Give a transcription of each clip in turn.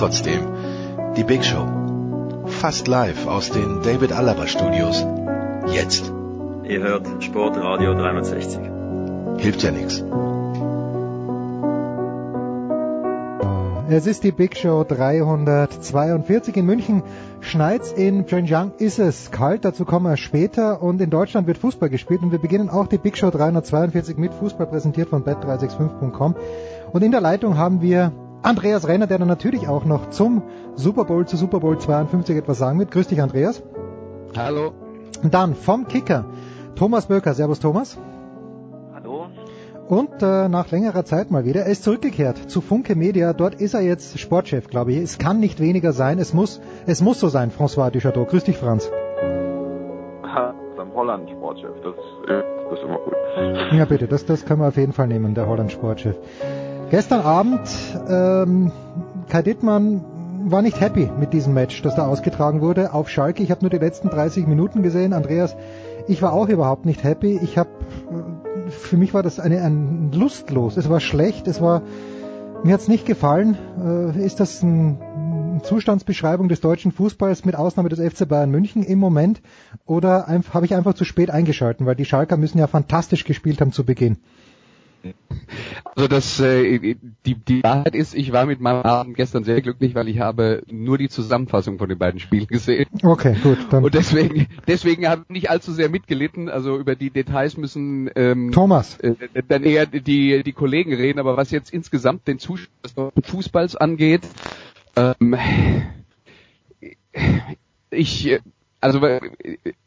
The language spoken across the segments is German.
Trotzdem, die Big Show. Fast live aus den David Alaba Studios. Jetzt. Ihr hört Sportradio 360. Hilft ja nichts. Es ist die Big Show 342 in München. Schneit's in Pyeongchang ist es kalt, dazu kommen wir später. Und in Deutschland wird Fußball gespielt und wir beginnen auch die Big Show 342 mit Fußball präsentiert von bet365.com. Und in der Leitung haben wir Andreas Renner, der dann natürlich auch noch zum Super Bowl, zu Super Bowl 52 etwas sagen wird. Grüß dich, Andreas. Hallo. Und dann vom Kicker, Thomas Böker. Servus, Thomas. Hallo. Und äh, nach längerer Zeit mal wieder, er ist zurückgekehrt zu Funke Media. Dort ist er jetzt Sportchef, glaube ich. Es kann nicht weniger sein. Es muss, es muss so sein, François Duchateau. Grüß dich, Franz. Beim Holland Sportchef, das, das ist immer gut. Ja, bitte, das, das können wir auf jeden Fall nehmen, der Holland Sportchef. Gestern Abend, ähm, Kai Dittmann war nicht happy mit diesem Match, das da ausgetragen wurde auf Schalke. Ich habe nur die letzten 30 Minuten gesehen. Andreas, ich war auch überhaupt nicht happy. Ich habe, für mich war das eine, ein lustlos. Es war schlecht. Es war, mir hat's nicht gefallen. Äh, ist das ein, Zustandsbeschreibung des deutschen Fußballs mit Ausnahme des FC Bayern München im Moment? Oder habe ich einfach zu spät eingeschalten, weil die Schalker müssen ja fantastisch gespielt haben zu Beginn. Also das äh, die die Wahrheit ist, ich war mit meinem Abend gestern sehr glücklich, weil ich habe nur die Zusammenfassung von den beiden Spielen gesehen. Okay, gut. Dann Und deswegen deswegen habe ich nicht allzu sehr mitgelitten. Also über die Details müssen ähm, Thomas. Äh, dann eher die die Kollegen reden. Aber was jetzt insgesamt den Zustand des Fußballs angeht, ähm, ich also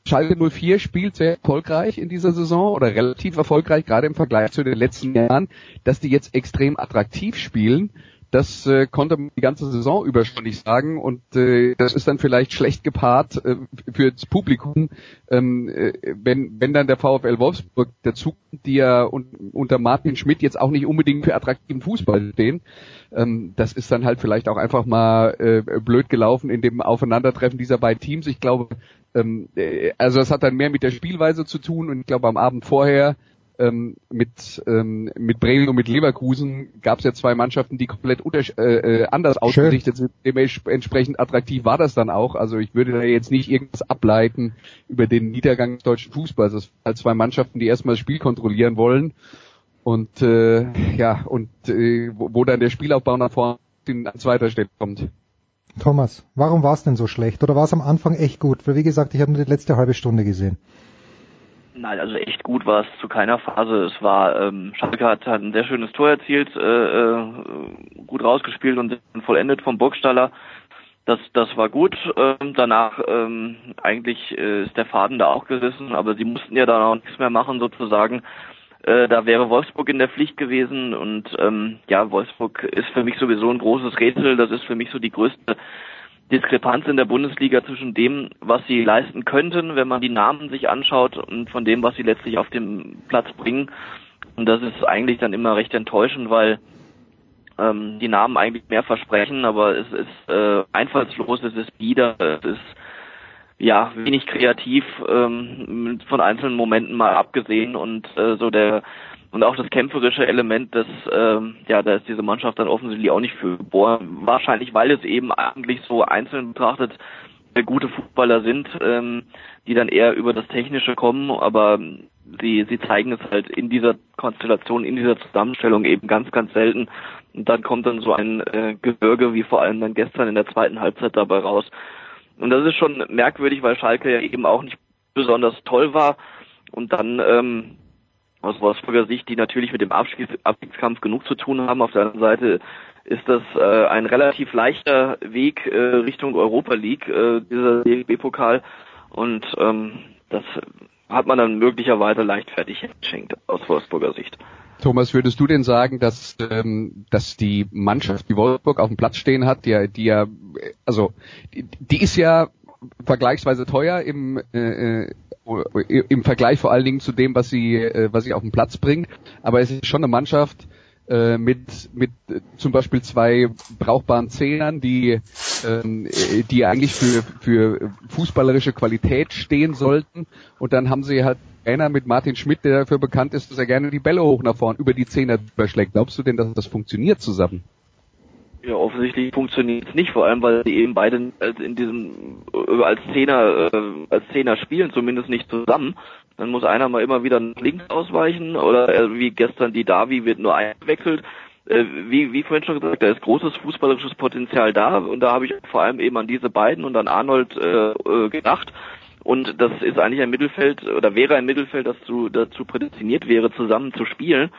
Schalke 04 spielt sehr erfolgreich in dieser Saison oder relativ erfolgreich, gerade im Vergleich zu den letzten Jahren, dass die jetzt extrem attraktiv spielen. Das äh, konnte man die ganze Saison über schon nicht sagen und äh, das ist dann vielleicht schlecht gepaart äh, für das Publikum, ähm, äh, wenn, wenn dann der VfL Wolfsburg dazu, die ja un unter Martin Schmidt jetzt auch nicht unbedingt für attraktiven Fußball stehen, ähm, das ist dann halt vielleicht auch einfach mal äh, blöd gelaufen in dem Aufeinandertreffen dieser beiden Teams. Ich glaube, ähm, äh, also das hat dann mehr mit der Spielweise zu tun und ich glaube am Abend vorher ähm, mit ähm, mit Bremen und mit Leverkusen gab es ja zwei Mannschaften, die komplett äh, äh, anders ausgerichtet sind. Dementsprechend attraktiv war das dann auch. Also ich würde da jetzt nicht irgendwas ableiten über den Niedergang des deutschen Fußballs. Das sind halt zwei Mannschaften, die erstmal das Spiel kontrollieren wollen und äh, ja und äh, wo, wo dann der Spielaufbau nach vorne an zweiter Stelle kommt. Thomas, warum war es denn so schlecht? Oder war es am Anfang echt gut? Weil wie gesagt, ich habe nur die letzte halbe Stunde gesehen. Nein, also echt gut war es zu keiner Phase. Es war, ähm, Schalke hat, hat ein sehr schönes Tor erzielt, äh, äh, gut rausgespielt und vollendet vom Burgstaller. Das, das war gut. Ähm, danach ähm, eigentlich äh, ist der Faden da auch gerissen, aber sie mussten ja dann auch nichts mehr machen sozusagen. Äh, da wäre Wolfsburg in der Pflicht gewesen und ähm, ja, Wolfsburg ist für mich sowieso ein großes Rätsel. Das ist für mich so die größte Diskrepanz in der Bundesliga zwischen dem, was sie leisten könnten, wenn man die Namen sich anschaut und von dem, was sie letztlich auf dem Platz bringen. Und das ist eigentlich dann immer recht enttäuschend, weil ähm, die Namen eigentlich mehr versprechen, aber es ist äh, einfallslos, es ist bieder, es ist ja wenig kreativ ähm, von einzelnen Momenten mal abgesehen und äh, so der und auch das kämpferische Element, das ähm, ja, da ist diese Mannschaft dann offensichtlich auch nicht für geboren. Wahrscheinlich, weil es eben eigentlich so einzeln betrachtet gute Fußballer sind, ähm, die dann eher über das Technische kommen, aber sie sie zeigen es halt in dieser Konstellation, in dieser Zusammenstellung eben ganz, ganz selten. Und dann kommt dann so ein äh, Gebirge, wie vor allem dann gestern in der zweiten Halbzeit dabei raus. Und das ist schon merkwürdig, weil Schalke ja eben auch nicht besonders toll war. Und dann ähm, aus Wolfsburger Sicht, die natürlich mit dem Abstiegskampf genug zu tun haben. Auf der anderen Seite ist das äh, ein relativ leichter Weg äh, Richtung Europa League, äh, dieser DFB-Pokal. Und ähm, das hat man dann möglicherweise leichtfertig geschenkt aus Wolfsburger Sicht. Thomas, würdest du denn sagen, dass, ähm, dass die Mannschaft, die Wolfsburg auf dem Platz stehen hat, die, die ja, also die, die ist ja vergleichsweise teuer im, äh, äh im Vergleich vor allen Dingen zu dem, was sie, äh, was sie auf den Platz bringt. Aber es ist schon eine Mannschaft, äh, mit mit äh, zum Beispiel zwei brauchbaren Zehnern, die ähm, die eigentlich für für fußballerische Qualität stehen sollten und dann haben sie halt einer mit Martin Schmidt, der dafür bekannt ist, dass er gerne die Bälle hoch nach vorn über die Zehner überschlägt. Glaubst du denn, dass das funktioniert zusammen? Ja, offensichtlich funktioniert es nicht, vor allem weil sie eben beide in diesem äh, als Zehner äh, als Zehner spielen, zumindest nicht zusammen. Dann muss einer mal immer wieder nach links ausweichen oder äh, wie gestern die Davi wird nur eingewechselt. Äh, wie, wie vorhin schon gesagt, da ist großes fußballerisches Potenzial da und da habe ich vor allem eben an diese beiden und an Arnold äh, gedacht. Und das ist eigentlich ein Mittelfeld oder wäre ein Mittelfeld, das zu, dazu prädestiniert wäre, zusammen zu spielen.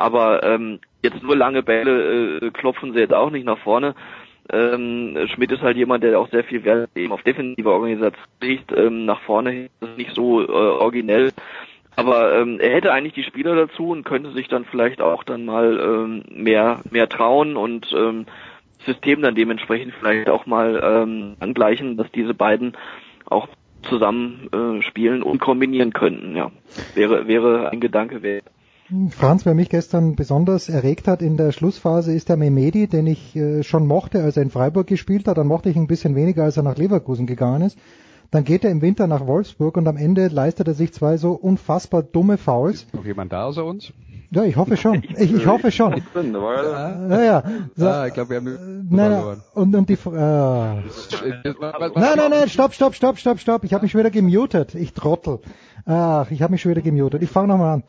Aber ähm, jetzt nur lange Bälle äh, klopfen sie jetzt auch nicht nach vorne. Ähm, Schmidt ist halt jemand, der auch sehr viel Wert eben auf defensive Organisation legt. Ähm, nach vorne ist das nicht so äh, originell. Aber ähm, er hätte eigentlich die Spieler dazu und könnte sich dann vielleicht auch dann mal ähm, mehr mehr trauen und ähm, System dann dementsprechend vielleicht auch mal ähm, angleichen, dass diese beiden auch zusammen äh, spielen und kombinieren könnten. Ja, wäre wäre ein Gedanke wert. Franz, wer mich gestern besonders erregt hat in der Schlussphase, ist der Memedi, den ich äh, schon mochte, als er in Freiburg gespielt hat. Dann mochte ich ihn ein bisschen weniger, als er nach Leverkusen gegangen ist. Dann geht er im Winter nach Wolfsburg und am Ende leistet er sich zwei so unfassbar dumme Fouls. Ist noch jemand da außer uns? Ja, ich hoffe schon. Ich, ich hoffe schon. Ich bin, ja, naja, so, ah, ich glaube, wir haben äh, nein, nein, und, und die äh, Nein, nein, nein, stopp, stopp, stopp, stopp, stopp. Ich habe mich schon wieder gemutet. Ich Trottel. Ach, ich habe mich schon wieder gemutet. Ich fange nochmal an.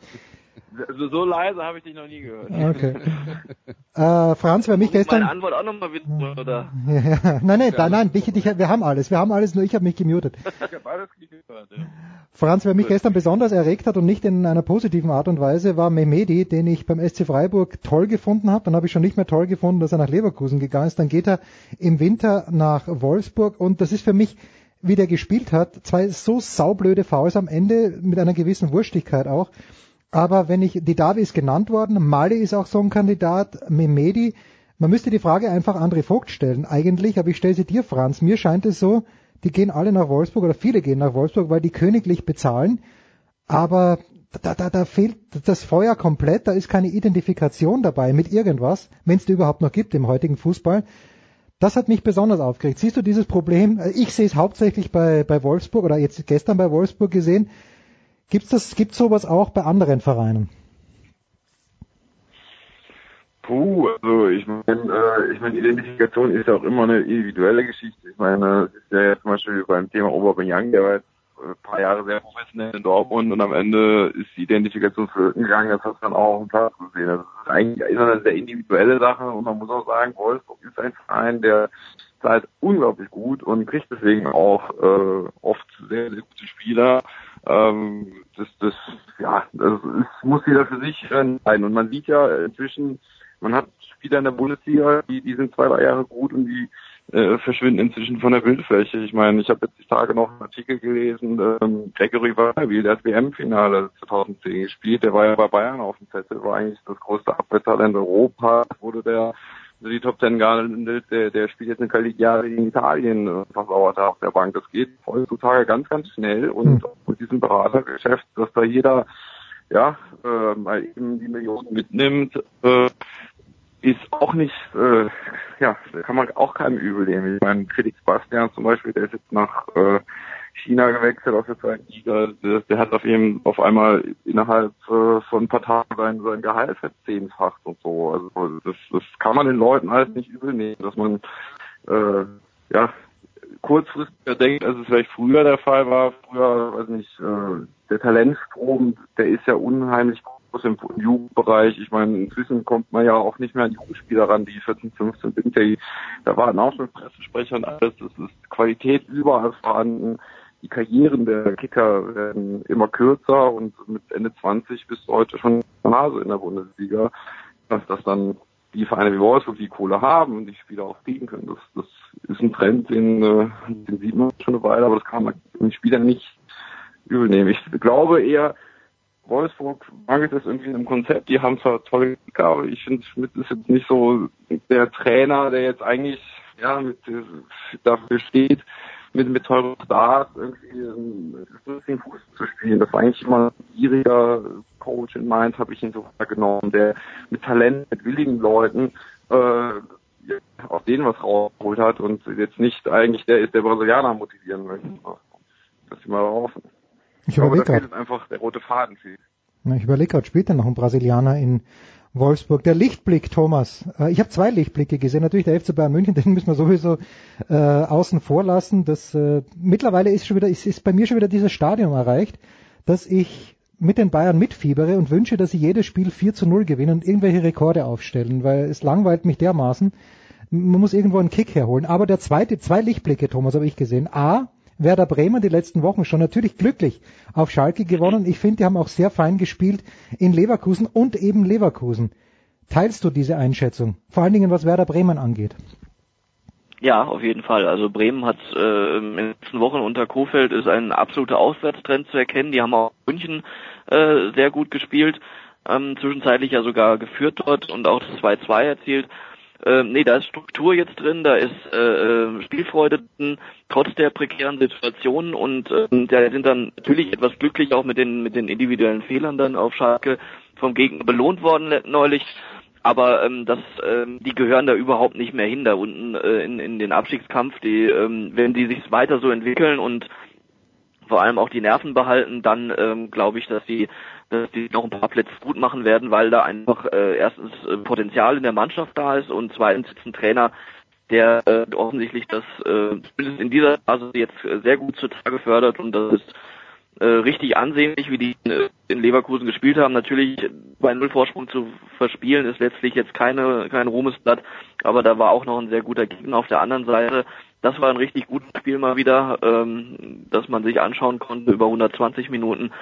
Also so leise habe ich dich noch nie gehört. Okay. äh, Franz, wer mich Muss gestern. Meine Antwort auch nochmal wissen, oder? ja, nein, nein, nein, nein, dich, dich, wir haben alles, wir haben alles, nur ich habe mich gemutet. ich habe alles gehört, ja. Franz, wer mich gestern besonders erregt hat und nicht in einer positiven Art und Weise, war Mehmedi, den ich beim SC Freiburg toll gefunden habe. Dann habe ich schon nicht mehr toll gefunden, dass er nach Leverkusen gegangen ist. Dann geht er im Winter nach Wolfsburg und das ist für mich wie der gespielt hat, zwei so saublöde Fouls am Ende mit einer gewissen Wurstigkeit auch. Aber wenn ich, die Davi ist genannt worden, Mali ist auch so ein Kandidat, Memedi, man müsste die Frage einfach André Vogt stellen, eigentlich, aber ich stelle sie dir, Franz. Mir scheint es so, die gehen alle nach Wolfsburg oder viele gehen nach Wolfsburg, weil die königlich bezahlen, aber da, da, da fehlt das Feuer komplett, da ist keine Identifikation dabei mit irgendwas, wenn es die überhaupt noch gibt im heutigen Fußball. Das hat mich besonders aufgeregt. Siehst du dieses Problem? Ich sehe es hauptsächlich bei, bei Wolfsburg oder jetzt gestern bei Wolfsburg gesehen. Gibt's das, gibt's sowas auch bei anderen Vereinen? Puh, also ich meine, äh, ich meine, Identifikation ist ja auch immer eine individuelle Geschichte. Ich meine, es ist ja jetzt zum Beispiel beim Thema Aubameyang, der war jetzt ein paar Jahre sehr professionell in Dortmund und am Ende ist die Identifikation flöten gegangen, das hat dann auch auf dem Platz gesehen. Das ist eigentlich eine sehr individuelle Sache und man muss auch sagen, Wolfsburg ist ein Verein, der zahlt unglaublich gut und kriegt deswegen auch äh, oft sehr, sehr gute Spieler ähm, das, das, ja, das, das muss jeder für sich entscheiden. Und man sieht ja inzwischen, man hat Spieler in der Bundesliga, die, die sind zwei, drei Jahre gut und die äh, verschwinden inzwischen von der Bildfläche. Ich meine, ich habe jetzt die Tage noch einen Artikel gelesen, ähm, Gregory Wahlwiel, der hat WM-Finale 2010 gespielt, der war ja bei Bayern auf dem Zettel, war eigentlich das größte Abwehrtalent Europa, wurde der die Top Ten gehandelt, der, der spielt jetzt eine Cagliari in Italien äh, versauert auf der Bank. Das geht heutzutage ganz, ganz schnell und mhm. mit diesem Beratergeschäft, dass da jeder ja äh, mal eben die Millionen mitnimmt, äh, ist auch nicht, äh, ja, kann man auch keinem übel nehmen. Ich meine, Felix Bastian zum Beispiel, der ist jetzt nach äh, China gewechselt aus der zweiten Liga. Der, hat auf jeden auf einmal innerhalb äh, von ein paar Tagen sein, sein Gehalt verzehnfacht und so. Also das, das kann man den Leuten alles nicht übel nehmen, dass man äh, ja kurzfristiger denkt, als es vielleicht früher der Fall war. Früher, weiß nicht, äh, der Talentstrom, der ist ja unheimlich groß im, im Jugendbereich. Ich meine, inzwischen kommt man ja auch nicht mehr an Jugendspieler ran, die 14, 15 sind. Da waren auch schon Pressesprecher und alles. Es ist Qualität überall vorhanden die Karrieren der Kicker werden immer kürzer und mit Ende 20 bist du heute schon Nase in der Bundesliga. Dass das dann die Vereine wie Wolfsburg die Kohle haben und die Spieler auch kriegen können, das, das ist ein Trend, den, äh, den sieht man schon eine Weile, aber das kann man den Spielern nicht übel nehmen. Ich glaube eher, Wolfsburg mangelt es irgendwie im Konzept. Die haben zwar tolle Kicker, aber ich finde, Schmidt ist jetzt nicht so der Trainer, der jetzt eigentlich ja mit dafür steht, mit, mit teuren Stars irgendwie den Fuß zu spielen. Das war eigentlich immer ein gieriger Coach in Mainz, habe ich ihn so wahrgenommen, der mit Talent, mit willigen Leuten äh, aus denen was rausgeholt hat und jetzt nicht eigentlich der ist, der Brasilianer motivieren möchte. Das ist mal offen. Ich überlege gerade. einfach der rote Faden fehlt. Ich überlege gerade, spielt denn noch ein Brasilianer in Wolfsburg. Der Lichtblick, Thomas. Äh, ich habe zwei Lichtblicke gesehen. Natürlich der FC Bayern München, den müssen wir sowieso äh, außen vor lassen. Das, äh, mittlerweile ist, schon wieder, ist, ist bei mir schon wieder dieses Stadium erreicht, dass ich mit den Bayern mitfiebere und wünsche, dass sie jedes Spiel 4 zu 0 gewinnen und irgendwelche Rekorde aufstellen, weil es langweilt mich dermaßen. Man muss irgendwo einen Kick herholen. Aber der zweite, zwei Lichtblicke, Thomas, habe ich gesehen. A, Werder Bremen die letzten Wochen schon natürlich glücklich auf Schalke gewonnen. Ich finde, die haben auch sehr fein gespielt in Leverkusen und eben Leverkusen. Teilst du diese Einschätzung? Vor allen Dingen, was Werder Bremen angeht. Ja, auf jeden Fall. Also Bremen hat äh, in den letzten Wochen unter Kofeld ist ein absoluter Auswärtstrend zu erkennen. Die haben auch München äh, sehr gut gespielt, ähm, zwischenzeitlich ja sogar geführt dort und auch das 2-2 erzielt. Äh, nee, da ist Struktur jetzt drin, da ist äh, äh Spielfreude drin, trotz der prekären Situationen und äh, da sind dann natürlich etwas glücklich auch mit den mit den individuellen Fehlern dann auf Schalke vom Gegner belohnt worden neulich. Aber ähm, das, ähm, die gehören da überhaupt nicht mehr hin da unten äh, in, in den Abstiegskampf. Die, ähm, wenn die sich weiter so entwickeln und vor allem auch die Nerven behalten, dann ähm, glaube ich, dass dass die noch ein paar Plätze gut machen werden, weil da einfach äh, erstens äh, Potenzial in der Mannschaft da ist und zweitens ist ein Trainer, der äh, offensichtlich das äh, zumindest in dieser Phase jetzt äh, sehr gut zutage fördert und das ist äh, richtig ansehnlich, wie die äh, in Leverkusen gespielt haben. Natürlich bei Null Vorsprung zu verspielen ist letztlich jetzt keine kein Ruhmesblatt, aber da war auch noch ein sehr guter Gegner auf der anderen Seite. Das war ein richtig gutes Spiel mal wieder, ähm, das man sich anschauen konnte über 120 Minuten.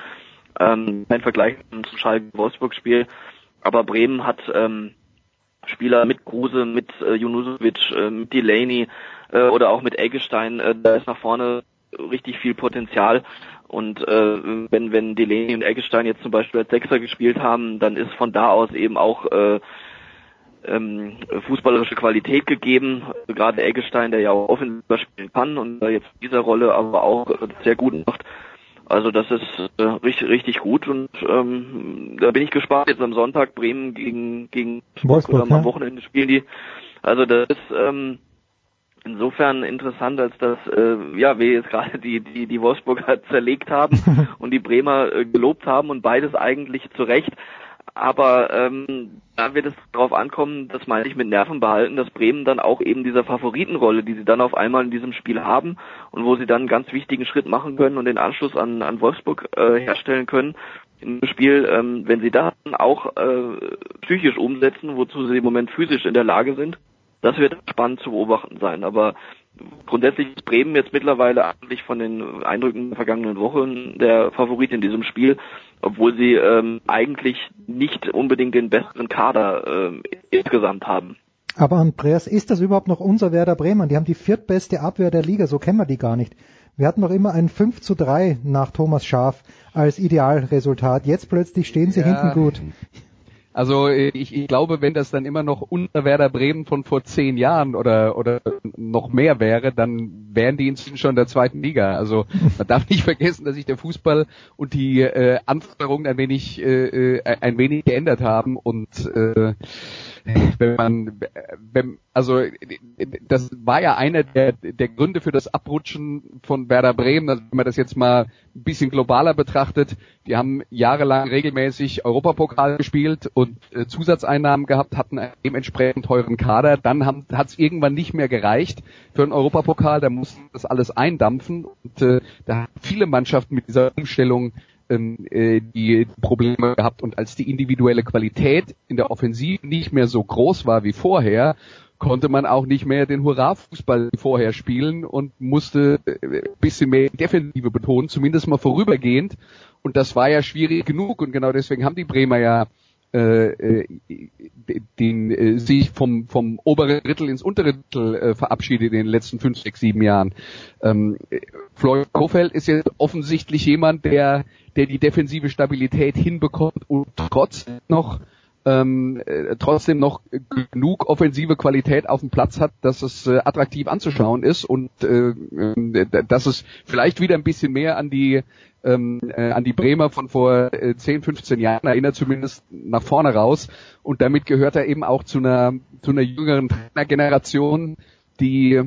Ähm, kein Vergleich zum Schalke-Wolfsburg-Spiel. Aber Bremen hat ähm, Spieler mit Kruse, mit äh, Junusovic, äh, mit Delaney äh, oder auch mit Eggestein. Äh, da ist nach vorne richtig viel Potenzial. Und äh, wenn, wenn Delaney und Eggestein jetzt zum Beispiel als Sechser gespielt haben, dann ist von da aus eben auch äh, ähm, fußballerische Qualität gegeben. Gerade Eggestein, der ja auch offensiv spielen kann und jetzt in dieser Rolle aber auch sehr gut macht. Also das ist äh, richtig, richtig gut und ähm, da bin ich gespannt. Jetzt am Sonntag Bremen gegen gegen Wolfsburg, oder am Wochenende spielen die. Also das ist ähm, insofern interessant, als dass äh, ja wir jetzt gerade die die die Wolfsburger zerlegt haben und die Bremer äh, gelobt haben und beides eigentlich zu Recht. Aber ähm, da wird es darauf ankommen, das meine ich mit Nerven behalten, dass Bremen dann auch eben dieser Favoritenrolle, die sie dann auf einmal in diesem Spiel haben und wo sie dann einen ganz wichtigen Schritt machen können und den Anschluss an, an Wolfsburg äh, herstellen können im Spiel, ähm, wenn sie da auch äh, psychisch umsetzen, wozu sie im Moment physisch in der Lage sind, das wird spannend zu beobachten sein. Aber grundsätzlich ist Bremen jetzt mittlerweile eigentlich von den Eindrücken der vergangenen Wochen der Favorit in diesem Spiel, obwohl sie ähm, eigentlich nicht unbedingt den besseren Kader ähm, insgesamt haben. Aber Andreas, ist das überhaupt noch unser Werder Bremen? Die haben die viertbeste Abwehr der Liga, so kennen wir die gar nicht. Wir hatten noch immer ein 5 zu 3 nach Thomas Schaf als Idealresultat. Jetzt plötzlich stehen sie ja. hinten gut. Also ich, ich glaube, wenn das dann immer noch unter Werder Bremen von vor zehn Jahren oder oder noch mehr wäre, dann wären die inzwischen schon in der zweiten Liga. Also man darf nicht vergessen, dass sich der Fußball und die äh, Anforderungen ein wenig äh, äh ein wenig geändert haben und äh, wenn man, wenn, also das war ja einer der, der Gründe für das Abrutschen von Werder Bremen, also wenn man das jetzt mal ein bisschen globaler betrachtet, die haben jahrelang regelmäßig Europapokal gespielt und äh, Zusatzeinnahmen gehabt, hatten einen dementsprechend teuren Kader, dann hat es irgendwann nicht mehr gereicht für einen Europapokal, da mussten das alles eindampfen und äh, da haben viele Mannschaften mit dieser Umstellung äh, die Probleme gehabt und als die individuelle Qualität in der Offensive nicht mehr so groß war wie vorher, konnte man auch nicht mehr den Hurra-Fußball vorher spielen und musste äh, bisschen mehr Defensive betonen, zumindest mal vorübergehend. Und das war ja schwierig genug und genau deswegen haben die Bremer ja äh, den äh, sich vom vom oberen Drittel ins untere Drittel äh, verabschiedet in den letzten fünf, sechs, sieben Jahren. Ähm, Floyd Kofeld ist ja offensichtlich jemand, der der die defensive Stabilität hinbekommt und trotz noch ähm, äh, trotzdem noch genug offensive Qualität auf dem Platz hat, dass es äh, attraktiv anzuschauen ist und äh, äh, dass es vielleicht wieder ein bisschen mehr an die ähm, äh, an die Bremer von vor äh, 10, 15 Jahren erinnert, zumindest nach vorne raus. Und damit gehört er eben auch zu einer zu einer jüngeren Trainergeneration, die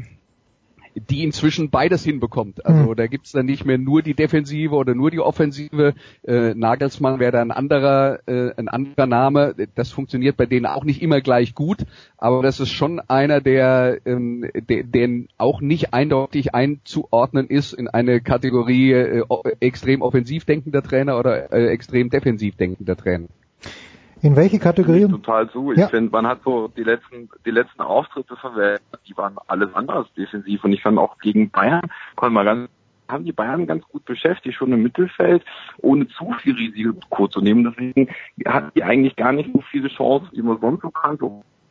die inzwischen beides hinbekommt. Also mhm. da gibt's dann nicht mehr nur die Defensive oder nur die Offensive. Äh, Nagelsmann wäre da ein anderer, äh, ein anderer Name. Das funktioniert bei denen auch nicht immer gleich gut, aber das ist schon einer, der, ähm, der, der auch nicht eindeutig einzuordnen ist in eine Kategorie äh, extrem offensiv denkender Trainer oder äh, extrem defensiv denkender Trainer. In welche Kategorie? Total zu. Ich ja. finde, man hat so die letzten, die letzten Auftritte verwendet, die waren alles anders defensiv. Und ich fand auch gegen Bayern konnte man ganz haben die Bayern ganz gut beschäftigt, schon im Mittelfeld, ohne zu viel Risiko zu nehmen. Deswegen hatten die eigentlich gar nicht so viele Chancen, wie man sonst so kannte.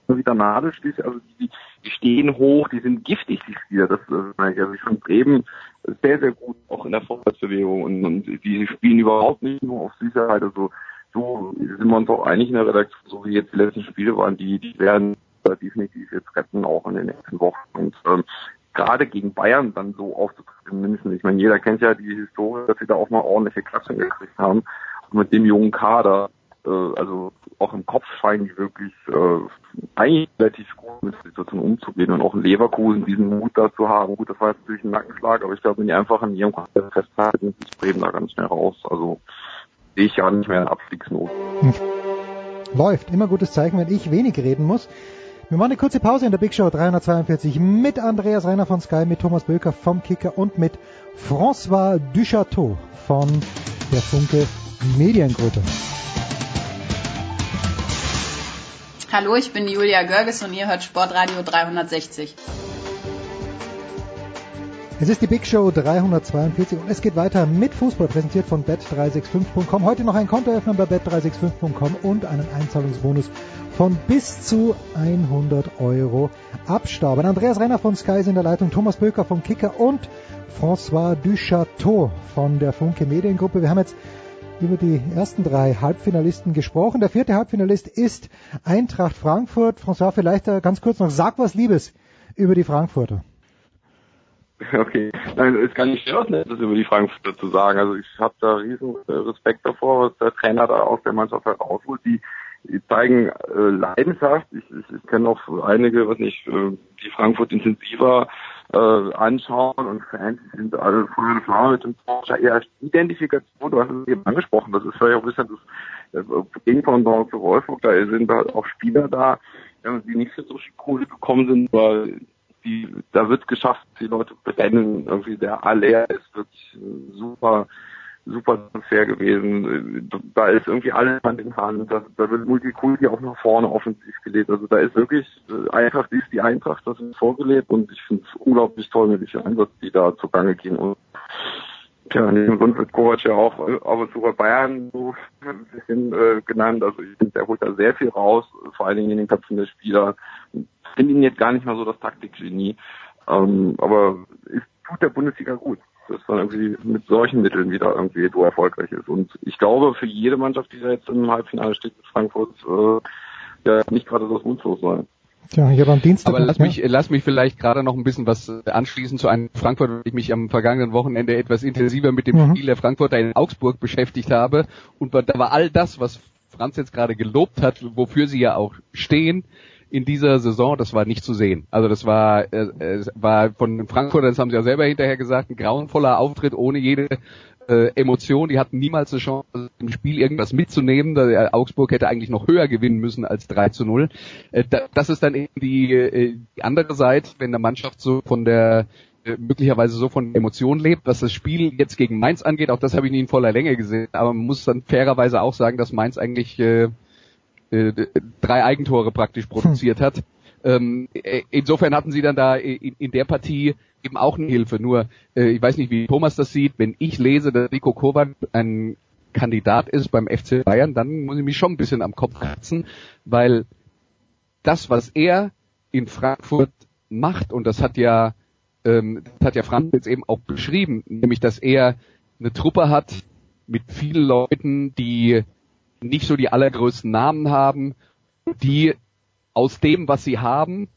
Wieder Nadel schließt, also die, die stehen hoch, die sind giftig, die Spieler. Das, das also ich finde Bremen sehr, sehr gut, auch in der Vorwärtsbewegung und, und die spielen überhaupt nicht nur auf Sicherheit. Also so sind wir uns auch einig in der Redaktion, so wie jetzt die letzten Spiele waren, die, die werden definitiv jetzt retten, auch in den nächsten Wochen. Und ähm, gerade gegen Bayern dann so aufzutreten in München. Ich meine, jeder kennt ja die Historie, dass sie da auch mal ordentliche Klassen gekriegt haben. Und mit dem jungen Kader, äh, also auch im Kopf scheinen die wirklich äh, eigentlich relativ gut mit der Situation umzugehen und auch in Leverkusen diesen Mut dazu haben. Gut, das war jetzt natürlich ein Nackenschlag, aber ich glaube, wenn die einfach in ihrem Konzept festhalten, ist Bremen da ganz schnell raus. Also sehe ich ja nicht mehr in Abstiegsnot. Hm. Läuft. Immer gutes Zeichen, wenn ich wenig reden muss. Wir machen eine kurze Pause in der Big Show 342 mit Andreas Reiner von Sky, mit Thomas Böker vom Kicker und mit François Duchateau von der Funke Mediengruppe. Hallo, ich bin Julia Görges und ihr hört Sportradio 360. Es ist die Big Show 342 und es geht weiter mit Fußball, präsentiert von bet365.com. Heute noch ein Konto öffnen bei bet365.com und einen Einzahlungsbonus von bis zu 100 Euro abstauben. Andreas Renner von Sky ist in der Leitung, Thomas Böker vom Kicker und François Duchateau von der Funke Mediengruppe. Wir haben jetzt über die ersten drei Halbfinalisten gesprochen. Der vierte Halbfinalist ist Eintracht Frankfurt. François, vielleicht ganz kurz noch, sag was Liebes über die Frankfurter. Okay, nein, es kann nicht schwer das über die Frankfurter zu sagen. Also ich habe da riesen äh, Respekt davor, was der Trainer da aus der Mannschaft herausholt. Die, die zeigen äh, Leidenschaft. Ich, ich, ich kenne auch einige, was nicht, äh, die Frankfurt intensiver äh, anschauen und Fans sind alle und Flamme mit dem Porsche. Ja, Identifikation, du hast es eben angesprochen, das ist vielleicht auch ein bisschen das äh, Gegenpendant zu Wolfsburg, da sind halt auch Spieler da, die nicht so Kohle gekommen sind, weil die, da wird geschafft, die Leute brennen. Irgendwie der Aller ist wirklich super, super fair gewesen. Da ist irgendwie alles Hand in Hand. Da, da wird Multikulti auch nach vorne offensiv gelebt. Also da ist wirklich, äh, Eintracht ist die Eintracht, das ist vorgelebt und ich finde es unglaublich toll, mit welchem Einsatz die da zugange gehen. Und Tja, in diesem Grund wird Kovac ja auch äh, ab und zu bei Bayern so ein bisschen äh, genannt. Also ich finde, der holt da sehr viel raus, vor allen Dingen in den Köpfen der Spieler finde ihn jetzt gar nicht mal so das Taktikgenie. Ähm, aber es tut der Bundesliga gut, dass man irgendwie mit solchen Mitteln wieder irgendwie so erfolgreich ist. Und ich glaube, für jede Mannschaft, die da jetzt im Halbfinale steht mit Frankfurt, äh, ja nicht gerade das mundlos sein. Tja, ich habe am Dienstag. Aber lass mich, lass mich vielleicht gerade noch ein bisschen was anschließen zu einem Frankfurt, weil ich mich am vergangenen Wochenende etwas intensiver mit dem mhm. Spiel der Frankfurter in Augsburg beschäftigt habe. Und da war all das, was Franz jetzt gerade gelobt hat, wofür sie ja auch stehen, in dieser Saison, das war nicht zu sehen. Also das war, äh, es war von Frankfurt, das haben sie ja selber hinterher gesagt, ein grauenvoller Auftritt ohne jede äh, Emotion. Die hatten niemals eine Chance, im Spiel irgendwas mitzunehmen. Da, Augsburg hätte eigentlich noch höher gewinnen müssen als 3 zu 0. Äh, da, das ist dann eben die, äh, die andere Seite, wenn der Mannschaft so von der äh, möglicherweise so von Emotionen lebt, was das Spiel jetzt gegen Mainz angeht, auch das habe ich nie in voller Länge gesehen, aber man muss dann fairerweise auch sagen, dass Mainz eigentlich äh, äh, drei Eigentore praktisch produziert hat. Ähm, äh, insofern hatten sie dann da in, in, der Partie eben auch eine Hilfe. Nur, äh, ich weiß nicht, wie Thomas das sieht, wenn ich lese, dass Rico Kovac ein Kandidat ist beim FC Bayern, dann muss ich mich schon ein bisschen am Kopf kratzen, weil das, was er in Frankfurt macht, und das hat ja, ähm, das hat ja Franz jetzt eben auch beschrieben, nämlich dass er eine Truppe hat mit vielen Leuten, die nicht so die allergrößten Namen haben, die aus dem, was sie haben,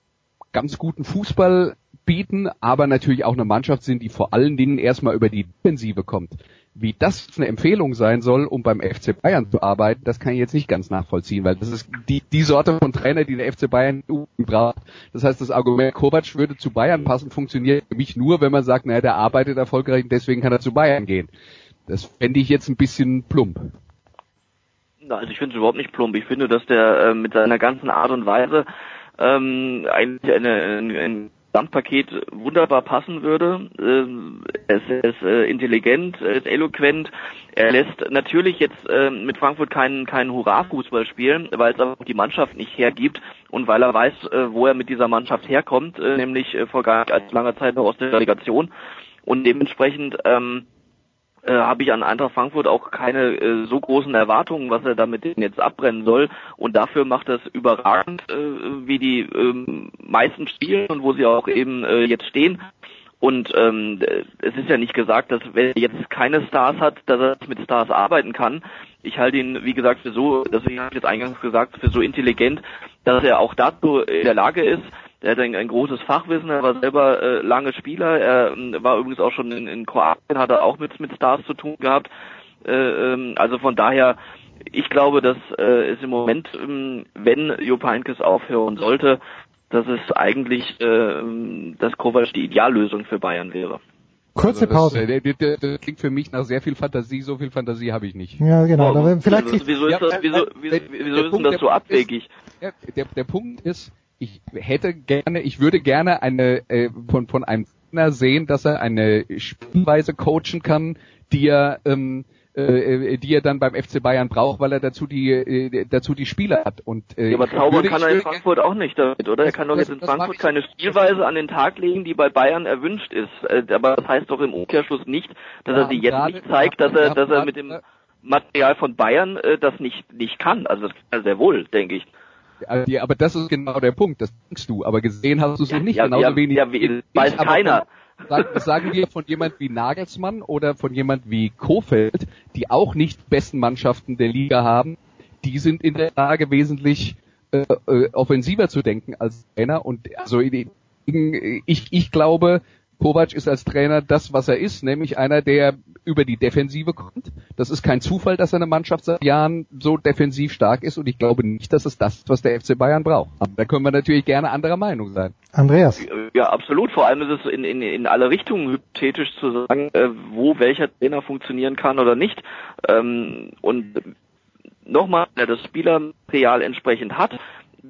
ganz guten Fußball bieten, aber natürlich auch eine Mannschaft sind, die vor allen Dingen erstmal über die Defensive kommt. Wie das eine Empfehlung sein soll, um beim FC Bayern zu arbeiten, das kann ich jetzt nicht ganz nachvollziehen, weil das ist die, die Sorte von Trainer, die der FC Bayern braucht. Das heißt, das Argument, Kovac würde zu Bayern passen, funktioniert für mich nur, wenn man sagt, naja, der arbeitet erfolgreich und deswegen kann er zu Bayern gehen. Das fände ich jetzt ein bisschen plump. Also ich finde es überhaupt nicht plump. Ich finde, dass der äh, mit seiner ganzen Art und Weise ähm, eigentlich eine, ein, ein Gesamtpaket wunderbar passen würde. Ähm, er ist, äh, intelligent, er ist eloquent. Er lässt natürlich jetzt äh, mit Frankfurt keinen keinen Hurra-Fußball spielen, weil es aber die Mannschaft nicht hergibt und weil er weiß, äh, wo er mit dieser Mannschaft herkommt, äh, nämlich äh, vor gar nicht allzu langer Zeit noch aus der Relegation. Und dementsprechend ähm, äh, habe ich an Eintracht Frankfurt auch keine äh, so großen Erwartungen, was er damit jetzt abbrennen soll. Und dafür macht es überragend, äh, wie die ähm, meisten spielen und wo sie auch eben äh, jetzt stehen. Und ähm, es ist ja nicht gesagt, dass wenn er jetzt keine Stars hat, dass er mit Stars arbeiten kann. Ich halte ihn, wie gesagt, für so, deswegen habe ich jetzt eingangs gesagt, für so intelligent, dass er auch dazu in der Lage ist, er hat ein, ein großes Fachwissen, er war selber äh, lange Spieler, er äh, war übrigens auch schon in, in Kroatien, hat er auch mit, mit Stars zu tun gehabt. Äh, ähm, also von daher, ich glaube, dass äh, es im Moment, ähm, wenn Jupp Heynckes aufhören sollte, dass es eigentlich äh, dass Kovac die Ideallösung für Bayern wäre. Kurze Pause. Also das, das, das, das, klingt für mich nach sehr viel Fantasie, so viel Fantasie habe ich nicht. Ja, genau. Oh, vielleicht wieso, wieso ist das, wieso, wieso, wieso ist denn das so abwegig? Ist, der, der Punkt ist, ich hätte gerne, ich würde gerne eine äh, von von einem Trainer sehen, dass er eine Spielweise coachen kann, die er ähm, äh, die er dann beim FC Bayern braucht, weil er dazu die äh, dazu die Spieler hat. Und äh, ja, aber zaubern kann er in Frankfurt auch nicht damit, oder? Er kann doch jetzt in Frankfurt keine Spielweise an den Tag legen, die bei Bayern erwünscht ist. Äh, aber das heißt doch im Umkehrschluss nicht, dass er sie jetzt grade, nicht zeigt, dass er dass er mit dem Material von Bayern äh, das nicht nicht kann. Also das kann er sehr wohl, denke ich. Ja, aber das ist genau der Punkt, das denkst du, aber gesehen hast du es ja, nicht, ja, genauso ja, wenig. Ja, wie, weiß keiner. Sagen, sagen wir von jemand wie Nagelsmann oder von jemand wie Kofeld, die auch nicht besten Mannschaften der Liga haben, die sind in der Lage, wesentlich äh, äh, offensiver zu denken als Trainer. Und also ich, ich glaube, Kovac ist als Trainer das, was er ist, nämlich einer, der über die Defensive kommt. Das ist kein Zufall, dass eine Mannschaft seit Jahren so defensiv stark ist und ich glaube nicht, dass es das, was der FC Bayern braucht. Aber da können wir natürlich gerne anderer Meinung sein. Andreas. Ja, absolut. Vor allem ist es in, in, in alle Richtungen hypothetisch zu sagen, äh, wo welcher Trainer funktionieren kann oder nicht. Ähm, und nochmal, der das Spielermaterial entsprechend hat,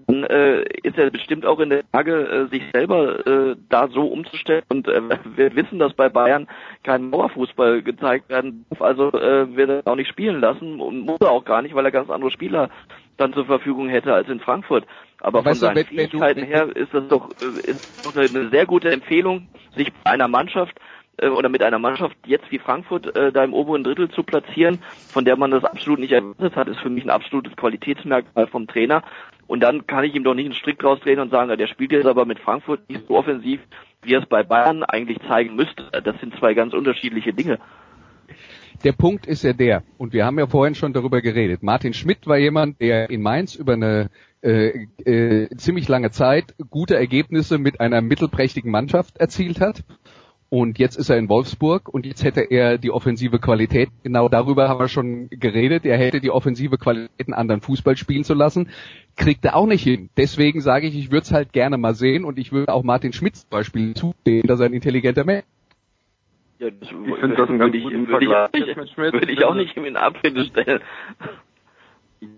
dann äh, ist er bestimmt auch in der Lage, äh, sich selber äh, da so umzustellen und äh, wird wissen, dass bei Bayern kein Mauerfußball gezeigt werden darf, also äh, wird er auch nicht spielen lassen und muss er auch gar nicht, weil er ganz andere Spieler dann zur Verfügung hätte als in Frankfurt. Aber von seinen Fähigkeiten her ist das doch, äh, ist doch eine sehr gute Empfehlung, sich bei einer Mannschaft äh, oder mit einer Mannschaft jetzt wie Frankfurt äh, da im oberen Drittel zu platzieren, von der man das absolut nicht erwartet hat, ist für mich ein absolutes Qualitätsmerkmal vom Trainer. Und dann kann ich ihm doch nicht einen Strick draus drehen und sagen, der spielt jetzt aber mit Frankfurt nicht so offensiv, wie er es bei Bayern eigentlich zeigen müsste. Das sind zwei ganz unterschiedliche Dinge. Der Punkt ist ja der, und wir haben ja vorhin schon darüber geredet. Martin Schmidt war jemand, der in Mainz über eine äh, äh, ziemlich lange Zeit gute Ergebnisse mit einer mittelprächtigen Mannschaft erzielt hat. Und jetzt ist er in Wolfsburg und jetzt hätte er die offensive Qualität, genau darüber haben wir schon geredet, er hätte die offensive Qualität einen anderen Fußball spielen zu lassen, kriegt er auch nicht hin. Deswegen sage ich, ich würde es halt gerne mal sehen und ich würde auch Martin Schmitz zum Beispiel zugeben, dass er ein intelligenter Mensch ja, das, ich finde das ein ganz guten würde ich, nicht, würde ich auch nicht in Abrede stellen.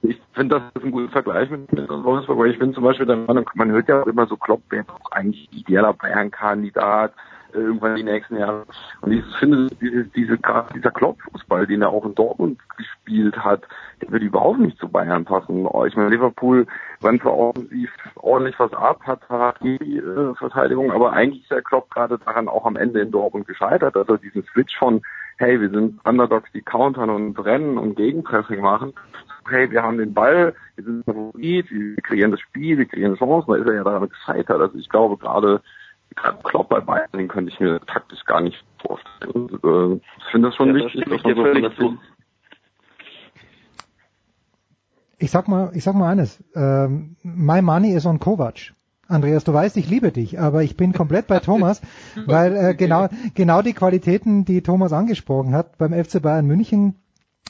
Ich finde, das ist ein guter Vergleich mit, mit Wolfsburg, weil ich bin zum Beispiel der Meinung, man hört ja immer so, Klopp wäre doch eigentlich idealer Bayern-Kandidat, irgendwann die nächsten Jahre. Und ich finde, diese, diese, dieser Kloppfußball, den er auch in Dortmund gespielt hat, der würde überhaupt nicht zu Bayern passen. Ich meine, Liverpool rennt zwar offensiv ordentlich was ab, hat die äh, Verteidigung, aber eigentlich ist der Klopp gerade daran auch am Ende in Dortmund gescheitert, dass er diesen Switch von hey, wir sind Underdogs, die countern und rennen und Gegenpressing machen. Hey, wir haben den Ball, wir sind Favorit, wir kreieren das Spiel, wir kreieren Chancen, da ist er ja daran gescheitert. Also ich glaube gerade, gerade Klopp bei Bayern, den könnte ich mir taktisch gar nicht vorstellen. Und, äh, ich finde das schon ja, wichtig, dass man so völlig. Ich sag mal, ich sag mal eines. Ähm, my money is on Kovac. Andreas, du weißt, ich liebe dich, aber ich bin komplett bei Thomas, weil äh, genau, genau die Qualitäten, die Thomas angesprochen hat beim FC Bayern München,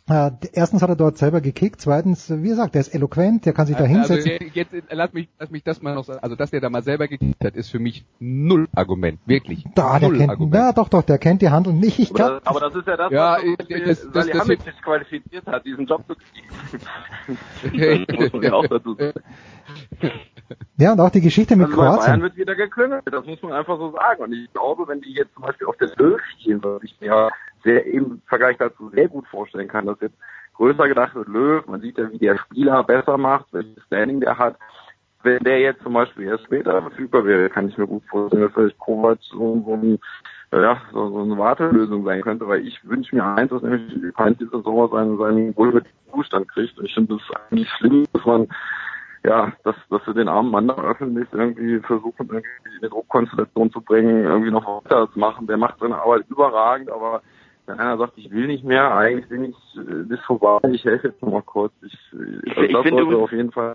äh, erstens hat er dort selber gekickt, zweitens, wie gesagt, der ist eloquent, der kann sich da also, hinsetzen. Also jetzt, lass mich, lass mich das mal noch sagen. Also, dass der da mal selber gekickt hat, ist für mich null Argument, wirklich. Da, der kennt, Argument. ja, doch, doch, der kennt die Handel nicht. Ich glaub, aber, das ist ja das, ja, was das, das, das, das sich qualifiziert hat, diesen Job zu kriegen. das muss man ja auch dazu sagen. Ja, und auch die Geschichte mit also Kroatien. Bayern wird wieder geklüngelt, das muss man einfach so sagen. Und ich glaube, wenn die jetzt zum Beispiel auf der Löw spielen, was ich mir sehr im Vergleich dazu sehr gut vorstellen kann, dass jetzt größer gedacht wird, Löw, man sieht ja, wie der Spieler besser macht, welches Standing der hat. Wenn der jetzt zum Beispiel erst später verfügbar wäre, kann ich mir gut vorstellen, dass vielleicht Kovac so, so, ein, ja, so, so eine Wartelösung sein könnte, weil ich wünsche mir eins, dass nämlich Heinz dieser Sommer seinen, seinen wohlwürdigen Zustand kriegt. Ich finde es eigentlich schlimm, dass man ja, dass, dass wir den armen Mann da öffentlich irgendwie versuchen, irgendwie eine Druckkonstellation zu bringen, irgendwie noch weiter zu machen. Der macht seine Arbeit überragend, aber wenn einer sagt, ich will nicht mehr, eigentlich bin ich äh, bis vorbei, ich helfe jetzt noch mal kurz. Ich, ich, ich, ich finde auf jeden Fall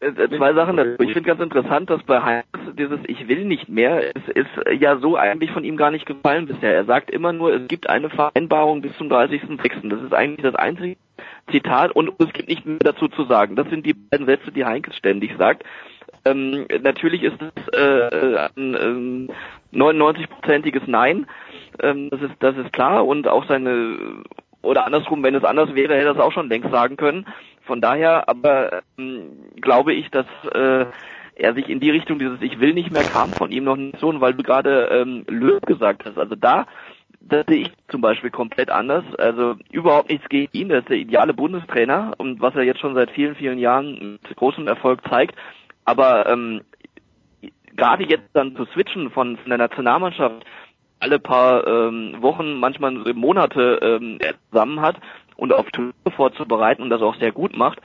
äh, äh, zwei Sachen dazu. Ich finde ganz interessant, dass bei Heinz dieses Ich will nicht mehr, es ist ja so eigentlich von ihm gar nicht gefallen bisher. Er sagt immer nur, es gibt eine Vereinbarung bis zum 30.06. Das ist eigentlich das einzige Zitat und es gibt nicht mehr dazu zu sagen. Das sind die beiden Sätze, die Heinkes ständig sagt. Ähm, natürlich ist es äh, ein ähm, 99-prozentiges Nein. Ähm, das ist das ist klar und auch seine oder andersrum, wenn es anders wäre, hätte er es auch schon längst sagen können. Von daher, aber ähm, glaube ich, dass äh, er sich in die Richtung dieses Ich will nicht mehr kam von ihm noch nicht so, weil du gerade ähm, Löw gesagt hast. Also da das sehe ich zum Beispiel komplett anders. Also überhaupt nichts gegen ihn. Er ist der ideale Bundestrainer und was er jetzt schon seit vielen, vielen Jahren mit großem Erfolg zeigt. Aber ähm, gerade jetzt dann zu switchen von, von der Nationalmannschaft alle paar ähm, Wochen, manchmal Monate ähm, zusammen hat und auf Turniere vorzubereiten und das auch sehr gut macht,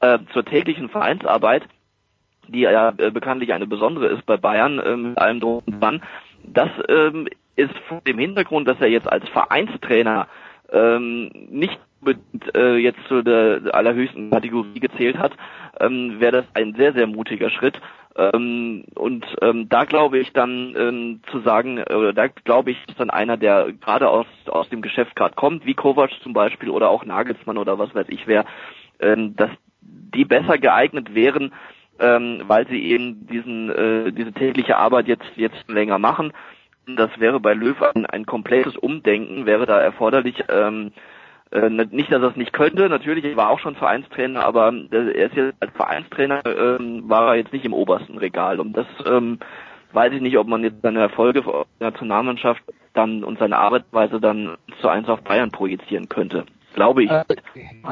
äh, zur täglichen Vereinsarbeit, die ja äh, bekanntlich eine besondere ist bei Bayern äh, mit allem drum und dran, das ähm, ist vor dem Hintergrund, dass er jetzt als Vereinstrainer ähm, nicht mit, äh, jetzt zu der allerhöchsten Kategorie gezählt hat, ähm, wäre das ein sehr, sehr mutiger Schritt. Ähm, und ähm, da glaube ich dann ähm, zu sagen, oder da glaube ich, ist dann einer, der gerade aus, aus dem Geschäft gerade kommt, wie Kovac zum Beispiel oder auch Nagelsmann oder was weiß ich wer, ähm, dass die besser geeignet wären, ähm, weil sie eben diesen äh, diese tägliche Arbeit jetzt jetzt länger machen das wäre bei Löw ein, ein komplettes Umdenken, wäre da erforderlich. Ähm, äh, nicht, dass er es nicht könnte, natürlich, er war auch schon Vereinstrainer, aber er ist jetzt als Vereinstrainer, ähm, war er jetzt nicht im obersten Regal. Und das ähm, weiß ich nicht, ob man jetzt seine Erfolge der Nationalmannschaft dann und seine Arbeitsweise dann zu eins auf Bayern projizieren könnte. Glaube ich. Äh,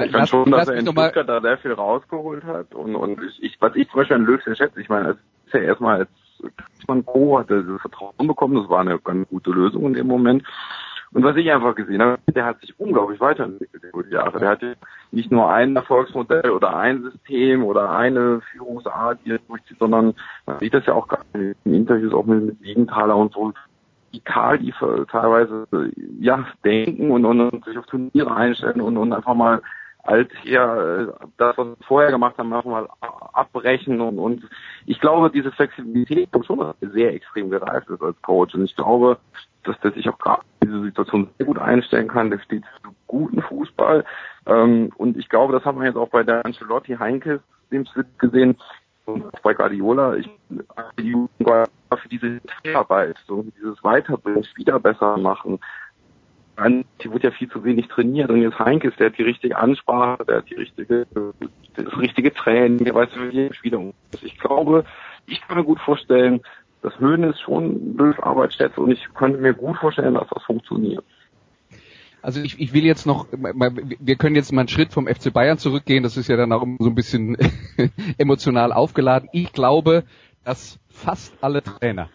ich fand schon, dass er in Stuttgart da sehr viel rausgeholt hat. Und, und ich, ich, was ich zum Beispiel an Löw sehr schätze, ich meine, es ist ja erstmal als Klinsmann Co. hatte das Vertrauen bekommen, das war eine ganz gute Lösung in dem Moment. Und was ich einfach gesehen habe, der hat sich unglaublich weiterentwickelt über die Jahre. Der hatte nicht nur ein Erfolgsmodell oder ein System oder eine Führungsart, die er durchzieht, sondern man sieht das ja auch in Interviews auch mit, mit Siegenthaler und so, wie Karl die teilweise ja denken und, und, und sich auf Turniere einstellen und, und einfach mal als hier äh, das, was wir vorher gemacht haben, einfach mal abbrechen und, und ich glaube, diese Flexibilität kommt schon sehr extrem gereift ist als Coach und ich glaube, dass der sich auch gerade diese Situation sehr gut einstellen kann, der steht für guten Fußball. Ähm, und ich glaube, das hat man jetzt auch bei der Ancelotti Heinkes dem Switch gesehen und bei Guardiola, ich für diese Arbeit, so dieses Weiterbringen, Spieler besser machen, die wurde ja viel zu wenig trainiert. Und jetzt Heinkes, der hat die richtige Ansprache, der hat die richtige, das richtige Training, der weiß, wie jeder Spieler. Ich glaube, ich kann mir gut vorstellen, dass Höhnes schon Löw Arbeit schätzt und ich könnte mir gut vorstellen, dass das funktioniert. Also ich, ich will jetzt noch, wir können jetzt mal einen Schritt vom FC Bayern zurückgehen, das ist ja dann auch so ein bisschen emotional aufgeladen. Ich glaube, dass fast alle Trainer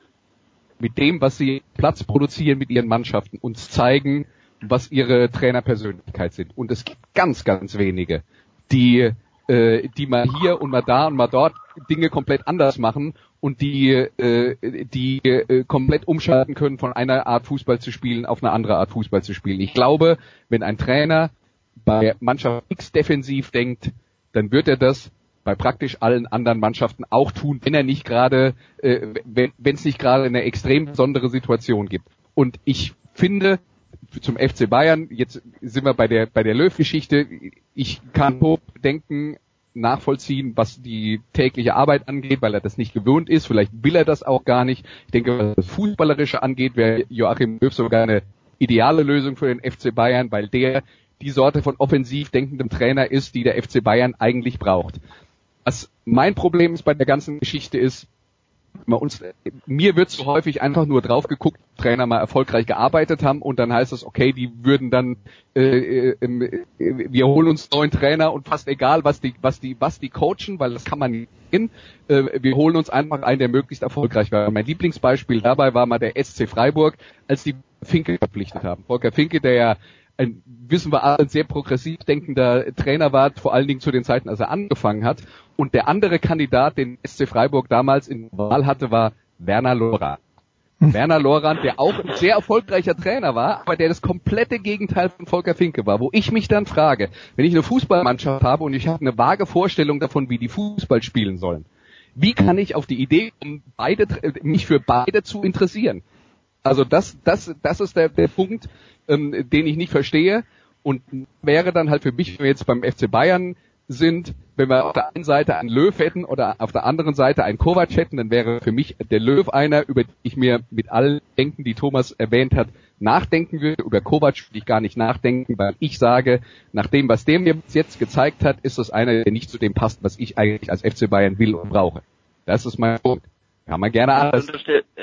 mit dem, was sie Platz produzieren mit ihren Mannschaften, uns zeigen, was ihre Trainerpersönlichkeit sind. Und es gibt ganz, ganz wenige, die, äh, die mal hier und mal da und mal dort Dinge komplett anders machen und die, äh, die äh, komplett umschalten können von einer Art Fußball zu spielen auf eine andere Art Fußball zu spielen. Ich glaube, wenn ein Trainer bei Mannschaft X defensiv denkt, dann wird er das bei praktisch allen anderen Mannschaften auch tun, wenn er nicht gerade, äh, wenn es nicht gerade eine extrem besondere Situation gibt. Und ich finde, zum FC Bayern, jetzt sind wir bei der bei der Löw-Geschichte, ich kann denken, nachvollziehen, was die tägliche Arbeit angeht, weil er das nicht gewöhnt ist. Vielleicht will er das auch gar nicht. Ich denke, was das Fußballerische angeht, wäre Joachim Löw sogar eine ideale Lösung für den FC Bayern, weil der die Sorte von offensiv denkendem Trainer ist, die der FC Bayern eigentlich braucht. Was mein Problem ist bei der ganzen Geschichte ist, uns, mir wird so häufig einfach nur drauf geguckt, Trainer mal erfolgreich gearbeitet haben und dann heißt es, okay, die würden dann, äh, äh, äh, wir holen uns neuen Trainer und fast egal, was die, was die, was die coachen, weil das kann man nicht äh, wir holen uns einfach einen, der möglichst erfolgreich war. Mein Lieblingsbeispiel dabei war mal der SC Freiburg, als die Finke verpflichtet haben. Volker Finke, der ja ein, wissen wir alle, sehr progressiv denkender Trainer war, vor allen Dingen zu den Zeiten, als er angefangen hat. Und der andere Kandidat, den SC Freiburg damals in Wahl hatte, war Werner Lora. Hm. Werner Lorand, der auch ein sehr erfolgreicher Trainer war, aber der das komplette Gegenteil von Volker Finke war, wo ich mich dann frage, wenn ich eine Fußballmannschaft habe und ich habe eine vage Vorstellung davon, wie die Fußball spielen sollen, wie kann ich auf die Idee kommen, beide, mich für beide zu interessieren? Also das, das, das ist der, der Punkt, ähm, den ich nicht verstehe. Und wäre dann halt für mich, wenn wir jetzt beim FC Bayern sind, wenn wir auf der einen Seite einen Löw hätten oder auf der anderen Seite einen Kovac hätten, dann wäre für mich der Löw einer, über den ich mir mit allen Denken, die Thomas erwähnt hat, nachdenken würde. Über Kovac würde ich gar nicht nachdenken, weil ich sage, nach dem, was der mir jetzt gezeigt hat, ist das einer, der nicht zu dem passt, was ich eigentlich als FC Bayern will und brauche. Das ist mein Punkt. Kann man gerne alles.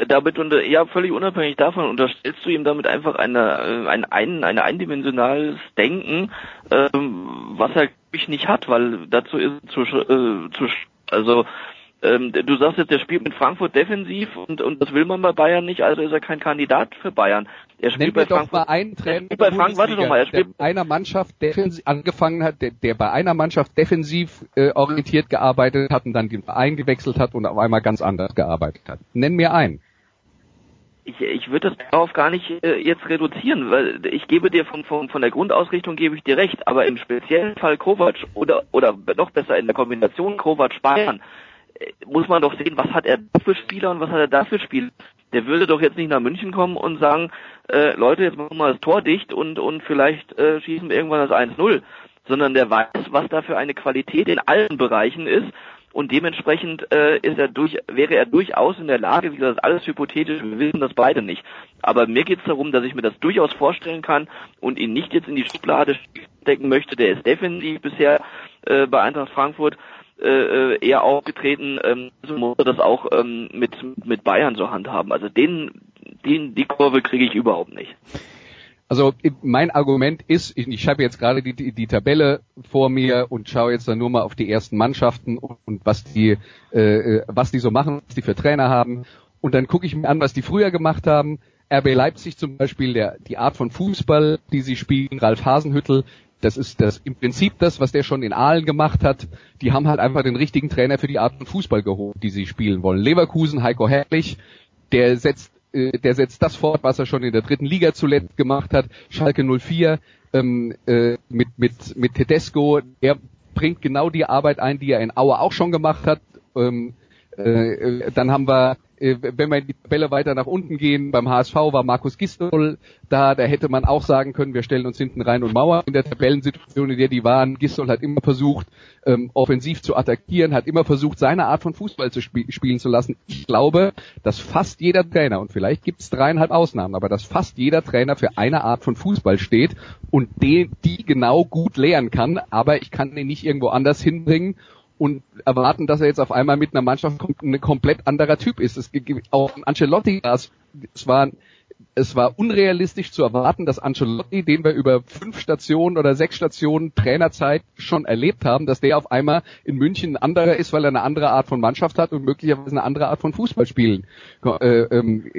Damit unter, ja, völlig unabhängig davon unterstellst du ihm damit einfach eine, äh, ein, ein, ein eindimensionales Denken, ähm, was er ich nicht hat, weil dazu ist zu, äh, zu also ähm, du sagst jetzt, der spielt mit Frankfurt defensiv und, und das will man bei Bayern nicht, also ist er kein Kandidat für Bayern. Er spielt Nenn bei Frankfurt. Doch mal einen Trainer bei Frankfurt, warte doch mal, er spielt bei einer Mannschaft defensiv angefangen hat, der, der bei einer Mannschaft defensiv äh, orientiert gearbeitet hat und dann den Verein gewechselt hat und auf einmal ganz anders gearbeitet hat. Nenn mir einen. Ich, ich würde das darauf gar nicht äh, jetzt reduzieren, weil ich gebe dir von, von, von der Grundausrichtung gebe ich dir recht, aber im speziellen Fall Kovac oder oder noch besser in der Kombination Kovac Bayern muss man doch sehen, was hat er für Spieler und was hat er da für Spieler. Der würde doch jetzt nicht nach München kommen und sagen, äh, Leute, jetzt machen wir das Tor dicht und, und vielleicht äh, schießen wir irgendwann das 1-0, sondern der weiß, was da für eine Qualität in allen Bereichen ist und dementsprechend äh, ist er durch, wäre er durchaus in der Lage, wie gesagt, alles hypothetisch, wir wissen das beide nicht. Aber mir geht es darum, dass ich mir das durchaus vorstellen kann und ihn nicht jetzt in die Schublade stecken möchte. Der ist defensiv bisher äh, bei Eintracht Frankfurt äh, äh, eher aufgetreten, ähm, so muss er das auch ähm, mit, mit Bayern so handhaben. Also den, den, die Kurve kriege ich überhaupt nicht. Also mein Argument ist, ich, ich habe jetzt gerade die, die, die, Tabelle vor mir und schaue jetzt dann nur mal auf die ersten Mannschaften und, und was die äh, was die so machen, was die für Trainer haben und dann gucke ich mir an, was die früher gemacht haben. RB Leipzig zum Beispiel, der, die Art von Fußball, die sie spielen, Ralf Hasenhüttel, das ist das im Prinzip das, was der schon in Aalen gemacht hat. Die haben halt einfach den richtigen Trainer für die Art von Fußball geholt, die sie spielen wollen. Leverkusen, Heiko Herrlich, der setzt, äh, der setzt das fort, was er schon in der dritten Liga zuletzt gemacht hat. Schalke 04 ähm, äh, mit mit mit Tedesco, er bringt genau die Arbeit ein, die er in Aue auch schon gemacht hat. Ähm, äh, dann haben wir äh, wenn wir in die Tabelle weiter nach unten gehen, beim HSV war Markus Gistol da, da hätte man auch sagen können, wir stellen uns hinten rein und Mauer in der Tabellensituation, in der die waren. Gistol hat immer versucht, ähm, offensiv zu attackieren, hat immer versucht, seine Art von Fußball zu sp spielen zu lassen. Ich glaube, dass fast jeder Trainer, und vielleicht gibt es dreieinhalb Ausnahmen, aber dass fast jeder Trainer für eine Art von Fußball steht und den, die genau gut lehren kann, aber ich kann ihn nicht irgendwo anders hinbringen und erwarten, dass er jetzt auf einmal mit einer Mannschaft ein komplett anderer Typ ist. Es, auch Ancelotti war es, es war es war unrealistisch zu erwarten, dass Ancelotti, den wir über fünf Stationen oder sechs Stationen Trainerzeit schon erlebt haben, dass der auf einmal in München ein anderer ist, weil er eine andere Art von Mannschaft hat und möglicherweise eine andere Art von Fußball spielen äh, ähm,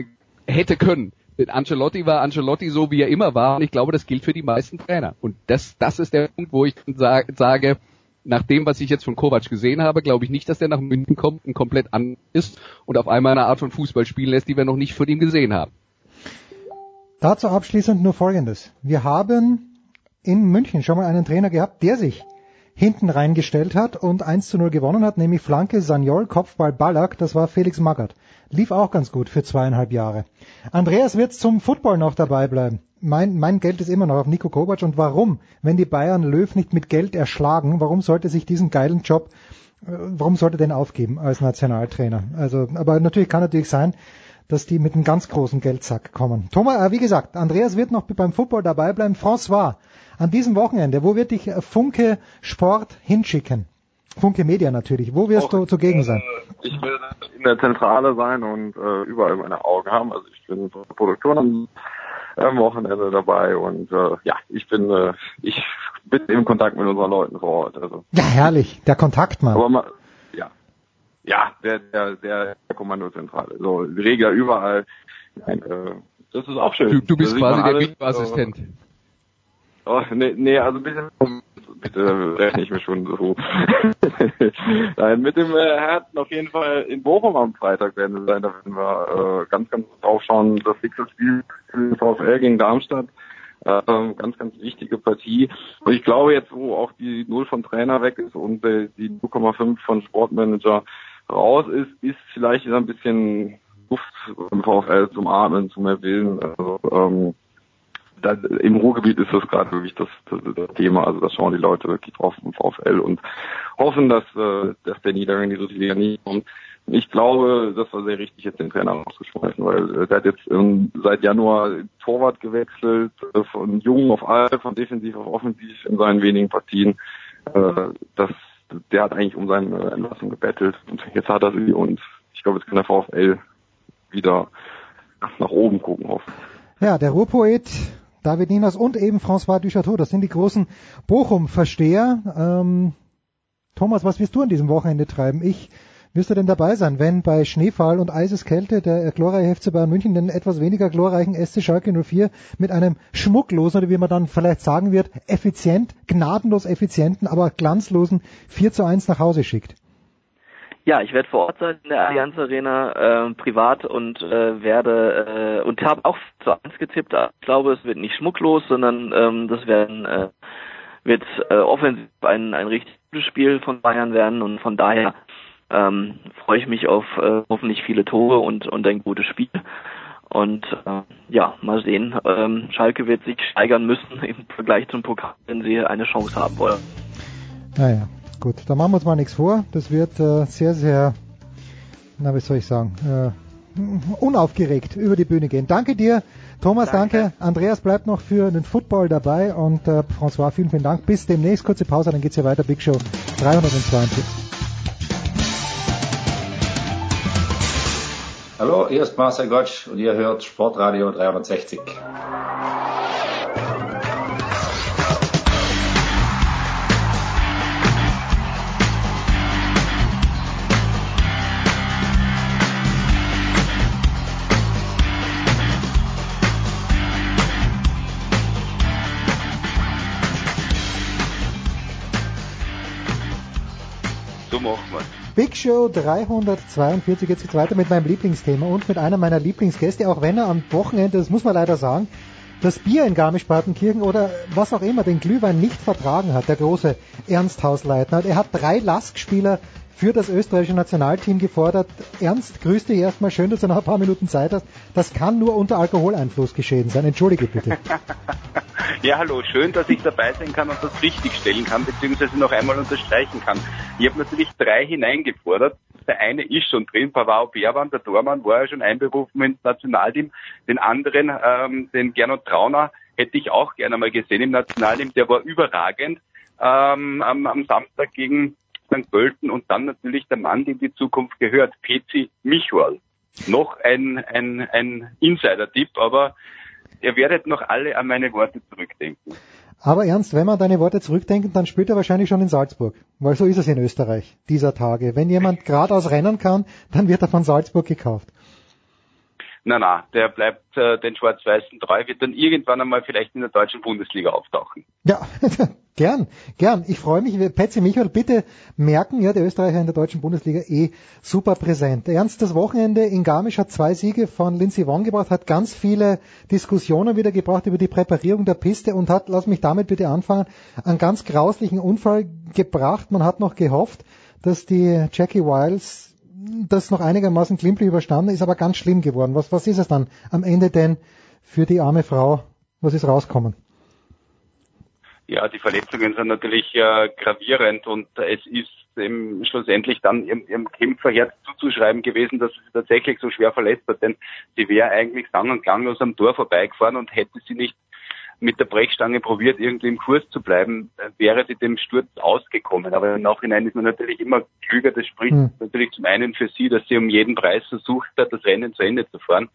hätte können. Ancelotti war Ancelotti so, wie er immer war und ich glaube, das gilt für die meisten Trainer. Und das, das ist der Punkt, wo ich sage, nach dem, was ich jetzt von Kovac gesehen habe, glaube ich nicht, dass der nach München kommt und komplett an ist und auf einmal eine Art von Fußball spielen lässt, die wir noch nicht von ihm gesehen haben. Dazu abschließend nur Folgendes. Wir haben in München schon mal einen Trainer gehabt, der sich hinten reingestellt hat und 1 zu 0 gewonnen hat, nämlich Flanke, Sanyol, Kopfball, Ballack, das war Felix Magath. Lief auch ganz gut für zweieinhalb Jahre. Andreas wird zum Football noch dabei bleiben. Mein, mein Geld ist immer noch auf Nico Kovac und warum, wenn die Bayern Löw nicht mit Geld erschlagen, warum sollte sich diesen geilen Job, äh, warum sollte den aufgeben als Nationaltrainer? Also, aber natürlich kann natürlich sein, dass die mit einem ganz großen Geldsack kommen. Thomas, äh, wie gesagt, Andreas wird noch beim Football dabei bleiben. François, an diesem Wochenende, wo wird dich Funke Sport hinschicken? Funke Media natürlich. Wo wirst Auch, du zugegen sein? Äh, ich werde in der Zentrale sein und äh, überall meine Augen haben. Also ich bin Produktion am, am Wochenende dabei und äh, ja, ich bin äh, ich bin im Kontakt mit unseren Leuten vor Ort. Also. Ja, herrlich, der Kontaktmann. Aber mal, ja, der, der, der Kommandozentrale. So, Regler überall. Nein, äh, das ist auch schön. Du, du bist quasi der Videoassistent. Oh, nee, nee, also ein bisschen bitte rechne ich mir schon so. Nein, mit dem äh, Herzen auf jeden Fall in Bochum am Freitag werden wir sein. Da werden wir äh, ganz, ganz drauf schauen. Das nächste Spiel VfL gegen Darmstadt. Äh, ganz, ganz wichtige Partie. Und ich glaube jetzt, wo auch die Null von Trainer weg ist und äh, die 0,5 von Sportmanager raus ist, ist vielleicht ein bisschen Luft im VfL zum Atmen, zum Erwähnen. Also, ähm, da, im Ruhrgebiet ist das gerade wirklich das, das, das, Thema. Also da schauen die Leute wirklich drauf im VfL und hoffen, dass, äh, dass der Niedergang die Liga nie kommt. Ich glaube, das war sehr richtig, jetzt den Trainer rauszuschmeißen, weil äh, der hat jetzt ähm, seit Januar Torwart gewechselt, äh, von jung auf alt, von defensiv auf offensiv in seinen wenigen Partien. Äh, das der hat eigentlich um seine Entlassung gebettelt und jetzt hat er sie und ich glaube, jetzt kann der VfL wieder nach oben gucken auf. Ja, der Ruhrpoet David Ninas und eben François Duchateau, das sind die großen Bochum-Versteher. Ähm, Thomas, was wirst du an diesem Wochenende treiben? Ich wirst du denn dabei sein, wenn bei Schneefall und Eiseskälte der glorreiche FC Bayern München den etwas weniger glorreichen SC Schalke 04 mit einem schmucklosen oder wie man dann vielleicht sagen wird, effizient, gnadenlos effizienten, aber glanzlosen 4 zu 1 nach Hause schickt? Ja, ich werde vor Ort sein in der Allianz Arena äh, privat und äh, werde äh, und habe auch zu 1 getippt. Ich glaube, es wird nicht schmucklos, sondern ähm, das werden äh, wird äh, offensiv ein, ein richtig gutes Spiel von Bayern werden und von daher ähm, freue ich mich auf äh, hoffentlich viele Tore und, und ein gutes Spiel. Und äh, ja, mal sehen. Ähm, Schalke wird sich steigern müssen im Vergleich zum Pokal, wenn sie eine Chance haben wollen. Naja, gut. Da machen wir uns mal nichts vor. Das wird äh, sehr, sehr, na, wie soll ich sagen, äh, unaufgeregt über die Bühne gehen. Danke dir, Thomas, danke. danke. Andreas bleibt noch für den Football dabei und äh, François, vielen, vielen Dank. Bis demnächst, kurze Pause, dann geht's hier weiter. Big Show 342. Hallo, hier ist Marcel Gottsch und ihr hört Sportradio 360. So macht man. Big Show 342, jetzt geht's weiter mit meinem Lieblingsthema und mit einer meiner Lieblingsgäste, auch wenn er am Wochenende, das muss man leider sagen, das Bier in Garmisch-Partenkirchen oder was auch immer, den Glühwein nicht vertragen hat, der große Ernst Hausleitner. Er hat drei Lask-Spieler für das österreichische Nationalteam gefordert. Ernst, grüß dich erstmal, schön, dass du noch ein paar Minuten Zeit hast. Das kann nur unter Alkoholeinfluss geschehen sein. Entschuldige bitte. ja, hallo, schön, dass ich dabei sein kann und das richtigstellen kann, beziehungsweise noch einmal unterstreichen kann. Ich habe natürlich drei hineingefordert. Der eine ist schon drin, Pavao Berwan, der Tormann, war ja schon einberufen ins Nationalteam. Den anderen, ähm, den Gernot Trauner, hätte ich auch gerne mal gesehen im Nationalteam. Der war überragend ähm, am, am Samstag gegen St. Pölten und dann natürlich der Mann, dem die Zukunft gehört, Pezi Michual. Noch ein, ein, ein Insider-Tipp, aber ihr werdet noch alle an meine Worte zurückdenken. Aber ernst, wenn man deine Worte zurückdenken, dann spielt er wahrscheinlich schon in Salzburg. Weil so ist es in Österreich, dieser Tage. Wenn jemand geradeaus rennen kann, dann wird er von Salzburg gekauft. Na na, der bleibt äh, den Schwarz-Weißen treu, wird dann irgendwann einmal vielleicht in der deutschen Bundesliga auftauchen. Ja, gern, gern. Ich freue mich. Petzi Michael, bitte merken, ja, der Österreicher in der deutschen Bundesliga eh super präsent. Ernst, das Wochenende in Garmisch hat zwei Siege von Lindsay Wong gebracht, hat ganz viele Diskussionen wieder gebracht über die Präparierung der Piste und hat, lass mich damit bitte anfangen, einen ganz grauslichen Unfall gebracht. Man hat noch gehofft, dass die Jackie Wiles das noch einigermaßen glimpflich überstanden, ist aber ganz schlimm geworden. Was, was ist es dann am Ende denn für die arme Frau? Was ist rauskommen? Ja, die Verletzungen sind natürlich äh, gravierend und es ist eben schlussendlich dann ihrem, ihrem Kämpferherz zuzuschreiben gewesen, dass sie tatsächlich so schwer verletzt hat, denn sie wäre eigentlich sang- und klanglos am Tor vorbeigefahren und hätte sie nicht mit der Brechstange probiert, irgendwie im Kurs zu bleiben, äh, wäre sie dem Sturz ausgekommen. Aber im Nachhinein ist man natürlich immer klüger. Das spricht mhm. natürlich zum einen für sie, dass sie um jeden Preis versucht hat, das Rennen zu Ende zu fahren.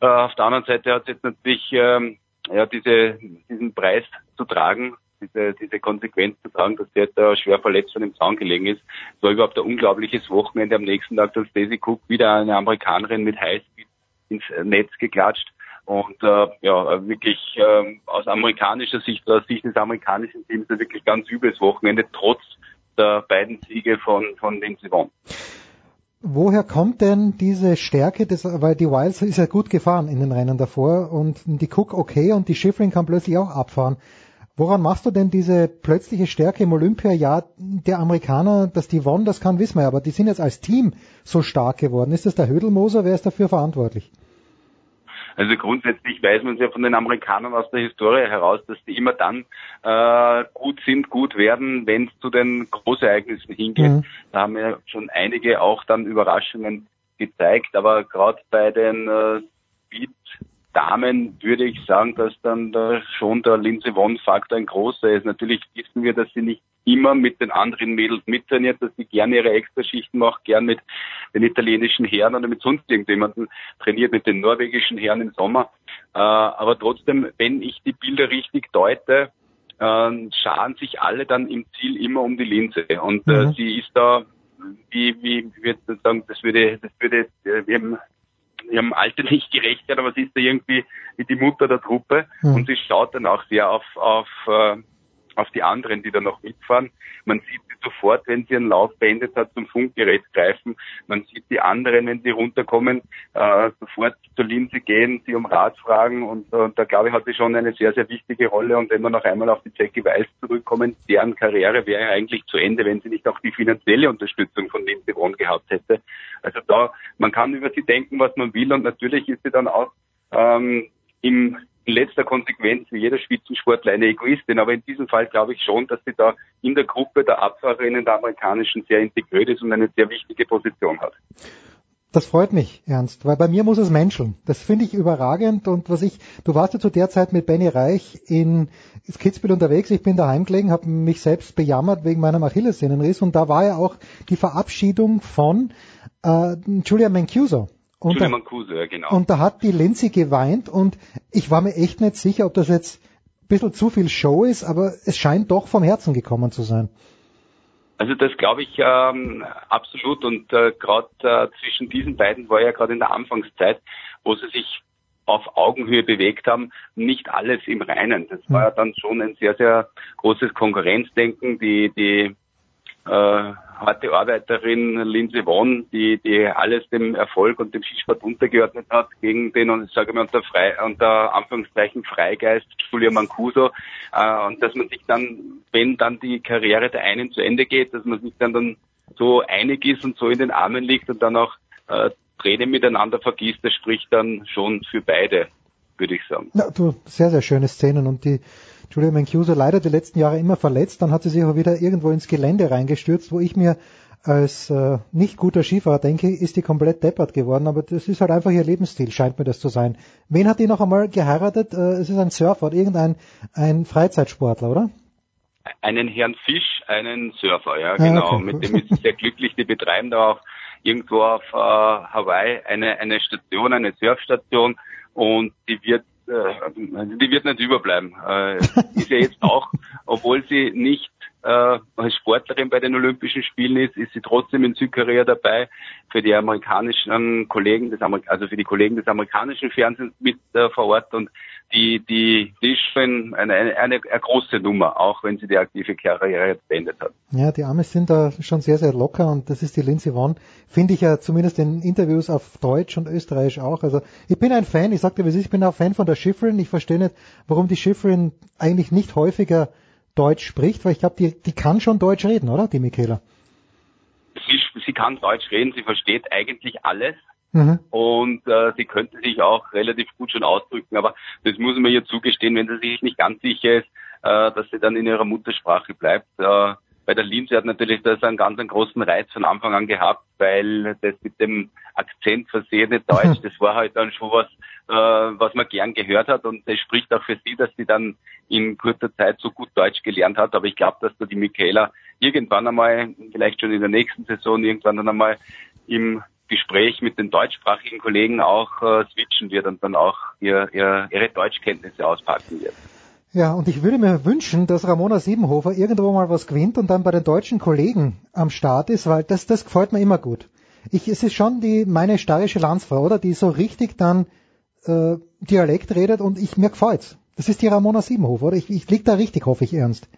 Äh, auf der anderen Seite hat sie jetzt natürlich ähm, ja, diese, diesen Preis zu tragen, diese, diese Konsequenz zu tragen, dass der da schwer verletzt von dem Zaun gelegen ist. Es war überhaupt ein unglaubliches Wochenende. Am nächsten Tag als Daisy Cook wieder eine Amerikanerin mit Highspeed ins Netz geklatscht. Und äh, ja, wirklich äh, aus amerikanischer Sicht, aus Sicht des amerikanischen Teams, ein wirklich ganz übles Wochenende, trotz der beiden Siege von, von Lindsey Vonn. Woher kommt denn diese Stärke, des, weil die Wilds ist ja gut gefahren in den Rennen davor und die Cook okay und die Schifrin kann plötzlich auch abfahren. Woran machst du denn diese plötzliche Stärke im Olympiajahr der Amerikaner, dass die Vonn, das kann, wissen wir, aber die sind jetzt als Team so stark geworden. Ist das der Hödelmoser? Wer ist dafür verantwortlich? Also grundsätzlich weiß man es ja von den Amerikanern aus der Historie heraus, dass die immer dann äh, gut sind, gut werden, wenn es zu den Großereignissen hingeht. Mhm. Da haben ja schon einige auch dann Überraschungen gezeigt, aber gerade bei den äh, Speed Damen würde ich sagen, dass dann da schon der Lindsey Vonn Faktor ein großer ist. Natürlich wissen wir, dass sie nicht immer mit den anderen Mädels mittrainiert, dass sie gerne ihre Extraschichten macht, gern mit den italienischen Herren oder mit sonst irgendjemanden trainiert, mit den norwegischen Herren im Sommer. Äh, aber trotzdem, wenn ich die Bilder richtig deute, äh, scharen sich alle dann im Ziel immer um die Linse. Und äh, mhm. sie ist da, wie, wie, wie würde ich sagen, das würde, das würde äh, ihrem, ihrem Alter nicht gerecht werden, aber sie ist da irgendwie wie die Mutter der Truppe mhm. und sie schaut dann auch sehr auf, auf äh, auf die anderen, die da noch mitfahren. Man sieht sie sofort, wenn sie einen Lauf beendet hat, zum Funkgerät greifen. Man sieht die anderen, wenn sie runterkommen, äh, sofort zur Linse gehen, sie um Rat fragen und, und da glaube ich, hat sie schon eine sehr, sehr wichtige Rolle. Und wenn wir noch einmal auf die Jackie Weiß zurückkommen, deren Karriere wäre eigentlich zu Ende, wenn sie nicht auch die finanzielle Unterstützung von Lindsay Vonn gehabt hätte. Also da, man kann über sie denken, was man will und natürlich ist sie dann auch ähm, im in letzter Konsequenz wie jeder Spitzensportler eine Egoistin, aber in diesem Fall glaube ich schon, dass sie da in der Gruppe der Abfahrerinnen der amerikanischen sehr integriert ist und eine sehr wichtige Position hat. Das freut mich, Ernst, weil bei mir muss es menscheln. Das finde ich überragend und was ich, du warst ja zu der Zeit mit Benny Reich in Kitzbühel unterwegs, ich bin daheim gelegen, habe mich selbst bejammert wegen meinem Achillessehnenriss und da war ja auch die Verabschiedung von äh, Julia Mancuso. Und da, Mancuso, genau. Und da hat die Lindsay geweint und ich war mir echt nicht sicher, ob das jetzt ein bisschen zu viel Show ist, aber es scheint doch vom Herzen gekommen zu sein. Also das glaube ich ähm, absolut und äh, gerade äh, zwischen diesen beiden war ja gerade in der Anfangszeit, wo sie sich auf Augenhöhe bewegt haben, nicht alles im Reinen. Das war ja dann schon ein sehr, sehr großes Konkurrenzdenken. Die, die äh, harte Arbeiterin Lindsay Vonn, die, die alles dem Erfolg und dem Skisport untergeordnet hat, gegen den, und ich sage mal unter, unter Anführungszeichen Freigeist Julia Mancuso, äh, und dass man sich dann, wenn dann die Karriere der einen zu Ende geht, dass man sich dann, dann so einig ist und so in den Armen liegt und dann auch äh, Tränen miteinander vergießt, das spricht dann schon für beide, würde ich sagen. Ja, du, sehr, sehr schöne Szenen und die Julia Mancuso leider die letzten Jahre immer verletzt, dann hat sie sich auch wieder irgendwo ins Gelände reingestürzt, wo ich mir als äh, nicht guter Skifahrer denke, ist die komplett deppert geworden, aber das ist halt einfach ihr Lebensstil, scheint mir das zu sein. Wen hat die noch einmal geheiratet? Äh, es ist ein Surfer, irgendein ein Freizeitsportler, oder? einen Herrn Fisch, einen Surfer, ja genau. Ah, okay, Mit dem ist sie sehr glücklich. Die betreiben da auch irgendwo auf äh, Hawaii eine eine Station, eine Surfstation und die wird die wird nicht überbleiben. Äh, ist ja jetzt auch, obwohl sie nicht äh, als Sportlerin bei den Olympischen Spielen ist, ist sie trotzdem in Südkorea dabei für die amerikanischen Kollegen des Amerik also für die Kollegen des amerikanischen Fernsehens mit äh, vor Ort und die die die ist schon eine, eine, eine, große Nummer, auch wenn sie die aktive Karriere jetzt beendet hat. Ja, die Amis sind da schon sehr, sehr locker und das ist die Lindsay Vonn. Finde ich ja zumindest in Interviews auf Deutsch und Österreichisch auch. Also ich bin ein Fan, ich sagte, ich bin auch Fan von der Schifferin. Ich verstehe nicht, warum die Schifferin eigentlich nicht häufiger Deutsch spricht, weil ich glaube, die, die kann schon Deutsch reden, oder? Die Michaela. Sie, sie kann Deutsch reden, sie versteht eigentlich alles. Mhm. und äh, sie könnte sich auch relativ gut schon ausdrücken, aber das muss man ihr zugestehen, wenn sie sich nicht ganz sicher ist, äh, dass sie dann in ihrer Muttersprache bleibt. Äh, bei der Lindsay hat natürlich das einen ganz einen großen Reiz von Anfang an gehabt, weil das mit dem Akzent versehene Deutsch, das war halt dann schon was, äh, was man gern gehört hat und das spricht auch für sie, dass sie dann in kurzer Zeit so gut Deutsch gelernt hat. Aber ich glaube, dass da die Michaela irgendwann einmal, vielleicht schon in der nächsten Saison, irgendwann dann einmal im Gespräch mit den deutschsprachigen Kollegen auch äh, switchen wird und dann auch ihr, ihr, ihre Deutschkenntnisse auspacken wird. Ja, und ich würde mir wünschen, dass Ramona Siebenhofer irgendwo mal was gewinnt und dann bei den deutschen Kollegen am Start ist, weil das, das gefällt mir immer gut. Ich, es ist schon die, meine steirische Landsfrau, oder? Die so richtig dann äh, Dialekt redet und ich mir gefällt's. Das ist die Ramona Siebenhofer, oder? Ich, ich lieg da richtig, hoffe ich ernst.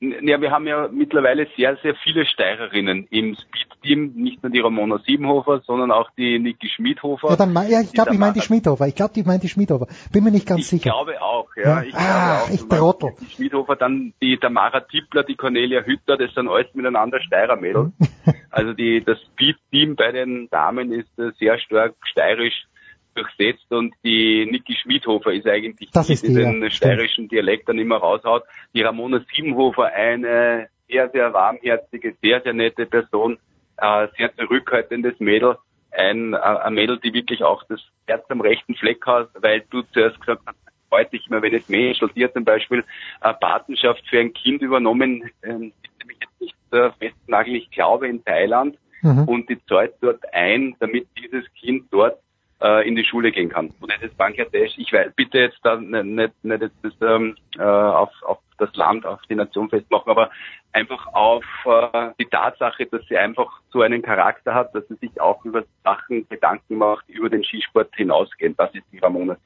Ja, wir haben ja mittlerweile sehr, sehr viele Steirerinnen im Speed-Team, nicht nur die Ramona Siebenhofer, sondern auch die Niki Schmidhofer. Ja, dann, ja, ich glaube, ich meine die Schmidhofer. Ich glaube, ich meine die Schmidhofer. Bin mir nicht ganz Ich sicher. glaube auch, ja. Ja. Ich Ah, glaube auch. ich Trottel. Die Schmidhofer, dann die Tamara Tippler, die Cornelia Hütter, das sind alles miteinander Steirer-Mädels. Mhm. Also die, das Speed-Team bei den Damen ist äh, sehr stark steirisch durchsetzt und die Niki Schmidhofer ist eigentlich Das die, ist die die, den ja, steirischen Dialekt dann immer raushaut. Die Ramona Siebenhofer, eine sehr, sehr warmherzige, sehr, sehr nette Person, äh, sehr zurückhaltendes Mädel, ein, äh, ein Mädel, die wirklich auch das Herz am rechten Fleck hat, weil du zuerst gesagt hast, freut dich immer, wenn es die hat zum Beispiel eine Patenschaft für ein Kind übernommen, ähm, mich jetzt nicht äh, festnageln, ich glaube in Thailand, Mhm. und die zahlt dort ein, damit dieses Kind dort äh, in die Schule gehen kann. Und das ist Bangladesch. Ich weiß, bitte jetzt da nicht, nicht, nicht jetzt das, ähm, äh, auf, auf das Land, auf die Nation festmachen, aber einfach auf äh, die Tatsache, dass sie einfach so einen Charakter hat, dass sie sich auch über Sachen Gedanken macht, die über den Skisport hinausgehen. Das ist die Ramona.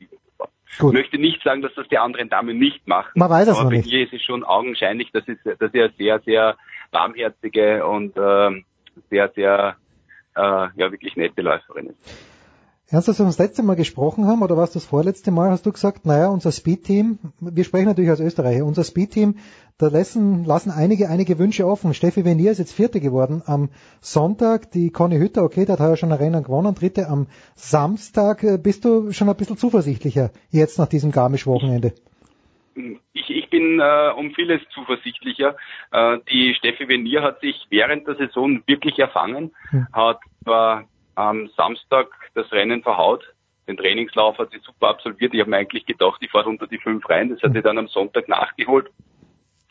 Ich Gut. möchte nicht sagen, dass das die anderen Damen nicht machen. Man weiß es aber nicht. ihr ist es schon augenscheinlich, dass sie, dass sie eine sehr, sehr warmherzige und ähm, sehr, sehr äh, ja wirklich nette Läuferin ist. Ernst, als wir das letzte Mal gesprochen haben, oder war es das vorletzte Mal, hast du gesagt, naja, unser Speed-Team, wir sprechen natürlich als Österreicher, unser Speed-Team, da lassen, lassen einige, einige Wünsche offen. Steffi Venier ist jetzt Vierte geworden am Sonntag, die Conny Hütter, okay, der hat heuer schon ein Rennen gewonnen, Dritte am Samstag. Äh, Bist du schon ein bisschen zuversichtlicher jetzt nach diesem Garmisch-Wochenende? Ich, ich bin äh, um vieles zuversichtlicher. Äh, die Steffi Venier hat sich während der Saison wirklich erfangen, Hm. hat zwar am Samstag das Rennen verhaut, den Trainingslauf hat sie super absolviert. Ich habe mir eigentlich gedacht, die fährt unter die fünf rein. Das hat sie dann am Sonntag nachgeholt.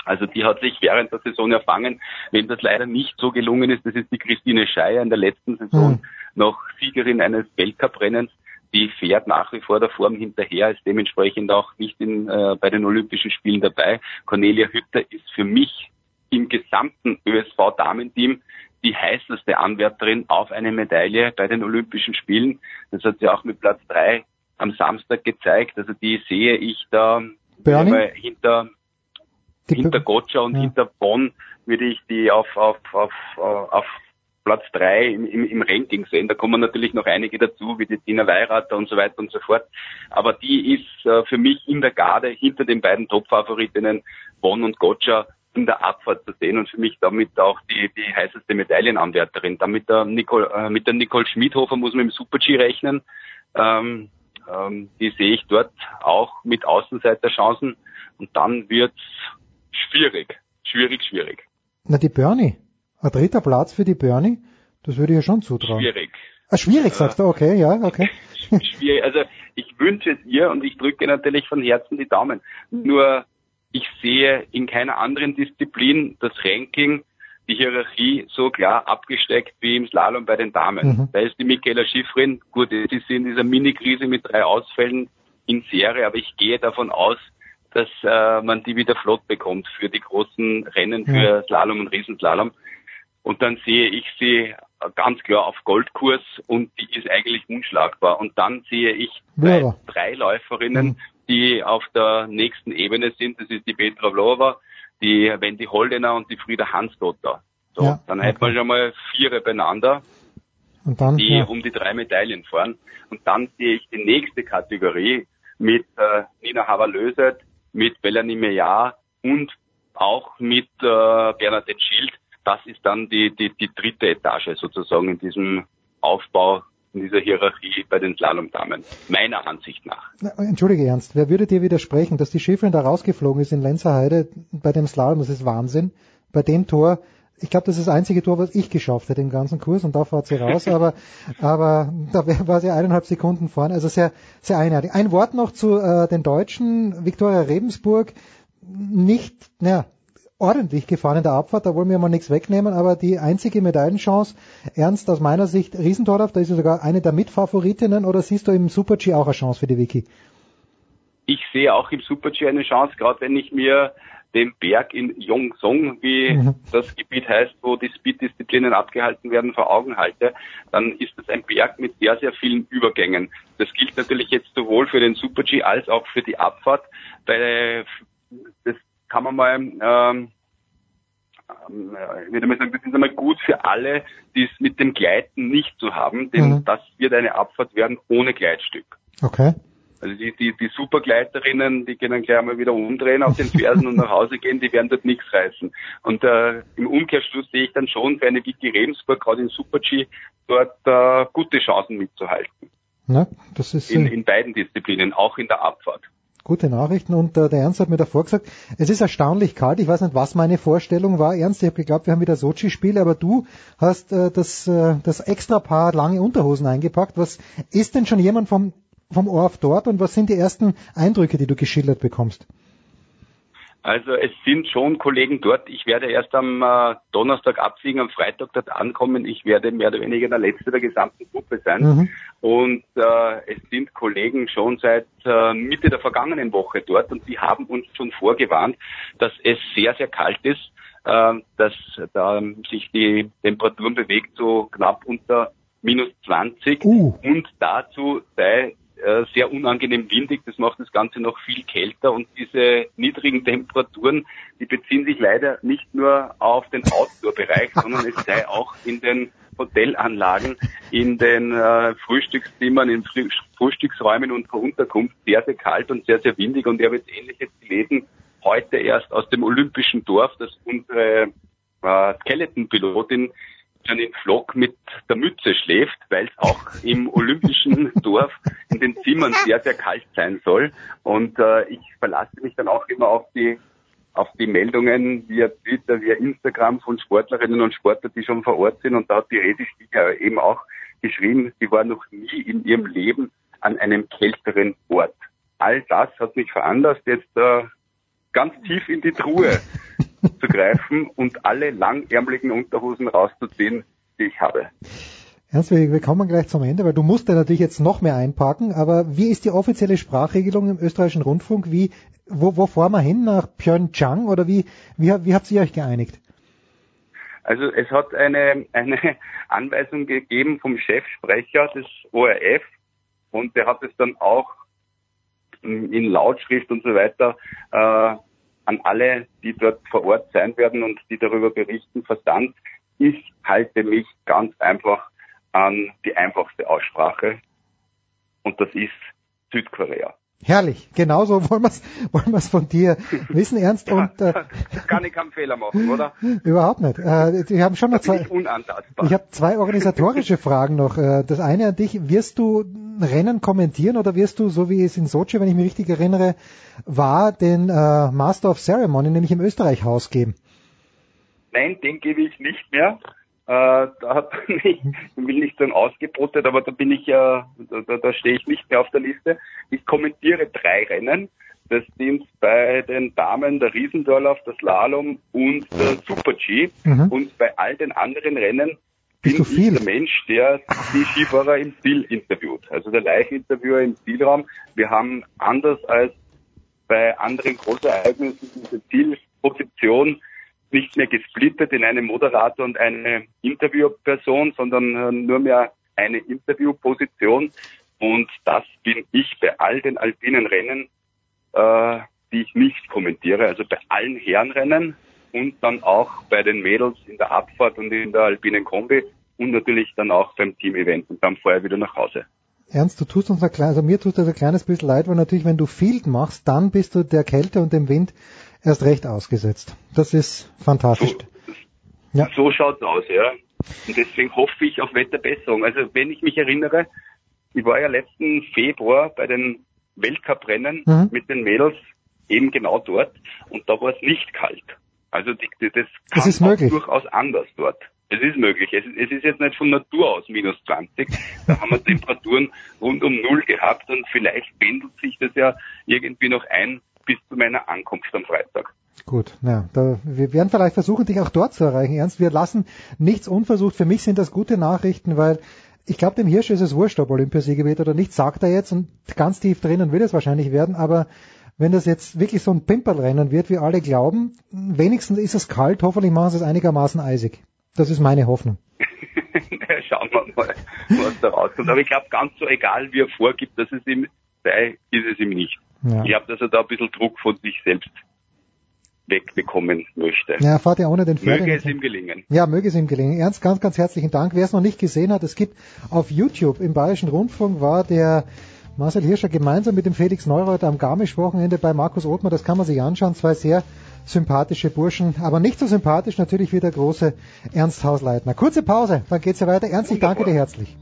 Also die hat sich während der Saison erfangen. Wem das leider nicht so gelungen ist, das ist die Christine Scheier in der letzten Saison noch Siegerin eines Weltcuprennens. Die fährt nach wie vor der Form hinterher, ist dementsprechend auch nicht in, äh, bei den Olympischen Spielen dabei. Cornelia Hütter ist für mich im gesamten ÖSV-Damenteam die heißeste Anwärterin auf eine Medaille bei den Olympischen Spielen. Das hat sie auch mit Platz drei am Samstag gezeigt. Also die sehe ich da hinter Die hinter Gotcha und Ja. hinter Bonn würde ich die auf, auf, auf, auf Platz drei im, im, im Ranking sehen. Da kommen natürlich noch einige dazu, wie die Tina Weirater und so weiter und so fort. Aber die ist äh, für mich in der Garde hinter den beiden Top-Favoritinnen Bonn und Gotcha in der Abfahrt zu sehen und für mich damit auch die, die heißeste Medaillenanwärterin. Dann mit der Nicole, äh, mit der Nicole Schmidhofer muss man im Super-G rechnen. Ähm, ähm, die sehe ich dort auch mit Außenseiterchancen und dann wird's schwierig, schwierig, schwierig, Na, die Bernie. Ein dritter Platz für die Bernie, das würde ich ja schon zutrauen. schwierig. Ah, schwierig, sagst du, okay, ja, okay. schwierig. Also ich wünsche es ihr und ich drücke natürlich von Herzen die Daumen. Nur ich sehe in keiner anderen Disziplin das Ranking, die Hierarchie so klar abgesteckt wie im Slalom bei den Damen. Mhm. Da ist die Michaela Schifrin, gut, sie ist in dieser Mini-Krise mit drei Ausfällen in Serie, aber ich gehe davon aus, dass äh, man die wieder flott bekommt für die großen Rennen, für Slalom und Riesenslalom. Und dann sehe ich sie ganz klar auf Goldkurs und die ist eigentlich unschlagbar. Und dann sehe ich drei, drei Läuferinnen, mhm. Die auf der nächsten Ebene sind. Das ist die Petra Vlova, die Wendy Holdener und die Frieda Hansdotter. So, ja, dann okay. hätten wir schon mal vier beieinander, dann, die ja. um die drei Medaillen fahren. Und dann sehe ich die nächste Kategorie mit äh, Nina Havalöset, mit Melanie Meillard und auch mit äh, Bernadette Schild. Das ist dann die, die, die dritte Etage sozusagen in diesem Aufbau in dieser Hierarchie bei den Slalomdamen, meiner Ansicht nach. Entschuldige Ernst, wer würde dir widersprechen, dass die Schifferin da rausgeflogen ist in Lenzerheide bei dem Slalom, das ist Wahnsinn. Bei dem Tor, ich glaube, das ist das einzige Tor, was ich geschafft hätte im ganzen Kurs und da fährt sie raus, aber, aber da war sie eineinhalb Sekunden vorne, also sehr, sehr einheitlich. Ein Wort noch zu äh, den Deutschen, Viktoria Rebensburg, nicht, naja, ordentlich gefahren in der Abfahrt, da wollen wir mal nichts wegnehmen, aber die einzige Medaillenchance, Ernst aus meiner Sicht, Riesentorlauf, da ist sie sogar eine der Mitfavoritinnen oder siehst du im Super-G auch eine Chance für die Wiki? Ich sehe auch im Super-G eine Chance, gerade wenn ich mir den Berg in Yongzong, wie mhm. das Gebiet heißt, wo die Speed-Disziplinen abgehalten werden, vor Augen halte, dann ist das ein Berg mit sehr, sehr vielen Übergängen. Das gilt natürlich jetzt sowohl für den Super-G als auch für die Abfahrt. Bei, das kann man mal, ähm, äh, ich würde mal sagen, das ist einmal gut für alle, die es mit dem Gleiten nicht zu haben, denn mhm. das wird eine Abfahrt werden ohne Gleitstück. Okay. Also die, die, die Supergleiterinnen, die können gleich mal wieder umdrehen auf den Fersen und nach Hause gehen, die werden dort nichts reißen. Und äh, im Umkehrschluss sehe ich dann schon für eine Vicky Rebensburg, gerade in Super-G, dort äh, gute Chancen mitzuhalten. Na, das ist, in, in beiden Disziplinen, auch in der Abfahrt. Gute Nachrichten und äh, der Ernst hat mir davor gesagt, es ist erstaunlich kalt. Ich weiß nicht, was meine Vorstellung war. Ernst, ich habe geglaubt, wir haben wieder Sochi-Spiele, aber du hast äh, das, äh, das extra Paar lange Unterhosen eingepackt. Was ist denn schon jemand vom, vom Orf dort und was sind die ersten Eindrücke, die du geschildert bekommst? Also es sind schon Kollegen dort. Ich werde erst am äh, Donnerstag abfliegen, am Freitag dort ankommen. Ich werde mehr oder weniger der Letzte der gesamten Gruppe sein. Mhm. Und äh, es sind Kollegen schon seit äh, Mitte der vergangenen Woche dort und die haben uns schon vorgewarnt, dass es sehr, sehr kalt ist, äh, dass da sich die Temperaturen bewegt so knapp unter minus 20 uh. und dazu sei äh, sehr unangenehm windig, das macht das Ganze noch viel kälter. Und diese niedrigen Temperaturen, die beziehen sich leider nicht nur auf den Outdoor-Bereich, sondern es sei auch in den Hotelanlagen, in den äh, Frühstückszimmern, in Früh Frühstücksräumen und per Unterkunft sehr, sehr kalt und sehr, sehr windig. Und ich habe jetzt ähnliches gelesen, heute erst aus dem Olympischen Dorf, dass unsere äh, Skeleton-Pilotin Janine Flock mit der Mütze schläft, weil es auch im olympischen Dorf in den Zimmern sehr, sehr kalt sein soll. Und äh, ich verlasse mich dann auch immer auf die auf die Meldungen via Twitter, via Instagram von Sportlerinnen und Sportlern, die schon vor Ort sind. Und da hat die Redi Spieger eben auch geschrieben, sie war noch nie in ihrem Leben an einem kälteren Ort. All das hat mich veranlasst, jetzt äh, ganz tief in die Truhe zu greifen und alle langärmeligen Unterhosen rauszuziehen, die ich habe. Ernst, wir kommen gleich zum Ende, weil du musst ja natürlich jetzt noch mehr einpacken, aber wie ist die offizielle Sprachregelung im österreichischen Rundfunk? Wie, wo, wo fahren wir hin? Nach Pyeongchang oder wie, wie, wie habt ihr euch geeinigt? Also es hat eine, eine Anweisung gegeben vom Chefsprecher des ORF und der hat es dann auch in Lautschrift und so weiter äh, an alle, die dort vor Ort sein werden und die darüber berichten, versandt. Ich halte mich ganz einfach an die einfachste Aussprache und das ist Südkorea. Herrlich, genauso wollen wir es wollen wir's von dir wissen, Ernst. Und, äh, kann ich keinen Fehler machen, oder? Überhaupt nicht. Äh, wir haben schon noch zwei. Ich, habe zwei organisatorische Fragen noch. Äh, das eine an dich: Wirst du Rennen kommentieren oder wirst du, so wie es in Sochi, wenn ich mich richtig erinnere, war, den äh, Master of Ceremony nämlich im Österreich-Haus geben? Nein, den gebe ich nicht mehr. Äh, da hat mich, ich will nicht sagen ausgebotet, aber da bin ich ja, da, da stehe ich nicht mehr auf der Liste. Ich kommentiere drei Rennen. des Teams bei den Damen der Riesendorlauf, der Slalom und der Super-G. Mhm. Und bei all den anderen Rennen Bist bin ich der Mensch, der die Skifahrer im Ziel interviewt. Also der Live-Interviewer im Zielraum. Wir haben anders als bei anderen Großereignissen diese Zielposition nicht mehr gesplittet in einen Moderator und eine Interviewperson, sondern äh, nur mehr eine Interviewposition. Und das bin ich bei all den alpinen Rennen, äh, die ich nicht kommentiere, also bei allen Herrenrennen und dann auch bei den Mädels in der Abfahrt und in der alpinen Kombi und natürlich dann auch beim Team-Event und dann vorher wieder nach Hause. Ernst, du tust uns ein kleines, also mir tut das ein kleines bisschen leid, weil natürlich, wenn du Field machst, dann bist du der Kälte und dem Wind erst recht ausgesetzt. Das ist fantastisch. So, Ja. so schaut's aus, ja. Und deswegen hoffe ich auf Wetterbesserung. Also wenn ich mich erinnere, ich war ja letzten Februar bei den Weltcuprennen Mhm. mit den Mädels eben genau dort und da war es nicht kalt. Also die, die, das kann Das ist auch durchaus anders dort. Es ist möglich. Es, es ist jetzt nicht von Natur aus minus 20. Da haben wir Temperaturen rund um Null gehabt und vielleicht pendelt sich das ja irgendwie noch ein bis zu meiner Ankunft am Freitag. Gut, ja, da, wir werden vielleicht versuchen, dich auch dort zu erreichen, Ernst. Wir lassen nichts unversucht. Für mich sind das gute Nachrichten, weil ich glaube, dem Hirsch ist es wurscht, ob Olympiasieger wird oder nicht, sagt er jetzt und ganz tief drinnen will es wahrscheinlich werden, aber wenn das jetzt wirklich so ein Pimperlrennen wird, wie alle glauben, wenigstens ist es kalt, hoffentlich machen sie es einigermaßen eisig. Das ist meine Hoffnung. Schauen wir mal, was da rauskommt. Aber ich glaube, ganz so egal, wie er vorgibt, dass es ihm sei, ist es ihm nicht. Ja. Ich glaube, dass er da ein bisschen Druck von sich selbst wegbekommen möchte. Ja, fährt ja ohne den Pferd. Möge es ihm gelingen. Ja, möge es ihm gelingen. Ernst, ganz, ganz herzlichen Dank. Wer es noch nicht gesehen hat, es gibt auf YouTube im Bayerischen Rundfunk war der Marcel Hirscher gemeinsam mit dem Felix Neureuter am Garmisch-Wochenende bei Markus Othmar. Das kann man sich anschauen. Zwei sehr sympathische Burschen, aber nicht so sympathisch natürlich wie der große Ernst Hausleitner. Kurze Pause, dann geht's ja weiter. Ernst, ich danke dir herzlich.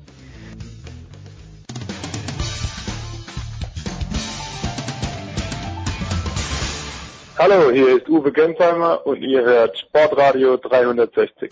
Hallo, hier ist Uwe Gensheimer und ihr hört Sportradio 360.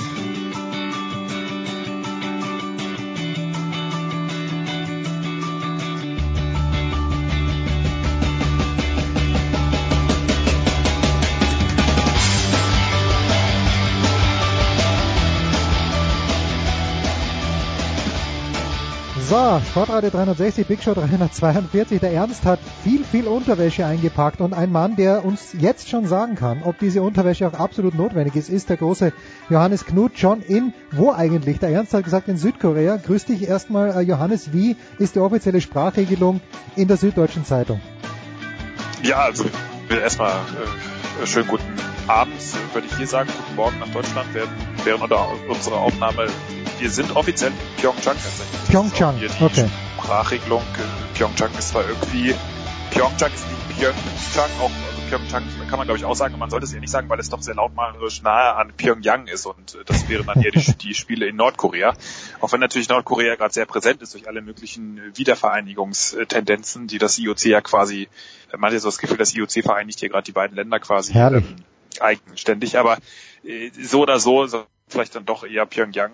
So, Sportradio 360, Big Show 342. Der Ernst hat viel, viel Unterwäsche eingepackt und ein Mann, der uns jetzt schon sagen kann, ob diese Unterwäsche auch absolut notwendig ist, ist der große Johannes Knut schon in, wo eigentlich? Der Ernst hat gesagt in Südkorea. Grüß dich erstmal, äh, Johannes, wie ist die offizielle Sprachregelung in der Süddeutschen Zeitung? Ja, also erstmal äh, schönen guten Abend, würde ich hier sagen, guten Morgen nach Deutschland, während, während unserer Aufnahme. Wir sind offiziell in Pyeongchang tatsächlich. Pyeongchang, Hier die okay. Sprachregelung. äh, Pyeongchang ist zwar irgendwie, Pyeongchang ist nicht Pyeongchang, auch also Pyeongchang kann man glaube ich auch sagen, man sollte es eher nicht sagen, weil es doch sehr lautmalerisch nahe an Pyongyang ist und äh, das wären dann eher die, die Spiele in Nordkorea. Auch wenn natürlich Nordkorea gerade sehr präsent ist durch alle möglichen äh, Wiedervereinigungstendenzen, die das IOC ja quasi, man hat ja so das Gefühl, das IOC vereinigt hier gerade die beiden Länder quasi Herrlich. ähm, eigenständig, aber äh, so oder so, so vielleicht dann doch eher Pyongyang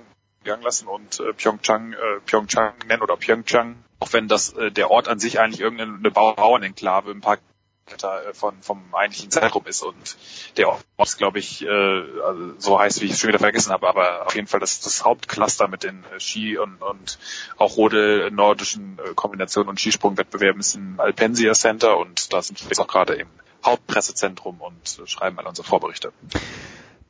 Pyongyang lassen und äh, Pyeongchang äh, Pyeongchang nennen oder Pyeongchang, auch wenn das äh, der Ort an sich eigentlich irgendeine Bauernenklave paar Kilometer äh, von vom eigentlichen Zentrum ist und der Ort glaube ich, äh, also so heißt, wie ich es schon wieder vergessen habe, aber auf jeden Fall das, das Hauptcluster mit den äh, Ski und, und auch nordischen äh, Kombinationen und Skisprungwettbewerben ist im Alpensia Center und da sind wir jetzt auch gerade im Hauptpressezentrum und schreiben alle unsere Vorberichte.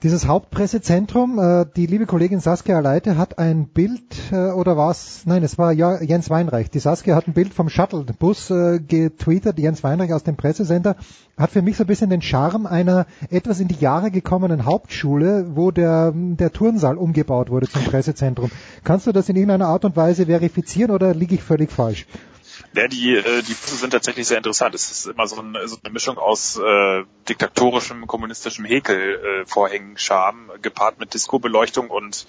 Dieses Hauptpressezentrum, äh, die liebe Kollegin Saskia Leite hat ein Bild, äh, oder was? Nein, es war ja, Jens Weinreich. Die Saskia hat ein Bild vom Shuttlebus äh, getweetet, Jens Weinreich aus dem Pressecenter. Hat für mich so ein bisschen den Charme einer etwas in die Jahre gekommenen Hauptschule, wo der, der Turnsaal umgebaut wurde zum Pressezentrum. Kannst du das in irgendeiner Art und Weise verifizieren oder liege ich völlig falsch? Ja, die, äh, die Busse sind tatsächlich sehr interessant. Es ist immer so, ein, so eine Mischung aus äh, diktatorischem, kommunistischem Häkel, äh, Charme, gepaart mit Disco-Beleuchtung und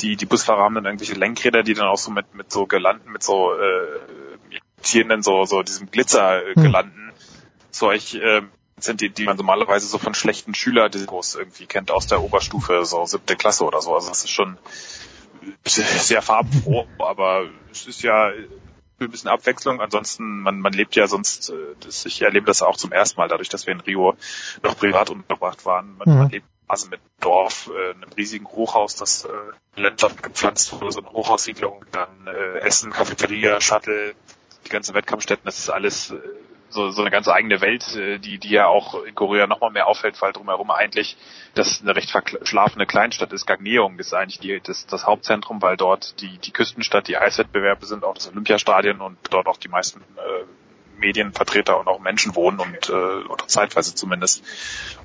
die, die Busfahrer haben dann irgendwelche Lenkräder, die dann auch so mit, mit so Gelanden, mit so äh, imitierenden, so, so diesem Glitzer-Gelanden, Zeug äh, sind die, die man normalerweise so von schlechten Schülerdiscos irgendwie kennt aus der Oberstufe, so siebte Klasse oder so. Also das ist schon sehr farbenfroh, aber es ist ja ein bisschen Abwechslung. Ansonsten, man, man lebt ja sonst, äh, das, ich erlebe das auch zum ersten Mal, dadurch, dass wir in Rio noch privat untergebracht waren. Man, Mhm. man lebt also mit Dorf, äh, einem riesigen Hochhaus, das äh, Landschaft gepflanzt wurde, so eine Hochhaussiedlung, dann äh, Essen, Cafeteria, Shuttle, die ganzen Wettkampfstätten, das ist alles äh, so, so eine ganz eigene Welt, äh, die, die ja auch in Korea nochmal mehr auffällt, weil drumherum eigentlich das eine recht verschlafene Kleinstadt ist. Gagneung ist eigentlich die, das, das Hauptzentrum, weil dort die, die Küstenstadt, die Eiswettbewerbe sind, auch das Olympiastadion und dort auch die meisten äh, Medienvertreter und auch Menschen wohnen und äh, oder zeitweise zumindest.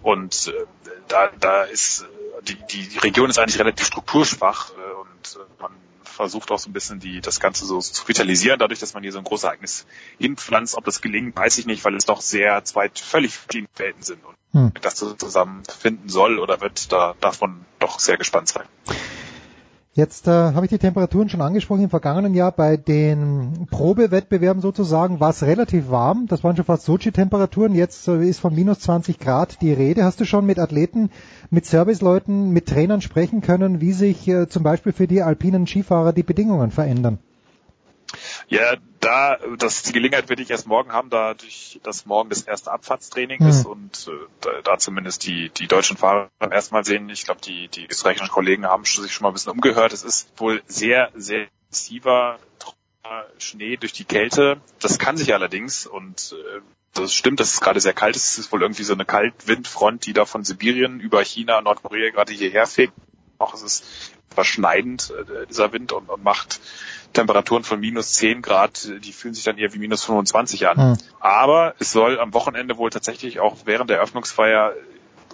Und äh, da, da ist die, die, die Region ist eigentlich relativ strukturschwach äh, und äh, man versucht auch so ein bisschen die das Ganze so zu vitalisieren, dadurch, dass man hier so ein großes Ereignis hinpflanzt. Ob das gelingt, weiß ich nicht, weil es doch sehr zwei völlig verschiedene Welten sind. Und Hm. das so zusammenfinden soll oder wird, da man doch sehr gespannt sein. Jetzt äh, habe ich die Temperaturen schon angesprochen. Im vergangenen Jahr bei den Probewettbewerben sozusagen war es relativ warm. Das waren schon fast Sochi-Temperaturen. Jetzt äh, ist von minus 20 Grad die Rede. Hast du schon mit Athleten, mit Serviceleuten, mit Trainern sprechen können, wie sich äh, zum Beispiel für die alpinen Skifahrer die Bedingungen verändern? Ja, da, das die Gelegenheit werde ich erst morgen haben, dadurch, dass morgen das erste Abfahrtstraining Mhm. ist und äh, da, da zumindest die, die deutschen Fahrer beim ersten Mal sehen. Ich glaube, die, die österreichischen Kollegen haben sich schon mal ein bisschen umgehört. Es ist wohl sehr, sehr massiver trockener Schnee durch die Kälte. Das kann sich allerdings und äh, das stimmt, dass es gerade sehr kalt ist. Es ist wohl irgendwie so eine Kaltwindfront, die da von Sibirien über China, Nordkorea gerade hierher fegt. Auch es ist überschneidend, äh, dieser Wind und, und macht Temperaturen von minus 10 Grad, die fühlen sich dann eher wie minus 25 an. Hm. Aber es soll am Wochenende wohl tatsächlich auch während der Eröffnungsfeier,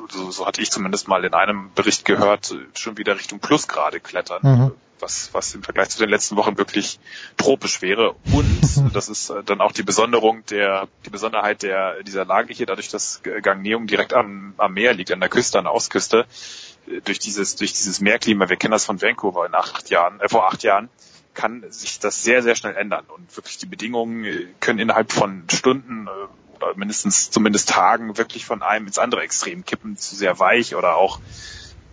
so, so hatte ich zumindest mal in einem Bericht gehört, schon wieder Richtung Plusgrade klettern. Mhm. Was, was im Vergleich zu den letzten Wochen wirklich tropisch wäre. Und das ist äh, dann auch die Besonderung der, die Besonderheit der, dieser Lage hier, dadurch, dass Gagneum direkt am, am Meer liegt, an der Küste, an der Ostküste, durch dieses, durch dieses Meerklima, wir kennen das von Vancouver in acht Jahren, äh, vor acht Jahren, kann sich das sehr, sehr schnell ändern. Und wirklich die Bedingungen äh, können innerhalb von Stunden äh, oder mindestens zumindest Tagen wirklich von einem ins andere Extrem kippen, zu sehr weich oder auch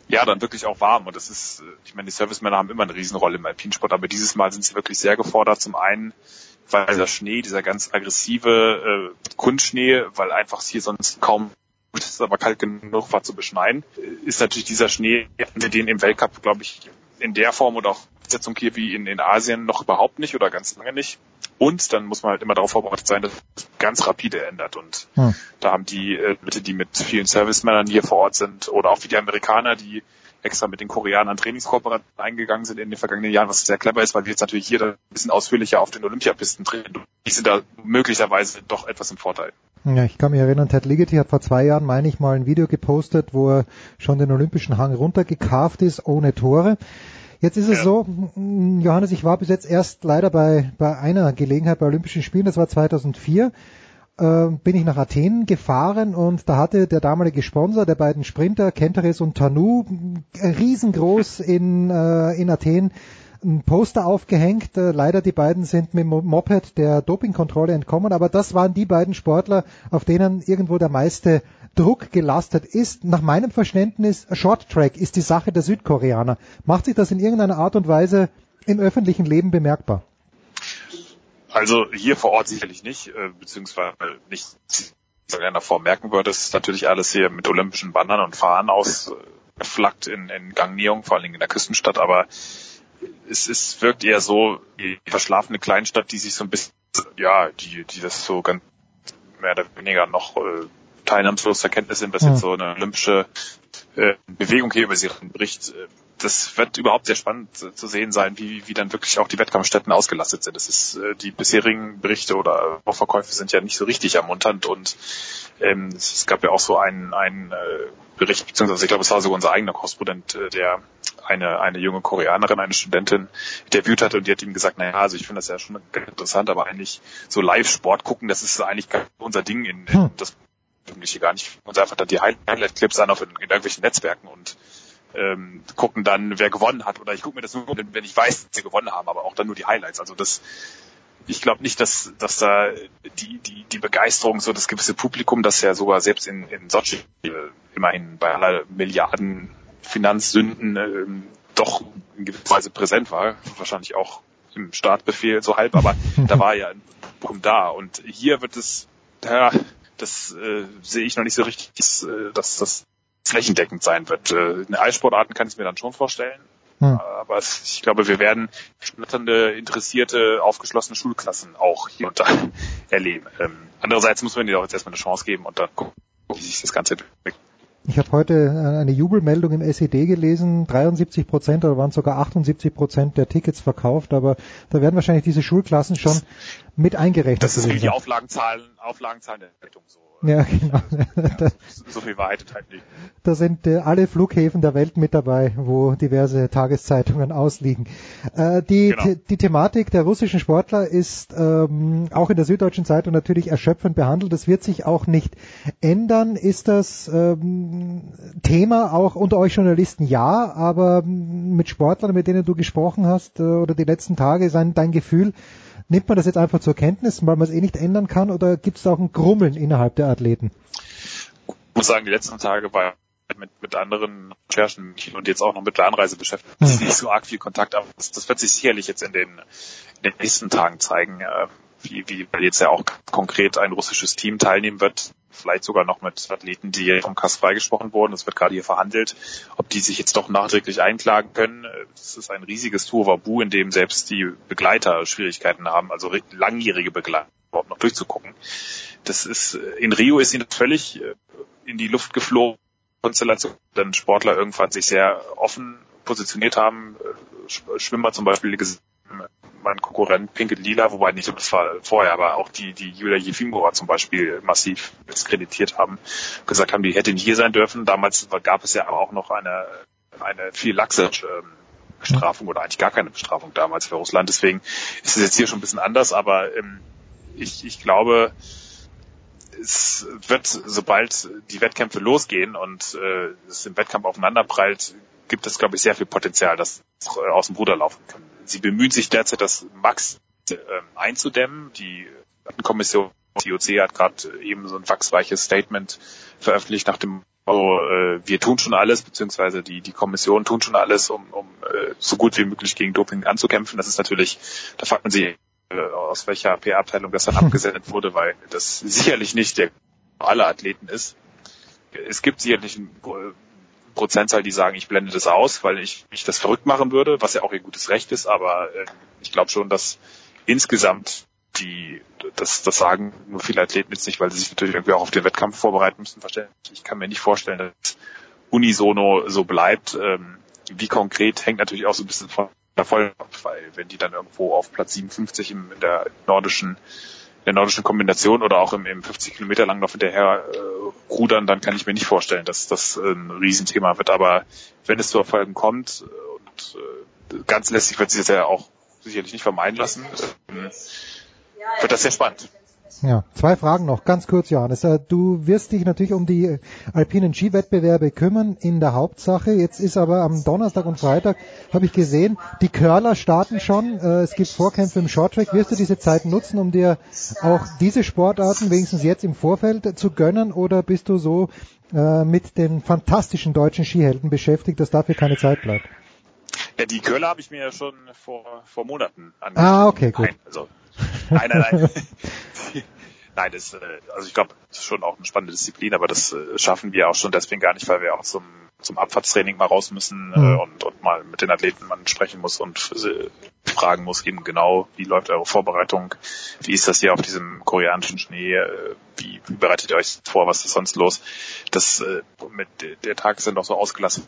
ja, dann wirklich auch warm. Und das ist, äh, ich meine, die Servicemänner haben immer eine Riesenrolle im Alpinsport, aber dieses Mal sind sie wirklich sehr gefordert. Zum einen, weil dieser Schnee, dieser ganz aggressive äh, Kunstschnee, weil einfach hier sonst kaum es ist aber kalt genug war zu beschneiden, äh, ist natürlich dieser Schnee, den im Weltcup, glaube ich, in der Form oder auch Setzung hier wie in, in Asien noch überhaupt nicht oder ganz lange nicht. Und dann muss man halt immer darauf vorbereitet sein, dass es ganz rapide ändert. Und Hm. da haben die äh, Leute, die mit vielen Servicemännern hier vor Ort sind, oder auch wie die Amerikaner, die extra mit den Koreanern Trainingskooperationen eingegangen sind in den vergangenen Jahren, was sehr clever ist, weil wir jetzt natürlich hier ein bisschen ausführlicher auf den Olympiapisten treten. Die sind da möglicherweise doch etwas im Vorteil. Ja, ich kann mich erinnern, Ted Ligety hat vor zwei Jahren, meine ich, mal ein Video gepostet, wo er schon den olympischen Hang runtergekarft ist, ohne Tore. Jetzt ist es so, m, Johannes, ich war bis jetzt erst leider bei, bei einer Gelegenheit bei Olympischen Spielen, das war 2004, äh, bin ich nach Athen gefahren und da hatte der damalige Sponsor der beiden Sprinter, Kenteres und Tanu, riesengroß in, äh, in Athen ein Poster aufgehängt. Äh, leider die beiden sind mit dem Moped der Dopingkontrolle entkommen, aber das waren die beiden Sportler, auf denen irgendwo der meiste Druck gelastet ist. Nach meinem Verständnis, Short Track ist die Sache der Südkoreaner. Macht sich das in irgendeiner Art und Weise im öffentlichen Leben bemerkbar? Also hier vor Ort sicherlich nicht, äh, beziehungsweise nicht in irgendeiner Form merken würde. Es ist natürlich alles hier mit olympischen Bannern und Fahnen ausgeflaggt in, in Gangneung, vor allen Dingen in der Küstenstadt, aber es, es wirkt eher so die verschlafene Kleinstadt, die sich so ein bisschen, ja, die, die das so ganz mehr oder weniger noch äh, teilnahmslos zur Kenntnis sind, dass jetzt so eine olympische äh, Bewegung hier über sie bricht. Äh, Das wird überhaupt sehr spannend äh, zu sehen sein, wie, wie dann wirklich auch die Wettkampfstätten ausgelastet sind. Das ist äh, die bisherigen Berichte oder Vorverkäufe sind ja nicht so richtig ermunternd und ähm, es, gab ja auch so einen, einen äh, Bericht, beziehungsweise ich glaube, es war sogar unser eigener Korrespondent, äh, der eine, eine junge Koreanerin, eine Studentin interviewt hatte und die hat ihm gesagt, naja, also ich finde das ja schon interessant, aber eigentlich so Live-Sport gucken, das ist eigentlich unser Ding in, in Hm. das Jugendliche gar nicht. Uns einfach dann die Highlight-Clips an auf in, in irgendwelchen Netzwerken und ähm, gucken dann, wer gewonnen hat. Oder ich gucke mir das nur, wenn ich weiß, dass sie gewonnen haben, aber auch dann nur die Highlights. Also das, ich glaube nicht, dass, dass da die, die, die Begeisterung, so das gewisse Publikum, das ja sogar selbst in, in Sochi äh, immerhin bei aller Milliarden Finanzsünden ähm, doch in gewisser Weise präsent war, wahrscheinlich auch im Startbefehl so halb, aber da war ja ein Boom da. Und hier wird es, ja, das äh, sehe ich noch nicht so richtig, dass, äh, dass das flächendeckend sein wird. Äh, in Eissportarten kann ich es mir dann schon vorstellen. Hm. Aber ich glaube, wir werden schnatternde, interessierte, aufgeschlossene Schulklassen auch hier und da erleben. Ähm, andererseits muss man ihnen auch jetzt erstmal eine Chance geben und dann gucken, wie sich das Ganze entwickelt. Ich habe heute eine Jubelmeldung im SED gelesen, 73 Prozent oder waren sogar 78 Prozent der Tickets verkauft, aber da werden wahrscheinlich diese Schulklassen schon mit eingerechnet. Das ist wie die Auflagenzahlen, Auflagenzahlen der Rettung so. Ja, genau. so viel Wahrheit halt nicht. Da sind äh, alle Flughäfen der Welt mit dabei, wo diverse Tageszeitungen ausliegen. Äh, die, genau. die Thematik der russischen Sportler ist ähm, auch in der Süddeutschen Zeitung natürlich erschöpfend behandelt. Das wird sich auch nicht ändern. Ist das ähm, Thema auch unter euch Journalisten? Ja, aber mit Sportlern, mit denen du gesprochen hast äh, oder die letzten Tage, ist ein, dein Gefühl, Nimmt man das jetzt einfach zur Kenntnis, weil man es eh nicht ändern kann, oder gibt es auch ein Grummeln innerhalb der Athleten? Ich muss sagen, die letzten Tage war mit, mit anderen Recherchen und jetzt auch noch mit der Anreise beschäftigt. Das ist nicht so arg viel Kontakt, aber das, das wird sich sicherlich jetzt in den, in den nächsten Tagen zeigen, äh, wie, wie weil jetzt ja auch konkret ein russisches Team teilnehmen wird vielleicht sogar noch mit Athleten, die vom Kass freigesprochen wurden. Das wird gerade hier verhandelt, ob die sich jetzt doch nachträglich einklagen können. Das ist ein riesiges Tohuwabu, in dem selbst die Begleiter Schwierigkeiten haben, also langjährige Begleiter überhaupt noch durchzugucken. Das ist, in Rio ist ihnen völlig äh, in die Luft geflogen. Konstellation, denn Sportler irgendwann sich sehr offen positioniert haben. Äh, Schwimmer zum Beispiel mein Konkurrent Pinkett Lila, wobei nicht das war vorher, aber auch die, die Julia Jefimova zum Beispiel massiv diskreditiert haben, gesagt haben, die hätte nicht hier sein dürfen. Damals gab es ja auch noch eine, eine viel laxe ähm, Bestrafung oder eigentlich gar keine Bestrafung damals für Russland. Deswegen ist es jetzt hier schon ein bisschen anders, aber ähm, ich, ich glaube, es wird, sobald die Wettkämpfe losgehen und äh, es im Wettkampf aufeinanderprallt, gibt es, glaube ich, sehr viel Potenzial, dass es aus dem Ruder laufen kann sie bemühen sich derzeit, das Max äh, einzudämmen. Die Kommission die IOC hat gerade eben so ein wachsweiches Statement veröffentlicht nach dem Motto, äh, wir tun schon alles, beziehungsweise die, die Kommission tun schon alles, um, um äh, so gut wie möglich gegen Doping anzukämpfen. Das ist natürlich, da fragt man sich, äh, aus welcher PR-Abteilung das dann abgesendet wurde, weil das sicherlich nicht der alle Athleten ist. Es gibt sicherlich ein Prozentzahl, die sagen, ich blende das aus, weil ich mich das verrückt machen würde, was ja auch ihr gutes Recht ist, aber äh, ich glaube schon, dass insgesamt die, das, das sagen nur viele Athleten jetzt nicht, weil sie sich natürlich irgendwie auch auf den Wettkampf vorbereiten müssen, verständlich. Ich kann mir nicht vorstellen, dass unisono so bleibt. Ähm, wie konkret hängt natürlich auch so ein bisschen von der Folge ab, weil wenn die dann irgendwo auf Platz 57 in der nordischen der nordischen Kombination oder auch im, im 50 Kilometer Langlauf hinterher äh, rudern, dann kann ich mir nicht vorstellen, dass das ein Riesenthema wird. Aber wenn es zu Erfolgen kommt und äh, ganz lässig wird sich das ja auch sicherlich nicht vermeiden lassen, äh, wird das sehr spannend. Ja, zwei Fragen noch, ganz kurz, Johannes. Äh, du wirst dich natürlich um die alpinen Skiwettbewerbe kümmern in der Hauptsache. Jetzt ist aber am Donnerstag und Freitag, habe ich gesehen, die Curler starten schon. Äh, es gibt Vorkämpfe im Shorttrack. Wirst du diese Zeit nutzen, um dir auch diese Sportarten wenigstens jetzt im Vorfeld zu gönnen oder bist du so äh, mit den fantastischen deutschen Skihelden beschäftigt, dass dafür keine Zeit bleibt? Ja, die Curler habe ich mir ja schon vor, vor Monaten angeschaut. Ah, okay, gut. Nein, also Nein, nein, nein. nein, das, äh, also ich glaube, das ist schon auch eine spannende Disziplin, aber das äh, schaffen wir auch schon deswegen gar nicht, weil wir auch zum, zum Abfahrtstraining mal raus müssen äh, mhm. und, und mal mit den Athleten man sprechen muss und fragen muss eben genau, wie läuft eure Vorbereitung, wie ist das hier auf diesem koreanischen Schnee, wie, wie bereitet ihr euch vor, was ist sonst los? Das mit der Tag ist dann doch so ausgelassen,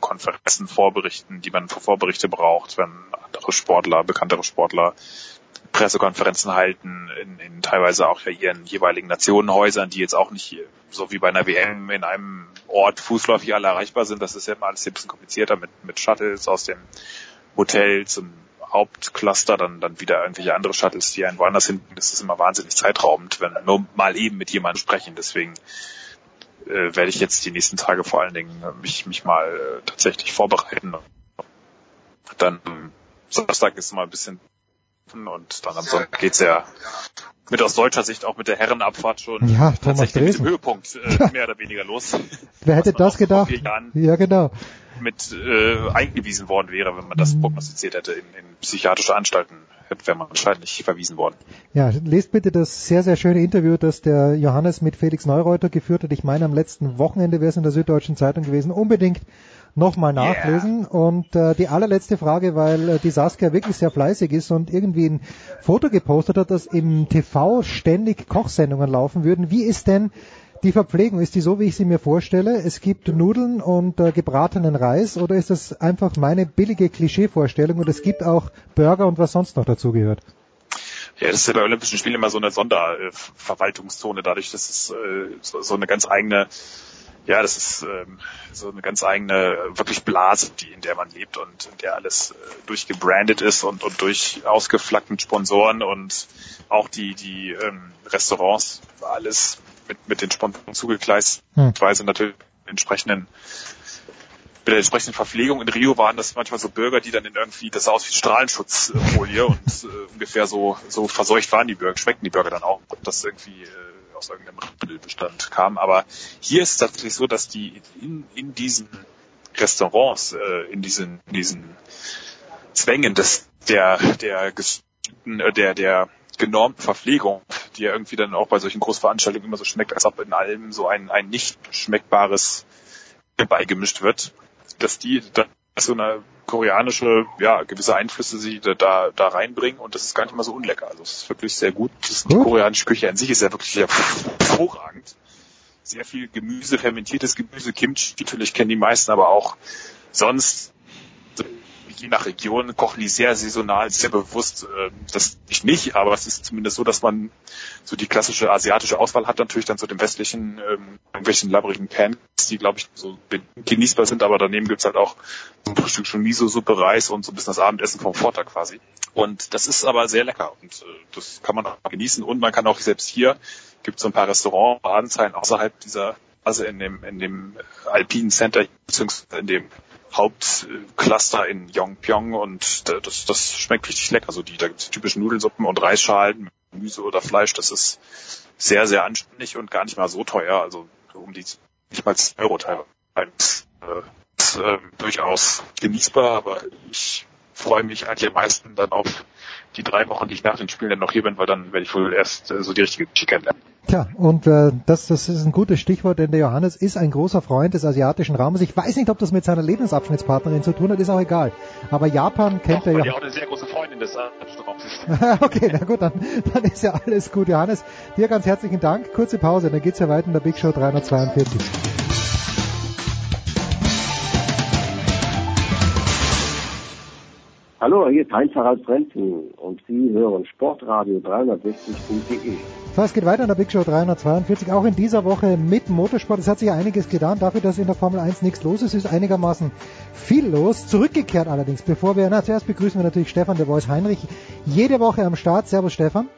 Konferenzen vorberichten, die man für Vorberichte braucht, wenn andere Sportler, bekanntere Sportler Pressekonferenzen halten, in, in teilweise auch ihren jeweiligen Nationenhäusern, die jetzt auch nicht so wie bei einer WM in einem Ort fußläufig alle erreichbar sind. Das ist ja immer alles ein bisschen komplizierter mit, mit Shuttles aus dem Hotel zum Hauptcluster, dann, dann wieder irgendwelche andere Shuttles, die einen woanders hinten. Das ist immer wahnsinnig zeitraubend, wenn nur mal eben mit jemandem sprechen. Deswegen äh, werde ich jetzt die nächsten Tage vor allen Dingen mich, mich mal äh, tatsächlich vorbereiten. Dann Samstag ist mal ein bisschen und dann am Sonntag geht's ja mit aus deutscher Sicht auch mit der Herrenabfahrt schon ja, Thomas tatsächlich mit dem Höhepunkt äh, mehr oder weniger los. Wer hätte das gedacht? Ja, genau. mit äh, eingewiesen worden wäre, wenn man das prognostiziert hätte in, in psychiatrische Anstalten, wäre man wahrscheinlich verwiesen worden. Ja, lest bitte das sehr, sehr schöne Interview, das der Johannes mit Felix Neureuter geführt hat. Ich meine, am letzten Wochenende wäre es in der Süddeutschen Zeitung gewesen. Unbedingt nochmal nachlesen. Yeah. Und äh, die allerletzte Frage, weil äh, die Saskia wirklich sehr fleißig ist und irgendwie ein Foto gepostet hat, dass im TV ständig Kochsendungen laufen würden. Wie ist denn die Verpflegung? Ist die so, wie ich sie mir vorstelle? Es gibt Nudeln und äh, gebratenen Reis oder ist das einfach meine billige Klischeevorstellung und es gibt auch Burger und was sonst noch dazugehört? Ja, das ist ja bei Olympischen Spielen immer so eine Sonderverwaltungszone, dadurch, dass es äh, so, so eine ganz eigene ja, das ist ähm, so eine ganz eigene wirklich Blase, die in der man lebt und in der alles äh, durchgebrandet ist und, und durch ausgeflackten Sponsoren und auch die die ähm, Restaurants alles mit mit den Sponsoren zugekleist, hm. Weise natürlich entsprechenden mit der entsprechenden Verpflegung. In Rio waren das manchmal so Bürger, die dann in irgendwie, das sah aus wie Strahlenschutzfolie und äh, ungefähr so, so verseucht waren die Bürger, schmeckten die Bürger dann auch, ob das irgendwie äh, aus irgendeinem Mittelbestand kam. Aber hier ist es tatsächlich so, dass die in, in diesen Restaurants, äh, in diesen, diesen Zwängen des, der, der, äh, der, der genormten Verpflegung, die ja irgendwie dann auch bei solchen Großveranstaltungen immer so schmeckt, als ob in allem so ein, ein nicht schmeckbares beigemischt wird, dass die dann so eine koreanische, ja, gewisse Einflüsse sie da, da reinbringen und das ist gar nicht mal so unlecker. Also es ist wirklich sehr gut. Das, die koreanische Küche an sich ist ja wirklich hervorragend. Sehr viel Gemüse, fermentiertes Gemüse, Kimchi, natürlich kennen die meisten, aber auch sonst je nach Region kochen die sehr saisonal, sehr bewusst. Äh, das ich nicht, aber es ist zumindest so, dass man so die klassische asiatische Auswahl hat, natürlich dann so den westlichen, ähm, irgendwelchen labbrigen Pancakes, die glaube ich so genießbar sind, aber daneben gibt's halt auch so ein Frühstück schon Miso-Suppe, Reis und so ein bisschen das Abendessen vom Vortag quasi. Und das ist aber sehr lecker und äh, das kann man auch genießen und man kann auch selbst hier gibt so ein paar Restaurants, außerhalb dieser also in dem in dem alpinen Center beziehungsweise in dem Hauptcluster in Yongpyong und das, das schmeckt richtig lecker. Also die, da gibt's typische Nudelsuppen und Reisschalen, Gemüse oder Fleisch. Das ist sehr, sehr anständig und gar nicht mal so teuer. Also um die nicht mal Euro teilweise. Das ist äh, durchaus genießbar, aber ich freue mich eigentlich am meisten dann auf die drei Wochen, die ich nach den Spielen dann noch hier bin, weil dann werde ich wohl erst äh, so die richtige Geschichte kennenlernen. Tja, und äh, das, das ist ein gutes Stichwort, denn der Johannes ist ein großer Freund des asiatischen Raumes. Ich weiß nicht, ob das mit seiner Lebensabschnittspartnerin zu tun hat, ist auch egal. Aber Japan kennt Doch, er ja. auch eine sehr große Freundin des asiatischen Raums ist. okay, na gut, dann, dann ist ja alles gut. Johannes, dir ganz herzlichen Dank. Kurze Pause, dann geht's ja weiter in der Big Show 342. Hallo, hier ist Heinz Harald Frenzen und Sie hören Sportradio 360.de. So, es geht weiter in der Big Show 342, auch in dieser Woche mit Motorsport. Es hat sich einiges getan. Dafür, dass in der Formel 1 nichts los ist, ist einigermaßen viel los. Zurückgekehrt allerdings, bevor wir, na, zuerst begrüßen wir natürlich Stefan de Voice Heinrich. Jede Woche am Start. Servus Stefan.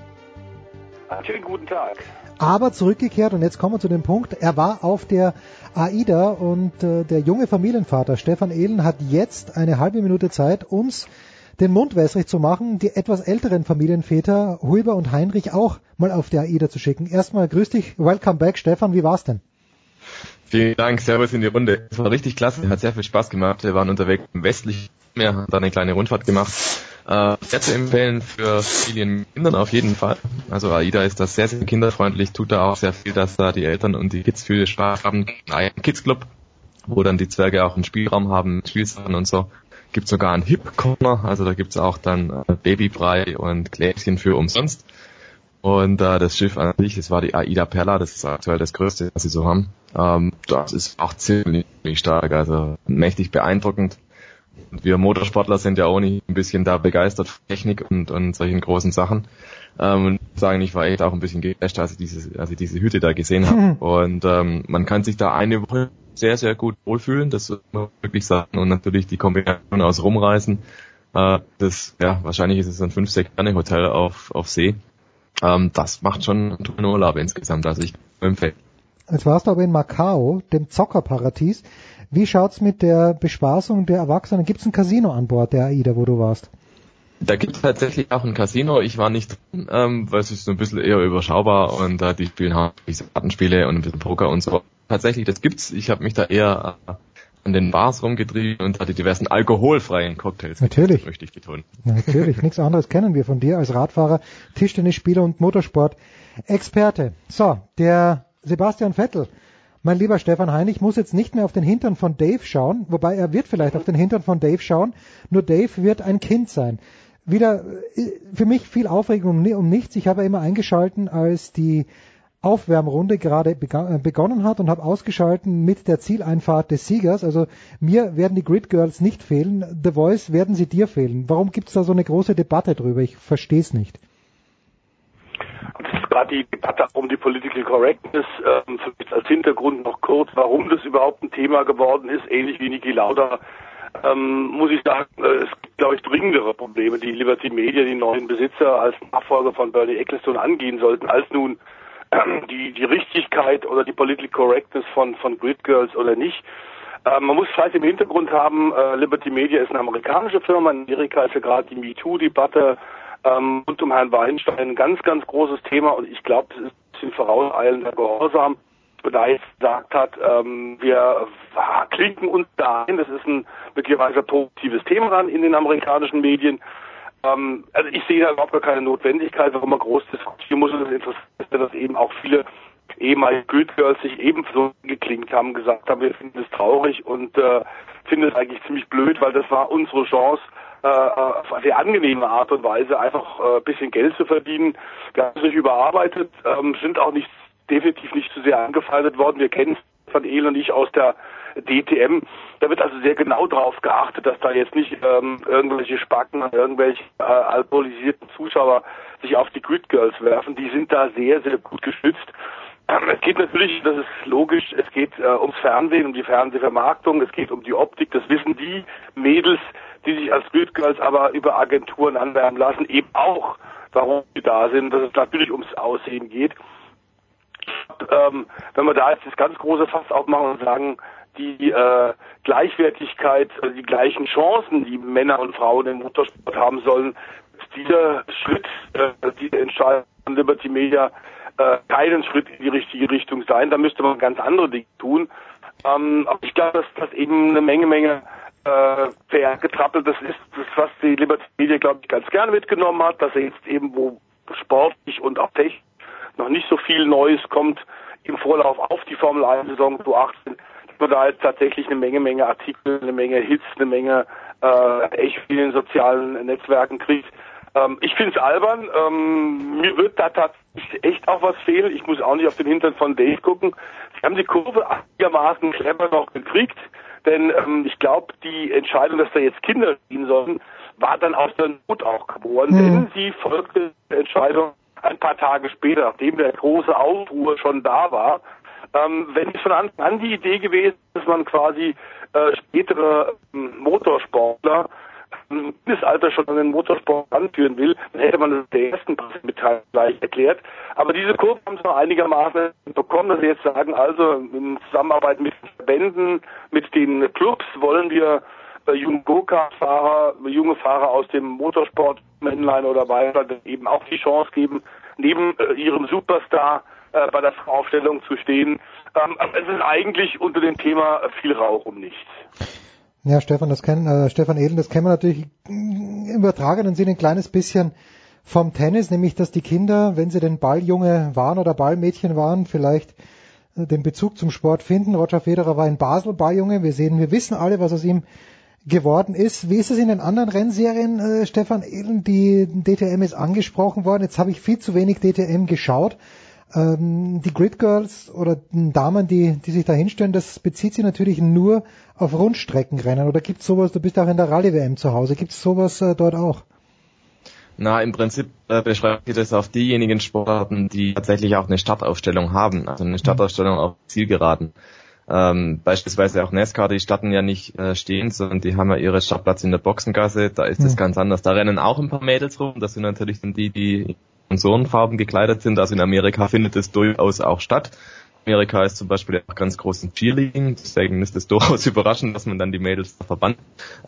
Schönen guten Tag. Aber zurückgekehrt und jetzt kommen wir zu dem Punkt, er war auf der AIDA und äh, der junge Familienvater Stefan Ehlen hat jetzt eine halbe Minute Zeit, uns den Mund wässrig zu machen, die etwas älteren Familienväter Huber und Heinrich auch mal auf der AIDA zu schicken. Erstmal grüß dich, welcome back, Stefan, wie war's denn? Vielen Dank, Servus in die Runde. Es war richtig klasse, hat sehr viel Spaß gemacht. Wir waren unterwegs im westlichen Meer, haben dann eine kleine Rundfahrt gemacht. Äh, sehr zu empfehlen für Familien mit Kindern auf jeden Fall. Also AIDA ist da sehr, sehr kinderfreundlich, tut da auch sehr viel, dass da die Eltern und die Kids viel Spaß haben. Ein Kids Club, wo dann die Zwerge auch einen Spielraum haben, Spielsachen und so gibt sogar einen Hip Corner, also da gibt's auch dann äh, Babybrei und Gläschen für umsonst. Und äh, das Schiff an sich, das war die Aida Perla, das ist aktuell das größte, was sie so haben. Ähm, das ist auch ziemlich stark, also mächtig beeindruckend. Und wir Motorsportler sind ja auch nicht ein bisschen da begeistert von Technik und, und solchen großen Sachen. Ähm, und sagen, ich war echt auch ein bisschen geflasht, als ich diese, als ich diese Hütte da gesehen habe. und ähm, man kann sich da eine Woche sehr, sehr gut wohlfühlen, das muss man wirklich sagen. Und natürlich die Kombination aus Rumreisen, äh, das, ja, wahrscheinlich ist es ein 5-6-Sterne-Hotel auf, auf See. Ähm, das macht schon einen Urlaub insgesamt, also ich empfehle. Jetzt warst du aber in Macau, dem Zockerparadies. Wie schaut's mit der Bespaßung der Erwachsenen? Gibt es ein Casino an Bord der AIDA, wo du warst? Da gibt es tatsächlich auch ein Casino. Ich war nicht drin, ähm, weil es ist so ein bisschen eher überschaubar und äh, die spielen halt diese Kartenspiele und ein bisschen Poker und so tatsächlich, das gibt's. Ich habe mich da eher äh, an den Bars rumgetrieben und hat die diversen alkoholfreien Cocktails. Natürlich. Möchte ich betonen. Natürlich. Nichts anderes kennen wir von dir als Radfahrer, Tischtennisspieler und Motorsport-Experte. So, der Sebastian Vettel. Mein lieber Stefan Heinrich muss jetzt nicht mehr auf den Hintern von Dave schauen, wobei er wird vielleicht auf den Hintern von Dave schauen, nur Dave wird ein Kind sein. Wieder äh, für mich viel Aufregung um, um nichts. Ich habe immer eingeschalten, als die Aufwärmrunde gerade äh, begonnen hat und habe ausgeschalten mit der Zieleinfahrt des Siegers. Also mir werden die Grid Girls nicht fehlen, The Voice werden sie dir fehlen. Warum gibt es da so eine große Debatte drüber? Ich verstehe es nicht. Das ist gerade die Debatte um die Political Correctness, ähm, als Hintergrund noch kurz, warum das überhaupt ein Thema geworden ist, ähnlich wie Niki Lauda, ähm, muss ich sagen, äh, es gibt, glaube ich, dringendere Probleme, die Liberty Media, die neuen Besitzer als Nachfolger von Bernie Ecclestone angehen sollten, als nun die, die Richtigkeit oder die Political Correctness von, von Grid Girls oder nicht. Ähm, man muss vielleicht im Hintergrund haben, äh, Liberty Media ist eine amerikanische Firma, in Amerika ist ja gerade die MeToo-Debatte ähm, rund um Herrn Weinstein ein ganz, ganz großes Thema und ich glaube, das ist ein bisschen vorauseilender Gehorsam. Da jetzt gesagt hat, ähm, wir klinken uns da ein, das ist ein möglicherweise positives Thema in den amerikanischen Medien. Ähm, also ich sehe da überhaupt gar keine Notwendigkeit, warum man groß diskutieren muss und das Interessante dass eben auch viele ehemalige Good Girls sich ebenso geklingt haben, gesagt haben, wir finden es traurig und äh, finden es eigentlich ziemlich blöd, weil das war unsere Chance, äh, auf eine sehr angenehme Art und Weise einfach äh, bisschen Geld zu verdienen. Wir haben es nicht überarbeitet, ähm, sind auch nicht definitiv nicht zu sehr angefeindet worden. Wir kennen es von El und ich aus der DTM. Da wird also sehr genau darauf geachtet, dass da jetzt nicht ähm, irgendwelche Spacken, irgendwelche äh, alkoholisierten Zuschauer sich auf die Grid Girls werfen. Die sind da sehr, sehr gut geschützt. Es geht natürlich, das ist logisch, es geht äh, ums Fernsehen, um die Fernsehvermarktung, es geht um die Optik, das wissen die Mädels, die sich als Grid Girls aber über Agenturen anwerben lassen, eben auch, warum sie da sind, dass es natürlich ums Aussehen geht. Ähm, wenn wir da jetzt das ganz große Fass aufmachen und sagen, die äh, Gleichwertigkeit, also die gleichen Chancen, die Männer und Frauen im Motorsport haben sollen, dieser Schritt, äh, diese Entscheidung von Liberty Media äh, keinen Schritt in die richtige Richtung sein. Da müsste man ganz andere Dinge tun. Ähm, aber ich glaube, dass das eben eine Menge, Menge äh, vergetrappelt das ist, das, was die Liberty Media, glaube ich, ganz gerne mitgenommen hat, dass er jetzt eben, wo sportlich und auch technisch noch nicht so viel Neues kommt im Vorlauf auf die Formel 1 Saison 2018, man da jetzt tatsächlich eine Menge, Menge Artikel, eine Menge Hits, eine Menge äh, echt vielen sozialen Netzwerken kriegt. Ähm, ich finde es albern. Ähm, mir wird da tatsächlich echt auch was fehlen. Ich muss auch nicht auf den Hintern von Dave gucken. Sie haben die Kurve einigermaßen clever noch gekriegt, denn ähm, ich glaube, die Entscheidung, dass da jetzt Kinder spielen sollen, war dann aus der Not auch geboren, mhm. denn sie folgte der Entscheidung ein paar Tage später, nachdem der große Aufruhr schon da war. Ähm, wenn es von Anfang an die Idee gewesen, dass man quasi äh, spätere ähm, Motorsportler im Kindesalter schon an den Motorsport anführen will, dann hätte man das der ersten Pressemitteilung gleich erklärt. Aber diese Kurve haben sie noch einigermaßen bekommen, dass sie jetzt sagen, also in Zusammenarbeit mit Verbänden, mit den Clubs wollen wir äh, junge Go-Kart-Fahrer, junge Fahrer aus dem Motorsport, Männlein oder weiter, eben auch die Chance geben, neben äh, ihrem Superstar äh, bei der Aufstellung zu stehen. Ähm, es ist eigentlich unter dem Thema viel Rauch um nichts. Ja, Stefan, das kennen, äh, Stefan Edel, das kennen wir natürlich im übertragenen Sinne ein kleines bisschen vom Tennis, nämlich dass die Kinder, wenn sie denn Balljunge waren oder Ballmädchen waren, vielleicht äh, den Bezug zum Sport finden. Roger Federer war in Basel Balljunge. Wir sehen, wir wissen alle, was aus ihm geworden ist. Wie ist es in den anderen Rennserien, äh, Stefan Ehlen? Die DTM ist angesprochen worden. Jetzt habe ich viel zu wenig DTM geschaut. Ähm, die Grid Girls oder Damen, die, die sich da hinstellen, das bezieht sich natürlich nur auf Rundstreckenrennen. Oder gibt es sowas, du bist auch in der Rallye-WM zu Hause, gibt es sowas äh, dort auch? Na, im Prinzip äh, beschreibt sich das auf diejenigen Sportarten, die tatsächlich auch eine Startaufstellung haben, also eine Startaufstellung auf Zielgeraden. Ähm, beispielsweise auch NASCAR, die starten ja nicht äh, stehend, sondern die haben ja ihre Startplatz in der Boxengasse, da ist es mhm. ganz anders. Da rennen auch ein paar Mädels rum, das sind natürlich dann die, die Sponsorenfarben gekleidet sind. Also in Amerika findet es durchaus auch statt. Amerika ist zum Beispiel auch ganz groß im Cheerleading, deswegen ist es durchaus überraschend, dass man dann die Mädels verbannt.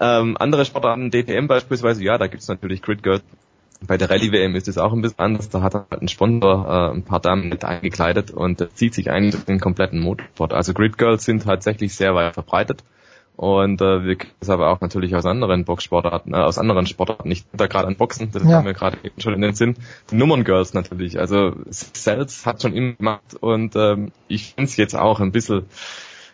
Ähm, andere Sportarten, DTM beispielsweise, ja, da gibt's natürlich Grid Girls bei der Rallye WM ist es auch ein bisschen anders. Da hat halt ein Sponsor äh, ein paar Damen mit eingekleidet und das zieht sich eigentlich den kompletten Motorsport. Also Grid Girls sind tatsächlich sehr weit verbreitet Und äh, wir kennen es aber auch natürlich aus anderen Boxsportarten, äh, aus anderen Sportarten, nicht da gerade an Boxen, das Ja. haben wir gerade eben schon in den Sinn. Die Nummern-Girls natürlich. Also Cells hat schon immer gemacht und ähm, ich finde es jetzt auch ein bisschen,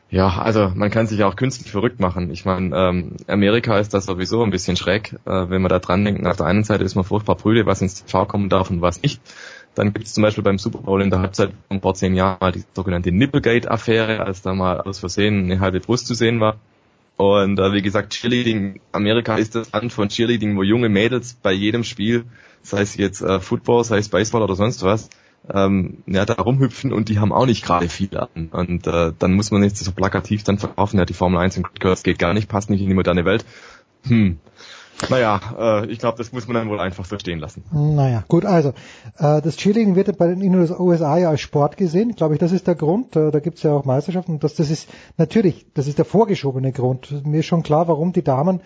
ja, also man kann sich auch künstlich verrückt machen. Ich meine, ähm, Amerika ist das sowieso ein bisschen schräg, äh, wenn man da dran denkt. Auf der einen Seite ist man furchtbar prüde, was ins TV kommen darf und was nicht. Dann gibt es zum Beispiel beim Super Bowl in der Halbzeit von vor zehn Jahren mal die sogenannte Nipplegate-Affäre, als da mal aus Versehen eine halbe Brust zu sehen war. Und äh, wie gesagt, Cheerleading, Amerika ist das Land von Cheerleading, wo junge Mädels bei jedem Spiel, sei es jetzt äh, Football, sei es Baseball oder sonst was, ähm, ja, da rumhüpfen und die haben auch nicht gerade viel an. Und äh, dann muss man nicht so plakativ dann verkaufen, ja, die Formel 1 und Curse geht gar nicht, passt nicht in die moderne Welt. Hm. Naja, äh, ich glaube, das muss man dann wohl einfach so stehen lassen. Naja, gut, also äh, das Cheerleading wird bei den in den USA ja als Sport gesehen, glaube ich, das ist der Grund. Äh, da gibt es ja auch Meisterschaften. Das, das ist natürlich, das ist der vorgeschobene Grund. Mir ist schon klar, warum die Damen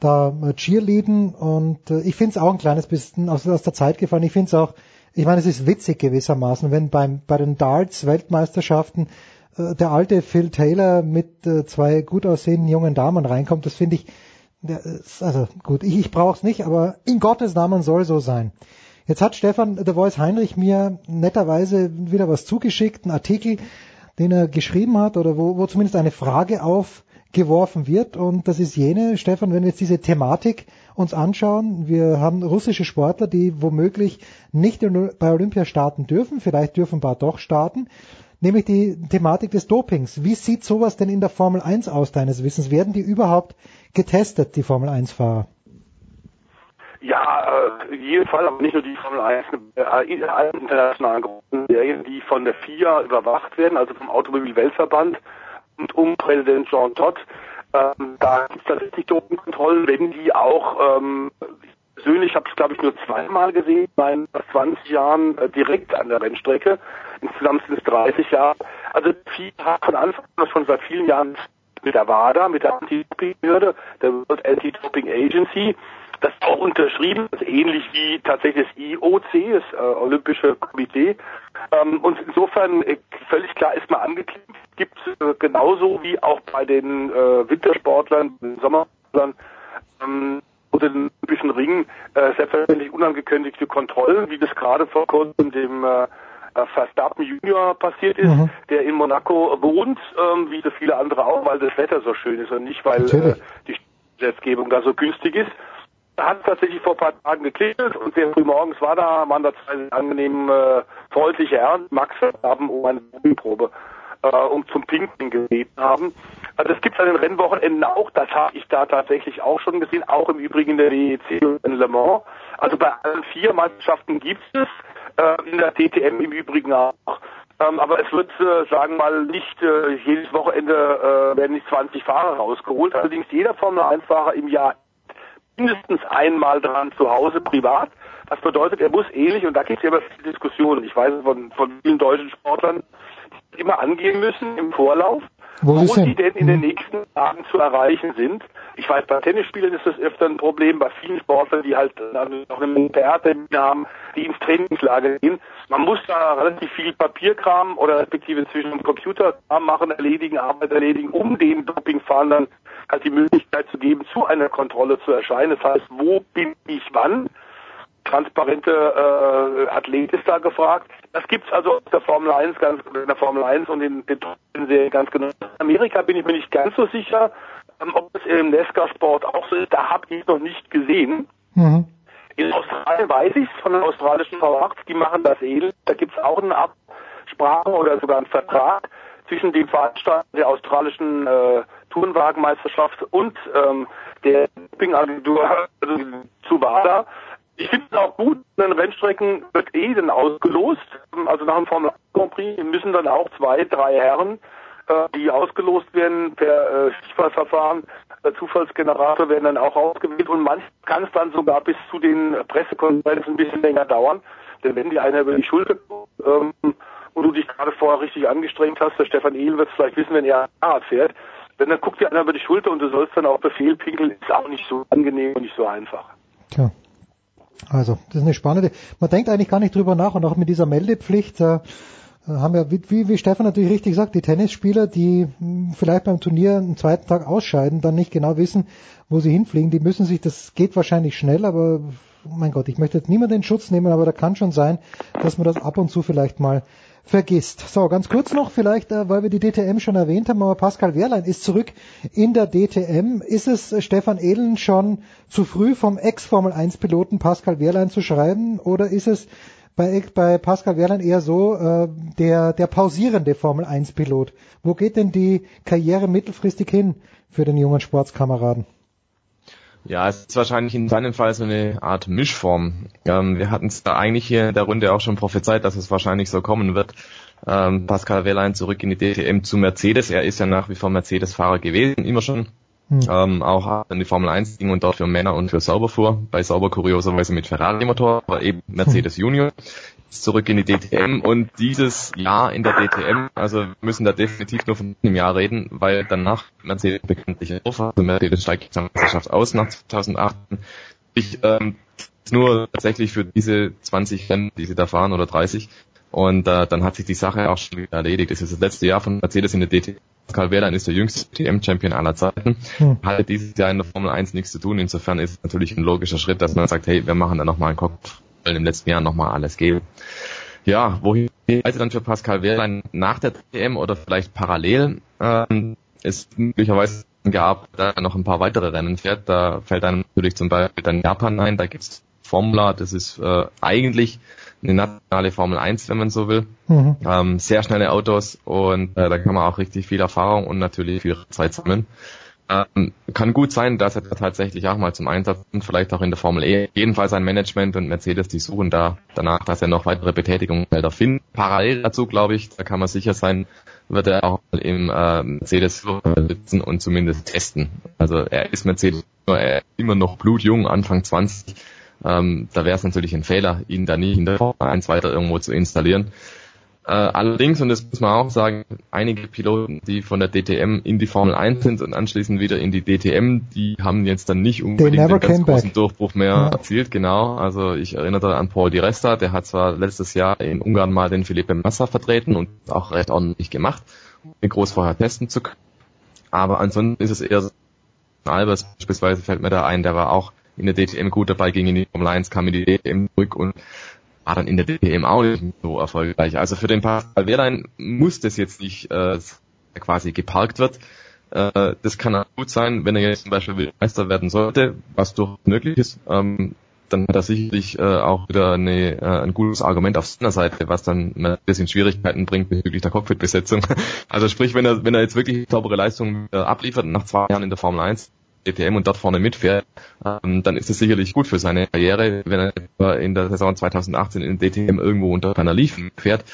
da äh, cheerleaden und äh, ich finde es auch ein kleines bisschen aus, aus der Zeit gefallen. Ich finde es auch, ich meine, es ist witzig gewissermaßen, wenn beim bei den Darts Weltmeisterschaften äh, der alte Phil Taylor mit äh, zwei gut aussehenden jungen Damen reinkommt. Das finde ich ja, ist- also gut, ich, ich brauche es nicht, aber in Gottes Namen soll so sein. Jetzt hat Stefan der Voice Heinrich mir netterweise wieder was zugeschickt, einen Artikel, den er geschrieben hat oder wo, wo zumindest eine Frage aufgeworfen wird und das ist jene, Stefan, wenn wir jetzt diese Thematik uns anschauen, wir haben russische Sportler, die womöglich nicht bei Olympia starten dürfen, vielleicht dürfen ein paar doch starten, nämlich die Thematik des Dopings. Wie sieht sowas denn in der Formel 1 aus, deines Wissens? Werden die überhaupt getestet, die Formel 1-Fahrer? Ja, äh, in jedem Fall, aber nicht nur die Formel 1, äh, in allen internationalen Serien, die von der FIA überwacht werden, also vom Automobil-Weltverband und um Präsident Jean Todt. Ähm, da gibt es tatsächlich Dopingkontrollen, wenn die auch, ähm, ich persönlich habe es glaube ich nur zweimal gesehen, in meinen fast 20 Jahren äh, direkt an der Rennstrecke. Insgesamt sind es 30 Jahre. Also FIA hat von Anfang an schon seit vielen Jahren mit der WADA, mit der Anti-Doping-Behörde, der World Anti-Doping Agency, das auch unterschrieben, ist ähnlich wie tatsächlich das IOC, das äh, Olympische Komitee. Ähm, und insofern äh, völlig klar ist mal angeklickt, gibt äh, genauso wie auch bei den äh, Wintersportlern, den Sommersportlern ähm, oder den Olympischen Ringen äh, selbstverständlich unangekündigte Kontrollen, wie das gerade vor kurzem dem äh, Verstappen Junior passiert ist, Mhm. der in Monaco wohnt, ähm, wie so viele andere auch, weil das Wetter so schön ist und nicht, weil äh, die Gesetzgebung da so günstig ist. Er hat tatsächlich vor ein paar Tagen geklingelt und sehr früh morgens war da, waren da zwei angenehm äh, freundliche Herren, Max haben um eine Probe äh, um zum Pinken gebeten haben. Also das gibt es an den Rennwochenenden auch, das habe ich da tatsächlich auch schon gesehen, auch im Übrigen in der WEC und in Le Mans. Also bei allen vier Meisterschaften gibt es, äh, in der DTM im Übrigen auch. Ähm, aber es wird, äh, sagen wir mal, nicht äh, jedes Wochenende äh, werden nicht 20 Fahrer rausgeholt. Allerdings jeder Formel 1-Fahrer im Jahr mindestens einmal dran zu Hause privat. Das bedeutet, er muss ähnlich, und da gibt es ja immer viele Diskussionen, ich weiß von, von vielen deutschen Sportlern, die immer angehen müssen im Vorlauf, Wo wo sie denn in den nächsten Tagen zu erreichen sind. Ich weiß, bei Tennisspielern ist das öfter ein Problem, bei vielen Sportlern, die halt noch einen PR-Termin haben, die ins Trainingslager gehen. Man muss da relativ viel Papierkram oder respektive zwischen dem Computerkram machen, erledigen, Arbeit erledigen, um den Dopingfahrern dann halt die Möglichkeit zu geben, zu einer Kontrolle zu erscheinen. Das heißt, wo bin ich wann? transparente äh, Athlet ist da gefragt. Das gibt's also aus der Formel 1 ganz in der Formel 1 und in den Serien ganz genau. In Amerika bin ich mir nicht ganz so sicher, ähm, ob es im NASCAR-Sport auch so ist. Da habe ich noch nicht gesehen. Mhm. In Australien weiß ich von den australischen V8, die machen das ähnlich. Da gibt's auch eine Absprache oder sogar einen Vertrag zwischen dem Veranstalter der australischen äh, Tourenwagenmeisterschaft und ähm, der Dopingagentur also zu WADA. Ich finde es auch gut, an den Rennstrecken wird eh dann ausgelost. Also nach dem Formel 1 Grand Prix müssen dann auch zwei, drei Herren, äh, die ausgelost werden per äh, Stichwahlverfahren, äh, Zufallsgenerator werden dann auch ausgewählt und manchmal kann es dann sogar bis zu den Pressekonferenzen ein bisschen länger dauern. Denn wenn die einer über die Schulter guckt, ähm, und du dich gerade vorher richtig angestrengt hast, der Stefan Ehl wird es vielleicht wissen, wenn er Fahrrad fährt, wenn dann guckt dir einer über die Schulter und du sollst dann auch Befehl pinkeln, ist auch nicht so angenehm und nicht so einfach. Tja. Also, das ist eine spannende. Man denkt eigentlich gar nicht drüber nach und auch mit dieser Meldepflicht, äh, haben ja, wie, wie Stefan natürlich richtig sagt, die Tennisspieler, die mh, vielleicht beim Turnier am zweiten Tag ausscheiden, dann nicht genau wissen, wo sie hinfliegen, die müssen sich, das geht wahrscheinlich schnell, aber mein Gott, ich möchte jetzt niemand in Schutz nehmen, aber da kann schon sein, dass man das ab und zu vielleicht mal vergisst. So, ganz kurz noch, vielleicht, äh, weil wir die DTM schon erwähnt haben, aber Pascal Wehrlein ist zurück in der DTM. Ist es äh, Stefan Ehlen schon zu früh vom Ex-Formel-1-Piloten Pascal Wehrlein zu schreiben oder ist es bei, bei Pascal Wehrlein eher so äh, der, der pausierende Formel-1-Pilot? Wo geht denn die Karriere mittelfristig hin für den jungen Sportskameraden? Ja, es ist wahrscheinlich in seinem Fall so eine Art Mischform. Ähm, wir hatten es da eigentlich hier in der Runde auch schon prophezeit, dass es wahrscheinlich so kommen wird. Ähm, Pascal Wehrlein zurück in die DTM zu Mercedes. Er ist ja nach wie vor Mercedes-Fahrer gewesen, immer schon. Hm. Ähm, auch in die Formel 1 ging und dort für Männer und für Sauber fuhr. Bei Sauber kurioserweise mit Ferrari-Motor, aber eben Mercedes hm. Junior zurück in die DTM und dieses Jahr in der DTM, also müssen da definitiv nur von einem Jahr reden, weil danach Mercedes bekanntlich auf, also Mercedes steigt die Meisterschaft aus nach 2008. Ich ähm, nur tatsächlich für diese 20 Rennen, die sie da fahren oder 30 und äh, dann hat sich die Sache auch schon wieder erledigt. Es ist das letzte Jahr von Mercedes in der DTM. Karl Wehrlein ist der jüngste DTM-Champion aller Zeiten. Hm. Hatte dieses Jahr in der Formel 1 nichts zu tun. Insofern ist es natürlich ein logischer Schritt, dass man sagt, hey, wir machen da nochmal einen Cockpit im letzten Jahr nochmal alles geben. Ja, wohin Reise dann für Pascal Wehrlein nach der TM oder vielleicht parallel ähm, ist möglicherweise gab, da er noch ein paar weitere Rennen fährt. Da fällt dann natürlich zum Beispiel dann Japan ein, da gibt's Formula, das ist äh, eigentlich eine nationale Formel 1, wenn man so will. Mhm. Ähm, sehr schnelle Autos und äh, da kann man auch richtig viel Erfahrung und natürlich viel Zeit sammeln. Ähm, kann gut sein, dass er da tatsächlich auch mal zum Einsatz kommt, vielleicht auch in der Formel E. Jedenfalls ein Management und Mercedes, die suchen da danach, dass er noch weitere Betätigungsfelder findet. Parallel dazu, glaube ich, da kann man sicher sein, wird er auch mal im äh, Mercedes sitzen und zumindest testen. Also er ist Mercedes er ist immer noch blutjung, Anfang 20. Ähm, da wäre es natürlich ein Fehler, ihn da nie in der Formel 1 weiter irgendwo zu installieren. Äh, allerdings, und das muss man auch sagen, einige Piloten, die von der DTM in die Formel 1 sind und anschließend wieder in die DTM, die haben jetzt dann nicht unbedingt einen ganz großen back. Durchbruch mehr ja. erzielt, genau. Also ich erinnere an Paul Di Resta, der hat zwar letztes Jahr in Ungarn mal den Felipe Massa vertreten und auch recht ordentlich gemacht, um groß vorher testen zu können. Aber ansonsten ist es eher so, Albers beispielsweise fällt mir da ein, der war auch in der DTM gut dabei, ging in die Formel 1, kam in die DTM zurück und war dann in der DTM auch nicht so erfolgreich. Also für den Pascal Wehrlein muss das jetzt nicht äh, quasi geparkt wird. Äh, das kann auch gut sein, wenn er jetzt zum Beispiel Meister werden sollte, was durchaus möglich ist. Ähm, dann hat er sicherlich äh, auch wieder eine, äh, ein gutes Argument auf seiner Seite, was dann ein bisschen Schwierigkeiten bringt bezüglich der Cockpit-Besetzung. Also sprich, wenn er, wenn er jetzt wirklich saubere Leistungen äh, abliefert nach zwei Jahren in der Formel 1, DTM und dort vorne mitfährt, ähm, dann ist es sicherlich gut für seine Karriere, wenn er in der Saison 2018 in DTM irgendwo unter einer Liefen fährt.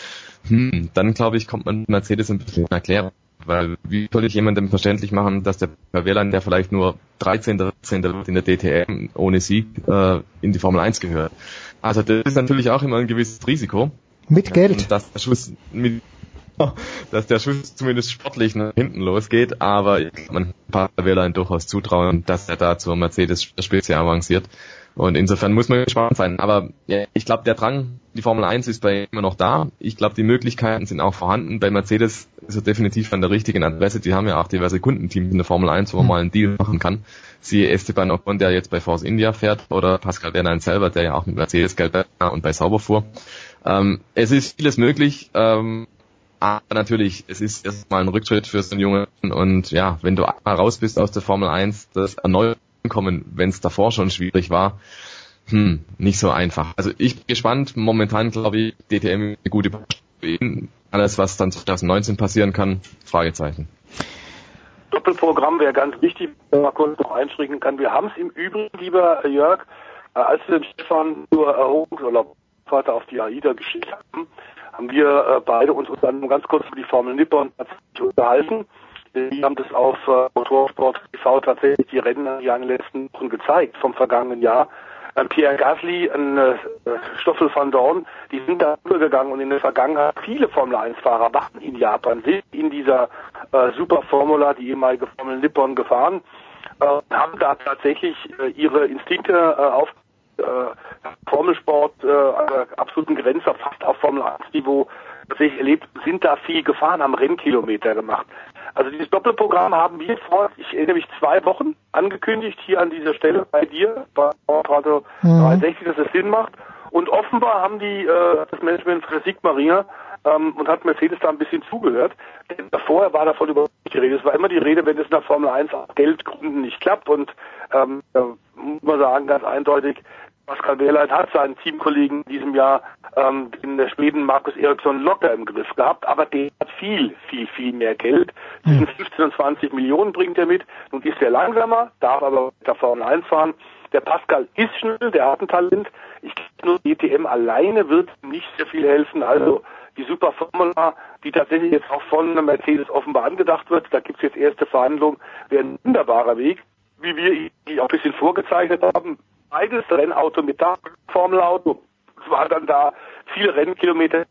Hm, dann glaube ich, kommt man Mercedes ein bisschen in Erklärung. Weil wie soll ich jemandem verständlich machen, dass der Wehrlein, der vielleicht nur 13. 13. wird in der DTM ohne Sieg äh, in die Formel 1 gehört. Also das ist natürlich auch immer ein gewisses Risiko. Mit Geld. Dass der Schuss mit dass der Schuss zumindest sportlich nach hinten losgeht, aber man kann Wehrlein durchaus zutrauen, dass er da zur Mercedes-Spitze avanciert. Und insofern muss man gespannt sein. Aber ja, ich glaube, der Drang, die Formel 1 ist bei immer noch da. Ich glaube, die Möglichkeiten sind auch vorhanden. Bei Mercedes ist er definitiv an der richtigen Adresse. Die haben ja auch diverse Kundenteams in der Formel 1, wo man mal einen Deal machen kann. Siehe Esteban Ocon, der jetzt bei Force India fährt, oder Pascal Wehrlein selber, der ja auch mit Mercedes Geld und bei Sauber fuhr. Ähm, es ist vieles möglich. Ähm, aber natürlich, es ist erstmal ein Rückschritt für so einen Jungen und ja, wenn du einmal raus bist aus der Formel 1, das erneut kommen, wenn es davor schon schwierig war, hm, nicht so einfach. Also ich bin gespannt. Momentan glaube ich, DTM eine gute ihn. Alles, was dann 2019 passieren kann, Fragezeichen. Doppelprogramm wäre ganz wichtig, wenn man kurz noch einschränken kann. Wir haben es im Übrigen, lieber Jörg, äh, als wir den Stefan nur Erholungsurlaub auf die AIDA geschickt haben, haben wir äh, beide uns dann ganz kurz über die Formel Nippon tatsächlich unterhalten. Wir haben das auf äh, Motorsport TV tatsächlich die Rennen in den letzten Wochen gezeigt vom vergangenen Jahr. Ähm, Pierre Gasly, ein äh, Stoffel van Dorn, die sind da übergegangen und in der Vergangenheit viele Formel 1 Fahrer waren in Japan, sind in dieser äh, Super Formula, die ehemalige Formel Nippon gefahren, äh, haben da tatsächlich äh, ihre Instinkte äh, auf äh, Formelsport äh, an der absoluten Grenze, fast auf Formel 1 Niveau tatsächlich erlebt, sind da viel gefahren, haben Rennkilometer gemacht. Also dieses Doppelprogramm haben wir vor, ich erinnere mich, zwei Wochen angekündigt, hier an dieser Stelle bei dir, bei Radio Mhm. 360, dass es Sinn macht. Und offenbar haben die äh, das Management für Sigmaria ähm, und hat Mercedes da ein bisschen zugehört. Denn vorher war davon überhaupt nicht die Rede. Es war immer die Rede, wenn es der Formel 1 aus Geldgründen nicht klappt. Und ähm, muss man sagen, ganz eindeutig, Pascal Wehrlein hat seinen Teamkollegen in diesem Jahr ähm, in der Schweden Markus Eriksson locker im Griff gehabt, aber der hat viel, viel, viel mehr Geld. Zwischen 15 und 20 Millionen bringt er mit. Nun ist er langsamer, darf aber mit der Formel 1 fahren. Der Pascal ist schnell, der hat ein Talent. Ich glaube, nur DTM alleine wird nicht sehr viel helfen. Also die Super Formula, die tatsächlich jetzt auch von Mercedes offenbar angedacht wird, da gibt es jetzt erste Verhandlungen, wäre ein wunderbarer Weg, wie wir die auch ein bisschen vorgezeichnet haben. Beides Rennauto mit Formel-Auto. Es war dann da viele Rennkilometer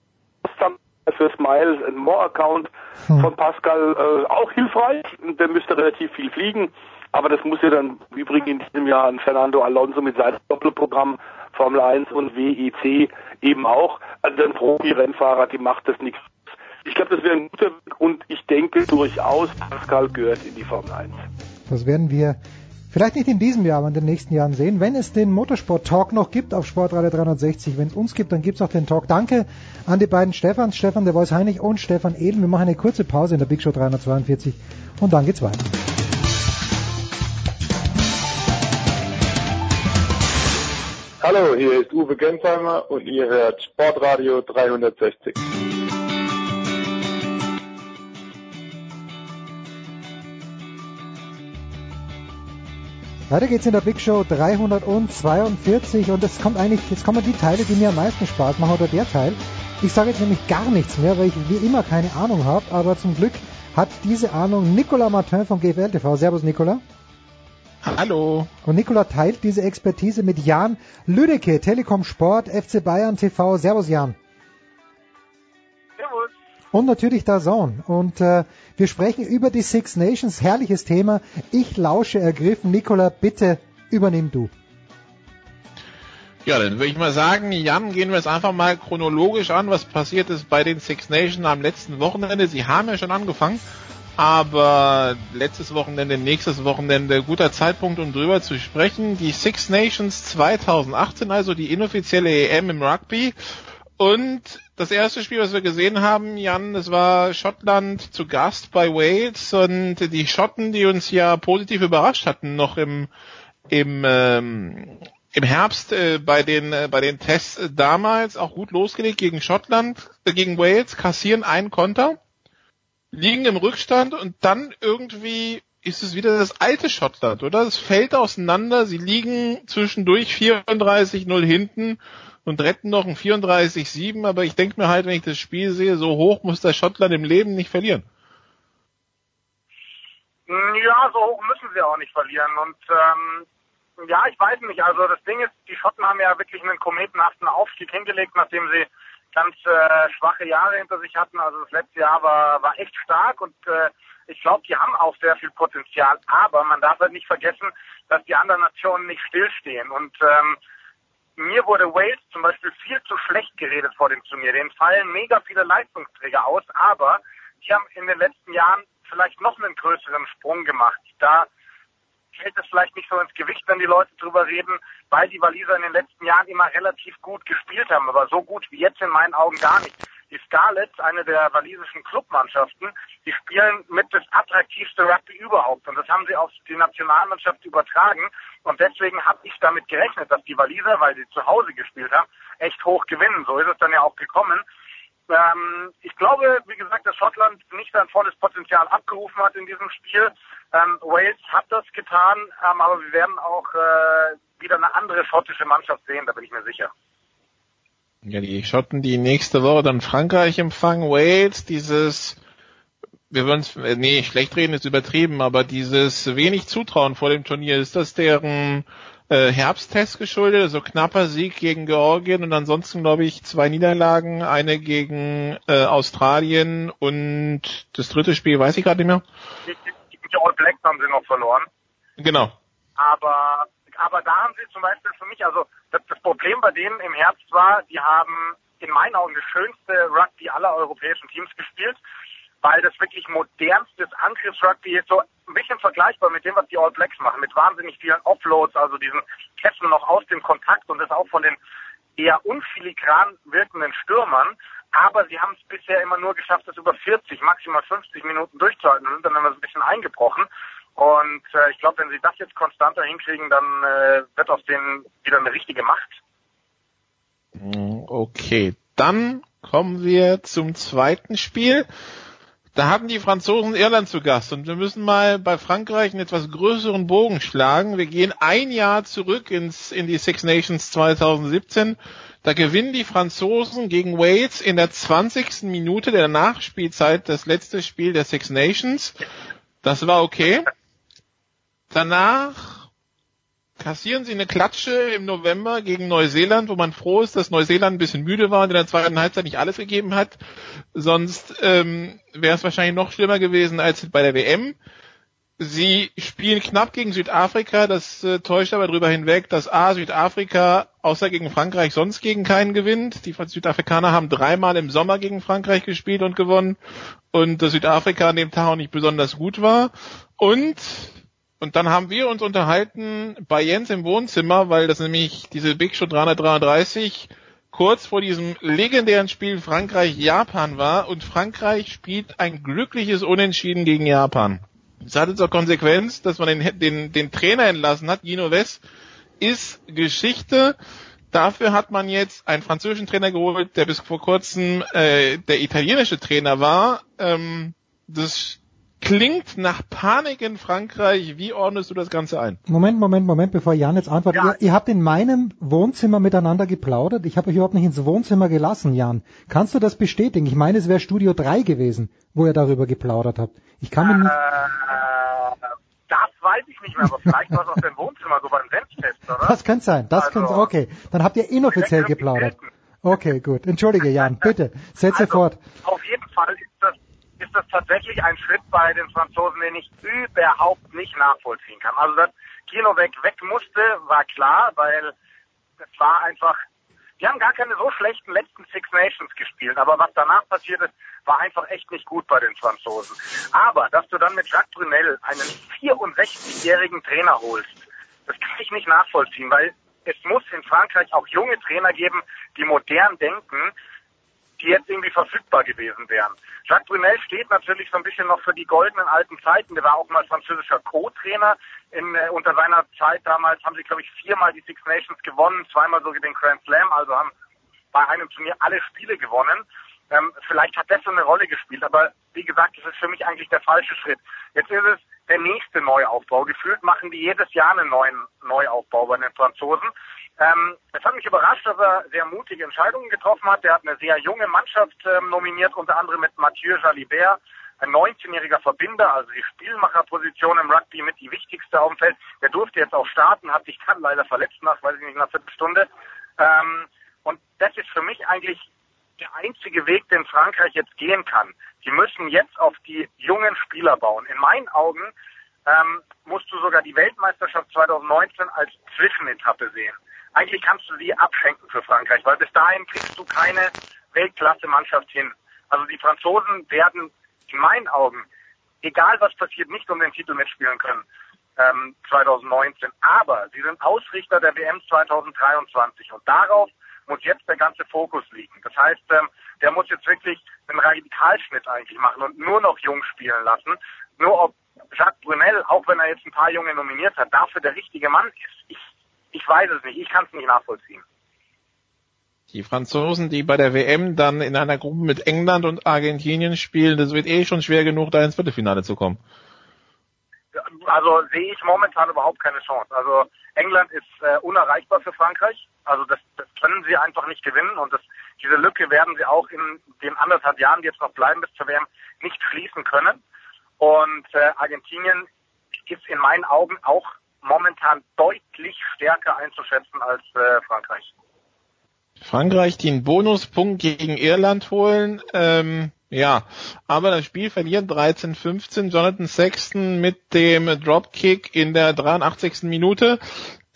für Smiles and More Account von Pascal äh, auch hilfreich. Der müsste relativ viel fliegen. Aber das muss ja dann im Übrigen in diesem Jahr ein Fernando Alonso mit seinem Doppelprogramm Formel 1 und WEC eben auch. Also ein Profi-Rennfahrer, die macht das nichts. Ich glaube, das wäre ein guter Weg und ich denke durchaus, Pascal gehört in die Formel 1. Das werden wir vielleicht nicht in diesem Jahr, aber in den nächsten Jahren sehen. Wenn es den Motorsport-Talk noch gibt auf Sportradio 360, wenn es uns gibt, dann gibt es auch den Talk. Danke an die beiden Stefans, Stefan der Voice Heinig und Stefan Edel. Wir machen eine kurze Pause in der Big Show 342 und dann geht's weiter. Hallo, hier ist Uwe Gensheimer und ihr hört Sportradio 360. Weiter geht's in der Big Show 342 und es kommt eigentlich, jetzt kommen die Teile, die mir am meisten Spaß machen oder der Teil. Ich sage jetzt nämlich gar nichts mehr, weil ich wie immer keine Ahnung habe, aber zum Glück hat diese Ahnung Nicolas Martin von GFL TV. Servus Nicolas. Hallo. Und Nicolas teilt diese Expertise mit Jan Lüdecke, Telekom Sport, FC Bayern TV. Servus Jan. Servus. Und natürlich Dazon. Und äh, wir sprechen über die Six Nations. Herrliches Thema. Ich lausche ergriffen. Nicola, bitte übernimm du. Ja, dann würde ich mal sagen, Jan, gehen wir es einfach mal chronologisch an, was passiert ist bei den Six Nations am letzten Wochenende. Sie haben ja schon angefangen, aber letztes Wochenende, nächstes Wochenende, guter Zeitpunkt, um drüber zu sprechen. Die Six Nations 2018, also die inoffizielle EM im Rugby. Und das erste Spiel, was wir gesehen haben, Jan, das war Schottland zu Gast bei Wales und die Schotten, die uns ja positiv überrascht hatten, noch im im ähm, im Herbst äh, bei den äh, bei den Tests damals auch gut losgelegt gegen Schottland, äh, gegen Wales, kassieren einen Konter, liegen im Rückstand und dann irgendwie ist es wieder das alte Schottland, oder? Es fällt auseinander, sie liegen zwischendurch 34-0 hinten und retten noch ein 34-7, aber ich denke mir halt, wenn ich das Spiel sehe, so hoch muss der Schottland im Leben nicht verlieren. Ja, so hoch müssen sie auch nicht verlieren. Und ähm, ja, ich weiß nicht. Also das Ding ist, die Schotten haben ja wirklich einen kometenhaften Aufstieg hingelegt, nachdem sie ganz äh, schwache Jahre hinter sich hatten. Also das letzte Jahr war, war echt stark und äh, ich glaube, die haben auch sehr viel Potenzial. Aber man darf halt nicht vergessen, dass die anderen Nationen nicht stillstehen. Und ähm, mir wurde Wales zum Beispiel viel zu schlecht geredet vor dem Turnier. Denen fallen mega viele Leistungsträger aus, aber die haben in den letzten Jahren vielleicht noch einen größeren Sprung gemacht. Da fällt es vielleicht nicht so ins Gewicht, wenn die Leute drüber reden, weil die Waliser in den letzten Jahren immer relativ gut gespielt haben, aber so gut wie jetzt in meinen Augen gar nicht. Die Scarlets, eine der walisischen Clubmannschaften, die spielen mit das attraktivste Rugby überhaupt. Und das haben sie auf die Nationalmannschaft übertragen. Und deswegen habe ich damit gerechnet, dass die Waliser, weil sie zu Hause gespielt haben, echt hoch gewinnen. So ist es dann ja auch gekommen. Ähm, ich glaube, wie gesagt, dass Schottland nicht sein volles Potenzial abgerufen hat in diesem Spiel. Ähm, Wales hat das getan, ähm, aber wir werden auch äh, wieder eine andere schottische Mannschaft sehen, da bin ich mir sicher. Ja, die Schotten, die nächste Woche dann Frankreich empfangen, Wales, dieses, wir wollen es, nee, schlecht reden ist übertrieben, aber dieses wenig Zutrauen vor dem Turnier, ist das deren äh, Herbsttest geschuldet, also knapper Sieg gegen Georgien und ansonsten, glaube ich, zwei Niederlagen, eine gegen äh, Australien und das dritte Spiel weiß ich gerade nicht mehr. Die, die, die All Blacks haben sie noch verloren. Genau. Aber aber da haben sie zum Beispiel für mich, also das, das Problem bei denen im Herbst war, die haben in meinen Augen das schönste Rugby aller europäischen Teams gespielt, weil das wirklich modernstes Angriffsrugby ist, so ein bisschen vergleichbar mit dem, was die All Blacks machen, mit wahnsinnig vielen Offloads, also diesen Kessen noch aus dem Kontakt und das auch von den eher unfiligran wirkenden Stürmern. Aber sie haben es bisher immer nur geschafft, das über 40, maximal 50 Minuten durchzuhalten und sind dann immer so ein bisschen eingebrochen. Und äh, ich glaube, wenn sie das jetzt konstanter hinkriegen, dann äh, wird aus denen wieder eine richtige Macht. Hm, okay, dann kommen wir zum zweiten Spiel. Da haben die Franzosen Irland zu Gast und wir müssen mal bei Frankreich einen etwas größeren Bogen schlagen. Wir gehen ein Jahr zurück ins, in die Six Nations 2017. Da gewinnen die Franzosen gegen Wales in der 20. Minute der Nachspielzeit das letzte Spiel der Six Nations. Das war okay. Danach kassieren sie eine Klatsche im November gegen Neuseeland, wo man froh ist, dass Neuseeland ein bisschen müde war und in der zweiten Halbzeit nicht alles gegeben hat. Sonst ähm, wäre es wahrscheinlich noch schlimmer gewesen als bei der WM. Sie spielen knapp gegen Südafrika, das äh, täuscht aber darüber hinweg, dass A, Südafrika außer gegen Frankreich sonst gegen keinen gewinnt. Die Südafrikaner haben dreimal im Sommer gegen Frankreich gespielt und gewonnen und dass Südafrika an dem Tag auch nicht besonders gut war. Und und dann haben wir uns unterhalten bei Jens im Wohnzimmer, weil das nämlich diese Big Show 333 kurz vor diesem legendären Spiel Frankreich-Japan war und Frankreich spielt ein glückliches Unentschieden gegen Japan. Das hatte zur Konsequenz, dass man den, den, den Trainer entlassen hat, Gino West, ist Geschichte. Dafür hat man jetzt einen französischen Trainer geholt, der bis vor kurzem äh, der italienische Trainer war. Ähm, das klingt nach Panik in Frankreich. Wie ordnest du das Ganze ein? Moment, Moment, Moment, bevor Jan jetzt antwortet. Ja. Ihr, ihr, habt in meinem Wohnzimmer miteinander geplaudert. Ich habe euch überhaupt nicht ins Wohnzimmer gelassen, Jan. Kannst du das bestätigen? Ich meine, es wäre Studio 3 gewesen, wo ihr darüber geplaudert habt. Ich kann mir nicht... Äh, das weiß ich nicht mehr, aber vielleicht war es aus dem Wohnzimmer, so beim Senftest, oder? Das könnte sein, das also, könnte Okay, dann habt ihr inoffiziell geplaudert. Okay, gut. Entschuldige, Jan, bitte, setze also, fort. Auf jeden Fall ist das ist das tatsächlich ein Schritt bei den Franzosen, den ich überhaupt nicht nachvollziehen kann. Also, dass Kino weg, weg musste, war klar, weil es war einfach, die haben gar keine so schlechten letzten Six Nations gespielt, aber was danach passiert ist, war einfach echt nicht gut bei den Franzosen. Aber, dass du dann mit Jacques Brunel einen 64-jährigen Trainer holst, das kann ich nicht nachvollziehen, weil es muss in Frankreich auch junge Trainer geben, die modern denken die jetzt irgendwie verfügbar gewesen wären. Jacques Brunel steht natürlich so ein bisschen noch für die goldenen alten Zeiten. Der war auch mal französischer Co-Trainer. In, äh, unter seiner Zeit damals haben sie, glaube ich, viermal die Six Nations gewonnen, zweimal sogar den Grand Slam, also haben bei einem Turnier alle Spiele gewonnen. Ähm, vielleicht hat das so eine Rolle gespielt, aber wie gesagt, das ist für mich eigentlich der falsche Schritt. Jetzt ist es der nächste Neuaufbau. Gefühlt machen die jedes Jahr einen neuen Neuaufbau bei den Franzosen. Ähm, es hat mich überrascht, dass er sehr mutige Entscheidungen getroffen hat. Er hat eine sehr junge Mannschaft ähm, nominiert, unter anderem mit Mathieu Jalibert, ein 19-jähriger Verbinder, also die Spielmacherposition im Rugby mit die wichtigste auf dem Feld. Der durfte jetzt auch starten, hat sich dann leider verletzt nach, weiß ich nicht, einer Viertelstunde. Ähm, und das ist für mich eigentlich der einzige Weg, den Frankreich jetzt gehen kann. Die müssen jetzt auf die jungen Spieler bauen. In meinen Augen ähm, musst du sogar die Weltmeisterschaft 2019 als Zwischenetappe sehen eigentlich kannst du sie abschenken für Frankreich, weil bis dahin kriegst du keine Weltklasse-Mannschaft hin. Also die Franzosen werden in meinen Augen, egal was passiert, nicht um den Titel mitspielen können ähm, 2019. Aber sie sind Ausrichter der WM 2023 und darauf muss jetzt der ganze Fokus liegen. Das heißt, ähm, der muss jetzt wirklich einen Radikalschnitt eigentlich machen und nur noch jung spielen lassen. Nur ob Jacques Brunel, auch wenn er jetzt ein paar Junge nominiert hat, dafür der richtige Mann ist. Ich ich weiß es nicht, ich kann es nicht nachvollziehen. Die Franzosen, die bei der WM dann in einer Gruppe mit England und Argentinien spielen, das wird eh schon schwer genug, da ins Viertelfinale zu kommen. Also sehe ich momentan überhaupt keine Chance. Also England ist äh, unerreichbar für Frankreich. Also das, das können sie einfach nicht gewinnen und das, diese Lücke werden sie auch in den anderthalb Jahren, die jetzt noch bleiben bis zur WM, nicht schließen können. Und äh, Argentinien ist in meinen Augen auch momentan deutlich stärker einzuschätzen als äh, Frankreich. Frankreich den Bonuspunkt gegen Irland holen. Ähm, ja, aber das Spiel verliert 13-15. Jonathan Sexton mit dem Dropkick in der 83. Minute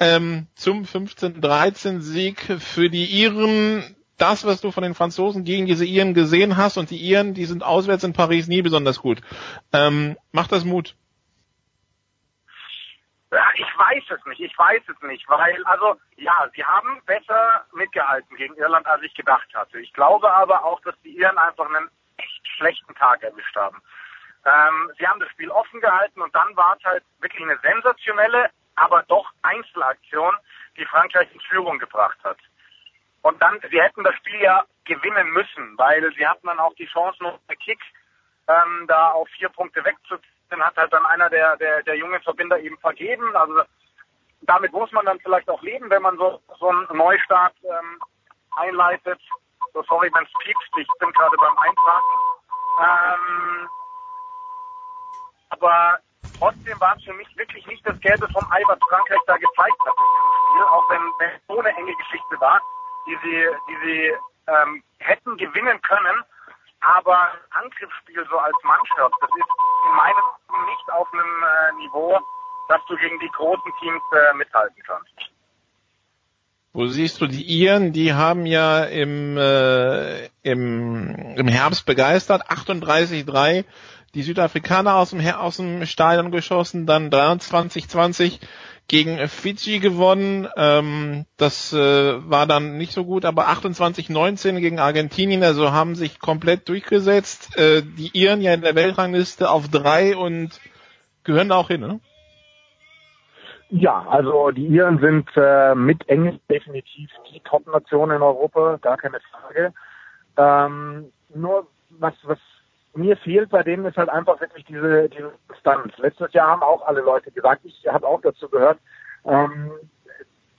ähm, zum 15-13 Sieg für die Iren. das, was du von den Franzosen gegen diese Iren gesehen hast und die Iren, die sind auswärts in Paris nie besonders gut. Ähm, macht das Mut? Ja, ich weiß es nicht, ich weiß es nicht, weil, also, ja, sie haben besser mitgehalten gegen Irland, als ich gedacht hatte. Ich glaube aber auch, dass die Iren einfach einen schlechten Tag erwischt haben. Ähm, sie haben das Spiel offen gehalten und dann war es halt wirklich eine sensationelle, aber doch Einzelaktion, die Frankreich in Führung gebracht hat. Und dann, sie hätten das Spiel ja gewinnen müssen, weil sie hatten dann auch die Chance, noch per Kick ähm, da auf vier Punkte wegzuziehen, hat halt dann einer der, der, der jungen Verbinder eben vergeben. Also damit muss man dann vielleicht auch leben, wenn man so, so einen Neustart ähm, einleitet. So, sorry, es piepst, ich bin gerade beim Eintragen. Ähm, aber trotzdem war es für mich wirklich nicht das Gelbe vom Ei, was Frankreich da gezeigt hat in diesem Spiel, auch wenn, es so eine enge Geschichte war, die sie, die sie ähm, hätten gewinnen können. Aber Angriffsspiel so als Mannschaft, das ist in meinem Team nicht auf einem äh, Niveau, dass du gegen die großen Teams äh, mithalten kannst. Wo siehst du die Iren? Die haben ja im, äh, im, im Herbst begeistert, 38-3 die Südafrikaner aus dem, aus dem Stadion geschossen, dann 23-20 gegen Fiji gewonnen. Ähm, das äh, war dann nicht so gut, aber 28-19 gegen Argentinien, also haben sich komplett durchgesetzt. Äh, die Iren ja in der Weltrangliste auf drei und gehören da auch hin, ne? Ja, also die Iren sind äh, mit Englisch definitiv die Top-Nation in Europa, gar keine Frage. Ähm, nur was, was mir fehlt bei denen ist halt einfach wirklich diese, diese Distanz. Letztes Jahr haben auch alle Leute gesagt, ich habe auch dazu gehört, ähm,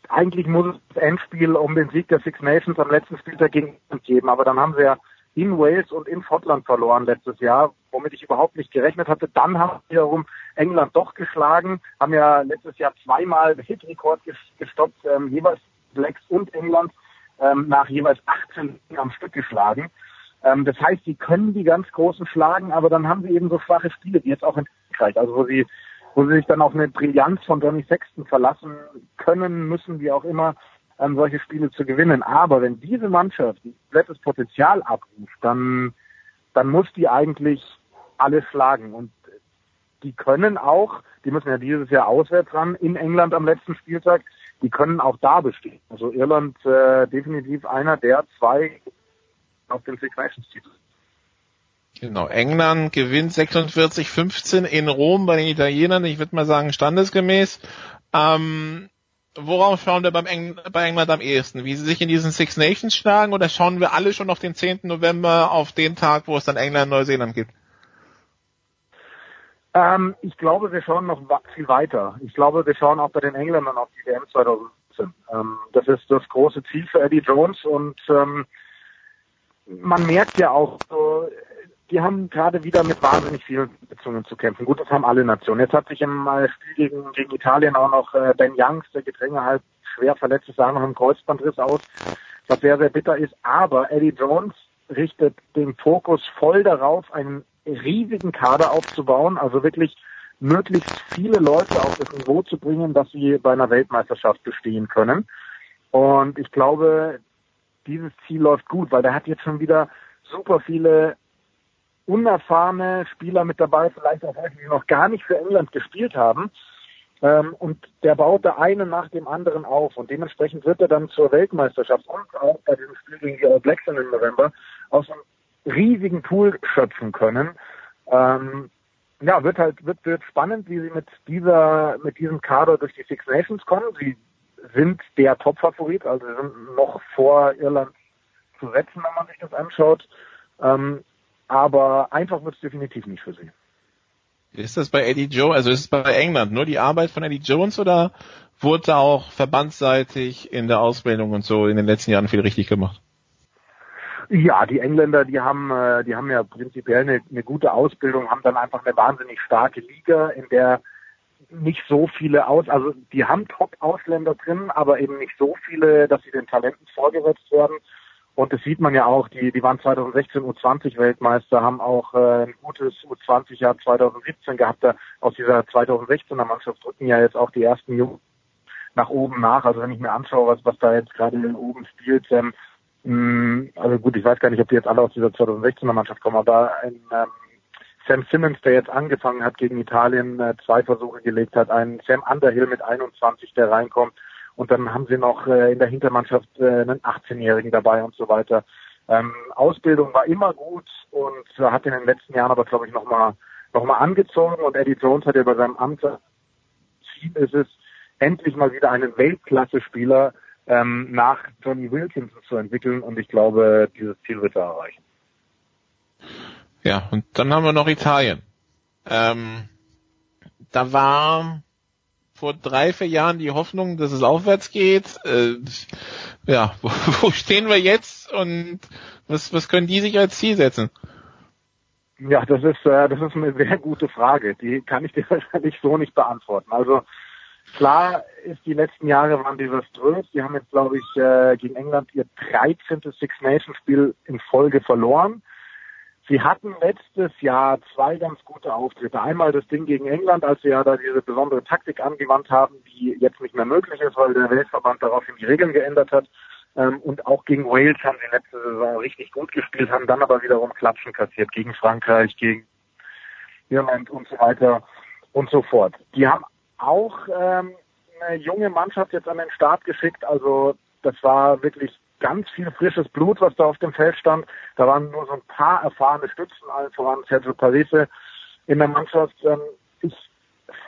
eigentlich muss es das Endspiel um den Sieg der Six Nations am letzten Spieltag gegen England geben, aber dann haben sie ja in Wales und in Schottland verloren letztes Jahr, womit ich überhaupt nicht gerechnet hatte. Dann haben sie wiederum England doch geschlagen, haben ja letztes Jahr zweimal Hitrekord gestoppt, ähm, jeweils Blacks und England ähm, nach jeweils 18 am Stück geschlagen. Ähm, das heißt, sie können die ganz Großen schlagen, aber dann haben sie eben so schwache Spiele, wie jetzt auch in Frankreich, also wo sie, wo sie sich dann auf eine Brillanz von Johnny Sexton verlassen können, müssen, wie auch immer, ähm, solche Spiele zu gewinnen. Aber wenn diese Mannschaft komplettes Potenzial abruft, dann, dann muss die eigentlich alle schlagen. Und die können auch, die müssen ja dieses Jahr auswärts ran, in England am letzten Spieltag, die können auch da bestehen. Also Irland äh, definitiv einer der zwei auf den Six Nations Titel. Genau, England gewinnt 46-15 in Rom bei den Italienern, ich würde mal sagen standesgemäß. Ähm, worauf schauen wir beim Eng bei England am ehesten? Wie sie sich in diesen Six Nations schlagen oder schauen wir alle schon auf den 10. November, auf den Tag, wo es dann England Neuseeland gibt? Ähm, ich glaube, wir schauen noch viel weiter. Ich glaube, wir schauen auch bei den Engländern auf die WM 2017. Ähm, das ist das große Ziel für Eddie Jones und ähm, man merkt ja auch, die haben gerade wieder mit wahnsinnig vielen Beziehungen zu kämpfen. Gut, das haben alle Nationen. Jetzt hat sich im äh, Spiel gegen, gegen Italien auch noch äh, Ben Youngs, der Gedränge halt schwer verletzt ist, sah noch im Kreuzbandriss aus, was sehr, sehr bitter ist. Aber Eddie Jones richtet den Fokus voll darauf, einen riesigen Kader aufzubauen, also wirklich möglichst viele Leute auf das Niveau zu bringen, dass sie bei einer Weltmeisterschaft bestehen können. Und ich glaube, dieses Ziel läuft gut, weil der hat jetzt schon wieder super viele unerfahrene Spieler mit dabei, vielleicht auch welche, die noch gar nicht für England gespielt haben. Ähm, und der baut da einen nach dem anderen auf. Und dementsprechend wird er dann zur Weltmeisterschaft und auch bei diesem Spiel gegen die All Blacks im November aus einem riesigen Pool schöpfen können. Ähm, ja, wird halt, wird, wird spannend, wie sie mit dieser, mit diesem Kader durch die Six Nations kommen. Sie sind der Top-Favorit, also sind noch vor Irland zu setzen, wenn man sich das anschaut. Ähm, aber einfach wird es definitiv nicht für sie. Ist das bei Eddie Jones, also ist es bei England nur die Arbeit von Eddie Jones oder wurde da auch verbandsseitig in der Ausbildung und so in den letzten Jahren viel richtig gemacht? Ja, die Engländer, die haben, äh, die haben ja prinzipiell eine, eine gute Ausbildung, haben dann einfach eine wahnsinnig starke Liga, in der nicht so viele aus, also die haben Top-Ausländer drin, aber eben nicht so viele, dass sie den Talenten vorgesetzt werden. Und das sieht man ja auch, die, die waren 2016 U20 Weltmeister, haben auch äh, ein gutes U20-Jahr 2017 gehabt. Da, aus dieser 2016er Mannschaft drücken ja jetzt auch die ersten Jungen nach oben nach. Also wenn ich mir anschaue, was, was da jetzt gerade oben spielt, ähm, mh, also gut, ich weiß gar nicht, ob die jetzt alle aus dieser 2016er Mannschaft kommen, aber ein ähm, Sam Simmons, der jetzt angefangen hat gegen Italien, äh, zwei Versuche gelegt hat, ein Sam Underhill mit 21, der reinkommt und dann haben sie noch äh, in der Hintermannschaft äh, einen 18-Jährigen dabei und so weiter. Ähm, Ausbildung war immer gut und hat in den letzten Jahren aber, glaube ich, nochmal noch mal angezogen und Eddie Jones hat ja bei seinem Amt Ziel ist es, endlich mal wieder einen Weltklasse-Spieler ähm, nach Johnny Wilkinson zu entwickeln und ich glaube, dieses Ziel wird er erreichen. Ja, und dann haben wir noch Italien. Ähm, da war vor drei, vier Jahren die Hoffnung, dass es aufwärts geht. Äh, ja, wo, wo stehen wir jetzt und was, was können die sich als Ziel setzen? Ja, das ist, äh, das ist eine sehr gute Frage. Die kann ich dir wahrscheinlich so nicht beantworten. Also klar ist, die letzten Jahre waren desaströs. Die haben jetzt, glaube ich, äh, gegen England ihr 13. Six Nations Spiel in Folge verloren. Sie hatten letztes Jahr zwei ganz gute Auftritte. Einmal das Ding gegen England, als sie ja da diese besondere Taktik angewandt haben, die jetzt nicht mehr möglich ist, weil der Weltverband daraufhin die Regeln geändert hat. Ähm, und auch gegen Wales haben sie letzte Saison richtig gut gespielt, haben dann aber wiederum Klatschen kassiert gegen Frankreich, gegen Irland und so weiter und so fort. Die haben auch ähm, eine junge Mannschaft jetzt an den Start geschickt. Also das war wirklich ganz viel frisches Blut, was da auf dem Feld stand. Da waren nur so ein paar erfahrene Stützen, allen voran Sergio Parisse in der Mannschaft. Ähm, ich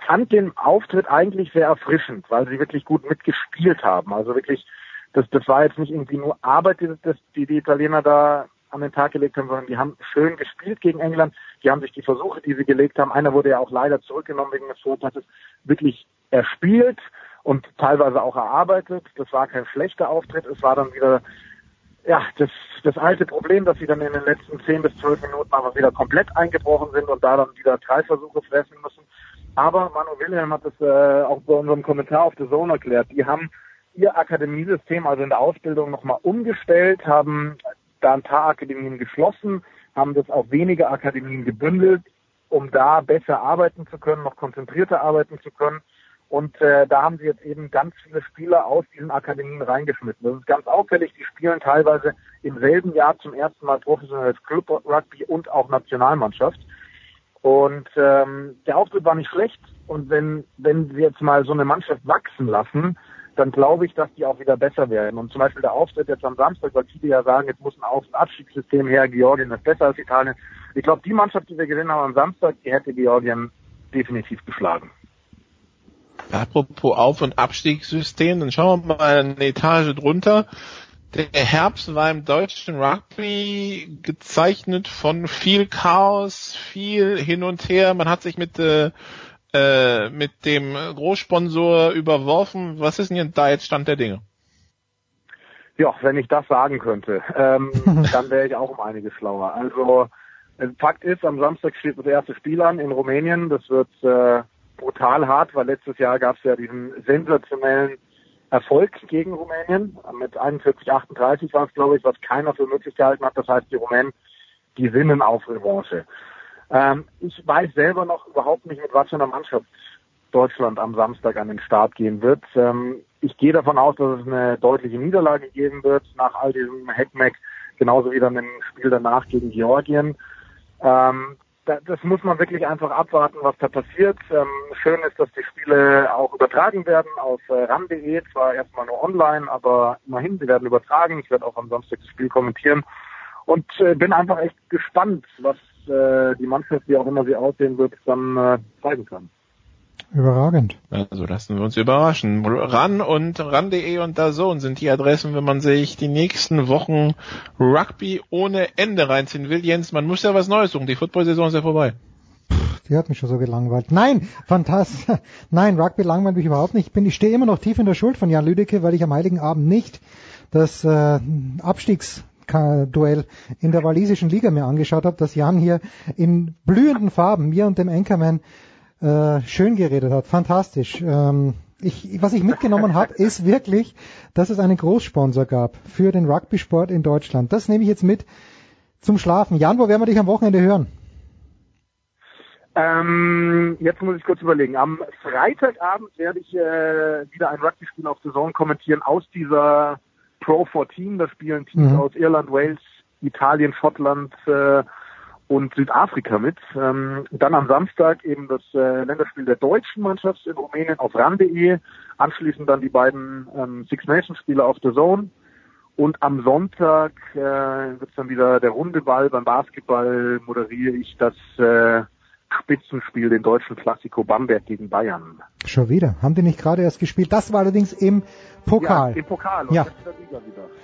fand den Auftritt eigentlich sehr erfrischend, weil sie wirklich gut mitgespielt haben. Also wirklich, das, das war jetzt nicht irgendwie nur Arbeit, die, die die Italiener da an den Tag gelegt haben, sondern die haben schön gespielt gegen England. Die haben sich die Versuche, die sie gelegt haben, einer wurde ja auch leider zurückgenommen wegen des Vortages, wirklich erspielt und teilweise auch erarbeitet. Das war kein schlechter Auftritt. Es war dann wieder ja, das, das alte Problem, dass sie dann in den letzten zehn bis zwölf Minuten aber wieder komplett eingebrochen sind und da dann wieder drei Versuche fressen müssen. Aber Manu Wilhelm hat es äh, auch bei unserem Kommentar auf The Zone erklärt. Die haben ihr Akademiesystem, also in der Ausbildung, nochmal umgestellt, haben da ein paar Akademien geschlossen, haben das auf wenige Akademien gebündelt, um da besser arbeiten zu können, noch konzentrierter arbeiten zu können. Und äh, da haben sie jetzt eben ganz viele Spieler aus diesen Akademien reingeschmissen. Das ist ganz auffällig. Die spielen teilweise im selben Jahr zum ersten Mal professionelles Club Rugby und auch Nationalmannschaft. Und ähm, der Auftritt war nicht schlecht. Und wenn, wenn wir jetzt mal so eine Mannschaft wachsen lassen, dann glaube ich, dass die auch wieder besser werden. Und zum Beispiel der Auftritt jetzt am Samstag, weil viele ja sagen, jetzt muss ein Auf- und Abstiegssystem her, Georgien ist besser als Italien. Ich glaube, die Mannschaft, die wir gesehen haben am Samstag, die hätte Georgien definitiv geschlagen. Apropos Auf- und Abstiegssystem, dann schauen wir mal eine Etage drunter. Der Herbst war im deutschen Rugby gezeichnet von viel Chaos, viel hin und her. Man hat sich mit äh, äh, mit dem Großsponsor überworfen. Was ist denn da jetzt Stand der Dinge? Ja, wenn ich das sagen könnte, ähm, dann wäre ich auch um einiges schlauer. Also Fakt ist, am Samstag steht das erste Spiel an in Rumänien. Das wird äh, brutal hart, weil letztes Jahr gab es ja diesen sensationellen Erfolg gegen Rumänien. Mit 41, 38 war es, glaube ich, was keiner für möglich gehalten hat. Das heißt, die Rumänen, die sinnen auf Revanche. Ähm, ich weiß selber noch überhaupt nicht, mit was für einer Mannschaft Deutschland am Samstag an den Start gehen wird. Ähm, ich gehe davon aus, dass es eine deutliche Niederlage geben wird nach all diesem Heckmeck, genauso wie dann im Spiel danach gegen Georgien. Ähm, das muss man wirklich einfach abwarten, was da passiert. Ähm, schön ist, dass die Spiele auch übertragen werden auf äh, ran.de, zwar erstmal nur online, aber immerhin, sie werden übertragen. Ich werde auch am Samstag das Spiel kommentieren und äh, bin einfach echt gespannt, was äh, die Mannschaft, wie auch immer sie aussehen wird, dann äh, zeigen kann. Überragend. Also lassen wir uns überraschen. Ran und ran.de und da so sind die Adressen, wenn man sich die nächsten Wochen Rugby ohne Ende reinziehen will. Jens, man muss ja was Neues suchen. Die Football-Saison ist ja vorbei. Die hat mich schon so gelangweilt. Nein, fantastisch. Nein, Rugby langweilt mich überhaupt nicht. Ich bin, ich stehe immer noch tief in der Schuld von Jan Lüdecke, weil ich am Heiligen Abend nicht das äh, Abstiegs Duell in der walisischen Liga mir angeschaut habe, dass Jan hier in blühenden Farben mir und dem Anchorman äh, schön geredet hat. Fantastisch. Ähm, ich, was ich mitgenommen habe, ist wirklich, dass es einen Großsponsor gab für den Rugby-Sport in Deutschland. Das nehme ich jetzt mit zum Schlafen. Jan, wo werden wir dich am Wochenende hören? Ähm, jetzt muss ich kurz überlegen. Am Freitagabend werde ich äh, wieder ein Rugby-Spiel auf Saison kommentieren aus dieser Pro 14, da spielen Teams Mhm. aus Irland, Wales, Italien, Schottland äh, und Südafrika mit. Ähm, dann am Samstag eben das äh, Länderspiel der deutschen Mannschaft in Rumänien auf RAN.de. Anschließend dann die beiden ähm, Six Nations Spiele auf The Zone. Und am Sonntag äh, wird dann wieder der runde Ball. Beim Basketball moderiere ich das äh, Spitzenspiel, den deutschen Klassiko Bamberg gegen Bayern. Schon wieder. Haben die nicht gerade erst gespielt? Das war allerdings im Pokal. Ja, im Pokal und Ja.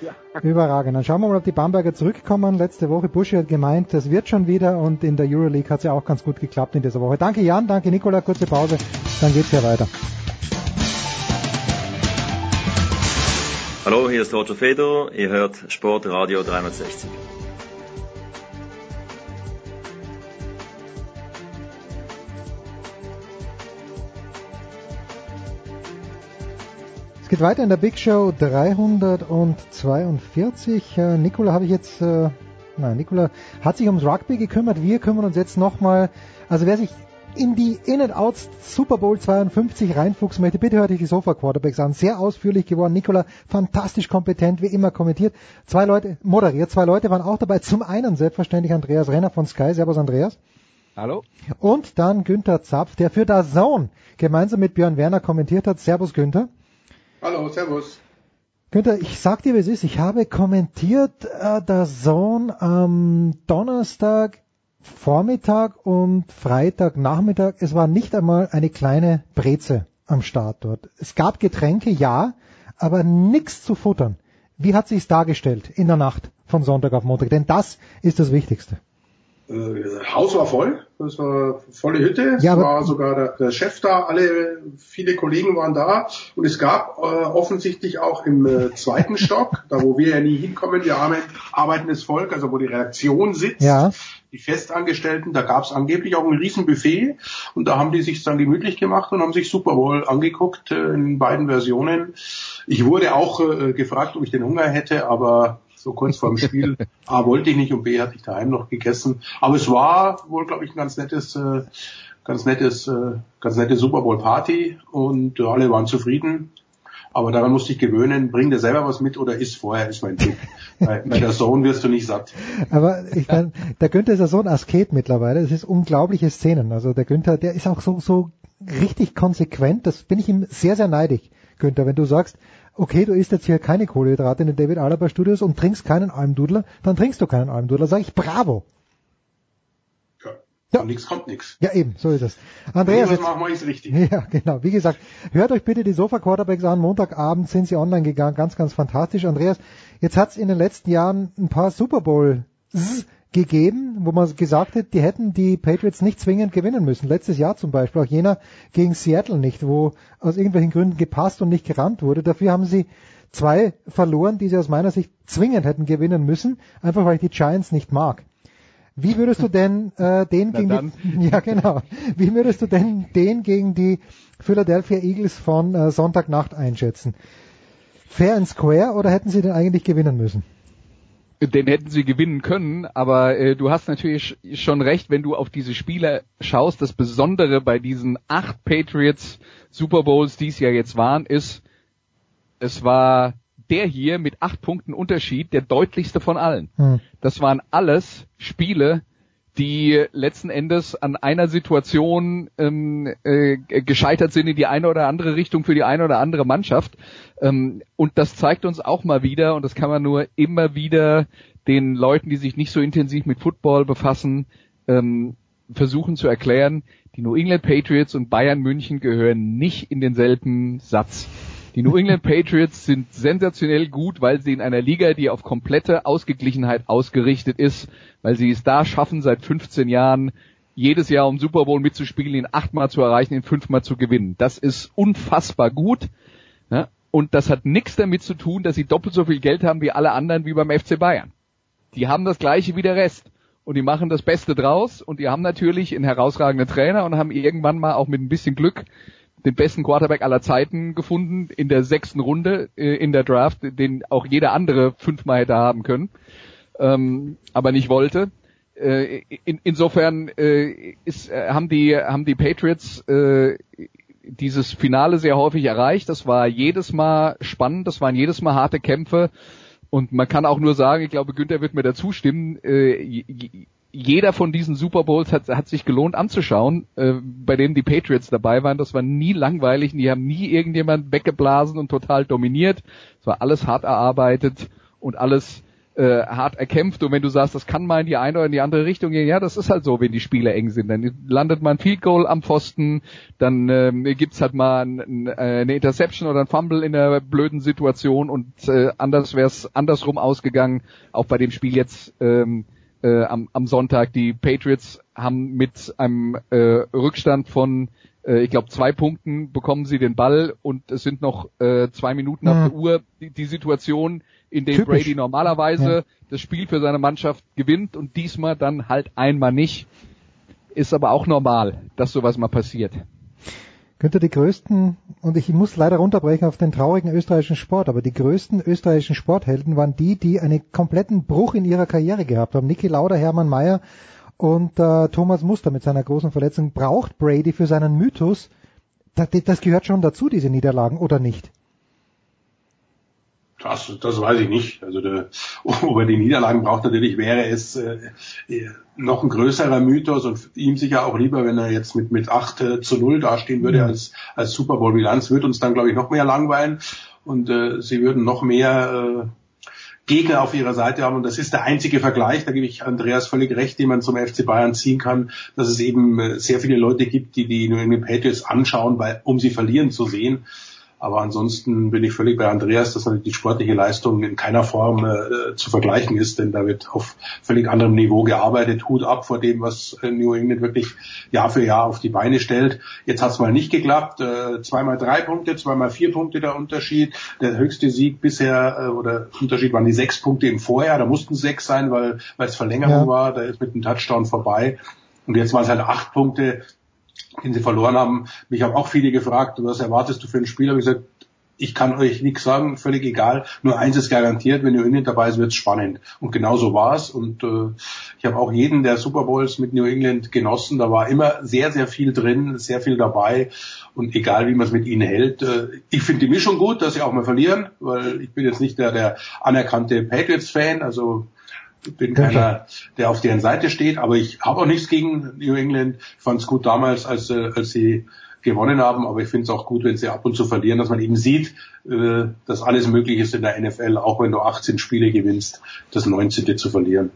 Ja. Überragend. Dann schauen wir mal, ob die Bamberger zurückkommen. Letzte Woche Buschi hat gemeint, das wird schon wieder und in der Euroleague hat es ja auch ganz gut geklappt in dieser Woche. Danke Jan, danke Nikola, kurze Pause, dann geht's ja weiter. Hallo, hier ist Roger Fedor. Ihr hört Sportradio 360. geht weiter in der Big Show 342. Äh, Nikola habe ich jetzt, äh, nein, Nikola hat sich ums Rugby gekümmert. Wir kümmern uns jetzt nochmal, also wer sich in die In-and-Outs Super Bowl 52 reinfuchsen möchte, bitte hört euch die Sofa Quarterbacks an. Sehr ausführlich geworden. Nikola, fantastisch kompetent, wie immer kommentiert. Zwei Leute, moderiert, zwei Leute waren auch dabei. Zum einen selbstverständlich Andreas Renner von Sky. Servus Andreas. Hallo? Und dann Günther Zapf, der für das Zone gemeinsam mit Björn Werner kommentiert hat. Servus Günther. Hallo, servus. Günther, ich sag dir, wie es ist. Ich habe kommentiert äh, der Zone am Donnerstag Vormittag und Freitag Nachmittag. Es war nicht einmal eine kleine Breze am Start dort. Es gab Getränke, ja, aber nichts zu futtern. Wie hat sich's dargestellt in der Nacht von Sonntag auf Montag? Denn das ist das Wichtigste. Äh, Haus war voll, das war volle Hütte, es Ja, war sogar der, der Chef da, alle, viele Kollegen waren da und es gab äh, offensichtlich auch im äh, zweiten Stock, da wo wir ja nie hinkommen, wir haben arbeitendes Volk, also wo die Redaktion sitzt, Ja. die Festangestellten, da gab es angeblich auch ein Riesenbuffet und da haben die sich dann gemütlich gemacht und haben sich Super Bowl angeguckt äh, in beiden Versionen. Ich wurde auch äh, gefragt, ob ich den Hunger hätte, aber so kurz vor dem Spiel A wollte ich nicht und B hatte ich daheim noch gegessen. Aber es war wohl, glaube ich, ein ganz nettes, äh, ganz nettes, äh, ganz nette Super Bowl Party und äh, alle waren zufrieden. Aber daran musste ich gewöhnen, bring dir selber was mit oder isst vorher, ist mein Tipp. bei, bei der Zone wirst du nicht satt. Aber ich mein, der Günther ist ja so ein Asket mittlerweile. Das ist unglaubliche Szenen. Also der Günther, der ist auch so, so richtig konsequent. Das bin ich ihm sehr, sehr neidig, Günther. Wenn du sagst, okay, du isst jetzt hier keine Kohlenhydrate in den David Alaba Studios und trinkst keinen Almdudler, dann trinkst du keinen Almdudler. Sag ich bravo. Ja. Und nichts kommt nichts. Ja, eben, so ist es. Andreas, was jetzt, machen wir ist richtig. Ja, genau. Wie gesagt, hört euch bitte die Sofa Quarterbacks an. Montagabend sind sie online gegangen. Ganz, ganz fantastisch. Andreas, jetzt hat es in den letzten Jahren ein paar Super Bowl gegeben, wo man gesagt hat, die hätten die Patriots nicht zwingend gewinnen müssen. Letztes Jahr zum Beispiel, auch jener gegen Seattle nicht, wo aus irgendwelchen Gründen gepasst und nicht gerannt wurde. Dafür haben sie zwei verloren, die sie aus meiner Sicht zwingend hätten gewinnen müssen, einfach weil ich die Giants nicht mag. Wie würdest du denn äh, den gegen dann. die, ja genau, wie würdest du denn den gegen die Philadelphia Eagles von äh, Sonntagnacht einschätzen? Fair and square oder hätten sie den eigentlich gewinnen müssen? Den hätten sie gewinnen können, aber äh, du hast natürlich schon recht, wenn du auf diese Spiele schaust. Das Besondere bei diesen acht Patriots Super Bowls, die es ja jetzt waren, ist, es war der hier mit acht Punkten Unterschied der deutlichste von allen. Hm. Das waren alles Spiele, die letzten Endes an einer Situation ähm, äh, gescheitert sind in die eine oder andere Richtung für die eine oder andere Mannschaft. Ähm, und das zeigt uns auch mal wieder, und das kann man nur immer wieder den Leuten, die sich nicht so intensiv mit Football befassen, ähm, versuchen zu erklären, die New England Patriots und Bayern München gehören nicht in denselben Satz. Die New England Patriots sind sensationell gut, weil sie in einer Liga, die auf komplette Ausgeglichenheit ausgerichtet ist, weil sie es da schaffen, seit 15 Jahren jedes Jahr um Super Bowl mitzuspielen, ihn achtmal zu erreichen, ihn fünfmal zu gewinnen. Das ist unfassbar gut. Ja? Und das hat nichts damit zu tun, dass sie doppelt so viel Geld haben wie alle anderen wie beim FC Bayern. Die haben das gleiche wie der Rest. Und die machen das Beste draus. Und die haben natürlich einen herausragenden Trainer und haben irgendwann mal auch mit ein bisschen Glück den besten Quarterback aller Zeiten gefunden in der sechsten Runde äh, in der Draft, den auch jeder andere fünfmal hätte haben können, ähm, aber nicht wollte. Äh, in, insofern äh, ist, äh, haben die haben die Patriots äh, dieses Finale sehr häufig erreicht. Das war jedes Mal spannend, das waren jedes Mal harte Kämpfe. Und man kann auch nur sagen, ich glaube, Günther wird mir dazu stimmen, jeder von diesen Super Bowls hat, hat sich gelohnt anzuschauen, äh, bei dem die Patriots dabei waren. Das war nie langweilig, die haben nie irgendjemand weggeblasen und total dominiert. Es war alles hart erarbeitet und alles äh, hart erkämpft. Und wenn du sagst, das kann mal in die eine oder in die andere Richtung gehen, ja, das ist halt so, wenn die Spiele eng sind. Dann landet man Field Goal am Pfosten, dann ähm, gibt's halt mal ein, ein, äh, eine Interception oder ein Fumble in einer blöden Situation und äh, anders wäre es andersrum ausgegangen. Auch bei dem Spiel jetzt ähm, äh, am, am Sonntag. Die Patriots haben mit einem äh, Rückstand von äh, ich glaube, zwei Punkten bekommen sie den Ball und es sind noch äh, zwei Minuten mhm. auf der Uhr. Die, die Situation, in dem Typisch. Brady normalerweise ja. das Spiel für seine Mannschaft gewinnt und diesmal dann halt einmal nicht, ist aber auch normal, dass sowas mal passiert. Könnte die größten, und ich muss leider runterbrechen auf den traurigen österreichischen Sport, aber die größten österreichischen Sporthelden waren die, die einen kompletten Bruch in ihrer Karriere gehabt haben. Niki Lauda, Hermann Mayer und äh, Thomas Muster mit seiner großen Verletzung. Braucht Brady für seinen Mythos, das, das gehört schon dazu, diese Niederlagen, oder nicht? Das, das weiß ich nicht. Also der, ob er die Niederlagen braucht, natürlich wäre es äh, noch ein größerer Mythos und ihm sicher auch lieber, wenn er jetzt mit mit 8 äh, zu 0 dastehen würde mhm. als als Super Bowl Bilanz, wird uns dann glaube ich noch mehr langweilen und äh, sie würden noch mehr äh, Gegner auf ihrer Seite haben und das ist der einzige Vergleich, da gebe ich Andreas völlig recht, den man zum FC Bayern ziehen kann, dass es eben äh, sehr viele Leute gibt, die die New England Patriots anschauen, weil, um sie verlieren zu sehen. Aber ansonsten bin ich völlig bei Andreas, dass die sportliche Leistung in keiner Form äh, zu vergleichen ist, denn da wird auf völlig anderem Niveau gearbeitet. Hut ab vor dem, was äh, New England wirklich Jahr für Jahr auf die Beine stellt. Jetzt hat es mal nicht geklappt. Äh, zweimal drei Punkte, zweimal vier Punkte der Unterschied. Der höchste Sieg bisher äh, oder Unterschied waren die sechs Punkte im Vorjahr. Da mussten sechs sein, weil weil es Verlängerung ja. war. Da ist mit einem Touchdown vorbei. Und jetzt waren es halt acht Punkte den sie verloren haben. Mich haben auch viele gefragt, was erwartest du für ein Spiel? Habe ich gesagt, ich kann euch nichts sagen, völlig egal. Nur eins ist garantiert, wenn New England dabei ist, wird es spannend. Und genau so war es. Und äh, ich habe auch jeden der Super Bowls mit New England genossen. Da war immer sehr, sehr viel drin, sehr viel dabei. Und egal, wie man es mit ihnen hält. Äh, ich finde die Mischung gut, dass sie auch mal verlieren, weil ich bin jetzt nicht der, der anerkannte Patriots-Fan. Also bin keiner, der auf deren Seite steht, aber ich habe auch nichts gegen New England. Ich fand es gut damals, als, äh, als sie gewonnen haben, aber ich finde es auch gut, wenn sie ab und zu verlieren, dass man eben sieht, äh, dass alles möglich ist in der NFL, auch wenn du 18 Spiele gewinnst, das 19. zu verlieren.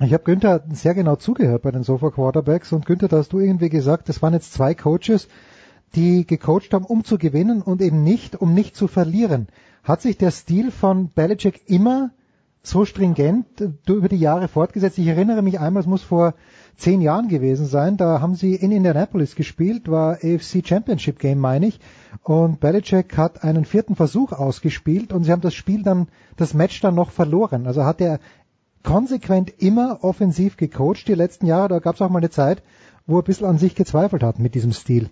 Ich habe Günther sehr genau zugehört bei den Sofa Quarterbacks und Günther, da hast du irgendwie gesagt, das waren jetzt zwei Coaches, die gecoacht haben, um zu gewinnen und eben nicht, um nicht zu verlieren. Hat sich der Stil von Belichick immer so stringent über die Jahre fortgesetzt. Ich erinnere mich einmal, es muss vor zehn Jahren gewesen sein, da haben sie in Indianapolis gespielt, war AFC Championship Game, meine ich, und Belichick hat einen vierten Versuch ausgespielt und sie haben das Spiel dann, das Match dann noch verloren. Also hat er konsequent immer offensiv gecoacht die letzten Jahre, da gab es auch mal eine Zeit, wo er ein bisschen an sich gezweifelt hat mit diesem Stil.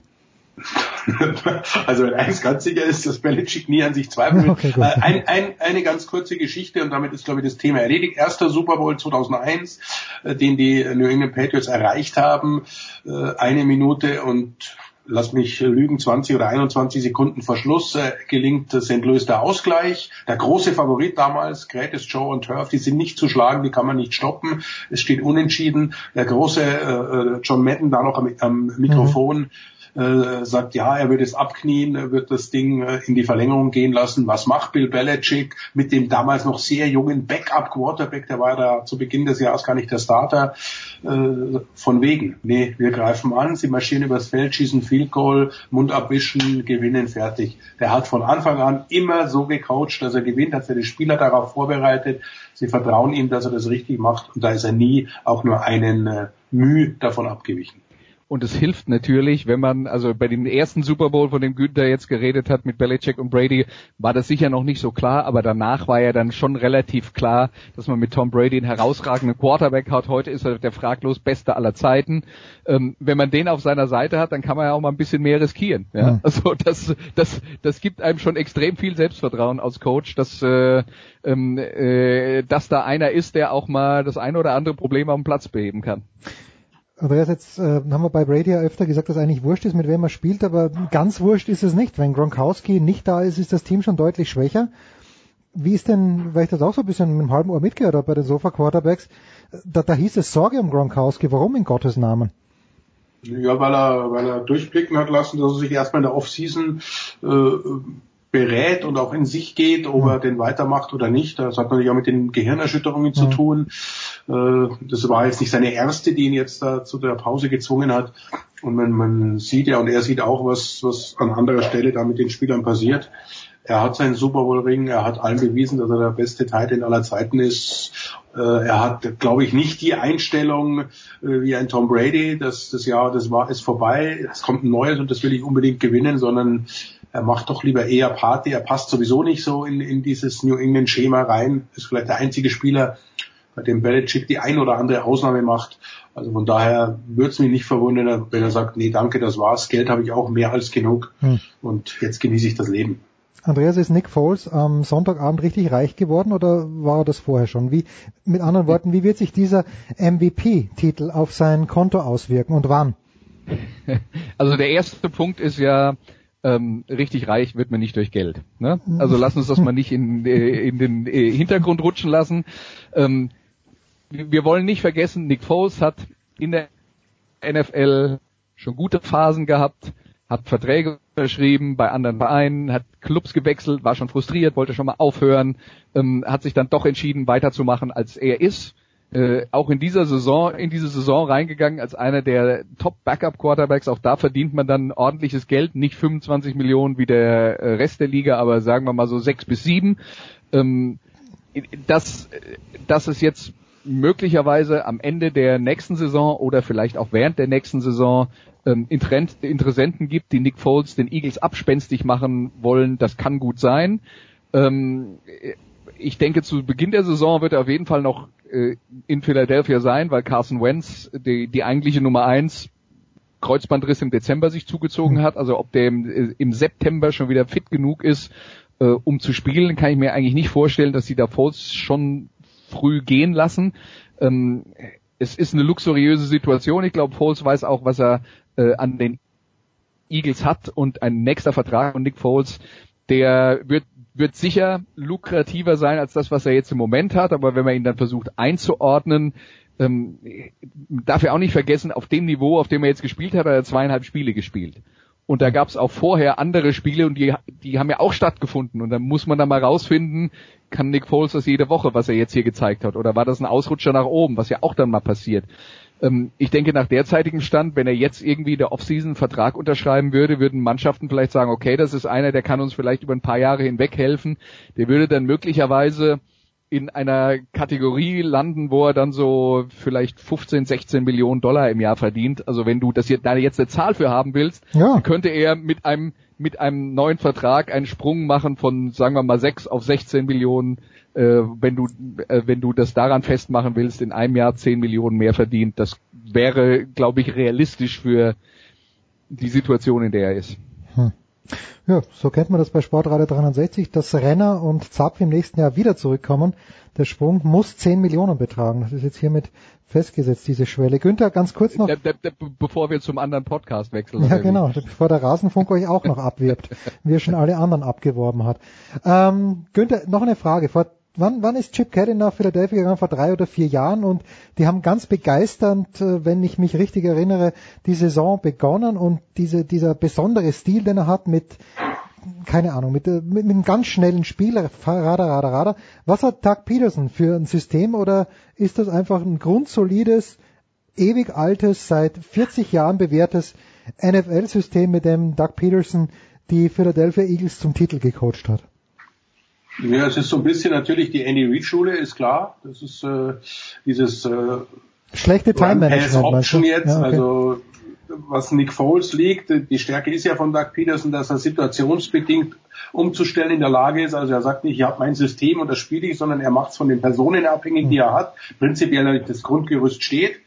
also wenn eins ganz sicher ist, dass Belichick nie an sich zweifelt. Okay, äh, ein, ein, eine ganz kurze Geschichte und damit ist, glaube ich, das Thema erledigt. Erster Super Bowl 2001, äh, den die New England Patriots erreicht haben. Äh, eine Minute und lass mich lügen, 20 oder 21 Sekunden Verschluss äh, gelingt St. Louis der Ausgleich. Der große Favorit damals, Greatest Joe und Turf, die sind nicht zu schlagen, die kann man nicht stoppen. Es steht unentschieden. Der große äh, John Madden da noch am, am Mikrofon. Mhm äh, sagt, ja, er wird es abknien, er wird das Ding äh, in die Verlängerung gehen lassen. Was macht Bill Belichick mit dem damals noch sehr jungen Backup-Quarterback, der war da zu Beginn des Jahres gar nicht der Starter, äh, von wegen, nee, wir greifen an, sie marschieren übers Feld, schießen Field Goal, Mund abwischen, gewinnen, fertig. Der hat von Anfang an immer so gecoacht, dass er gewinnt, hat seine Spieler darauf vorbereitet, sie vertrauen ihm, dass er das richtig macht und da ist er nie auch nur einen äh, Mühe davon abgewichen. Und es hilft natürlich, wenn man, also bei dem ersten Super Bowl, von dem Günther jetzt geredet hat mit Belichick und Brady, war das sicher noch nicht so klar, aber danach war ja dann schon relativ klar, dass man mit Tom Brady einen herausragenden Quarterback hat. Heute ist er der fraglos Beste aller Zeiten. Ähm, wenn man den auf seiner Seite hat, dann kann man ja auch mal ein bisschen mehr riskieren. Ja? Mhm. Also das, das, das gibt einem schon extrem viel Selbstvertrauen als Coach, dass, äh, ähm, äh, dass da einer ist, der auch mal das eine oder andere Problem auf dem Platz beheben kann. Andreas, jetzt äh, haben wir bei Brady ja öfter gesagt, dass eigentlich wurscht ist, mit wem er spielt, aber ganz wurscht ist es nicht. Wenn Gronkowski nicht da ist, ist das Team schon deutlich schwächer. Wie ist denn, weil ich das auch so ein bisschen mit einem halben Ohr mitgehört habe bei den Sofa Quarterbacks, da, da hieß es Sorge um Gronkowski. Warum in Gottes Namen? Ja, weil er, weil er durchblicken hat lassen, dass er sich erstmal in der Offseason äh, berät und auch in sich geht, ob er den weitermacht oder nicht. Das hat natürlich auch mit den Gehirnerschütterungen zu tun. Äh, das war jetzt nicht seine erste, die ihn jetzt da zu der Pause gezwungen hat. Und man, man sieht ja und er sieht auch, was, was an anderer Stelle da mit den Spielern passiert. Er hat seinen Super Bowl Ring, er hat allen bewiesen, dass er der beste Titan aller Zeiten ist. Äh, er hat, glaube ich, nicht die Einstellung äh, wie ein Tom Brady, dass das Jahr, das war, ist vorbei, es kommt ein neues und das will ich unbedingt gewinnen, sondern er macht doch lieber eher Party. Er passt sowieso nicht so in, in dieses New England Schema rein. Ist vielleicht der einzige Spieler, bei dem Belichick die ein oder andere Ausnahme macht. Also von daher würde es mich nicht verwundern, wenn er sagt, nee, danke, das war's. Geld habe ich auch mehr als genug hm. und jetzt genieße ich das Leben. Andreas, ist Nick Foles am Sonntagabend richtig reich geworden oder war er das vorher schon? Wie, mit anderen Worten, wie wird sich dieser MVP-Titel auf sein Konto auswirken und wann? Also der erste Punkt ist ja, ähm, richtig reich wird man nicht durch Geld. Ne? Also lass uns das mal nicht in, äh, in den äh, Hintergrund rutschen lassen. Ähm, wir wollen nicht vergessen, Nick Foles hat in der NFL schon gute Phasen gehabt, hat Verträge unterschrieben bei anderen Vereinen, hat Clubs gewechselt, war schon frustriert, wollte schon mal aufhören, ähm, hat sich dann doch entschieden, weiterzumachen, als er ist äh, auch in dieser Saison, in diese Saison reingegangen als einer der Top Backup Quarterbacks. Auch da verdient man dann ordentliches Geld, nicht 25 Millionen wie der äh, Rest der Liga, aber sagen wir mal so sechs bis sieben. Ähm, dass, dass es jetzt möglicherweise am Ende der nächsten Saison oder vielleicht auch während der nächsten Saison ähm, Interessenten gibt, die Nick Foles den Eagles abspenstig machen wollen, das kann gut sein. Ähm, ich denke, zu Beginn der Saison wird er auf jeden Fall noch äh, in Philadelphia sein, weil Carson Wentz die, die eigentliche Nummer eins Kreuzbandriss im Dezember sich zugezogen mhm. hat. Also ob der im, äh, im September schon wieder fit genug ist, äh, um zu spielen, kann ich mir eigentlich nicht vorstellen, dass sie da Foles schon früh gehen lassen. Ähm, es ist eine luxuriöse Situation. Ich glaube, Foles weiß auch, was er äh, an den Eagles hat und ein nächster Vertrag von Nick Foles, der wird wird sicher lukrativer sein als das, was er jetzt im Moment hat, aber wenn man ihn dann versucht einzuordnen, ähm, darf er auch nicht vergessen, auf dem Niveau, auf dem er jetzt gespielt hat, hat er zweieinhalb Spiele gespielt. Und da gab es auch vorher andere Spiele und die, die haben ja auch stattgefunden. Und dann muss man da mal rausfinden, kann Nick Foles das jede Woche, was er jetzt hier gezeigt hat? Oder war das ein Ausrutscher nach oben, was ja auch dann mal passiert? Ähm, ich denke, nach derzeitigem Stand, wenn er jetzt irgendwie der Offseason Vertrag unterschreiben würde, würden Mannschaften vielleicht sagen, okay, das ist einer, der kann uns vielleicht über ein paar Jahre hinweg helfen. Der würde dann möglicherweise in einer Kategorie landen, wo er dann so vielleicht 15, 16 Millionen Dollar im Jahr verdient. Also wenn du das jetzt, da jetzt eine Zahl für haben willst, ja. könnte er mit einem mit einem neuen Vertrag einen Sprung machen von, sagen wir mal, 6 auf 16 Millionen äh, wenn du äh, wenn du das daran festmachen willst, in einem Jahr 10 Millionen mehr verdient. Das wäre, glaube ich, realistisch für die Situation, in der er ist. Hm. Ja, so kennt man das bei Sportradio 360, dass Renner und Zapf im nächsten Jahr wieder zurückkommen. Der Sprung muss 10 Millionen betragen. Das ist jetzt hiermit festgesetzt, diese Schwelle. Günther, ganz kurz noch. bevor wir zum anderen Podcast wechseln. Ja, genau, bevor der Rasenfunk euch auch noch abwirbt, wie er schon alle anderen abgeworben hat. Ähm, Günther, noch eine Frage. Vor wann, wann ist Chip Kelly nach Philadelphia gegangen? Vor drei oder vier Jahren und die haben ganz begeisternd, äh, wenn ich mich richtig erinnere, die Saison begonnen und diese, dieser besondere Stil, den er hat mit, keine Ahnung, mit, äh, mit, mit einem ganz schnellen Spiel, Radar, Radar, Radar. Was hat Doug Peterson für ein System oder ist das einfach ein grundsolides, ewig altes, seit 40 Jahren bewährtes NFL-System, mit dem Doug Peterson die Philadelphia Eagles zum Titel gecoacht hat? Ja, es ist so ein bisschen natürlich die Andy Reid Schule, ist klar. Das ist äh, dieses äh, schlechte Time Management Option jetzt, ja, okay. also was Nick Foles liegt. Die Stärke ist ja von Doug Peterson, dass er situationsbedingt umzustellen in der Lage ist. Also er sagt nicht, ich habe mein System und das spiele ich, sondern er macht es von den Personen abhängig, die er hat. Prinzipiell das Grundgerüst steht.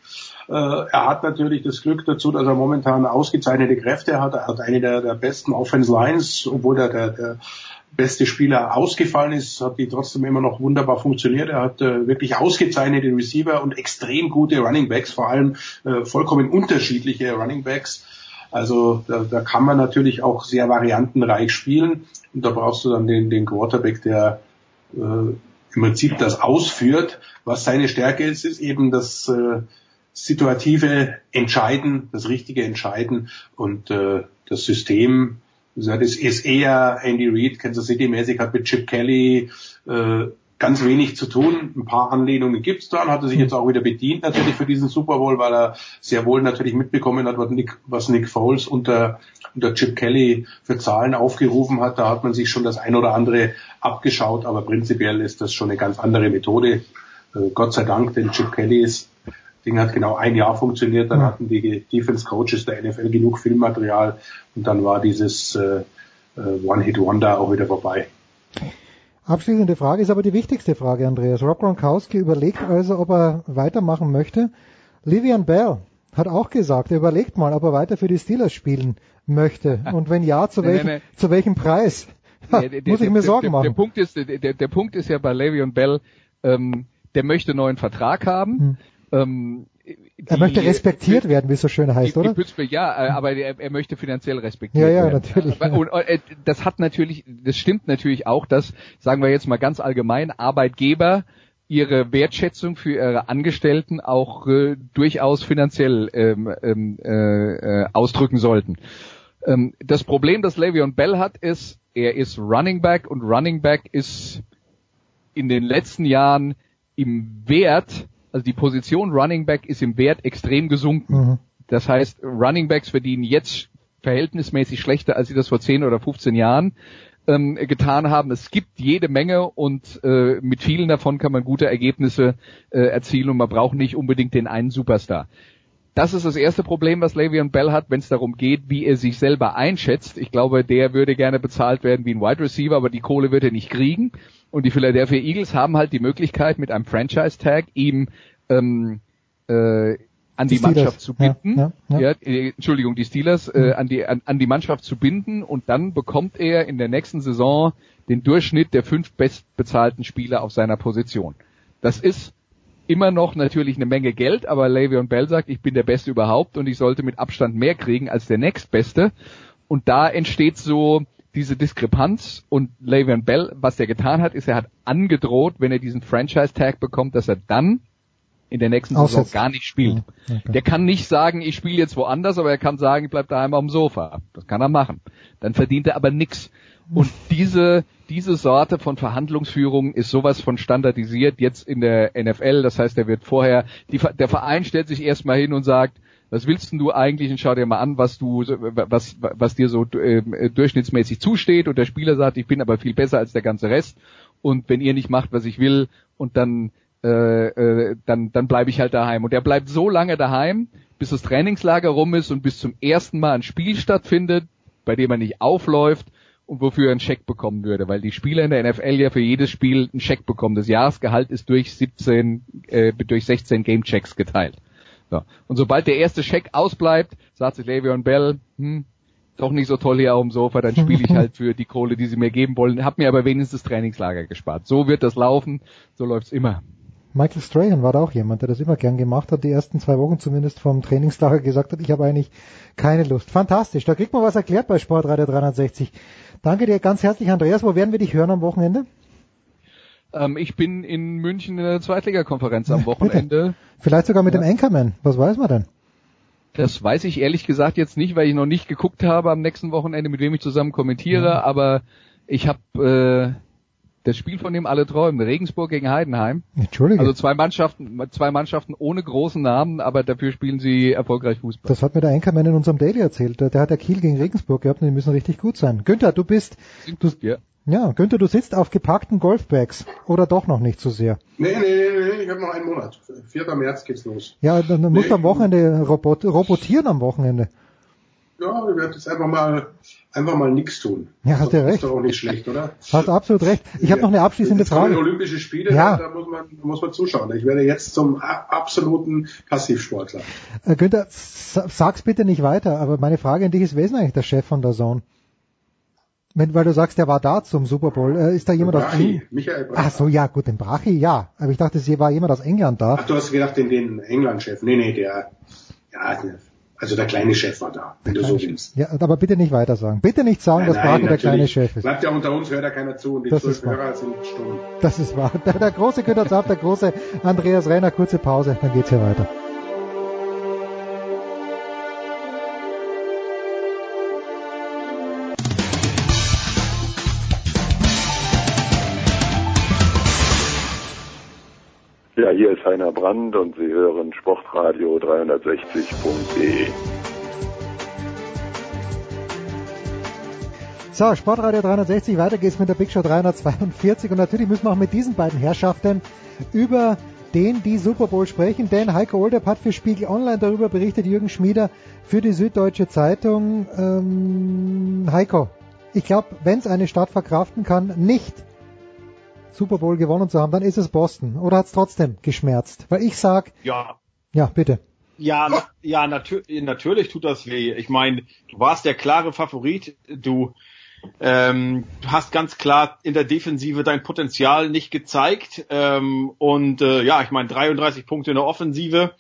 Äh, er hat natürlich das Glück dazu, dass er momentan ausgezeichnete Kräfte hat. Er hat eine der, der besten Offense Lines, obwohl der, der, der beste Spieler ausgefallen ist, hat die trotzdem immer noch wunderbar funktioniert. Er hat äh, wirklich ausgezeichnete Receiver und extrem gute Running Backs, vor allem äh, vollkommen unterschiedliche Running Backs. Also da, da kann man natürlich auch sehr variantenreich spielen und da brauchst du dann den, den Quarterback, der äh, im Prinzip das ausführt. Was seine Stärke ist, ist eben das äh, situative Entscheiden, das richtige Entscheiden und äh, das System das ist eher Andy Reid, Kansas City mäßig, hat mit Chip Kelly äh, ganz wenig zu tun. Ein paar Anlehnungen gibt's da und hat er sich jetzt auch wieder bedient natürlich für diesen Super Bowl, weil er sehr wohl natürlich mitbekommen hat, was Nick, was Nick Foles unter, unter Chip Kelly für Zahlen aufgerufen hat. Da hat man sich schon das ein oder andere abgeschaut, aber prinzipiell ist das schon eine ganz andere Methode. Äh, Gott sei Dank, denn Chip Kelly ist Ding hat genau ein Jahr funktioniert, dann hatten die Defense Coaches der NFL genug Filmmaterial und dann war dieses äh, äh, One-Hit-Wonder auch wieder vorbei. Abschließende Frage ist aber die wichtigste Frage, Andreas. Rob Gronkowski überlegt also, ob er weitermachen möchte. Livian Bell hat auch gesagt, er überlegt mal, ob er weiter für die Steelers spielen möchte. Und wenn ja, zu, welchem, nee, nee. zu welchem Preis? Nee, der, Muss ich mir der, Sorgen machen. Der, Punkt ist, der, der Punkt ist ja bei Le'Veon Bell, ähm, der möchte einen neuen Vertrag haben. Hm. Ähm, die, er möchte respektiert werden, wie es so schön heißt, die, oder? Die Pittsburgh, ja, äh, aber er, er, möchte finanziell respektiert werden. Ja, ja, werden. natürlich. Aber, und, und, äh, das hat natürlich, das stimmt natürlich auch, dass, sagen wir jetzt mal ganz allgemein, Arbeitgeber ihre Wertschätzung für ihre Angestellten auch äh, durchaus finanziell ähm, ähm, äh, äh, ausdrücken sollten. Ähm, das Problem, das Le'Veon Bell hat, ist, er ist Running Back und Running Back ist in den letzten Jahren im Wert also die Position Running Back ist im Wert extrem gesunken. Mhm. Das heißt, Running Backs verdienen jetzt verhältnismäßig schlechter, als sie das vor 10 oder 15 Jahren ähm, getan haben. Es gibt jede Menge und äh, mit vielen davon kann man gute Ergebnisse äh, erzielen und man braucht nicht unbedingt den einen Superstar. Das ist das erste Problem, was Le'Veon Bell hat, wenn es darum geht, wie er sich selber einschätzt. Ich glaube, der würde gerne bezahlt werden wie ein Wide Receiver, aber die Kohle wird er nicht kriegen. Und die Philadelphia Eagles haben halt die Möglichkeit, mit einem Franchise-Tag ihm ähm, äh, an die, die Mannschaft zu binden. Ja, ja, ja. Äh, Entschuldigung, die Steelers äh, mhm. an, die, an, an die Mannschaft zu binden und dann bekommt er in der nächsten Saison den Durchschnitt der fünf bestbezahlten Spieler auf seiner Position. Das ist immer noch natürlich eine Menge Geld, aber Le'Veon Bell sagt, ich bin der Beste überhaupt und ich sollte mit Abstand mehr kriegen als der nächstbeste. Und da entsteht so diese Diskrepanz und Le'Veon Bell, was er getan hat, ist, er hat angedroht, wenn er diesen Franchise-Tag bekommt, dass er dann in der nächsten Saison gar nicht spielt. Okay. Der kann nicht sagen, ich spiele jetzt woanders, aber er kann sagen, ich bleib daheim am Sofa. Das kann er machen. Dann verdient er aber nix. Und diese, diese Sorte von Verhandlungsführung ist sowas von standardisiert jetzt in der NFL. Das heißt, er wird vorher, die, der Verein stellt sich erstmal hin und sagt, was willst denn du eigentlich und schau dir mal an, was du, was, was dir so äh, durchschnittsmäßig zusteht und der Spieler sagt, ich bin aber viel besser als der ganze Rest und wenn ihr nicht macht, was ich will und dann äh, äh, dann, dann bleibe ich halt daheim. Und er bleibt so lange daheim, bis das Trainingslager rum ist und bis zum ersten Mal ein Spiel stattfindet, bei dem er nicht aufläuft und wofür er einen Scheck bekommen würde, weil die Spieler in der NFL ja für jedes Spiel einen Scheck bekommen. Das Jahresgehalt ist durch 17, äh, durch 16 Gamechecks geteilt. So. Und sobald der erste Scheck ausbleibt, sagt sich Le'Veon Bell, hm, doch nicht so toll hier auf dem Sofa, dann spiele ich halt für die Kohle, die sie mir geben wollen, hab mir aber wenigstens das Trainingslager gespart. So wird das laufen, so läuft's immer. Michael Strahan war da auch jemand, der das immer gern gemacht hat, die ersten zwei Wochen zumindest vom Trainingslager gesagt hat, ich habe eigentlich keine Lust. Fantastisch, da kriegt man was erklärt bei Sportreiter 360. Danke dir ganz herzlich, Andreas. Wo werden wir dich hören am Wochenende? Ähm, ich bin in München in der Zweitligakonferenz am Wochenende. Vielleicht sogar mit ja. dem Anchorman. Was weiß man denn? Das weiß ich ehrlich gesagt jetzt nicht, weil ich noch nicht geguckt habe am nächsten Wochenende, mit wem ich zusammen kommentiere, ja. aber ich habe äh, das Spiel, von dem alle träumen, Regensburg gegen Heidenheim. Entschuldige. Also zwei Mannschaften, zwei Mannschaften ohne großen Namen, aber dafür spielen sie erfolgreich Fußball. Das hat mir der Enkermann in unserem Daily erzählt. Der, hat der Kiel gegen Regensburg gehabt und die müssen richtig gut sein. Günther, du bist, du, ja. Ja, Günther, du sitzt auf gepackten Golfbags oder doch noch nicht so sehr? Nee, nee, nee, nee ich habe noch einen Monat. 4. März geht's los. Ja, dann, dann nee, musst du am Wochenende robot, robotieren am Wochenende. Ja, wir werden jetzt einfach mal einfach mal nichts tun. Ja, hast du recht. Ist doch auch nicht schlecht, oder? Hast absolut recht. Ich habe noch eine abschließende Frage. Olympische Spiele, ja. da, muss man, da muss man zuschauen. Ich werde jetzt zum absoluten Passivsportler. Äh, Günther, sag's bitte nicht weiter, aber meine Frage an dich ist, wer ist eigentlich der Chef von der Zone? Wenn, weil du sagst, der war da zum Super Bowl. Äh, ist da jemand Brachi, aus England? Michael Brachi. Ach so, ja, gut, den Brachi, ja. Aber ich dachte, es war jemand aus England da. Ach, du hast gedacht, den, den England-Chef. Nee, nee, der, ja, der- also der kleine Chef war da, wenn du so willst. Ja, aber bitte nicht weiter sagen. Bitte nicht sagen, dass Brachi der kleine. Chef ist. Bleibt ja unter uns, hört ja keiner zu und die Das zwölf. Hörer sind stumm. Das ist wahr. Der, der große Günther Zapp, der große Andreas Renner, kurze Pause, dann geht's hier weiter. Ja, hier ist Heiner Brand und Sie hören Sportradio 360.de. So, Sportradio 360, weiter geht's mit der Big Show 342 und natürlich müssen wir auch mit diesen beiden Herrschaften über den die Super Bowl sprechen, denn Heiko Olderb hat für Spiegel Online darüber berichtet, Jürgen Schmieder für die Süddeutsche Zeitung. Ähm, Heiko, ich glaube, wenn es eine Stadt verkraften kann, nicht Super Bowl gewonnen zu haben, dann ist es Boston. Oder hat es trotzdem geschmerzt? Weil ich sag, Ja, ja, bitte. ja, na, ja, natür natürlich tut das weh. Ich meine, du warst der klare Favorit. Du ähm, hast ganz klar in der Defensive dein Potenzial nicht gezeigt. Ähm, und äh, ja, ich meine, 33 Punkte in der Offensive.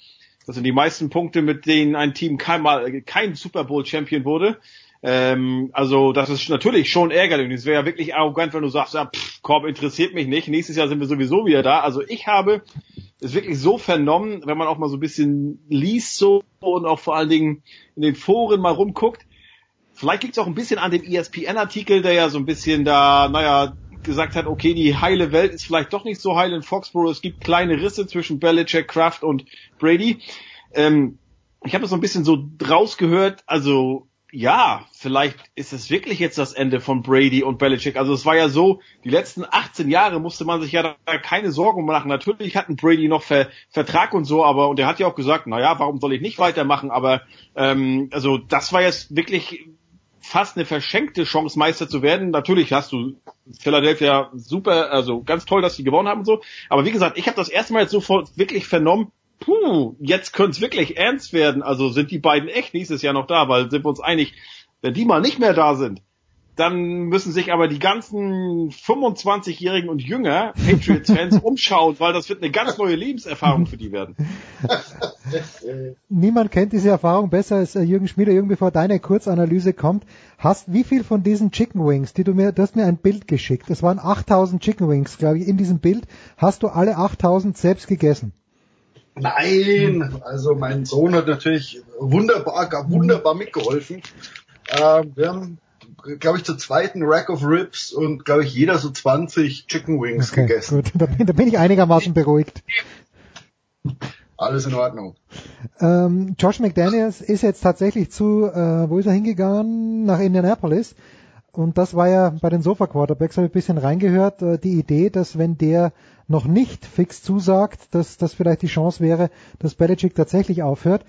Das sind die meisten Punkte, mit denen ein Team kein, mal, kein Super Bowl Champion wurde. Ähm, also das ist natürlich schon ärgerlich. Und es wäre ja wirklich arrogant, wenn du sagst, ja, pff, Korb interessiert mich nicht. Nächstes Jahr sind wir sowieso wieder da. Also ich habe es wirklich so vernommen, wenn man auch mal so ein bisschen liest so und auch vor allen Dingen in den Foren mal rumguckt. Vielleicht liegt es auch ein bisschen an dem ESPN-Artikel, der ja so ein bisschen da, naja, gesagt hat, okay, die heile Welt ist vielleicht doch nicht so heil in Foxborough. Es gibt kleine Risse zwischen Belichick, Kraft und Brady. Ähm, ich habe das so ein bisschen so rausgehört, also ja, vielleicht ist es wirklich jetzt das Ende von Brady und Belichick. Also es war ja so, die letzten 18 Jahre musste man sich ja da keine Sorgen machen. Natürlich hatten Brady noch Ver Vertrag und so, aber und er hat ja auch gesagt, na ja, warum soll ich nicht weitermachen? Aber ähm, also das war jetzt wirklich fast eine verschenkte Chance, Meister zu werden. Natürlich hast du Philadelphia super, also ganz toll, dass sie gewonnen haben und so. Aber wie gesagt, ich habe das erste Mal jetzt sofort wirklich vernommen, puh, jetzt könnte es wirklich ernst werden. Also sind die beiden echt nächstes Jahr noch da, weil sind wir uns einig, wenn die mal nicht mehr da sind, dann müssen sich aber die ganzen 25-Jährigen und jünger Patriots-Fans umschauen, weil das wird eine ganz neue Lebenserfahrung für die werden. Niemand kennt diese Erfahrung besser als äh, Jürgen Schmieder. Jürgen, bevor deine Kurzanalyse kommt, hast wie viel von diesen Chicken Wings, die du mir, du hast mir ein Bild geschickt. Es waren 8000 Chicken Wings, glaube ich, in diesem Bild. Hast du alle 8000 selbst gegessen? Nein, also mein Sohn hat natürlich wunderbar, wunderbar mitgeholfen. Äh, wir haben, glaube ich, zur zweiten Rack of Ribs und, glaube ich, jeder so 20 Chicken Wings Okay, gegessen. gut. Da bin, da bin ich einigermaßen beruhigt. Alles in Ordnung. Ähm, Josh McDaniels ist jetzt tatsächlich zu, äh, wo ist er hingegangen? Nach Indianapolis. Und das war ja bei den Sofa Quarterbacks, habe ich ein bisschen reingehört, äh, die Idee, dass wenn der noch nicht fix zusagt, dass das vielleicht die Chance wäre, dass Belichick tatsächlich aufhört.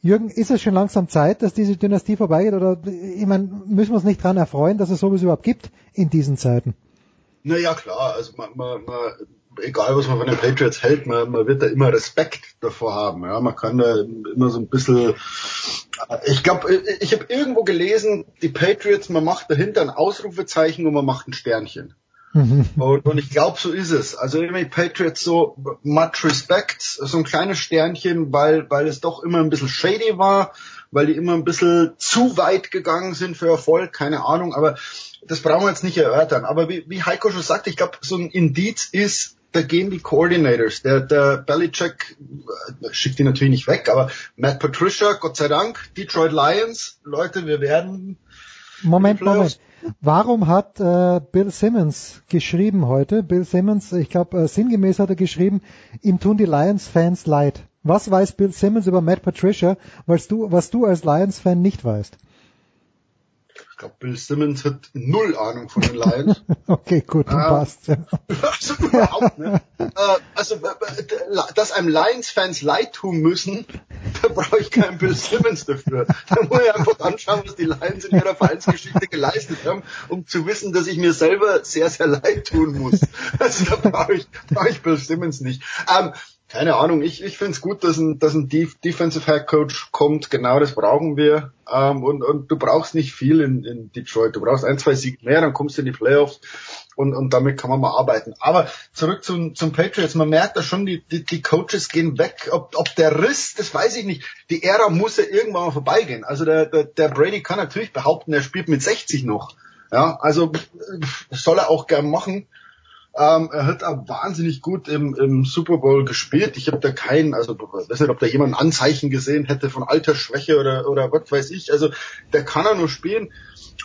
Jürgen, ist es schon langsam Zeit, dass diese Dynastie vorbeigeht? Oder ich meine, müssen wir uns nicht dran erfreuen, dass es sowas überhaupt gibt in diesen Zeiten? Naja, klar, also man, man, man, egal was man von den Patriots hält, man, man wird da immer Respekt davor haben. Ja, man kann da immer so ein bisschen. Ich glaube, ich habe irgendwo gelesen, die Patriots, man macht dahinter ein Ausrufezeichen und man macht ein Sternchen. Und, und ich glaube, so ist es. Also immer die Patriots so much respect, so ein kleines Sternchen, weil, weil es doch immer ein bisschen shady war, weil die immer ein bisschen zu weit gegangen sind für Erfolg, keine Ahnung, aber das brauchen wir jetzt nicht erörtern. Aber wie, wie Heiko schon sagt, ich glaube, so ein Indiz ist, da gehen die Coordinators. Der, der Belichick äh, schickt die natürlich nicht weg, aber Matt Patricia, Gott sei Dank, Detroit Lions, Leute, wir werden Moment. Moment. Warum hat äh, Bill Simmons geschrieben heute? Bill Simmons, ich glaube, äh, sinngemäß hat er geschrieben, ihm tun die Lions-Fans leid. Was weiß Bill Simmons über Matt Patricia, was du, was du als Lions-Fan nicht weißt? Ich glaube, Bill Simmons hat null Ahnung von den Lions. Okay, gut, dann Ah. passt. Ja. also überhaupt äh, also, äh, dass einem Lions-Fans leid tun müssen, da brauche ich keinen Bill Simmons dafür. Da muss ich einfach anschauen, was die Lions in ihrer Vereinsgeschichte geleistet haben, um zu wissen, dass ich mir selber sehr, sehr leid tun muss. Also da brauche ich, brauche ich Bill Simmons nicht. Ähm, keine Ahnung, ich, ich finde es gut, dass ein, dass ein Def Defensive Head Coach kommt, genau das brauchen wir. Ähm, und, und du brauchst nicht viel in, in Detroit. Du brauchst ein, zwei Siege mehr, dann kommst du in die Playoffs und, und damit kann man mal arbeiten. Aber zurück zum, zum Patriots, man merkt da schon, die, die, die Coaches gehen weg. Ob, ob der Riss, das weiß ich nicht. Die Ära muss ja irgendwann mal vorbeigehen. Also der, der, der Brady kann natürlich behaupten, er spielt mit 60 noch. Ja, also soll er auch gern machen. Ähm, er hat auch wahnsinnig gut im, im Super Bowl gespielt. Ich habe da keinen, also weiß nicht, ob da jemand ein Anzeichen gesehen hätte von Altersschwäche oder, oder was weiß ich. Also der kann er nur spielen.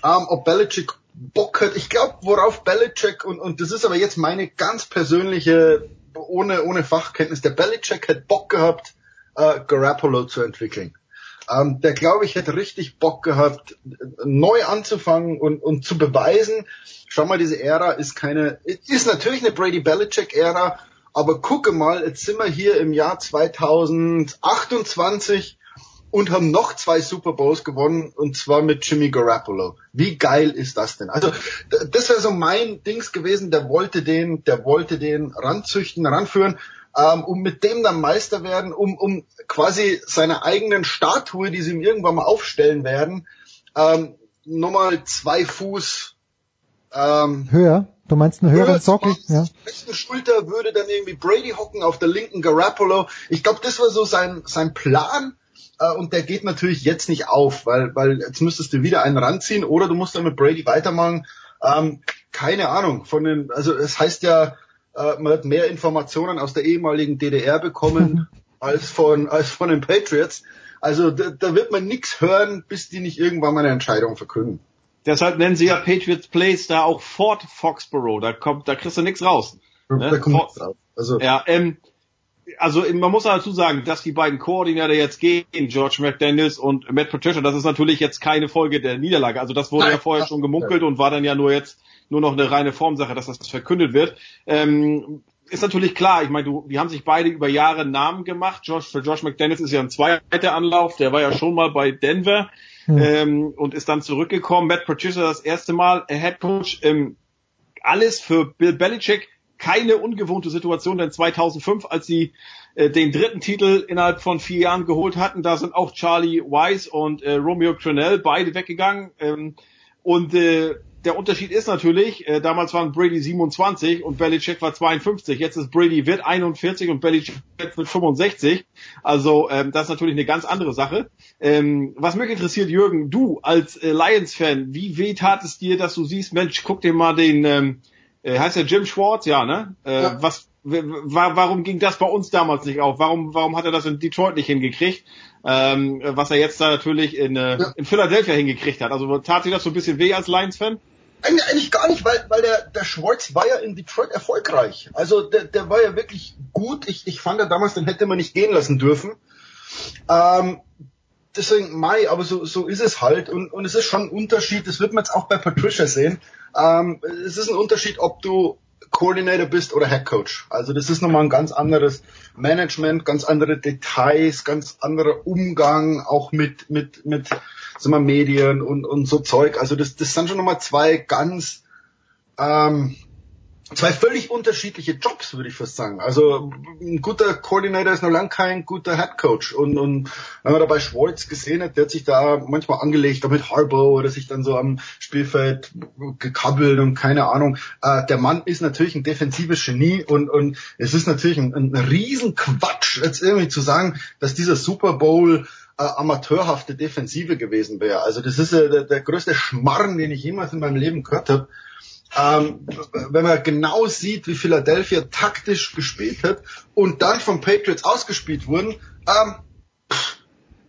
Ähm, ob Belichick Bock hat, ich glaube, worauf Belichick, und, und das ist aber jetzt meine ganz persönliche, ohne, ohne Fachkenntnis, der Belichick hat Bock gehabt, äh, Garoppolo zu entwickeln. Ähm, der, glaube ich, hätte richtig Bock gehabt, neu anzufangen und, und zu beweisen, schau mal, diese Ära ist keine, ist natürlich eine Brady Belichick Ära, aber gucke mal, jetzt sind wir hier im Jahr 2028 und haben noch zwei Super Bowls gewonnen und zwar mit Jimmy Garoppolo. Wie geil ist das denn? Also das wäre so mein Dings gewesen. Der wollte den, der wollte den ranzüchten, ranführen, ähm, um mit dem dann Meister werden, um um quasi seine eigenen Statue, die sie ihm irgendwann mal aufstellen werden, ähm, nochmal zwei Fuß ähm, Höher? Du meinst einen höheren Sockel? Ja. rechten Schulter würde dann irgendwie Brady hocken, auf der linken Garoppolo. Ich glaube, das war so sein, sein Plan. Äh, und der geht natürlich jetzt nicht auf, weil, weil jetzt müsstest du wieder einen ranziehen oder du musst dann mit Brady weitermachen. Ähm, keine Ahnung. Von den, also es heißt ja, äh, man hat mehr Informationen aus der ehemaligen DDR bekommen als von, als von den Patriots. Also da, da wird man nichts hören, bis die nicht irgendwann mal eine Entscheidung verkünden. Deshalb nennen sie ja Patriots Place da auch Fort Foxborough. Da kommt, da kriegst du nichts raus. Da kommt nichts raus. Also, Ja, ähm, also man muss dazu sagen, dass die beiden Koordinator jetzt gehen, George McDaniels und Matt Patricia, das ist natürlich jetzt keine Folge der Niederlage. Also das wurde Nein. ja vorher schon gemunkelt und war dann ja nur jetzt nur noch eine reine Formsache, dass das verkündet wird. Ähm, ist natürlich klar, ich meine, du, die haben sich beide über Jahre Namen gemacht. Josh, für Josh McDaniels ist ja ein zweiter Anlauf, der war ja schon mal bei Denver ähm, und ist dann zurückgekommen. Matt Patricia das erste Mal äh, Head Coach. Ähm, alles für Bill Belichick keine ungewohnte Situation, denn 2005, als sie äh, den dritten Titel innerhalb von vier Jahren geholt hatten, da sind auch Charlie Wise und äh, Romeo Crennel beide weggegangen. Ähm, und äh, der Unterschied ist natürlich, äh, damals waren Brady 27 und Belichick war 52. Jetzt ist Brady wird 41 und Belichick wird 65. Also ähm, das ist natürlich eine ganz andere Sache. Ähm, was mich interessiert, Jürgen, du als äh, Lions-Fan, wie weh tat es dir, dass du siehst, Mensch, guck dir mal den, ähm, äh, heißt der Jim Schwartz, ja, ne? Äh, Ja. Was, warum ging das bei uns damals nicht auf? Warum, warum hat er das in Detroit nicht hingekriegt? Ähm, was er jetzt da natürlich in, äh, in Philadelphia hingekriegt hat. Also tat sich das so ein bisschen weh als Lions-Fan? Eigentlich, eigentlich gar nicht, weil, weil der, der Schwartz war ja in Detroit erfolgreich. Also der, der war ja wirklich gut. Ich, ich fand ja damals, den hätte man nicht gehen lassen dürfen. Ähm, deswegen Mai, aber so, so ist es halt. Und, und es ist schon ein Unterschied, das wird man jetzt auch bei Patricia sehen. Ähm, es ist ein Unterschied, ob du Coordinator bist oder Head Coach. Also das ist nochmal ein ganz anderes Management, ganz andere Details, ganz anderer Umgang auch mit mit mit sagen wir, Medien und und so Zeug. Also das das sind schon nochmal zwei ganz ähm, zwei völlig unterschiedliche Jobs, würde ich fast sagen. Also ein guter Coordinator ist noch lang kein guter Head Coach. Und, und wenn man dabei Schwartz gesehen hat, der hat sich da manchmal angelegt, auch mit Harbaugh oder sich dann so am Spielfeld gekabbelt und keine Ahnung. Äh, der Mann ist natürlich ein defensives Genie und, und es ist natürlich ein, ein Riesenquatsch, jetzt irgendwie zu sagen, dass dieser Super Bowl äh, amateurhafte Defensive gewesen wäre. Also das ist äh, der, der größte Schmarrn, den ich jemals in meinem Leben gehört habe. Ähm, wenn man genau sieht, wie Philadelphia taktisch gespielt hat und dann von Patriots ausgespielt wurden, ähm, pff,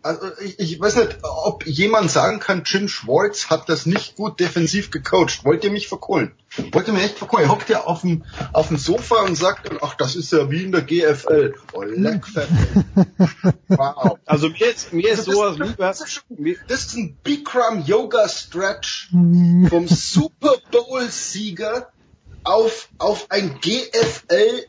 also ich, ich weiß nicht, ob jemand sagen kann, Jim Schwartz hat das nicht gut defensiv gecoacht. Wollt ihr mich verkohlen? Wollt ihr mich echt verkohlen? Ihr hockt ja auf dem, auf dem Sofa und sagt, ach, das ist ja wie in der GFL. Oh, leck fett. Wow. Also mir ist, mir ist Also sowas das, lieber. das, ist schon, das ist ein Bikram Yoga Stretch vom Super Bowl Sieger auf, auf ein GFL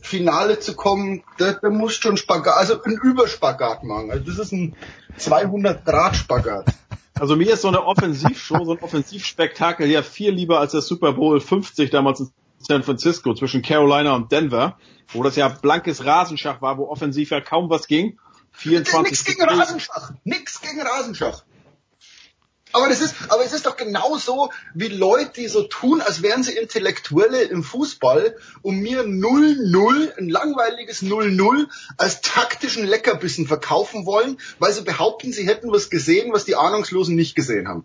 Finale zu kommen, da, da muss schon Spagat, also ein Überspagat machen. Also das ist ein 200 Grad Spagat. Also mir ist so eine Offensivshow, so ein Offensivspektakel ja viel lieber als der Super Bowl 50 damals in San Francisco, zwischen Carolina und Denver, wo das ja blankes Rasenschach war, wo offensiv ja kaum was ging. 24 Nix gegen Rasenschach. Nix gegen Rasenschach. Aber das ist, aber es ist doch genauso wie Leute, die so tun, als wären sie Intellektuelle im Fußball und mir 0-0, ein langweiliges 0-0 als taktischen Leckerbissen verkaufen wollen, weil sie behaupten, sie hätten was gesehen, was die Ahnungslosen nicht gesehen haben.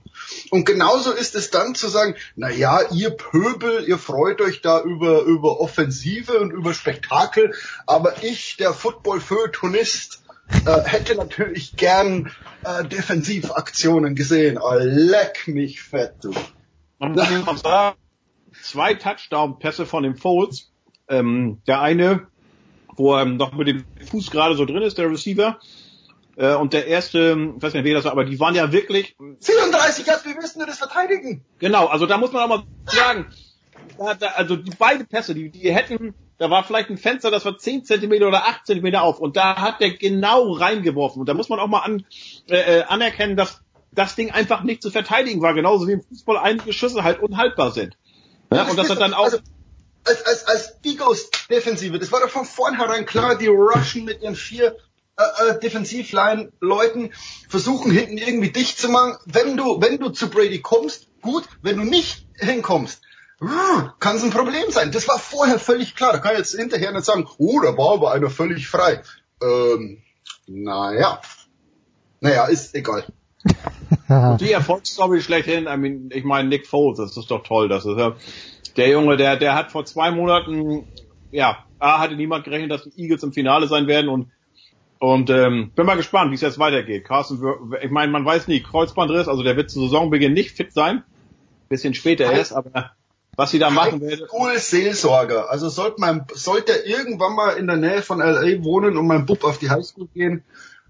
Und genauso ist es dann zu sagen, na ja, ihr Pöbel, ihr freut euch da über, über Offensive und über Spektakel, aber ich, der Football-Feuilletonist, äh, hätte natürlich gern äh, Defensivaktionen gesehen. Oh, leck mich fett, du. Man muss auch sagen, zwei Touchdown-Pässe von den Folds. Ähm, der eine, wo er noch mit dem Fuß gerade so drin ist, der Receiver. Äh, und der erste, ich weiß nicht, wer das war, aber die waren ja wirklich... 34 Yards, wie müssen wir das verteidigen? Genau, also da muss man auch mal sagen, da, da, also die beiden Pässe, die, die hätten, da war vielleicht ein Fenster, das war 10 Zentimeter oder 8 Zentimeter auf und da hat der genau reingeworfen und da muss man auch mal an, äh, äh, anerkennen, dass das Ding einfach nicht zu verteidigen war, genauso wie im Fußball einige Schüsse halt unhaltbar sind. Ja, und das hat dann auch... Also, als, als, als Eagles Defensive, das war doch von vornherein klar, die rushen mit ihren vier äh, äh, Defensivline-Leuten, versuchen hinten irgendwie dicht zu machen. Wenn du, wenn du zu Brady kommst, gut, wenn du nicht hinkommst, kann es ein Problem sein. Das war vorher völlig klar. Da kann ich jetzt hinterher nicht sagen, oh, da war aber einer völlig frei. Ähm, naja. Naja, ist egal. Und die Erfolgsstory schlechthin, I mean, ich meine Nick Foles, das ist doch toll, das ist ja, der Junge, der, der hat vor zwei Monaten, ja, A, hatte niemand gerechnet, dass die Eagles im Finale sein werden und und ähm, bin mal gespannt, wie es jetzt weitergeht. Carsten, ich meine, man weiß nie, Kreuzbandriss, also der wird zu Saisonbeginn nicht fit sein. Bisschen später erst, aber was sie da machen werden. Cool Seelsorger. Also sollte man, sollte er irgendwann mal in der Nähe von LA wohnen und mein Bub auf die Highschool gehen,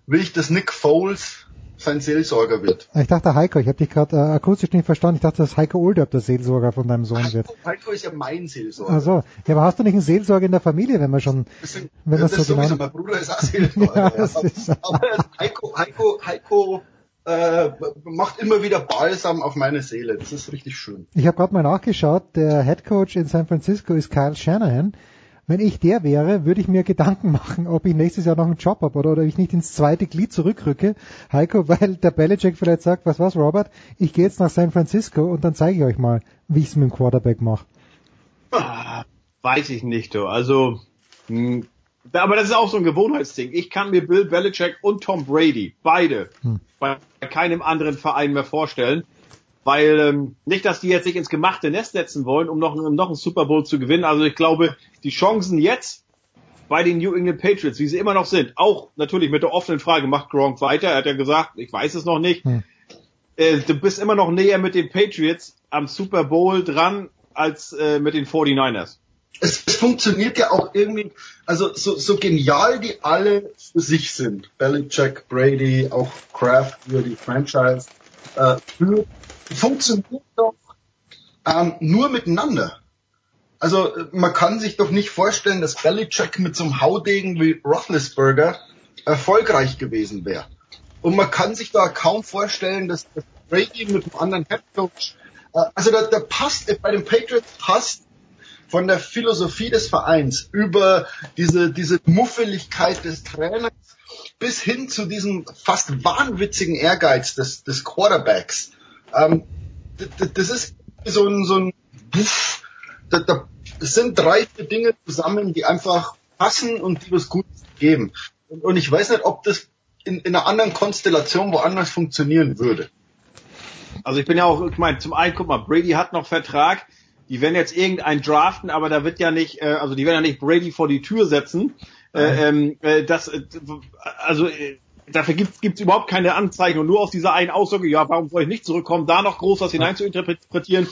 will ich, dass Nick Foles sein Seelsorger wird. Ich dachte Heiko, ich habe dich gerade äh, akustisch nicht verstanden. Ich dachte, dass Heiko Olderb der Seelsorger von deinem Sohn Heiko, wird. Heiko ist ja mein Seelsorger. Ach so. Ja, aber hast du nicht einen Seelsorger in der Familie, wenn man schon, wenn man das so sowieso, genau... mein Bruder ist auch Seelsorger. Ja, ja, das ist- aber Heiko, Heiko, Heiko äh, macht immer wieder Balsam auf meine Seele. Das ist richtig schön. Ich habe gerade mal nachgeschaut, der Head Coach in San Francisco ist Kyle Shanahan. Wenn ich der wäre, würde ich mir Gedanken machen, ob ich nächstes Jahr noch einen Job habe oder, oder ich nicht ins zweite Glied zurückrücke, Heiko, weil der Belichick vielleicht sagt, was was, Robert, ich gehe jetzt nach San Francisco und dann zeige ich euch mal, wie ich es mit dem Quarterback mache. Ah, Weiß ich nicht, du. Also, mh, aber das ist auch so ein Gewohnheitsding. Ich kann mir Bill Belichick und Tom Brady, beide, Hm. bei keinem anderen Verein mehr vorstellen. Weil ähm, nicht, dass die jetzt sich ins gemachte Nest setzen wollen, um noch, um noch einen Super Bowl zu gewinnen. Also ich glaube, die Chancen jetzt bei den New England Patriots, wie sie immer noch sind, auch natürlich mit der offenen Frage, macht Gronk weiter? Er hat ja gesagt, ich weiß es noch nicht. Hm. Äh, du bist immer noch näher mit den Patriots am Super Bowl dran als äh, mit den 49ers. Es, es funktioniert ja auch irgendwie, also so, so genial die alle für sich sind, Belichick, Brady, auch Kraft für die Franchise, äh, für, funktioniert doch ähm, nur miteinander. Also man kann sich doch nicht vorstellen, dass Belichick mit so einem Haudegen wie Roethlisberger erfolgreich gewesen wäre. Und man kann sich da kaum vorstellen, dass, Brady mit einem anderen Headcoach, äh, also da, da passt, bei den Patriots passt von der Philosophie des Vereins über diese, diese Muffeligkeit des Trainers bis hin zu diesem fast wahnwitzigen Ehrgeiz des, des Quarterbacks. Ähm, das ist so ein, so ein Puff, da, da, sind drei Dinge zusammen, die einfach passen und die was Gutes geben. Und, und ich weiß nicht, ob das in, in einer anderen Konstellation woanders funktionieren würde. Also ich bin ja auch, ich meine, zum einen, guck mal, Brady hat noch Vertrag, die werden jetzt irgendeinen draften, aber da wird ja nicht, äh, also die werden ja nicht Brady vor die Tür setzen. Äh, ähm, äh, das, äh, also äh, dafür gibt es überhaupt keine Anzeichen und nur aus dieser einen Aussage, ja, warum soll ich nicht zurückkommen, da noch groß was hinein zu interpretieren.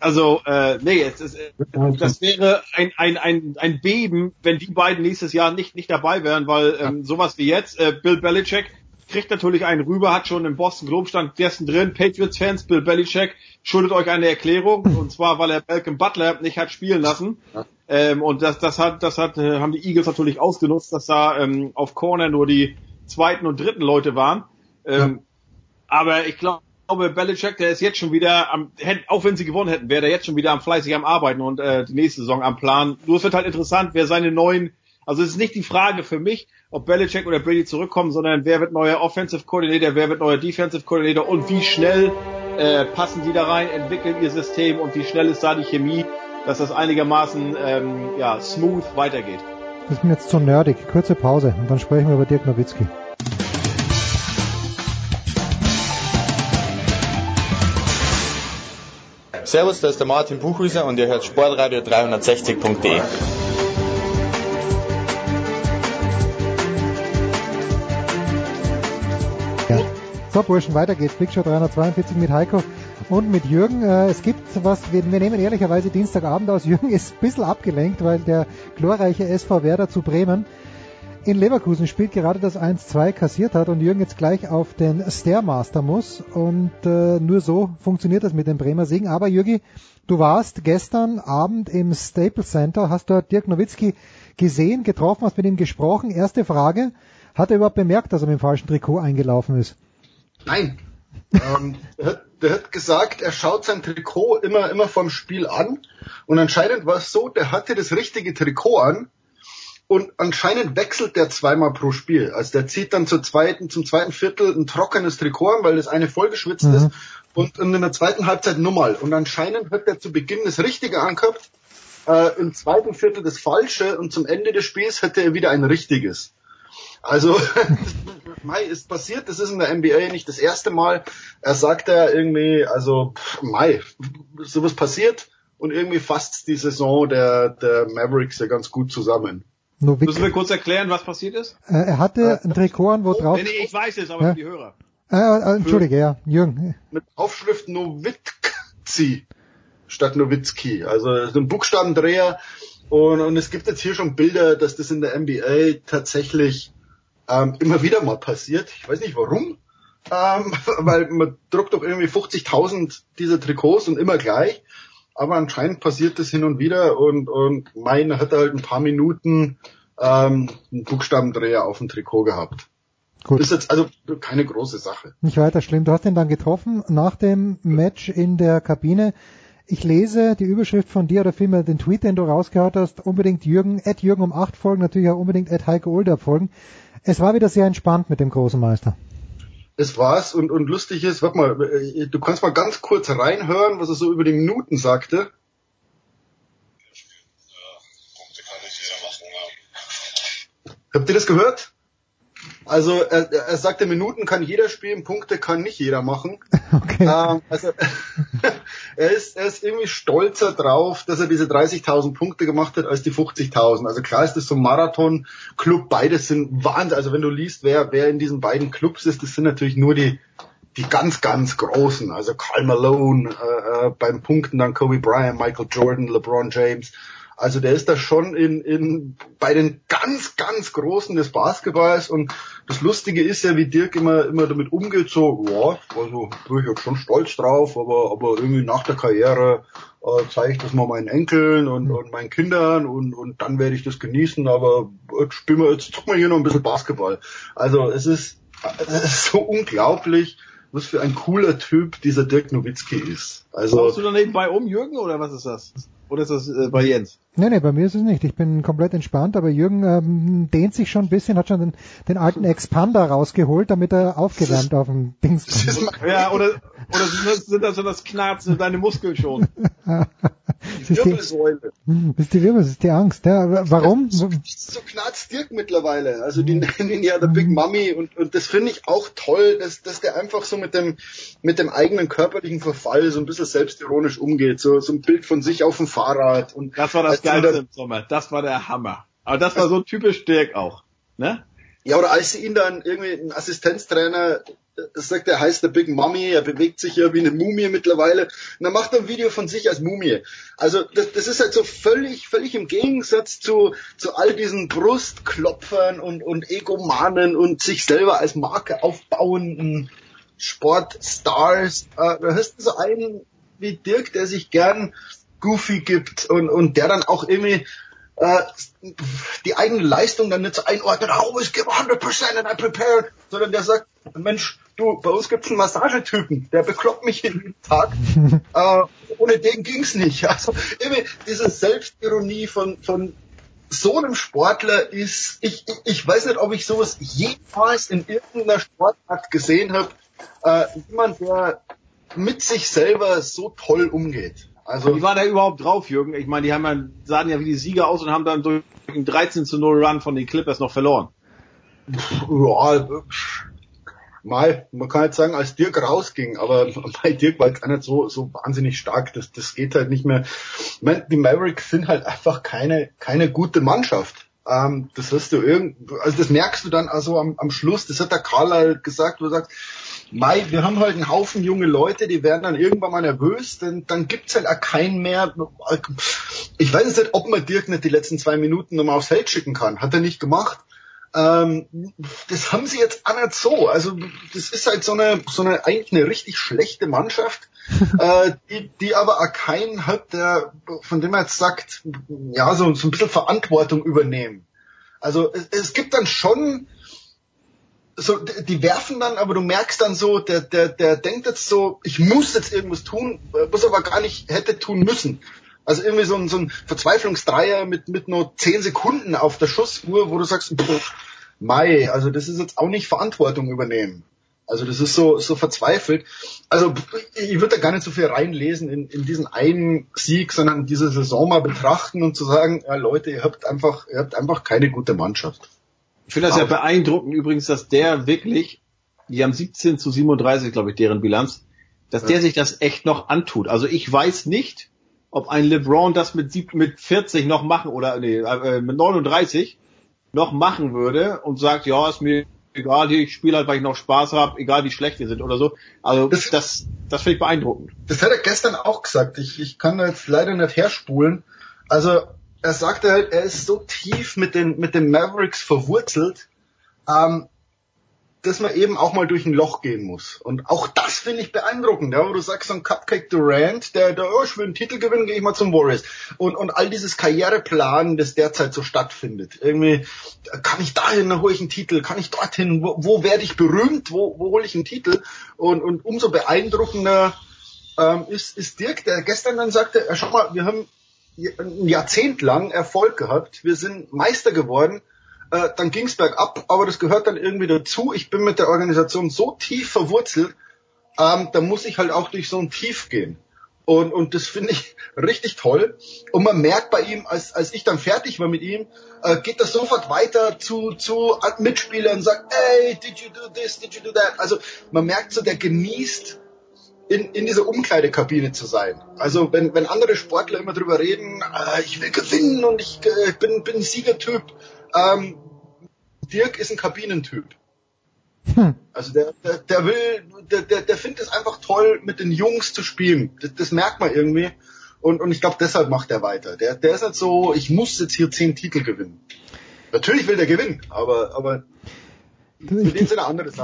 Also, äh, nee, es ist, äh, das wäre ein, ein, ein, ein Beben, wenn die beiden nächstes Jahr nicht, nicht dabei wären, weil ähm, sowas wie jetzt, äh, Bill Belichick kriegt natürlich einen rüber, hat schon im Boston Globe stand dessen drin, Patriots-Fans, Bill Belichick schuldet euch eine Erklärung, und zwar, weil er Malcolm Butler nicht hat spielen lassen. Ähm, und das, das hat, das hat, äh, haben die Eagles natürlich ausgenutzt, dass da ähm, auf Corner nur die zweiten und dritten Leute waren. Ähm, Aber ich glaube, glaube, Belichick, der ist jetzt schon wieder am, auch wenn sie gewonnen hätten, wäre der jetzt schon wieder am fleißig am Arbeiten und äh, die nächste Saison am Plan. Nur es wird halt interessant, wer seine neuen, also es ist nicht die Frage für mich, ob Belichick oder Brady zurückkommen, sondern wer wird neuer Offensive Coordinator, wer wird neuer Defensive Coordinator und wie schnell äh, passen die da rein, entwickeln ihr System und wie schnell ist da die Chemie, dass das einigermaßen ähm, ja, smooth weitergeht. Das ist mir jetzt zu nerdig. Kurze Pause und dann sprechen wir über Dirk Nowitzki. Servus, da ist der Martin Buchhüser und ihr hört Sportradio 360.de. So, Burschen, weiter geht's. Big Show 342 mit Heiko und mit Jürgen. Äh, es gibt was, wir, nehmen ehrlicherweise Dienstagabend aus. Jürgen ist ein bisschen abgelenkt, weil der glorreiche SV Werder zu Bremen in Leverkusen spielt, gerade das 1-2 kassiert hat und Jürgen jetzt gleich auf den Stairmaster muss und äh, nur so funktioniert das mit dem Bremer Siegen. Aber Jürgi, du warst gestern Abend im Staples Center, hast dort Dirk Nowitzki gesehen, getroffen, hast mit ihm gesprochen. Erste Frage, hat er überhaupt bemerkt, dass er mit dem falschen Trikot eingelaufen ist? Nein. ähm, der, hat, der hat gesagt, er schaut sein Trikot immer, immer vom Spiel an und anscheinend war es so, der hatte das richtige Trikot an und anscheinend wechselt der zweimal pro Spiel. Also der zieht dann zur zweiten, zum zweiten Viertel ein trockenes Trikot an, weil das eine vollgeschwitzt mhm. ist. Und in der zweiten Halbzeit nochmal. Und anscheinend hat er zu Beginn das Richtige angehabt, äh, im zweiten Viertel das Falsche und zum Ende des Spiels hätte er wieder ein Richtiges. Also, Mai ist passiert, das ist in der NBA nicht das erste Mal. Er sagt ja irgendwie, also, Mai, sowas passiert und irgendwie fasst die Saison der, der Mavericks ja ganz gut zusammen. Nowitzki. Müssen wir kurz erklären, was passiert ist? Äh, er hatte ein Trikot an, wo drauf... Nee, nee, ich weiß es, aber ja. für die Hörer. Äh, äh, Entschuldige, ja, Jürgen. Mit Aufschrift Nowitzki statt Nowitzki. Also ein Buchstabendreher. Und, und es gibt jetzt hier schon Bilder, dass das in der NBA tatsächlich ähm, immer wieder mal passiert. Ich weiß nicht warum. Ähm, weil man druckt doch irgendwie 50.000 dieser Trikots und immer gleich aber anscheinend passiert das hin und wieder und, und mein hat halt ein paar Minuten ähm, einen Buchstabendreher auf dem Trikot gehabt. Gut. Ist jetzt also keine große Sache. Nicht weiter schlimm. Du hast ihn dann getroffen nach dem Match in der Kabine. Ich lese die Überschrift von dir oder vielmehr den Tweet, den du rausgehört hast. Unbedingt Jürgen, Ed Jürgen um acht folgen, natürlich auch unbedingt Ed Heike Older folgen. Es war wieder sehr entspannt mit dem großen Meister es war's und, und lustig ist, warte mal, äh, du kannst mal ganz kurz reinhören, was er so über die Minuten sagte. Habt ihr das gehört? Also er, er sagte, Minuten kann jeder spielen, Punkte kann nicht jeder machen. Okay. Ähm, also er ist, er ist irgendwie stolzer drauf, dass er diese 30.000 Punkte gemacht hat als die 50.000. Also klar ist das so ein Marathon-Club, beides sind Wahnsinn. Also wenn du liest, wer, wer in diesen beiden Clubs ist, das sind natürlich nur die, die ganz, ganz großen. Also Karl Malone äh, äh beim Punkten, dann Kobe Bryant, Michael Jordan, LeBron James. Also der ist da schon in, in bei den ganz, ganz Großen des Basketballs und das Lustige ist ja, wie Dirk immer, immer damit umgeht, so, ja, also bin ich jetzt schon stolz drauf, aber, aber irgendwie nach der Karriere äh, zeige ich das mal meinen Enkeln und, und meinen Kindern und, und dann werde ich das genießen, aber jetzt spielen wir, jetzt zocken wir hier noch ein bisschen Basketball. Also es ist, es ist so unglaublich, was für ein cooler Typ dieser Dirk Nowitzki ist. Also. Machst du da nebenbei um, Jürgen, oder was ist das? Oder ist das äh, bei Jens? Nee, nee, bei mir ist es nicht. Ich bin komplett entspannt, aber Jürgen ähm, dehnt sich schon ein bisschen, hat schon den, den alten Expander rausgeholt, damit er aufgewärmt auf dem Dings kommt. Ja, oder, oder sind das so das Knarzen, deine Muskeln schon? die Wirbelsäule. Das ist die Wirbelsäule, das ist die Angst. Ja, warum? So, so knarzt Dirk mittlerweile. Also die nennen ihn ja der Big Mummy und, und das finde ich auch toll, dass, dass der einfach so mit dem, mit dem eigenen körperlichen Verfall so ein bisschen selbstironisch umgeht. So, so ein Bild von sich auf dem Fahrrad. Und das war das Geilste im Sommer. Das war der Hammer. Aber das war so typisch Dirk auch. Ne? Ja, oder als sie ihn dann irgendwie ein Assistenztrainer äh, sagt, er heißt der Big Mummy, er bewegt sich ja wie eine Mumie mittlerweile. Und dann macht er ein Video von sich als Mumie. Also das, das ist halt so völlig, völlig im Gegensatz zu, zu all diesen Brustklopfern und, und Egomanen und sich selber als Marke aufbauenden Sportstars. Äh, da hast du so einen wie Dirk, der sich gern Goofy gibt und, und der dann auch irgendwie äh, die eigene Leistung dann nicht so einordnet, I always give 100% and I prepare, sondern der sagt, Mensch, du, bei uns gibt's einen Massagetypen, der bekloppt mich jeden Tag. äh, ohne den ging's nicht. Also irgendwie diese Selbstironie von, von so einem Sportler ist, ich, ich, ich weiß nicht, ob ich sowas jemals in irgendeiner Sportart gesehen habe, äh, jemand, der mit sich selber so toll umgeht. Also wie war der überhaupt drauf, Jürgen? Ich meine, die haben ja, sahen ja wie die Sieger aus und haben dann durch einen 13 zu 0 Run von den Clippers noch verloren. Ja, mal, man kann jetzt sagen, als Dirk rausging, aber bei Dirk war jetzt auch nicht so, so wahnsinnig stark, das, das geht halt nicht mehr. Ich meine, die Mavericks sind halt einfach keine, keine gute Mannschaft. Ähm, das hast du irgend, also das merkst du dann also am, am Schluss, das hat der Karl halt gesagt, wo er sagt, Mai, wir haben halt einen Haufen junge Leute, die werden dann irgendwann mal nervös, denn dann gibt's halt auch keinen mehr. Ich weiß nicht, ob man Dirk nicht die letzten zwei Minuten nochmal aufs Feld schicken kann. Hat er nicht gemacht. Ähm, das haben sie jetzt auch nicht so. Also das ist halt so eine, so eine eigentlich eine richtig schlechte Mannschaft, äh, die, die aber auch keinen hat, der, von dem er jetzt sagt, ja, so, so ein bisschen Verantwortung übernehmen. Also es, es gibt dann schon so, die werfen dann, aber du merkst dann so, der, der, der denkt jetzt so, ich muss jetzt irgendwas tun, was aber gar nicht hätte tun müssen. Also irgendwie so ein, so ein Verzweiflungsdreier mit, mit nur zehn Sekunden auf der Schussuhr, wo du sagst, pff, Mai, also das ist jetzt auch nicht Verantwortung übernehmen. Also das ist so, so verzweifelt. Also ich würde da gar nicht so viel reinlesen in, in diesen einen Sieg, sondern diese Saison mal betrachten und zu sagen, ja Leute, ihr habt einfach, ihr habt einfach keine gute Mannschaft. Ich finde das ja beeindruckend übrigens, dass der wirklich, die haben 17 zu 37, glaube ich, deren Bilanz, dass ja. der sich das echt noch antut. Also ich weiß nicht, ob ein LeBron das mit, sieb, mit 40 noch machen oder nee, äh, mit 39 noch machen würde und sagt, ja, ist mir egal, ich spiele halt, weil ich noch Spaß habe, egal wie schlecht wir sind oder so. Also das, das, das finde ich beeindruckend. Das hat er gestern auch gesagt. Ich, ich kann jetzt leider nicht herspulen. Also er sagte halt, er ist so tief mit den, mit den Mavericks verwurzelt, ähm, dass man eben auch mal durch ein Loch gehen muss. Und auch das finde ich beeindruckend, ja, wo du sagst, so ein Cupcake Durant, der, der, oh, ich will einen Titel gewinnen, gehe ich mal zum Warriors. Und, und all dieses Karriereplan, das derzeit so stattfindet. Irgendwie, kann ich dahin, dann hole ich einen Titel, kann ich dorthin, wo, wo werde ich berühmt, wo, wo hole ich einen Titel? Und, und umso beeindruckender ähm, ist, ist Dirk, der gestern dann sagte, schau mal, wir haben ein Jahrzehnt lang Erfolg gehabt. Wir sind Meister geworden. Äh, dann ging's bergab, aber das gehört dann irgendwie dazu. Ich bin mit der Organisation so tief verwurzelt, ähm, da muss ich halt auch durch so ein Tief gehen. Und, und das finde ich richtig toll. Und man merkt bei ihm, als, als ich dann fertig war mit ihm, äh, geht das sofort weiter zu, zu Mitspielern und sagt, hey, did you do this, did you do that? Also man merkt so, der genießt in, in dieser Umkleidekabine zu sein. Also wenn, wenn andere Sportler immer drüber reden, äh, ich will gewinnen und ich äh, bin, bin ein Siegertyp, ähm, Dirk ist ein Kabinentyp. Hm. Also der, der, der will, der, der, der findet es einfach toll, mit den Jungs zu spielen. Das, das merkt man irgendwie. Und, und ich glaube, deshalb macht er weiter. Der, der ist halt so, ich muss jetzt hier zehn Titel gewinnen. Natürlich will der gewinnen, aber, aber ich, ich,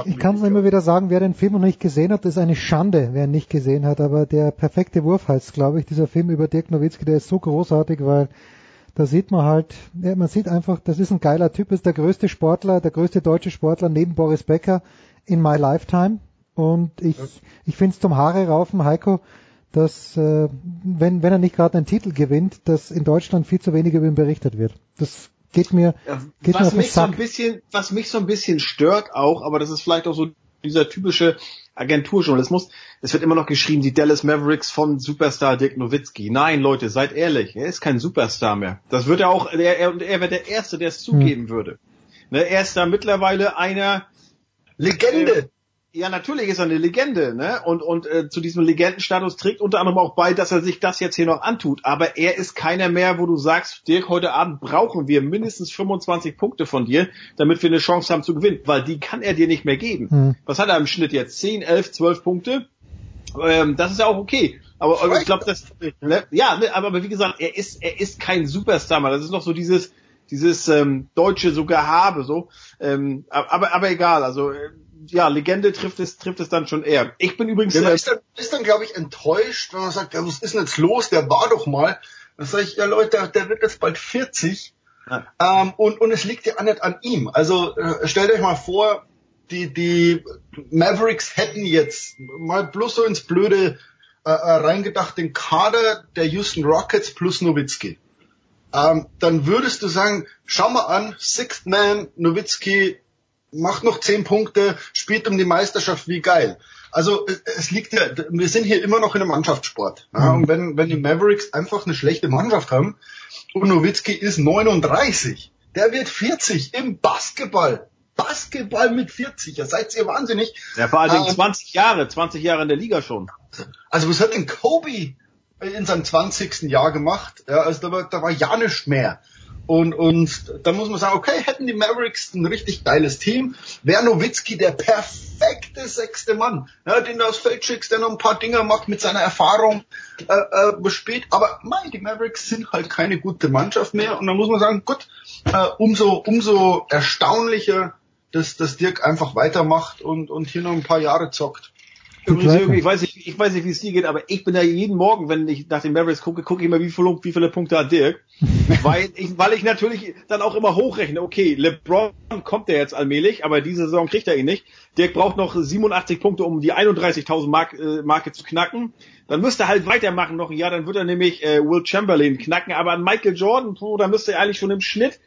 ich kann es immer wieder sagen, wer den Film noch nicht gesehen hat, das ist eine Schande, wer ihn nicht gesehen hat. Aber der perfekte Wurf heißt, glaube ich, dieser Film über Dirk Nowitzki, der ist so großartig, weil da sieht man halt, ja, man sieht einfach, das ist ein geiler Typ, ist der größte Sportler, der größte deutsche Sportler neben Boris Becker in my lifetime. Und ich, ich finde es zum Haare raufen, Heiko, dass äh, wenn, wenn er nicht gerade einen Titel gewinnt, dass in Deutschland viel zu wenig über ihn berichtet wird. Das geht mir, geht was mir mich so ein bisschen, was mich so ein bisschen stört auch, aber das ist vielleicht auch so dieser typische Agenturjournalismus. Es wird immer noch geschrieben, die Dallas Mavericks von Superstar Dick Nowitzki. Nein, Leute, seid ehrlich, er ist kein Superstar mehr. Das wird er auch, er, er, er wäre der Erste, der es zugeben hm. würde. Ne, er ist da mittlerweile einer Legende. Äh, ja, natürlich ist er eine Legende, ne? Und, und äh, zu diesem Legendenstatus trägt unter anderem auch bei, dass er sich das jetzt hier noch antut. Aber er ist keiner mehr, wo du sagst, Dirk, heute Abend brauchen wir mindestens 25 Punkte von dir, damit wir eine Chance haben zu gewinnen, weil die kann er dir nicht mehr geben. Hm. Was hat er im Schnitt jetzt? 10, 11, 12 Punkte? Ähm, das ist ja auch okay. Aber, aber ich glaube, das, ne? ja, ne, aber wie gesagt, er ist, er ist kein Superstar, man. Das ist noch so dieses, dieses ähm, deutsche sogar habe so. Ähm, aber, aber egal, also äh, ja, Legende trifft es, trifft es dann schon eher. Ich bin übrigens. Ja, ist dann, ist dann glaube ich, enttäuscht, wenn man sagt, ja, was ist denn jetzt los? Der war doch mal. Da sage ich, ja Leute, der wird jetzt bald 40 ähm, und, und es liegt ja nicht an ihm. Also äh, stellt euch mal vor, die, die Mavericks hätten jetzt mal bloß so ins Blöde äh, äh, reingedacht den Kader der Houston Rockets plus Nowitzki. Ähm, dann würdest du sagen, schau mal an, Sixth Man, Nowitzki macht noch zehn Punkte, spielt um die Meisterschaft, wie geil. Also es liegt ja, wir sind hier immer noch in einem Mannschaftssport. Ja, und wenn, wenn die Mavericks einfach eine schlechte Mannschaft haben und Nowitzki ist 39, der wird 40 im Basketball. Basketball mit 40, ja seid ihr wahnsinnig. Ja, vor allen Dingen Ähm, 20 Jahre, 20 Jahre in der Liga schon. Also was hat denn Kobe in seinem 20. Jahr gemacht? Ja, also da war, da war ja nichts mehr. Und, und da muss man sagen, okay, hätten die Mavericks ein richtig geiles Team, wäre Nowitzki der perfekte sechste Mann, ja, den du aufs Feld schickst, der noch ein paar Dinger macht mit seiner Erfahrung, äh, äh, bespielt. Aber mein, die Mavericks sind halt keine gute Mannschaft mehr. Und dann muss man sagen, gut, äh, umso, umso erstaunlicher, dass, dass Dirk einfach weitermacht und, und hier noch ein paar Jahre zockt. Ich weiß nicht, ich weiß nicht, wie es dir geht, aber ich bin da jeden Morgen, wenn ich nach den Mavericks gucke, gucke ich immer, wie viele, wie viele Punkte hat Dirk. weil ich, weil ich natürlich dann auch immer hochrechne, okay, LeBron kommt ja jetzt allmählich, aber diese Saison kriegt er ihn nicht. Dirk braucht noch 87 Punkte, um die 31.000 Mark, äh, Marke zu knacken. Dann müsste er halt weitermachen noch ein Jahr, dann wird er nämlich äh, Will Chamberlain knacken, aber an Michael Jordan, puh, da müsste er eigentlich schon im Schnitt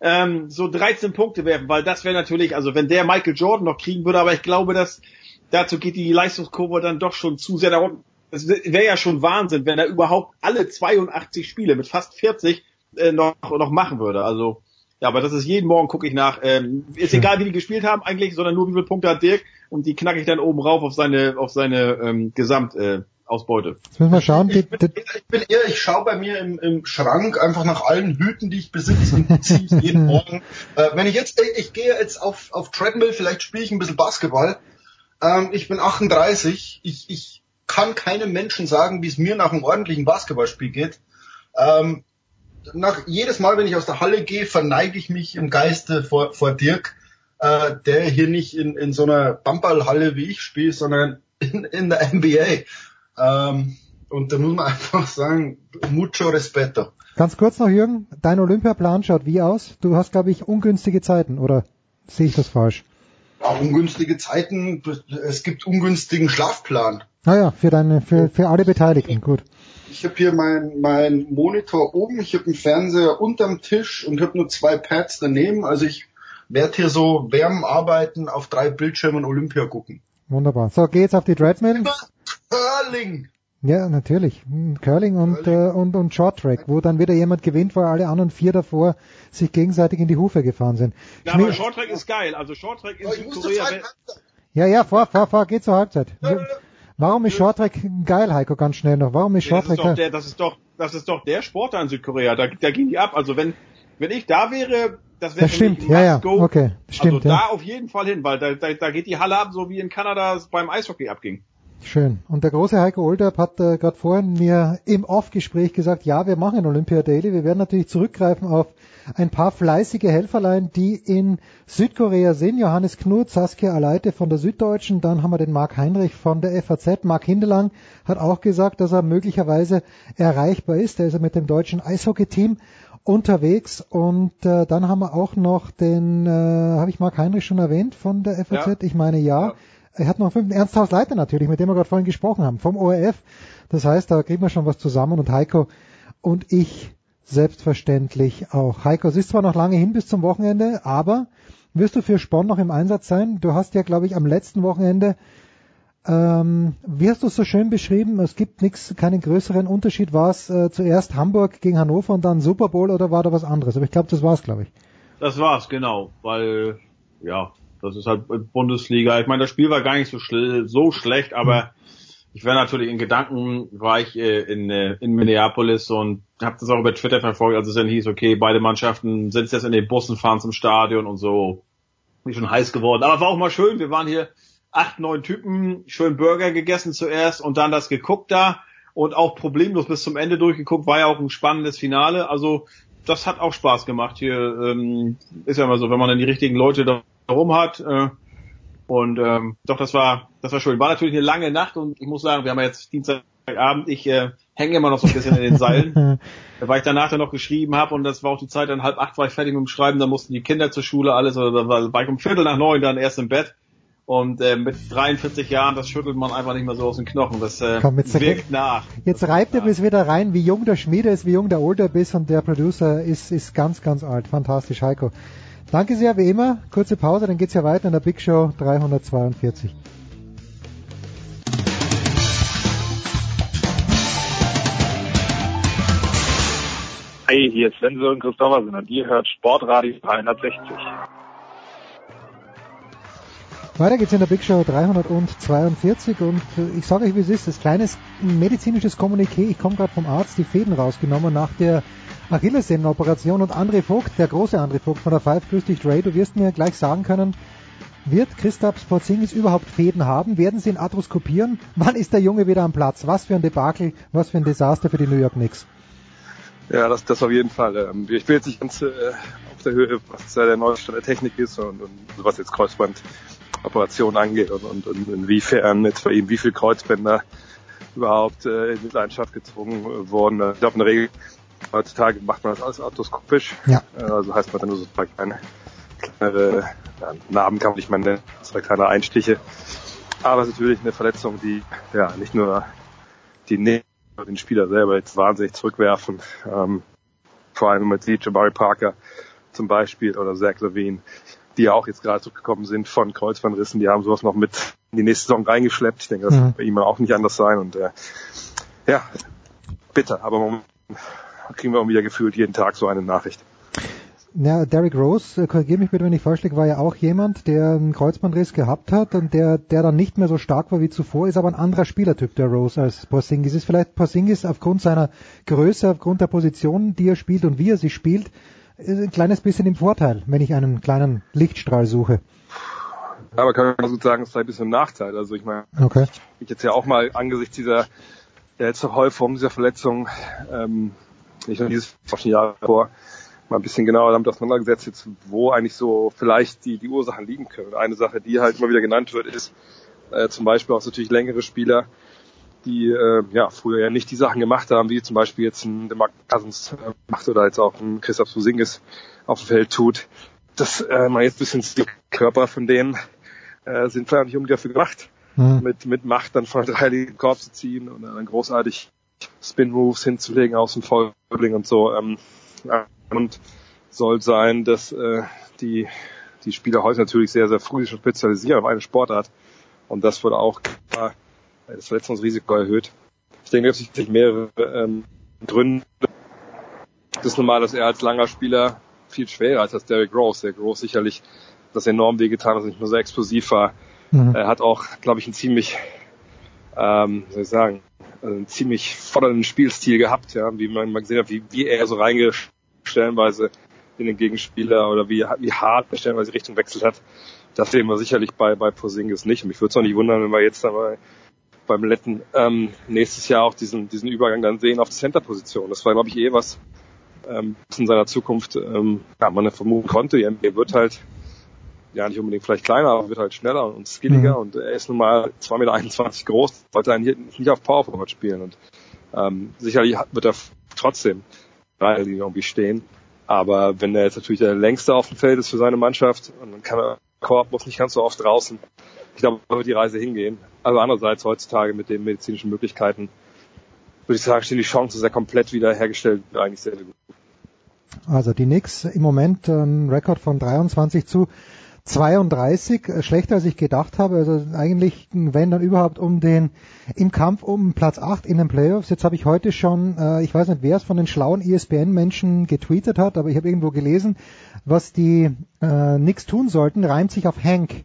ähm, so 13 Punkte werfen, weil das wäre natürlich, also wenn der Michael Jordan noch kriegen würde, aber ich glaube, dass dazu geht die Leistungskurve dann doch schon zu sehr unten. Es wäre ja schon Wahnsinn, wenn er überhaupt alle 82 Spiele mit fast 40 äh, noch, noch machen würde. Also, ja, aber das ist jeden Morgen gucke ich nach. Ähm, ist egal, wie die gespielt haben eigentlich, sondern nur wie viele Punkte hat Dirk und die knacke ich dann oben rauf auf seine auf seine ähm, Gesamtausbeute. Äh, Ausbeute. Jetzt müssen wir schauen. Die, die, Ich bin eher, ich schaue bei mir im, im Schrank einfach nach allen Hüten, die ich besitze und ziehe ich jeden Morgen. Äh, wenn ich jetzt, ich, ich gehe jetzt auf, auf Treadmill, vielleicht spiele ich ein bisschen Basketball. Ähm, ich bin 38. Ich, ich kann keinem Menschen sagen, wie es mir nach einem ordentlichen Basketballspiel geht. Ähm, nach, jedes Mal, wenn ich aus der Halle gehe, verneige ich mich im Geiste vor, vor Dirk, äh, der hier nicht in, in so einer Bamballhalle wie ich spielt, sondern in, in der NBA. Ähm, und da muss man einfach sagen, mucho respeto. Ganz kurz noch, Jürgen, dein Olympiaplan schaut wie aus? Du hast, glaube ich, ungünstige Zeiten, oder sehe ich das falsch? Ja, ungünstige Zeiten, es gibt ungünstigen Schlafplan. Naja, für deine, für, für alle Beteiligten, gut. Ich habe hier mein, mein Monitor oben, ich habe einen Fernseher unterm Tisch und habe nur zwei Pads daneben. Also ich werde hier so wärmen arbeiten, auf drei Bildschirmen Olympia gucken. Wunderbar. So, geh jetzt auf die Treadmill. Curling! Ja, natürlich. Hm, Curling und, äh, und, und Short Track, wo dann wieder jemand gewinnt, weil alle anderen vier davor sich gegenseitig in die Hufe gefahren sind. Ja, Schmier- aber Shorttrack ist geil. Also Shorttrack in Südkorea. wenn- ja, ja, vor, vor, vor, geht zur Halbzeit. Warum ist Short Track geil, Heiko, ganz schnell noch? Warum ist Ja, Short das ist Track doch der, das ist doch, das ist doch der Sport da in Südkorea. Da, da ging die ab. Also wenn, wenn ich da wäre, das wäre Das für mich stimmt, ja, ja, okay, stimmt, also ja. da auf jeden Fall hin, weil da, da, da geht die Halle ab, so wie in Kanada es beim Eishockey abging. Schön. Und der große Heiko Olderb hat äh, gerade vorhin mir im Off-Gespräch gesagt, ja, wir machen Olympia Daily. Wir werden natürlich zurückgreifen auf ein paar fleißige Helferlein, die in Südkorea sind. Johannes Knut, Saskia Aleite von der Süddeutschen, dann haben wir den Marc Heinrich von der FAZ. Marc Hindelang hat auch gesagt, dass er möglicherweise erreichbar ist. Er ist ja mit dem deutschen Eishockey-Team unterwegs und äh, dann haben wir auch noch den, äh, habe ich Marc Heinrich schon erwähnt von der FAZ? Ja. Ich meine ja. Er hat noch fünf, Ernst Haus Leiter natürlich, mit dem wir gerade vorhin gesprochen haben, vom ORF. Das heißt, da kriegen wir schon was zusammen und Heiko und ich selbstverständlich auch. Heiko, es ist zwar noch lange hin bis zum Wochenende, aber wirst du für Spon noch im Einsatz sein? Du hast ja, glaube ich, am letzten Wochenende, ähm, wie hast du es so schön beschrieben? Es gibt nichts, keinen größeren Unterschied. War es äh, zuerst Hamburg gegen Hannover und dann Super Bowl oder war da was anderes? Aber ich glaube, das war es, glaube ich. Das war's, genau. Weil, ja, das ist halt Bundesliga. Ich meine, das Spiel war gar nicht so, schl so schlecht, aber ich war natürlich in Gedanken, war ich äh, in, äh, in Minneapolis und habe das auch über Twitter verfolgt, als es dann hieß, okay, beide Mannschaften sind jetzt in den Bussen, fahren zum Stadion und so. Bin schon heiß geworden. Aber war auch mal schön. Wir waren hier acht, neun Typen, schön Burger gegessen zuerst und dann das geguckt da und auch problemlos bis zum Ende durchgeguckt. War ja auch ein spannendes Finale. Also das hat auch Spaß gemacht. Hier ähm, ist ja immer so, wenn man dann die richtigen Leute da rum hat. Äh, und ähm, doch, das war das war schön. War natürlich eine lange Nacht und ich muss sagen, wir haben ja jetzt Dienstagabend. Ich äh, hängen immer noch so ein bisschen in den Seilen. weil ich danach dann noch geschrieben habe und das war auch die Zeit, dann halb acht war ich fertig mit dem Schreiben, dann mussten die Kinder zur Schule, alles, oder war, war ich um Viertel nach neun dann erst im Bett. Und äh, mit 43 Jahren, das schüttelt man einfach nicht mehr so aus den Knochen. Das äh, Komm, jetzt wirkt nach. Jetzt reibt er bis wieder rein, wie jung der Schmiede ist, wie jung der Older ist und der Producer ist, ist ganz, ganz alt. Fantastisch, Heiko. Danke sehr, wie immer. Kurze Pause, dann geht's ja weiter in der Big Show 342. Hey, hier ist Sven und Christoffersen und ihr hört Sportradio 360. Weiter geht's in der Big Show 342 und äh, ich sage euch, wie es ist. Das kleines medizinisches Kommuniqué. Ich komme gerade vom Arzt, die Fäden rausgenommen nach der Achillessehnen-Operation und André Vogt, der große André Vogt von der Five, grüß dich Dre, du wirst mir gleich sagen können, wird Christoph Porzingis überhaupt Fäden haben? Werden sie ihn arthroskopieren? Wann ist der Junge wieder am Platz? Was für ein Debakel, was für ein Desaster für die New York Knicks. Ja, das, das auf jeden Fall. Ähm, ich bin jetzt nicht ganz äh, auf der Höhe, was der neue der Technik ist und, und was jetzt Kreuzbandoperationen angeht und, und, und inwiefern jetzt bei ihm wie viel Kreuzbänder überhaupt äh, in Mitleidenschaft gezwungen wurden. Ich glaube, in der Regel heutzutage macht man das alles arthroskopisch. Ja. Äh, Also heißt man dann nur so zwei kleine, kleinere ja, Narben kann man nicht mal nennen, zwei kleine Einstiche. Aber es ist natürlich eine Verletzung, die ja nicht nur die Nähe den Spieler selber jetzt wahnsinnig zurückwerfen. Ähm, vor allem mit die Jabari Parker zum Beispiel oder Zach Levine, die ja auch jetzt gerade zurückgekommen sind von Kreuzbandrissen, die haben sowas noch mit in die nächste Saison reingeschleppt. Ich denke, das Mhm. wird bei ihm auch nicht anders sein und äh, ja, bitter, aber man kriegen wir auch wieder gefühlt jeden Tag so eine Nachricht. Ja, Derrick Rose, äh, korrigiere mich bitte, wenn ich falsch liege, war ja auch jemand, der einen Kreuzbandriss gehabt hat und der, der dann nicht mehr so stark war wie zuvor, ist aber ein anderer Spielertyp, der Rose, als Porzingis ist. Vielleicht Porzingis aufgrund seiner Größe, aufgrund der Position, die er spielt und wie er sie spielt, ist ein kleines bisschen im Vorteil, wenn ich einen kleinen Lichtstrahl suche. Aber kann man gut sagen, es sei ein bisschen ein Nachteil. Also ich meine, Okay. ich jetzt ja auch mal angesichts dieser der letzte Häufung dieser Verletzung, ähm, nicht nur dieses schon Jahre vor, mal ein bisschen genauer damit auseinandergesetzt, jetzt, wo eigentlich so vielleicht die, die Ursachen liegen können. Eine Sache, die halt immer wieder genannt wird, ist äh, zum Beispiel auch natürlich längere Spieler, die äh, ja früher ja nicht die Sachen gemacht haben, wie zum Beispiel jetzt ein DeMarc Cousins äh, macht oder jetzt auch ein Christoph Susingis auf dem Feld tut. Das äh, mal jetzt ein bisschen die Körper von denen äh, sind vielleicht nicht unbedingt dafür gemacht, Hm. mit, mit Macht dann von der dreiligen Korb zu ziehen und dann großartig Spin-Moves hinzulegen aus dem Foulbling und so. Ähm, und soll sein, dass äh, die, die Spieler heute natürlich sehr, sehr früh sich schon spezialisieren auf eine Sportart. Und das wurde auch klar, das Verletzungsrisiko erhöht. Ich denke, es gibt mehrere ähm, Gründe. Das ist normal, dass er als langer Spieler viel schwerer ist als Derrick Rose. Derrick Rose sicherlich das enorm wehgetan, dass er nicht mehr so explosiv war. Mhm. Er hat auch, glaube ich, einen ziemlich, ähm, soll ich sagen, also einen ziemlich fordernden Spielstil gehabt, ja, wie man mal gesehen hat, wie, wie er so reingestellenweise in den Gegenspieler oder wie, wie hart er stellenweise die Richtung wechselt hat. Das sehen wir sicherlich bei, bei Porzingis nicht. Und mich würde es auch nicht wundern, wenn wir jetzt aber beim Letten ähm, nächstes Jahr auch diesen, diesen Übergang dann sehen auf die Center-Position. Das war, glaube ich, eh was ähm, in seiner Zukunft ähm, ja, man vermuten konnte. Die NBA wird halt ja nicht unbedingt vielleicht kleiner, aber wird halt schneller und skilliger Mhm. und er ist nun mal 2,21 Meter groß, sollte einen hier nicht auf Power Forward spielen und ähm, sicherlich wird er trotzdem Dreierlinie irgendwie stehen, aber wenn er jetzt natürlich der längste auf dem Feld ist für seine Mannschaft und dann kann er Korb muss nicht ganz so oft draußen. Ich glaube, da wird die Reise hingehen. Also andererseits heutzutage mit den medizinischen Möglichkeiten würde ich sagen, stehen die Chancen sehr komplett wiederhergestellt eigentlich sehr, sehr gut. Also die Knicks im Moment ein Rekord von 23 zu 32, äh, schlechter als ich gedacht habe. Also eigentlich, wenn dann überhaupt um den im Kampf um Platz 8 in den Playoffs. Jetzt habe ich heute schon, äh, ich weiß nicht, wer es von den schlauen ESPN-Menschen getweetet hat, aber ich habe irgendwo gelesen, was die äh, Knicks tun sollten, reimt sich auf Hank.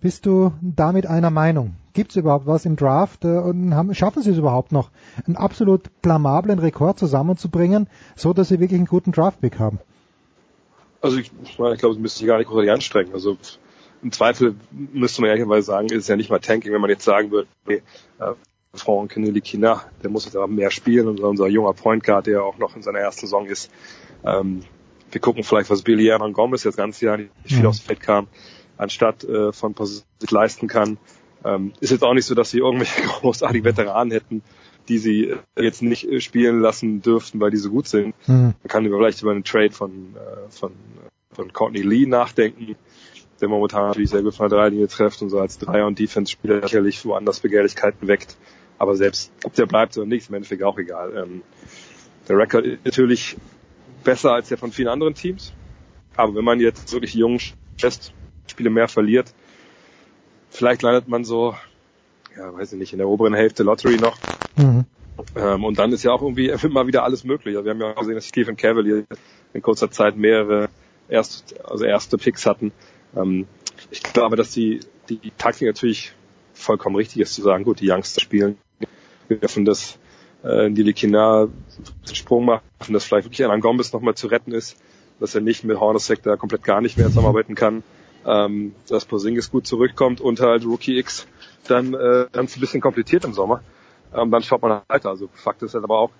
Bist du damit einer Meinung? Gibt es überhaupt was im Draft äh, und haben, schaffen sie es überhaupt noch, einen absolut blamablen Rekord zusammenzubringen, so dass sie wirklich einen guten Draftpick haben? Also ich, ich meine, ich glaube, das müsste sich gar nicht großartig anstrengen. Also im Zweifel müsste man ehrlicherweise sagen, ist es ja nicht mal Tanking, wenn man jetzt sagen würde, okay, äh, Franck Kina, der muss jetzt aber mehr spielen und unser junger Point Guard, der auch noch in seiner ersten Saison ist. Ähm, wir gucken vielleicht, was Billy Hernan Gomez jetzt ganz Jahr nicht viel Mhm. aufs Feld kam, anstatt äh, von Pos- sich leisten kann. Ähm, ist jetzt auch nicht so, dass sie irgendwelche großartigen Veteranen hätten, die sie jetzt nicht äh, spielen lassen dürften, weil die so gut sind. Mhm. Man kann vielleicht über einen Trade von, äh, von, von Courtney Lee nachdenken, der momentan natürlich sehr gut von der Dreilinie trifft und so als Dreier- und Defense-Spieler sicherlich woanders Begehrlichkeiten weckt. Aber selbst, ob der bleibt oder nicht, ist im Endeffekt auch egal. Ähm, der Rekord ist natürlich besser als der von vielen anderen Teams. Aber wenn man jetzt wirklich jungen Spiele mehr verliert, vielleicht landet man so, ja, weiß ich nicht, in der oberen Hälfte Lottery noch. Mhm. Ähm, und dann ist ja auch irgendwie immer wieder alles möglich. Also wir haben ja auch gesehen, dass Stephen Cavalier in kurzer Zeit mehrere erst, also erste Picks hatten. Ähm, ich glaube, dass die, die Taktik natürlich vollkommen richtig ist, zu sagen, gut, die Youngster spielen, wir dürfen das äh, in die Likina Sprung machen, dass vielleicht wirklich ein Gombis nochmal zu retten ist, dass er nicht mit Hornacek da komplett gar nicht mehr zusammenarbeiten kann, ähm, dass Porzingis gut zurückkommt und halt Rookie X dann äh, dann ein bisschen kompliziert im Sommer. Ähm, dann schaut man weiter. Also Fakt ist halt aber auch,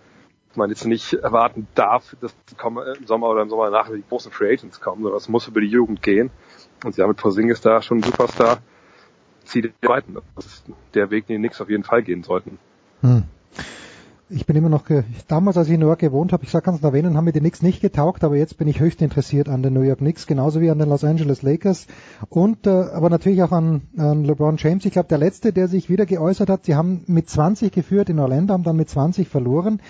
dass man jetzt nicht erwarten darf, dass kommen im Sommer oder im Sommer nach die großen Free Agents kommen, sondern es muss über die Jugend gehen. Und sie haben mit Porzingis da schon einen Superstar. Zieht den weiten. Das ist der Weg, den die Knicks auf jeden Fall gehen sollten. Hm. Ich bin immer noch, damals als ich in New York gewohnt habe, ich sag ganz erwähnen, haben mir die Knicks nicht getaugt, aber jetzt bin ich höchst interessiert an den New York Knicks, genauso wie an den Los Angeles Lakers und äh, aber natürlich auch an, an LeBron James. Ich glaube, der letzte, der sich wieder geäußert hat, sie haben mit 20 geführt in Orlando, haben dann mit 20 verloren,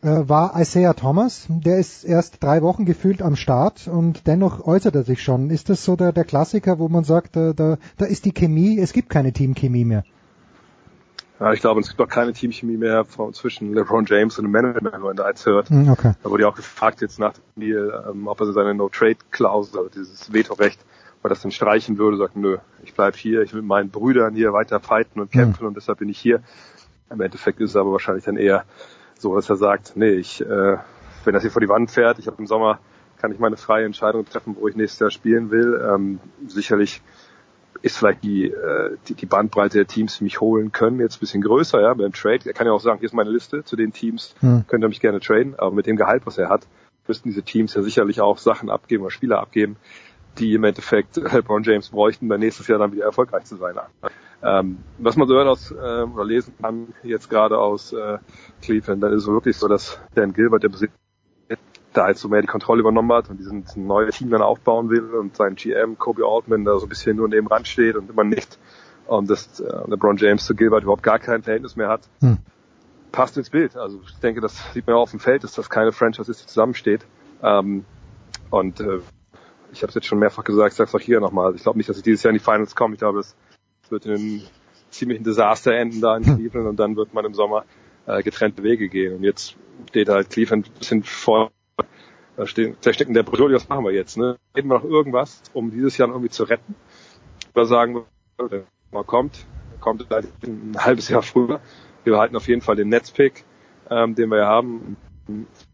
äh, war Isaiah Thomas. Der ist erst drei Wochen gefühlt am Start und dennoch äußert er sich schon. Ist das so der, der Klassiker, wo man sagt, da, da, da ist die Chemie, es gibt keine Teamchemie mehr? Ja, ich glaube, es gibt auch keine Teamchemie mehr von, zwischen LeBron James und dem Management, wenn man da jetzt hört. Okay. Da wurde ja auch gefragt jetzt nach dem Deal, ähm, ob er seine No-Trade-Klausel, also dieses Vetorecht, ob er das dann streichen würde, sagt, nö, ich bleib hier, ich will mit meinen Brüdern hier weiter fighten und kämpfen mhm. und deshalb bin ich hier. Im Endeffekt ist es aber wahrscheinlich dann eher so, dass er sagt, nee, ich, äh, wenn das hier vor die Wand fährt, ich habe im Sommer, kann ich meine freie Entscheidung treffen, wo ich nächstes Jahr spielen will. Ähm, sicherlich ist vielleicht die, äh, die, die Bandbreite der Teams, die mich holen können, jetzt ein bisschen größer, ja, beim Trade. Er kann ja auch sagen, hier ist meine Liste zu den Teams, Hm. könnt ihr mich gerne traden, aber mit dem Gehalt, was er hat, müssten diese Teams ja sicherlich auch Sachen abgeben oder Spieler abgeben, die im Endeffekt LeBron James bräuchten, dann nächstes Jahr dann wieder erfolgreich zu sein. Ähm, was man so hört aus äh, oder lesen kann, jetzt gerade aus äh, Cleveland, dann ist es wirklich so, dass Dan Gilbert, der Besitzer, da jetzt so mehr die Kontrolle übernommen hat und diesen ein neues Team dann aufbauen will und sein GM Kobe Altman da so ein bisschen nur neben Rand steht und immer nicht und dass äh, LeBron James zu Gilbert überhaupt gar kein Verhältnis mehr hat, Hm. passt ins Bild. Also ich denke, das sieht man ja auf dem Feld, dass das keine Franchise ist, die zusammensteht. Ähm, und äh, ich habe es jetzt schon mehrfach gesagt, ich sage es auch hier nochmal. Ich glaube nicht, dass ich dieses Jahr in die Finals komme. Ich glaube, es wird in einem ziemlichen Desaster enden da in Cleveland und dann wird man im Sommer äh, getrennte Wege gehen. Und jetzt steht halt Cleveland ein bisschen vor da stehen, da stecken der Bredouille, was machen wir jetzt? Ne? Reden wir noch irgendwas, um dieses Jahr irgendwie zu retten? Oder sagen wir, man kommt, kommt ein halbes Jahr früher. Wir behalten auf jeden Fall den Netzpick, ähm, den wir ja haben,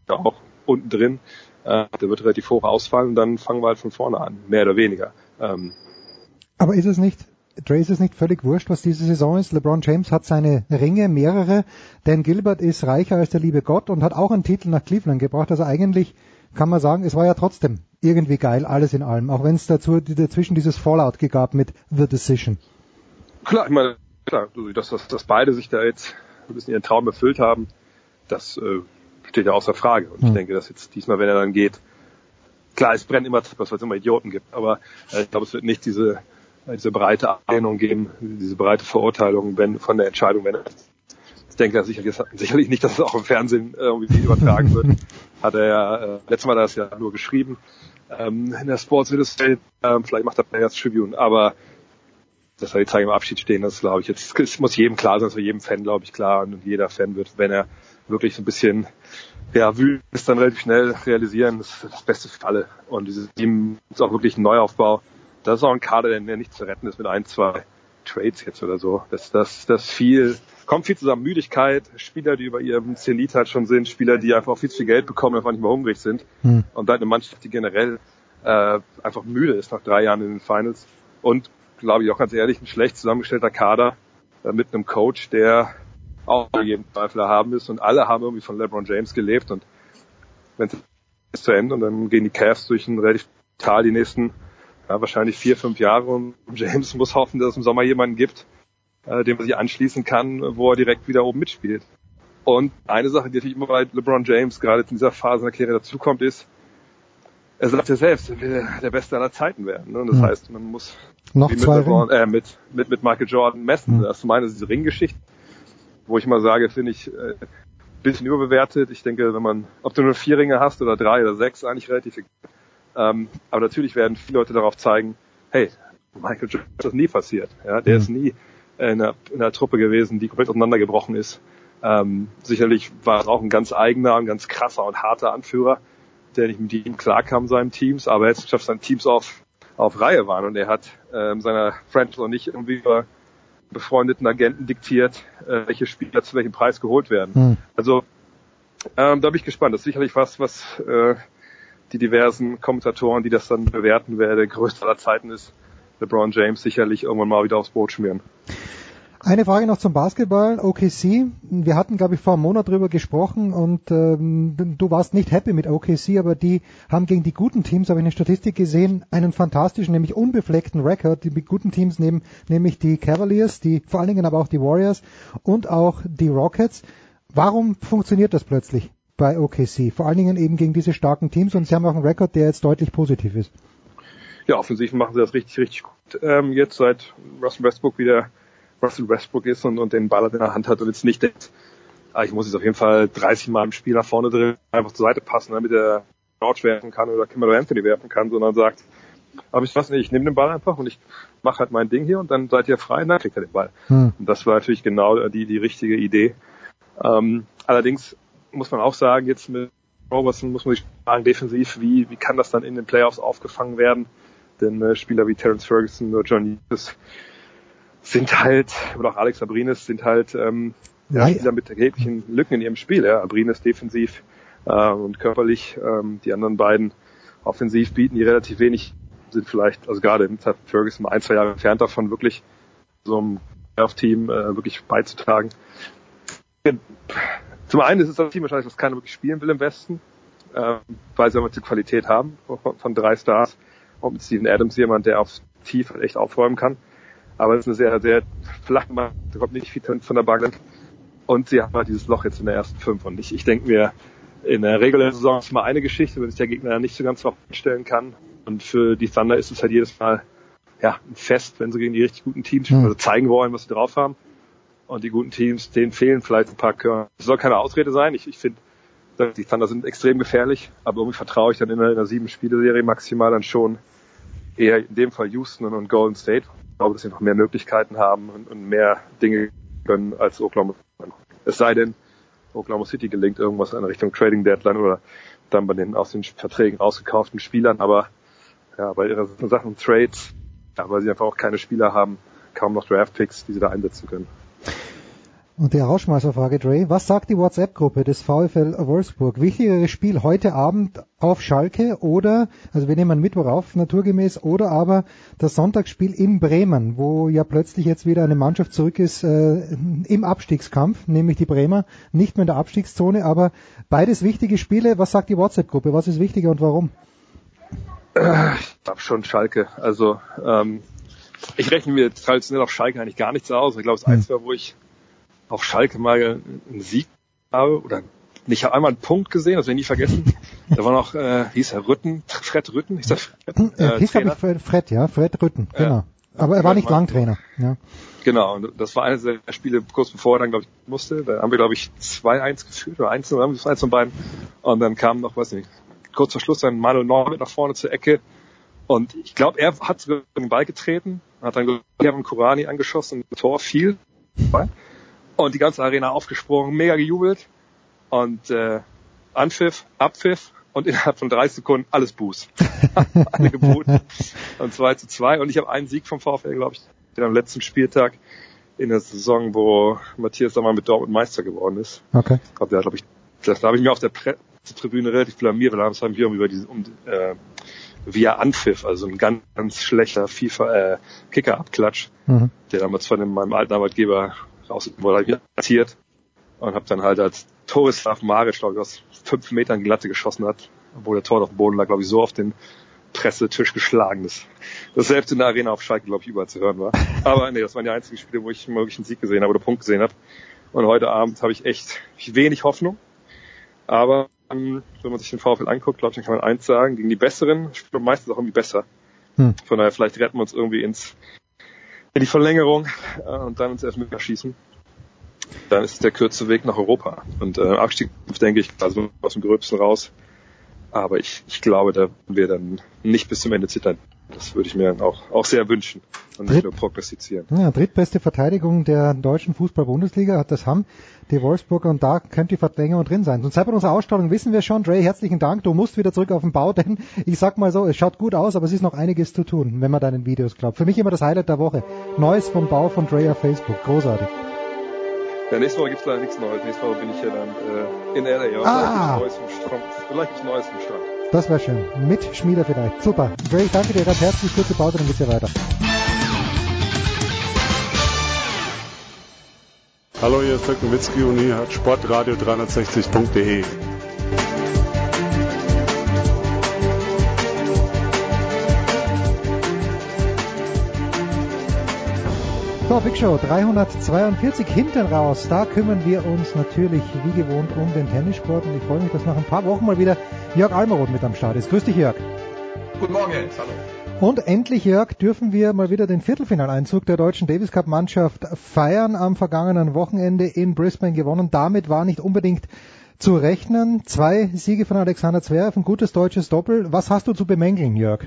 ja auch unten drin. Äh, der wird relativ hoch ausfallen und dann fangen wir halt von vorne an, mehr oder weniger. Ähm, Aber ist es nicht, Dre, ist es nicht völlig wurscht, was diese Saison ist? LeBron James hat seine Ringe, mehrere. Dan Gilbert ist reicher als der liebe Gott und hat auch einen Titel nach Cleveland gebracht. Also eigentlich kann man sagen, es war ja trotzdem irgendwie geil, alles in allem. Auch wenn es dazu dazwischen dieses Fallout gab mit The Decision. Klar, ich meine, klar, dass, dass, dass beide sich da jetzt ein bisschen ihren Traum erfüllt haben, das äh, steht ja außer Frage. Und ich Hm. denke, dass jetzt diesmal, wenn er dann geht, klar, es brennt immer, was es immer Idioten gibt, aber äh, ich glaube, es wird nicht diese, diese breite Ablehnung geben, diese breite Verurteilung wenn, von der Entscheidung, wenn er ich denke sicherlich, sicherlich nicht, dass es auch im Fernsehen irgendwie übertragen wird. Hat er ja, äh, letztes Mal hat er es ja nur geschrieben ähm, in der Sports Illustrated, ähm, vielleicht macht er Players Tribune, aber dass er die Zeit im Abschied stehen, das glaube ich jetzt, es muss jedem klar sein, das ist jedem Fan, glaube ich, klar und jeder Fan wird, wenn er wirklich so ein bisschen ja, wütend ist, dann relativ schnell realisieren, das ist das Beste für alle. Und dieses Team ist auch wirklich ein Neuaufbau. Das ist auch ein Kader, der nicht zu retten ist mit ein, zwei Trades jetzt oder so. Das, das, das viel, kommt viel zusammen. Müdigkeit, Spieler, die über ihrem Zenit halt schon sind, Spieler, die einfach auch viel zu viel Geld bekommen, einfach nicht mehr hungrig sind. Hm. Und dann eine Mannschaft, die generell äh, einfach müde ist nach drei Jahren in den Finals. Und, glaube ich, auch ganz ehrlich, ein schlecht zusammengestellter Kader äh, mit einem Coach, der auch jeden Zweifler haben ist und alle haben irgendwie von LeBron James gelebt und wenn es zu Ende und dann gehen die Cavs durch ein relativ Tal die nächsten ja, wahrscheinlich vier, fünf Jahre und James muss hoffen, dass es im Sommer jemanden gibt, äh, dem er sich anschließen kann, wo er direkt wieder oben mitspielt. Und eine Sache, die natürlich immer bei LeBron James gerade in dieser Phase seiner Karriere dazukommt, ist, er sagt ja selbst, er will der Beste aller Zeiten werden. Ne? Und das Hm. heißt, man muss Noch mit, LeBron, äh, mit, mit, mit Michael Jordan messen. Hm. Das ist meine diese Ringgeschichte, wo ich immer sage, finde ich äh, bisschen überbewertet. Ich denke, wenn man, ob du nur vier Ringe hast oder drei oder sechs, eigentlich relativ egal. Ähm, aber natürlich werden viele Leute darauf zeigen, hey, Michael Jordan ist das nie passiert. Ja, der Mhm. ist nie in einer, in einer Truppe gewesen, die komplett auseinandergebrochen ist. Ähm, sicherlich war es auch ein ganz eigener, ein ganz krasser und harter Anführer, der nicht mit ihm klarkam, seinen Teams, aber er hat es geschafft, seine Teams auf, auf Reihe waren und er hat ähm, seiner Franchise auch nicht irgendwie über befreundeten Agenten diktiert, äh, welche Spieler zu welchem Preis geholt werden. Hm. Also ähm, da bin ich gespannt. Das ist sicherlich was, was äh, die diversen Kommentatoren, die das dann bewerten, wer der aller Zeiten ist, LeBron James sicherlich irgendwann mal wieder aufs Boot schmieren. Eine Frage noch zum Basketball, OKC. Wir hatten, glaube ich, vor einem Monat drüber gesprochen und ähm, du warst nicht happy mit OKC, aber die haben gegen die guten Teams, habe ich eine Statistik gesehen, einen fantastischen, nämlich unbefleckten Rekord. Die guten Teams nehmen nämlich die Cavaliers, die vor allen Dingen aber auch die Warriors und auch die Rockets. Warum funktioniert das plötzlich bei OKC? Vor allen Dingen eben gegen diese starken Teams und sie haben auch einen Rekord, der jetzt deutlich positiv ist. Ja, offensiv machen sie das richtig, richtig gut. Ähm, jetzt seit Russell Westbrook wieder Russell Westbrook ist und, und den Ball in der Hand hat und jetzt nicht denkt, ah, ich muss jetzt auf jeden Fall 30 Mal im Spiel nach vorne drin einfach zur Seite passen, damit er George werfen kann oder Kimmel Anthony werfen kann, sondern sagt, aber ich weiß nicht, ich nehme den Ball einfach und ich mache halt mein Ding hier und dann seid ihr frei und dann kriegt er den Ball. Hm. Und das war natürlich genau die, die richtige Idee. Ähm, allerdings muss man auch sagen, jetzt mit Robertson muss man sich fragen, defensiv, wie, wie kann das dann in den Playoffs aufgefangen werden? Denn äh, Spieler wie Terence Ferguson oder John Hughes sind halt, oder auch Alex Abrines sind halt ähm, ja. Spieler mit erheblichen Lücken in ihrem Spiel. Ja. Abrines defensiv äh, und körperlich, ähm, die anderen beiden offensiv bieten die relativ wenig, sind vielleicht, also gerade im Zeit Ferguson ein, zwei Jahre entfernt davon, wirklich so einem Playoff-Team äh, wirklich beizutragen. Zum einen ist es das Team wahrscheinlich, das keiner wirklich spielen will im Westen, äh, weil sie aber die Qualität haben von, von drei Stars und mit Steven Adams jemand, der auf tief halt echt aufräumen kann. Aber es ist eine sehr, sehr flache Mann, da kommt nicht viel von der Bank. Und sie haben halt dieses Loch jetzt in der ersten fünf. Und ich, ich denke mir, in der regulären Saison ist mal eine Geschichte, wenn sich der Gegner nicht so ganz drauf einstellen kann. Und für die Thunder ist es halt jedes Mal ja, ein Fest, wenn sie gegen die richtig guten Teams spielen, Hm. also zeigen wollen, was sie drauf haben. Und die guten Teams, denen fehlen vielleicht ein paar Körner. Das soll keine Ausrede sein. Ich, ich finde, die Thunder sind extrem gefährlich, aber irgendwie vertraue ich dann in einer, in einer sieben-Spiele-Serie maximal dann schon eher in dem Fall Houston und Golden State. Ich glaube, dass sie noch mehr Möglichkeiten haben und, und mehr Dinge können als Oklahoma. Es sei denn, Oklahoma City gelingt irgendwas in Richtung Trading Deadline oder dann bei den aus den Verträgen ausgekauften Spielern, aber ja, bei ihrer Sachen Trades, ja, weil sie einfach auch keine Spieler haben, kaum noch Draft-Picks, die sie da einsetzen können. Und die Rauschmeißerfrage, Dre, was sagt die WhatsApp-Gruppe des VfL Wolfsburg? Wichtigeres Spiel heute Abend auf Schalke oder, also wir nehmen Mittwoch auf, naturgemäß, oder aber das Sonntagsspiel in Bremen, wo ja plötzlich jetzt wieder eine Mannschaft zurück ist äh, im Abstiegskampf, nämlich die Bremer, nicht mehr in der Abstiegszone, aber beides wichtige Spiele. Was sagt die WhatsApp-Gruppe? Was ist wichtiger und warum? Ich glaube schon Schalke. Also ähm, ich rechne mir traditionell auf Schalke eigentlich gar nichts aus. Ich glaube, das Einzige, wo ich auf Schalke mal einen Sieg habe oder ich habe einmal einen Punkt gesehen, das werde ich nie vergessen. Da war noch, äh, hieß er Rütten, Fred Rütten, hieß der Fred, Äh, hieß, Trainer. ich, Fred, Fred, ja, Fred Rütten, genau. Aber er war nicht war- lang Trainer. Ja. Genau, und das war eines der Spiele kurz bevor er dann, glaube ich, musste. Da haben wir, glaube ich, 2-1 geführt oder 1 haben wir eins von beiden. Und dann kam noch, weiß nicht, kurz vor Schluss dann Manuel mit nach vorne zur Ecke. Und ich glaube, er hat sogar den Ball getreten, hat dann Kevin Kurani angeschossen, ein Tor fiel. Und die ganze Arena aufgesprungen, mega gejubelt. Und äh, Anpfiff, Abpfiff und innerhalb von drei Sekunden alles Buß. Alle geboten. Und 2 zu 2. Und ich habe einen Sieg vom VfL, glaube ich, den am letzten Spieltag in der Saison, wo Matthias Sommer mit Dortmund Meister geworden ist. Okay. Ich glaube, da, glaub ich, das, da habe ich mir auf der Pre Tribüne relativ blamiert, weil da haben wir über diesen, um, äh, via Anpfiff, also ein ganz, ganz schlechter FIFA, äh, Kicker-Abklatsch, Mhm. der damals von meinem alten Arbeitgeber raus wurde, ich passiert und habe dann halt als Torislav Maric, glaube ich, aus fünf Metern Glatte geschossen hat, obwohl der Tor auf dem Boden lag, glaube ich, so auf den Pressetisch geschlagen ist. Das selbst in der Arena auf Schalke, glaube ich, überall zu hören war. Aber nee, das waren die einzigen Spiele, wo ich wirklich einen Sieg gesehen habe oder Punkt gesehen habe. Und heute Abend habe ich echt wenig Hoffnung. Aber wenn man sich den VfL anguckt, glaube ich, dann kann man eins sagen, gegen die Besseren spielt man meistens auch irgendwie besser. Hm. Von daher, vielleicht retten wir uns irgendwie ins in die Verlängerung äh, und dann uns erst mit schießen. Dann ist es der kürzeste Weg nach Europa. Und äh, Abstieg, denke ich, also aus dem Gröbsten raus. Aber ich, ich glaube, da werden wir dann nicht bis zum Ende zittern. Das würde ich mir auch, auch sehr wünschen und nicht nur prognostizieren. Ja, drittbeste Verteidigung der deutschen Fußball-Bundesliga hat das haben die Wolfsburger und da könnte die Verlängerung drin sein. Und seit unserer Ausstrahlung wissen wir schon, Dre, herzlichen Dank. Du musst wieder zurück auf den Bau, denn ich sag mal so, es schaut gut aus, aber es ist noch einiges zu tun, wenn man deinen Videos glaubt. Für mich immer das Highlight der Woche. Neues vom Bau von Dre auf Facebook. Großartig. Ja, nächste Woche gibt's leider nichts Neues. Nächste Woche bin ich ja dann äh, in LA. Ah. Vielleicht gibt's Neues vom Strand. Vielleicht gibt's Neues vom Strand. Das war schön. Mit Schmieder vielleicht. Super. Ich danke dir ganz herzlich. Kurze Pause, dann geht's hier weiter. Hallo, hier ist Dirk Nowitzki und hier hat sportradio360.de. So, Big Show 342 hinten raus. Da kümmern wir uns natürlich wie gewohnt um den Tennissport und ich freue mich, dass nach ein paar Wochen mal wieder Jörg Almeroth mit am Start ist. Grüß dich, Jörg. Guten Morgen, Jens. Hallo. Und endlich, Jörg, dürfen wir mal wieder den Viertelfinaleinzug der deutschen Davis Cup Mannschaft feiern. Am vergangenen Wochenende in Brisbane gewonnen. Damit war nicht unbedingt zu rechnen. Zwei Siege von Alexander Zverev, ein gutes deutsches Doppel. Was hast du zu bemängeln, Jörg?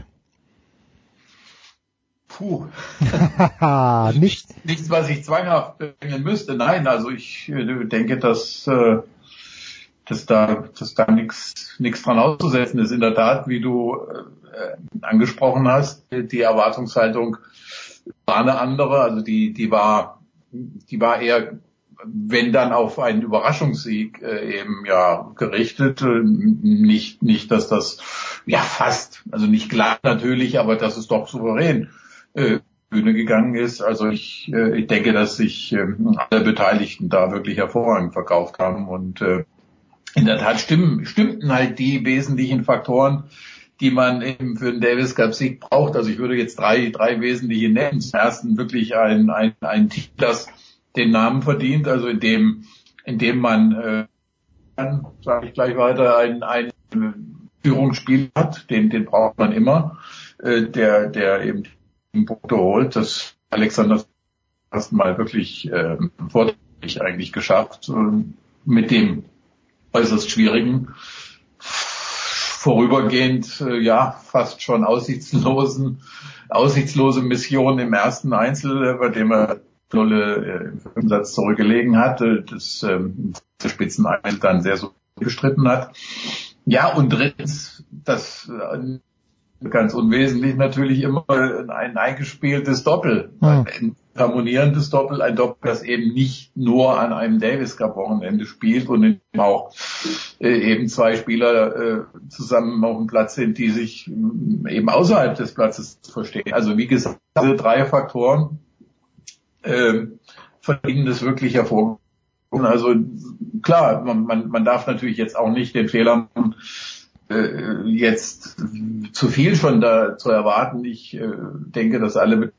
Puh. Nicht. Nichts, was ich zwanghaft bringen müsste. Nein, also ich äh, denke, dass, äh, dass da, dass da nichts, nichts dran auszusetzen ist. In der Tat, wie du äh, angesprochen hast, die Erwartungshaltung war eine andere. Also die, die war, die war eher, wenn dann auf einen Überraschungssieg äh, eben ja gerichtet. Äh, nicht, nicht, dass das ja fast, also nicht glatt natürlich, aber das ist doch souverän äh, Bühne gegangen ist. Also ich, äh, ich denke, dass sich äh, alle Beteiligten da wirklich hervorragend verkauft haben und äh, in der Tat stimmen, stimmten halt die wesentlichen Faktoren, die man eben für den Davis Cup Sieg braucht. Also ich würde jetzt drei, drei wesentliche nennen. Zum ersten wirklich ein, ein, ein Team, das den Namen verdient, also in dem, in dem man, äh, sage ich gleich weiter, ein, ein Führungsspiel hat, den, den braucht man immer, äh, der, der eben Punkte holt. Das Alexander erst mal wirklich äh, vorderlich eigentlich geschafft, äh, mit dem äußerst schwierigen, vorübergehend äh, ja fast schon aussichtslosen, aussichtslose Mission im ersten Einzel, bei dem er Nulle äh, im Satz zurückgelegen hatte, das ähm, Spitzeneinzel dann sehr so bestritten hat. Ja, und drittens, das äh, ganz unwesentlich natürlich immer ein eingespieltes Doppel. Hm. Ein harmonierendes Doppel, ein Doppel, das eben nicht nur an einem Davis Cup Wochenende spielt und auch äh, eben zwei Spieler äh, zusammen auf dem Platz sind, die sich äh, eben außerhalb des Platzes verstehen. Also wie gesagt, diese drei Faktoren äh, verdienen das wirklich hervor. Also klar, man, man, man darf natürlich jetzt auch nicht den Fehler machen, äh, jetzt zu viel schon da zu erwarten. Ich äh, denke, dass alle,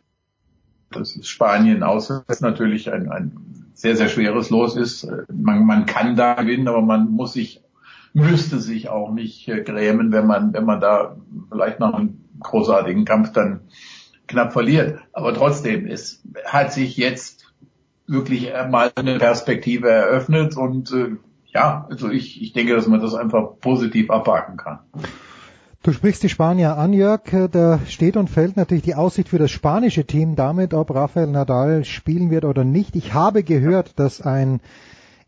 dass Spanien auswärts natürlich ein, ein sehr, sehr schweres Los ist. Man, man kann da gewinnen, aber man muss sich, müsste sich auch nicht äh, grämen, wenn man, wenn man da vielleicht nach einem großartigen Kampf dann knapp verliert. Aber trotzdem, es hat sich jetzt wirklich mal eine Perspektive eröffnet und äh, ja, also ich, ich denke, dass man das einfach positiv abhaken kann. Du sprichst die Spanier an, Jörg. Da steht und fällt natürlich die Aussicht für das spanische Team damit, ob Rafael Nadal spielen wird oder nicht. Ich habe gehört, dass ein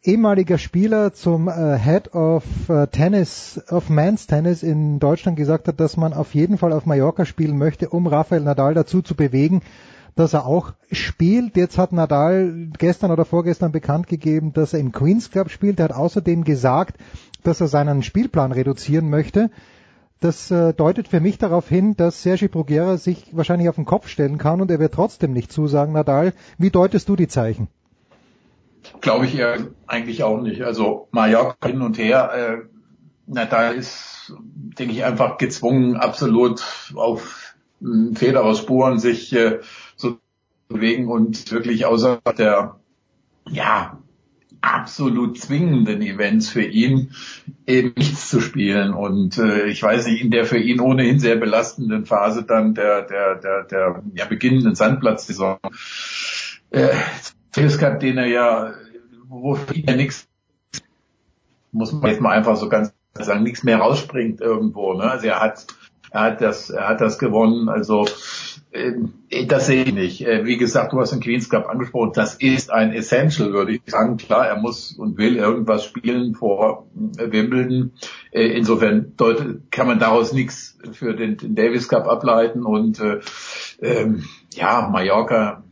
ehemaliger Spieler zum äh, Head of äh, Tennis, of Men's Tennis in Deutschland gesagt hat, dass man auf jeden Fall auf Mallorca spielen möchte, um Rafael Nadal dazu zu bewegen, dass er auch spielt. Jetzt hat Nadal gestern oder vorgestern bekannt gegeben, dass er im Queens Club spielt. Er hat außerdem gesagt, dass er seinen Spielplan reduzieren möchte. Das äh, deutet für mich darauf hin, dass Sergi Bruguera sich wahrscheinlich auf den Kopf stellen kann und er wird trotzdem nicht zusagen, Nadal. Wie deutest du die Zeichen? Glaube ich eher eigentlich auch nicht. Also Mallorca hin und her. Äh, Nadal ist, denke ich, einfach gezwungen, absolut auf Feder Spuren sich äh, bewegen und wirklich außer der, ja, absolut zwingenden Events für ihn eben nichts zu spielen. Und äh, ich weiß nicht, in der für ihn ohnehin sehr belastenden Phase dann der, der, der, der ja, beginnenden Sandplatzsaison, äh, Davis Cup, den er ja, wo für ihn ja nichts, muss man jetzt mal einfach so ganz sagen, nichts mehr rausspringt irgendwo. Ne? Also er hat, er hat das, er hat das gewonnen. Also das sehe ich nicht. Äh, wie gesagt, du hast den Queens Cup angesprochen. Das ist ein Essential, würde ich sagen. Klar, er muss und will irgendwas spielen vor äh, Wimbledon. Insofern kann man daraus nichts für den, Davis Cup ableiten. Und äh, ähm, ja, Mallorca,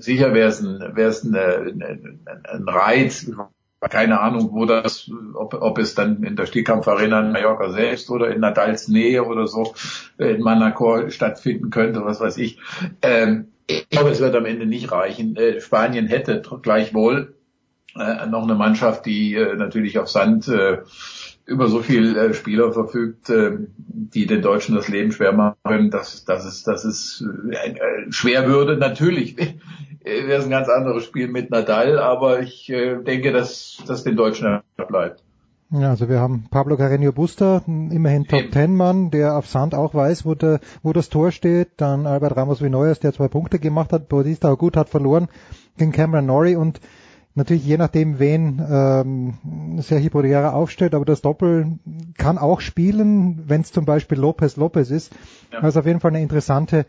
sicher wäre es ein, ein, ein, ein Reiz keine Ahnung, wo das, ob, ob es dann in der Stehkampfarena in Mallorca selbst oder in Nadals Nähe oder so äh, in Manacor stattfinden könnte, was weiß ich. Ähm, ich glaube, es wird am Ende nicht reichen. Äh, Spanien hätte gleichwohl äh, noch eine Mannschaft, die äh, natürlich auf Sand äh, über so viel äh, Spieler verfügt, äh, die den Deutschen das Leben schwer machen dass, dass es, dass es äh, äh schwer würde. Natürlich wäre es ein ganz anderes Spiel mit Nadal, aber ich äh, denke, dass das den Deutschen bleibt. Ja, also wir haben Pablo Carreño Busta, immerhin Top Ten Mann, der auf Sand auch weiß, wo, der, wo das Tor steht. Dann Albert Ramos Vinoyas, der zwei Punkte gemacht hat. Bautista gut hat verloren gegen Cameron Norrie und natürlich je nachdem, wen ähm, Sergio Borriera aufstellt, aber das Doppel kann auch spielen, wenn es zum Beispiel Lopez Lopez ist. Ja. Also auf jeden Fall eine interessante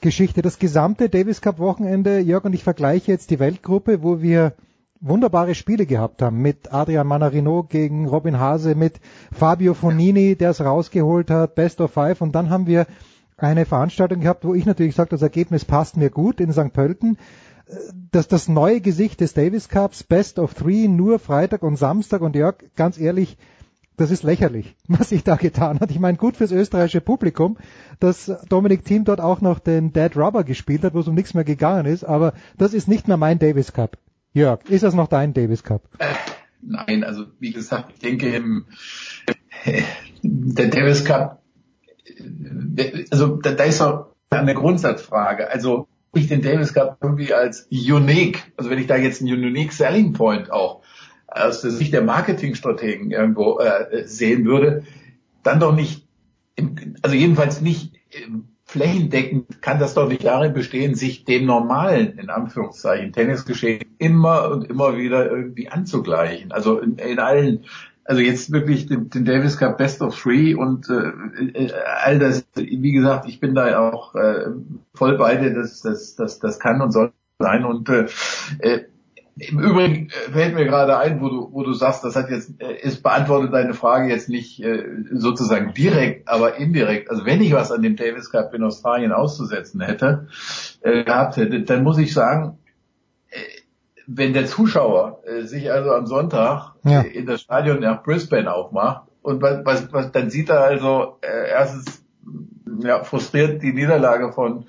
Geschichte. Das gesamte Davis Cup Wochenende, Jörg und ich vergleiche jetzt die Weltgruppe, wo wir wunderbare Spiele gehabt haben mit Adrian Manarino gegen Robin Hase, mit Fabio Fonini, der es rausgeholt hat, Best of Five und dann haben wir eine Veranstaltung gehabt, wo ich natürlich sage, das Ergebnis passt mir gut in St. Pölten. Das, das neue Gesicht des Davis Cups, Best of Three, nur Freitag und Samstag und Jörg, ganz ehrlich, das ist lächerlich, was sich da getan hat. Ich meine, gut fürs österreichische Publikum, dass Dominik Thiem dort auch noch den Dead Rubber gespielt hat, wo es um nichts mehr gegangen ist, aber das ist nicht mehr mein Davis Cup. Jörg, ist das noch dein Davis Cup? Äh, nein, also wie gesagt, ich denke, im, der Davis Cup, äh, also da, da ist auch eine Grundsatzfrage. Also ich den Davis Cup irgendwie als unique, also wenn ich da jetzt einen unique Selling Point auch aus der Sicht der Marketingstrategen irgendwo äh, sehen würde, dann doch nicht, im, also jedenfalls nicht flächendeckend kann das doch nicht darin bestehen, sich dem normalen, in Anführungszeichen, Tennisgeschehen immer und immer wieder irgendwie anzugleichen. Also in, in allen, also jetzt wirklich den, den, Davis Cup Best of Three und äh, äh all das, wie gesagt, ich bin da auch äh, voll bei dir, das, das, das, das kann und soll sein und äh, äh im Übrigen äh, fällt mir gerade ein, wo du, wo du sagst, das hat jetzt, es beantwortet deine Frage jetzt nicht äh, sozusagen direkt, aber indirekt. Also wenn ich was an dem Davis Cup in Australien auszusetzen hätte, äh, gehabt hätte, dann muss ich sagen, wenn der Zuschauer äh, sich also am Sonntag ja. in das Stadion nach Brisbane aufmacht und was, was, was dann sieht er also äh, erstens ja, frustriert die Niederlage von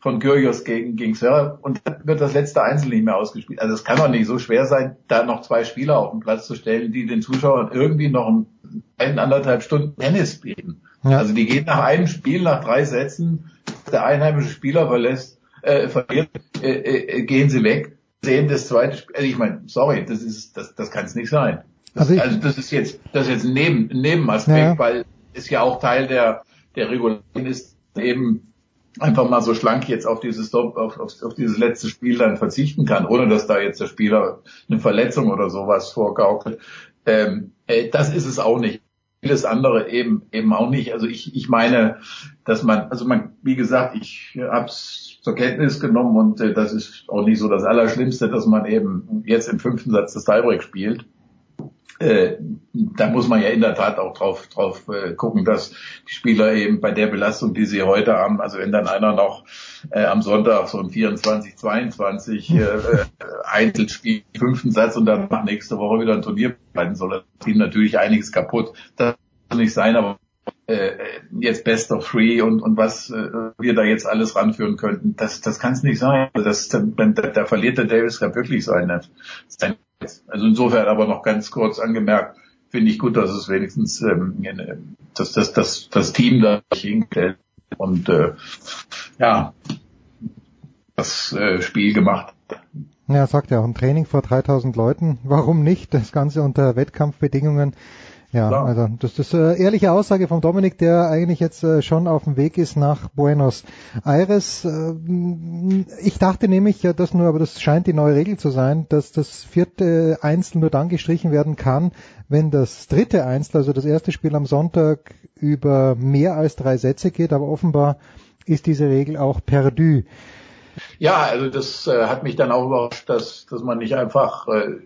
von Kyrgios gegen, gegen Serra und dann wird das letzte Einzel nicht mehr ausgespielt. Also es kann doch nicht so schwer sein, da noch zwei Spieler auf den Platz zu stellen, die den Zuschauern irgendwie noch ein, anderthalb Stunden Tennis bieten. Ja. Also die gehen nach einem Spiel, nach drei Sätzen, der einheimische Spieler verlässt, äh, verliert, äh, äh, gehen sie weg, sehen das zweite Spiel. Also ich meine, sorry, das ist, das, das kann es nicht sein. Das, also, also, das ist jetzt, das ist jetzt ein Neben, Nebenaspekt, ja. weil es ja auch Teil der, der Regularien ist, eben einfach mal so schlank jetzt auf dieses auf, auf, auf dieses letzte Spiel dann verzichten kann, ohne dass da jetzt der Spieler eine Verletzung oder sowas vorgaukelt. Ähm, äh, das ist es auch nicht. Vieles andere eben eben auch nicht. Also ich, ich meine, dass man, also man, wie gesagt, ich habe es zur Kenntnis genommen und äh, das ist auch nicht so das Allerschlimmste, dass man eben jetzt im fünften Satz das Tiebreak spielt. Äh, da muss man ja in der Tat auch drauf, drauf äh, gucken, dass die Spieler eben bei der Belastung, die sie heute haben, also wenn dann einer noch äh, am Sonntag so ein 24, 22 äh, äh, Einzelspiel, fünften Satz und dann nächste Woche wieder ein Turnier bleiben soll, das ihm natürlich einiges kaputt. Das kann nicht sein, aber äh, jetzt Best of Three und, und was äh, wir da jetzt alles ranführen könnten, das, das kann es nicht sein. Also das, da, da verliert der Davis Cup wirklich seine, seine also insofern aber noch ganz kurz angemerkt, finde ich gut, dass es wenigstens ähm, dass das, das, das Team da hinstellt und äh, ja das äh, Spiel gemacht Ja, sagt er auch, ein Training vor 3000 Leuten. Warum nicht? Das Ganze unter Wettkampfbedingungen. Ja, Klar. also das, das ist äh, ehrliche Aussage vom Dominik, der eigentlich jetzt äh, schon auf dem Weg ist nach Buenos Aires. Äh, ich dachte nämlich, ja, dass nur, aber das scheint die neue Regel zu sein, dass das vierte Einzel nur dann gestrichen werden kann, wenn das dritte Einzel, also das erste Spiel am Sonntag, über mehr als drei Sätze geht. Aber offenbar ist diese Regel auch perdu. Ja, also das äh, hat mich dann auch überrascht, dass, dass man nicht einfach äh,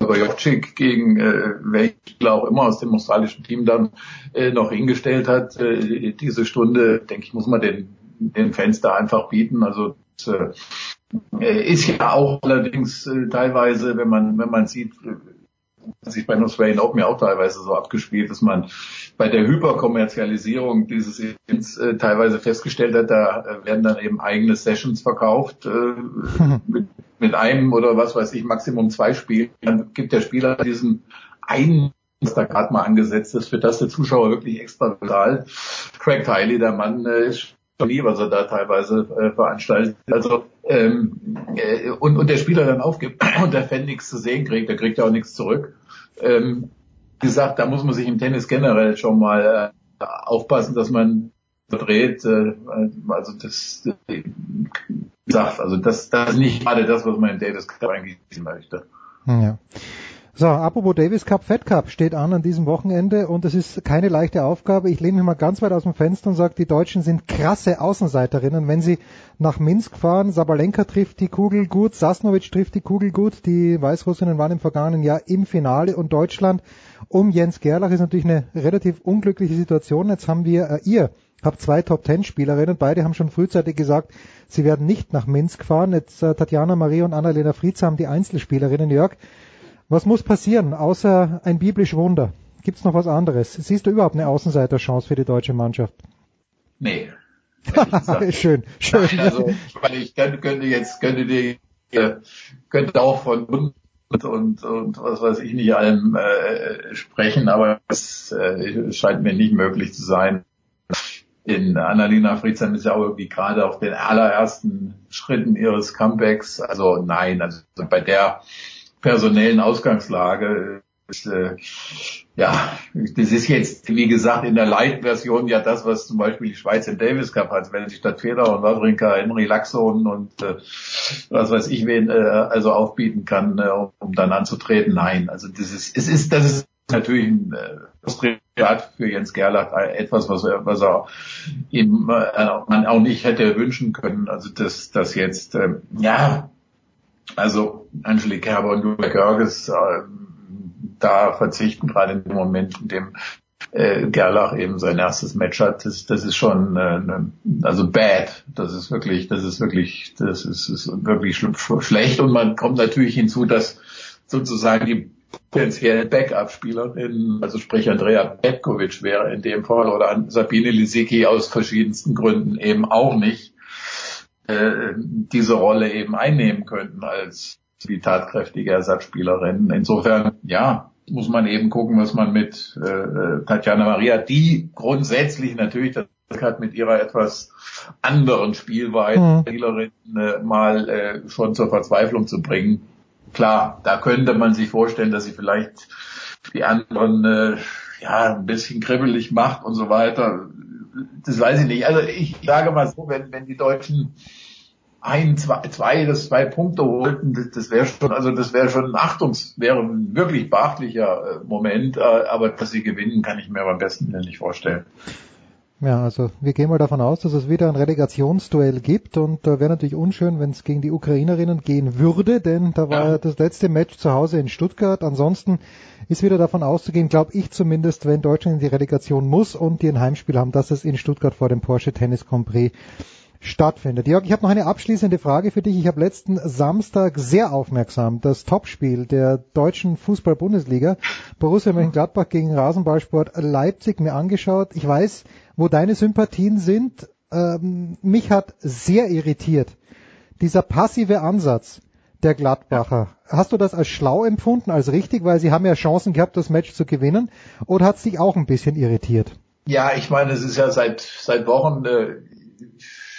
Jovcik gegen äh, welchen auch immer aus dem australischen Team dann äh, noch hingestellt hat. Äh, diese Stunde, denke ich, muss man den, den Fans da einfach bieten. Also das, äh, ist ja auch allerdings äh, teilweise, wenn man wenn man sieht, sich bei Australian Open ja auch teilweise so abgespielt, dass man bei der Hyperkommerzialisierung dieses Events äh, teilweise festgestellt hat, da äh, werden dann eben eigene Sessions verkauft äh, mit, mit einem oder was weiß ich, Maximum zwei Spielen. Dann gibt der Spieler diesen einen was da gerade mal angesetzt ist, für das der Zuschauer wirklich extra bezahlt. Craig Tiley, der Mann, äh, ist schon nie, was er da teilweise äh, veranstaltet. Also ähm, äh, und, und der Spieler dann aufgibt und der Fan nichts zu sehen kriegt, der kriegt ja auch nichts zurück. Ähm, gesagt, da muss man sich im Tennis generell schon mal äh, aufpassen, dass man verdreht. Äh, also das äh, sagt, also das, das ist nicht gerade das, was man im Davis Cup eigentlich möchte. Ja. So, apropos Davis Cup, Fed Cup steht an an diesem Wochenende und es ist keine leichte Aufgabe. Ich lehne mich mal ganz weit aus dem Fenster und sage, die Deutschen sind krasse Außenseiterinnen. Wenn sie nach Minsk fahren, Sabalenka trifft die Kugel gut, Sasnovic trifft die Kugel gut, die Weißrussinnen waren im vergangenen Jahr im Finale und Deutschland um Jens Gerlach ist natürlich eine relativ unglückliche Situation. Jetzt haben wir, äh, ihr habt zwei Top-Ten-Spielerinnen, beide haben schon frühzeitig gesagt, sie werden nicht nach Minsk fahren. Jetzt äh, Tatjana Marie und Annalena Friedz haben die Einzelspielerinnen. Jörg, was muss passieren, außer ein biblisch Wunder? Gibt es noch was anderes? Siehst du überhaupt eine Außenseiterchance für die deutsche Mannschaft? Nee. schön, schön. Nein, also, weil ich könnte, jetzt, könnte die, könnte auch von und, und, und was weiß ich nicht allem äh, sprechen, aber es äh, scheint mir nicht möglich zu sein. In Annalena Friedsam ist ja auch irgendwie gerade auf den allerersten Schritten ihres Comebacks. Also nein, also bei der personellen Ausgangslage. Ist, äh, ja, das ist jetzt, wie gesagt, in der Light-Version ja das, was zum Beispiel die Schweiz im Davis Cup hat, wenn sich statt Feder und Wawrinka Henry Laxon und äh, was weiß ich wen äh, also aufbieten kann, äh, um dann anzutreten. Nein, also das ist, es ist, das ist natürlich ein äh, für Jens Gerlach äh, etwas, was er, was er ihm äh, man auch nicht hätte wünschen können. Also das, das jetzt, äh, ja, also Angelique Kerber und Julia Görges äh, da verzichten, gerade in dem Moment, in dem äh, Gerlach eben sein erstes Match hat, das, das ist schon äh, ne, also bad. Das ist wirklich, das ist wirklich, das ist, ist wirklich sch schlecht und man kommt natürlich hinzu, dass sozusagen die potenziellen Backup-Spielerin, also sprich Andrea Petkovic wäre in dem Fall oder Sabine Lisicki aus verschiedensten Gründen eben auch nicht äh, diese Rolle eben einnehmen könnten als die tatkräftige Ersatzspielerin. Insofern, ja, muss man eben gucken, was man mit äh, Tatjana Maria, die grundsätzlich natürlich das hat mit ihrer etwas anderen Spielweise mhm. Spielerin äh, mal äh, schon zur Verzweiflung zu bringen. Klar, da könnte man sich vorstellen, dass sie vielleicht die anderen äh, ja ein bisschen kribbelig macht und so weiter das weiß ich nicht. Also ich sage mal so, wenn, wenn die Deutschen ein, zwei, zwei, das zwei Punkte holten, das, das wäre schon, also das wäre schon ein Achtungs, wäre ein wirklich beachtlicher äh, Moment, äh, aber dass sie gewinnen, kann ich mir beim besten nicht vorstellen. Ja, also wir gehen mal davon aus, dass es wieder ein Relegationsduell gibt und äh, wäre natürlich unschön, wenn es gegen die Ukrainerinnen gehen würde, denn da war ja. das letzte Match zu Hause in Stuttgart. Ansonsten ist wieder davon auszugehen, glaube ich zumindest, wenn Deutschland in die Relegation muss und die ein Heimspiel haben, dass es in Stuttgart vor dem Porsche Tennis Prix stattfindet. Jörg, ich habe noch eine abschließende Frage für dich. Ich habe letzten Samstag sehr aufmerksam das Topspiel der deutschen Fußball-Bundesliga Borussia Mönchengladbach gegen Rasenballsport Leipzig mir angeschaut. Ich weiß, wo deine Sympathien sind. Ähm, mich hat sehr irritiert dieser passive Ansatz der Gladbacher. Hast du das als schlau empfunden, als richtig, weil sie haben ja Chancen gehabt, das Match zu gewinnen, oder hat es dich auch ein bisschen irritiert? Ja, ich meine, es ist ja seit seit Wochen äh,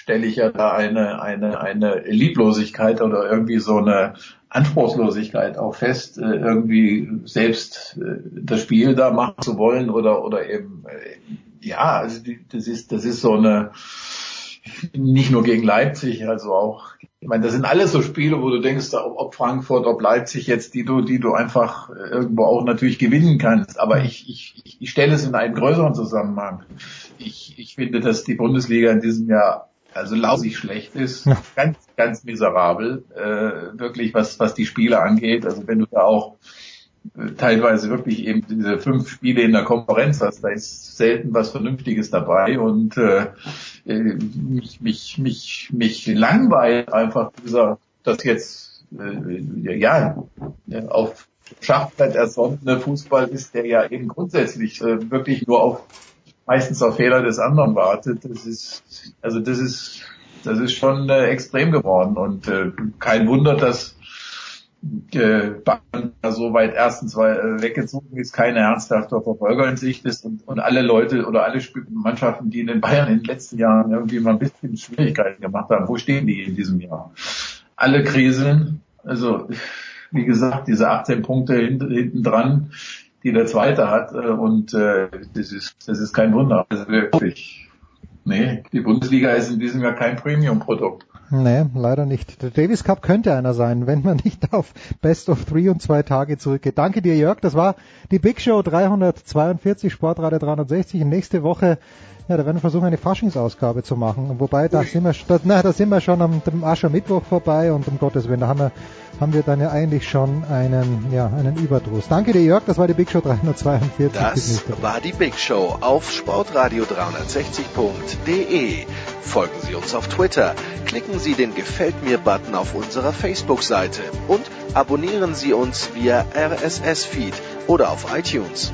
stelle ich ja da eine, eine, eine Lieblosigkeit oder irgendwie so eine Anspruchslosigkeit auch fest, äh, irgendwie selbst äh, das Spiel da machen zu wollen oder, oder eben, äh, ja, also die, das ist, das ist so eine, nicht nur gegen Leipzig, also auch, ich meine, das sind alles so Spiele, wo du denkst, ob Frankfurt, ob Leipzig jetzt, die du, die du einfach irgendwo auch natürlich gewinnen kannst. Aber ich, ich, ich stelle es in einen größeren Zusammenhang. Ich, ich finde, dass die Bundesliga in diesem Jahr also lausig schlecht ist, ganz, ganz miserabel, äh, wirklich was, was die Spiele angeht. Also wenn du da auch äh, teilweise wirklich eben diese fünf Spiele in der Konferenz hast, da ist selten was Vernünftiges dabei und äh, mich, mich, mich, mich langweilt einfach dieser, das jetzt äh, ja auf Schachbrett ersonnene Fußball ist, der ja eben grundsätzlich äh, wirklich nur auf meistens auf Fehler des anderen wartet. Das ist, also das ist, das ist schon äh, extrem geworden und äh, kein Wunder, dass äh, so weit erstens weil, äh, weggezogen ist, keine ernsthafte Verfolger in Sicht ist und, und alle Leute oder alle Mannschaften, die in den Bayern in den letzten Jahren irgendwie mal ein bisschen Schwierigkeiten gemacht haben, wo stehen die in diesem Jahr? Alle Krisen, also wie gesagt, diese 18 Punkte hinten, hinten dran, die der zweite hat. Äh, und äh, das ist das ist kein Wunder. Also. Nee, die Bundesliga ist in diesem Jahr kein Premium-Produkt. Nee, leider nicht. Der Davis Cup könnte einer sein, wenn man nicht auf Best of Three und zwei Tage zurückgeht. Danke dir, Jörg. Das war die Big Show 342, Sportradio 360. nächste Woche, ja, da werden wir versuchen, eine Faschingsausgabe zu machen. Wobei, da sind wir, da, na, da sind wir schon am, am Aschermittwoch vorbei und um Gottes Willen, da haben wir haben wir dann ja eigentlich schon einen, ja, einen Überdruss. Danke dir, Jörg. Das war die Big Show 342. Das war die Big Show auf sportradio360.de. Folgen Sie uns auf Twitter, klicken Sie den Gefällt mir-Button auf unserer Facebook-Seite und abonnieren Sie uns via RSS-Feed oder auf iTunes.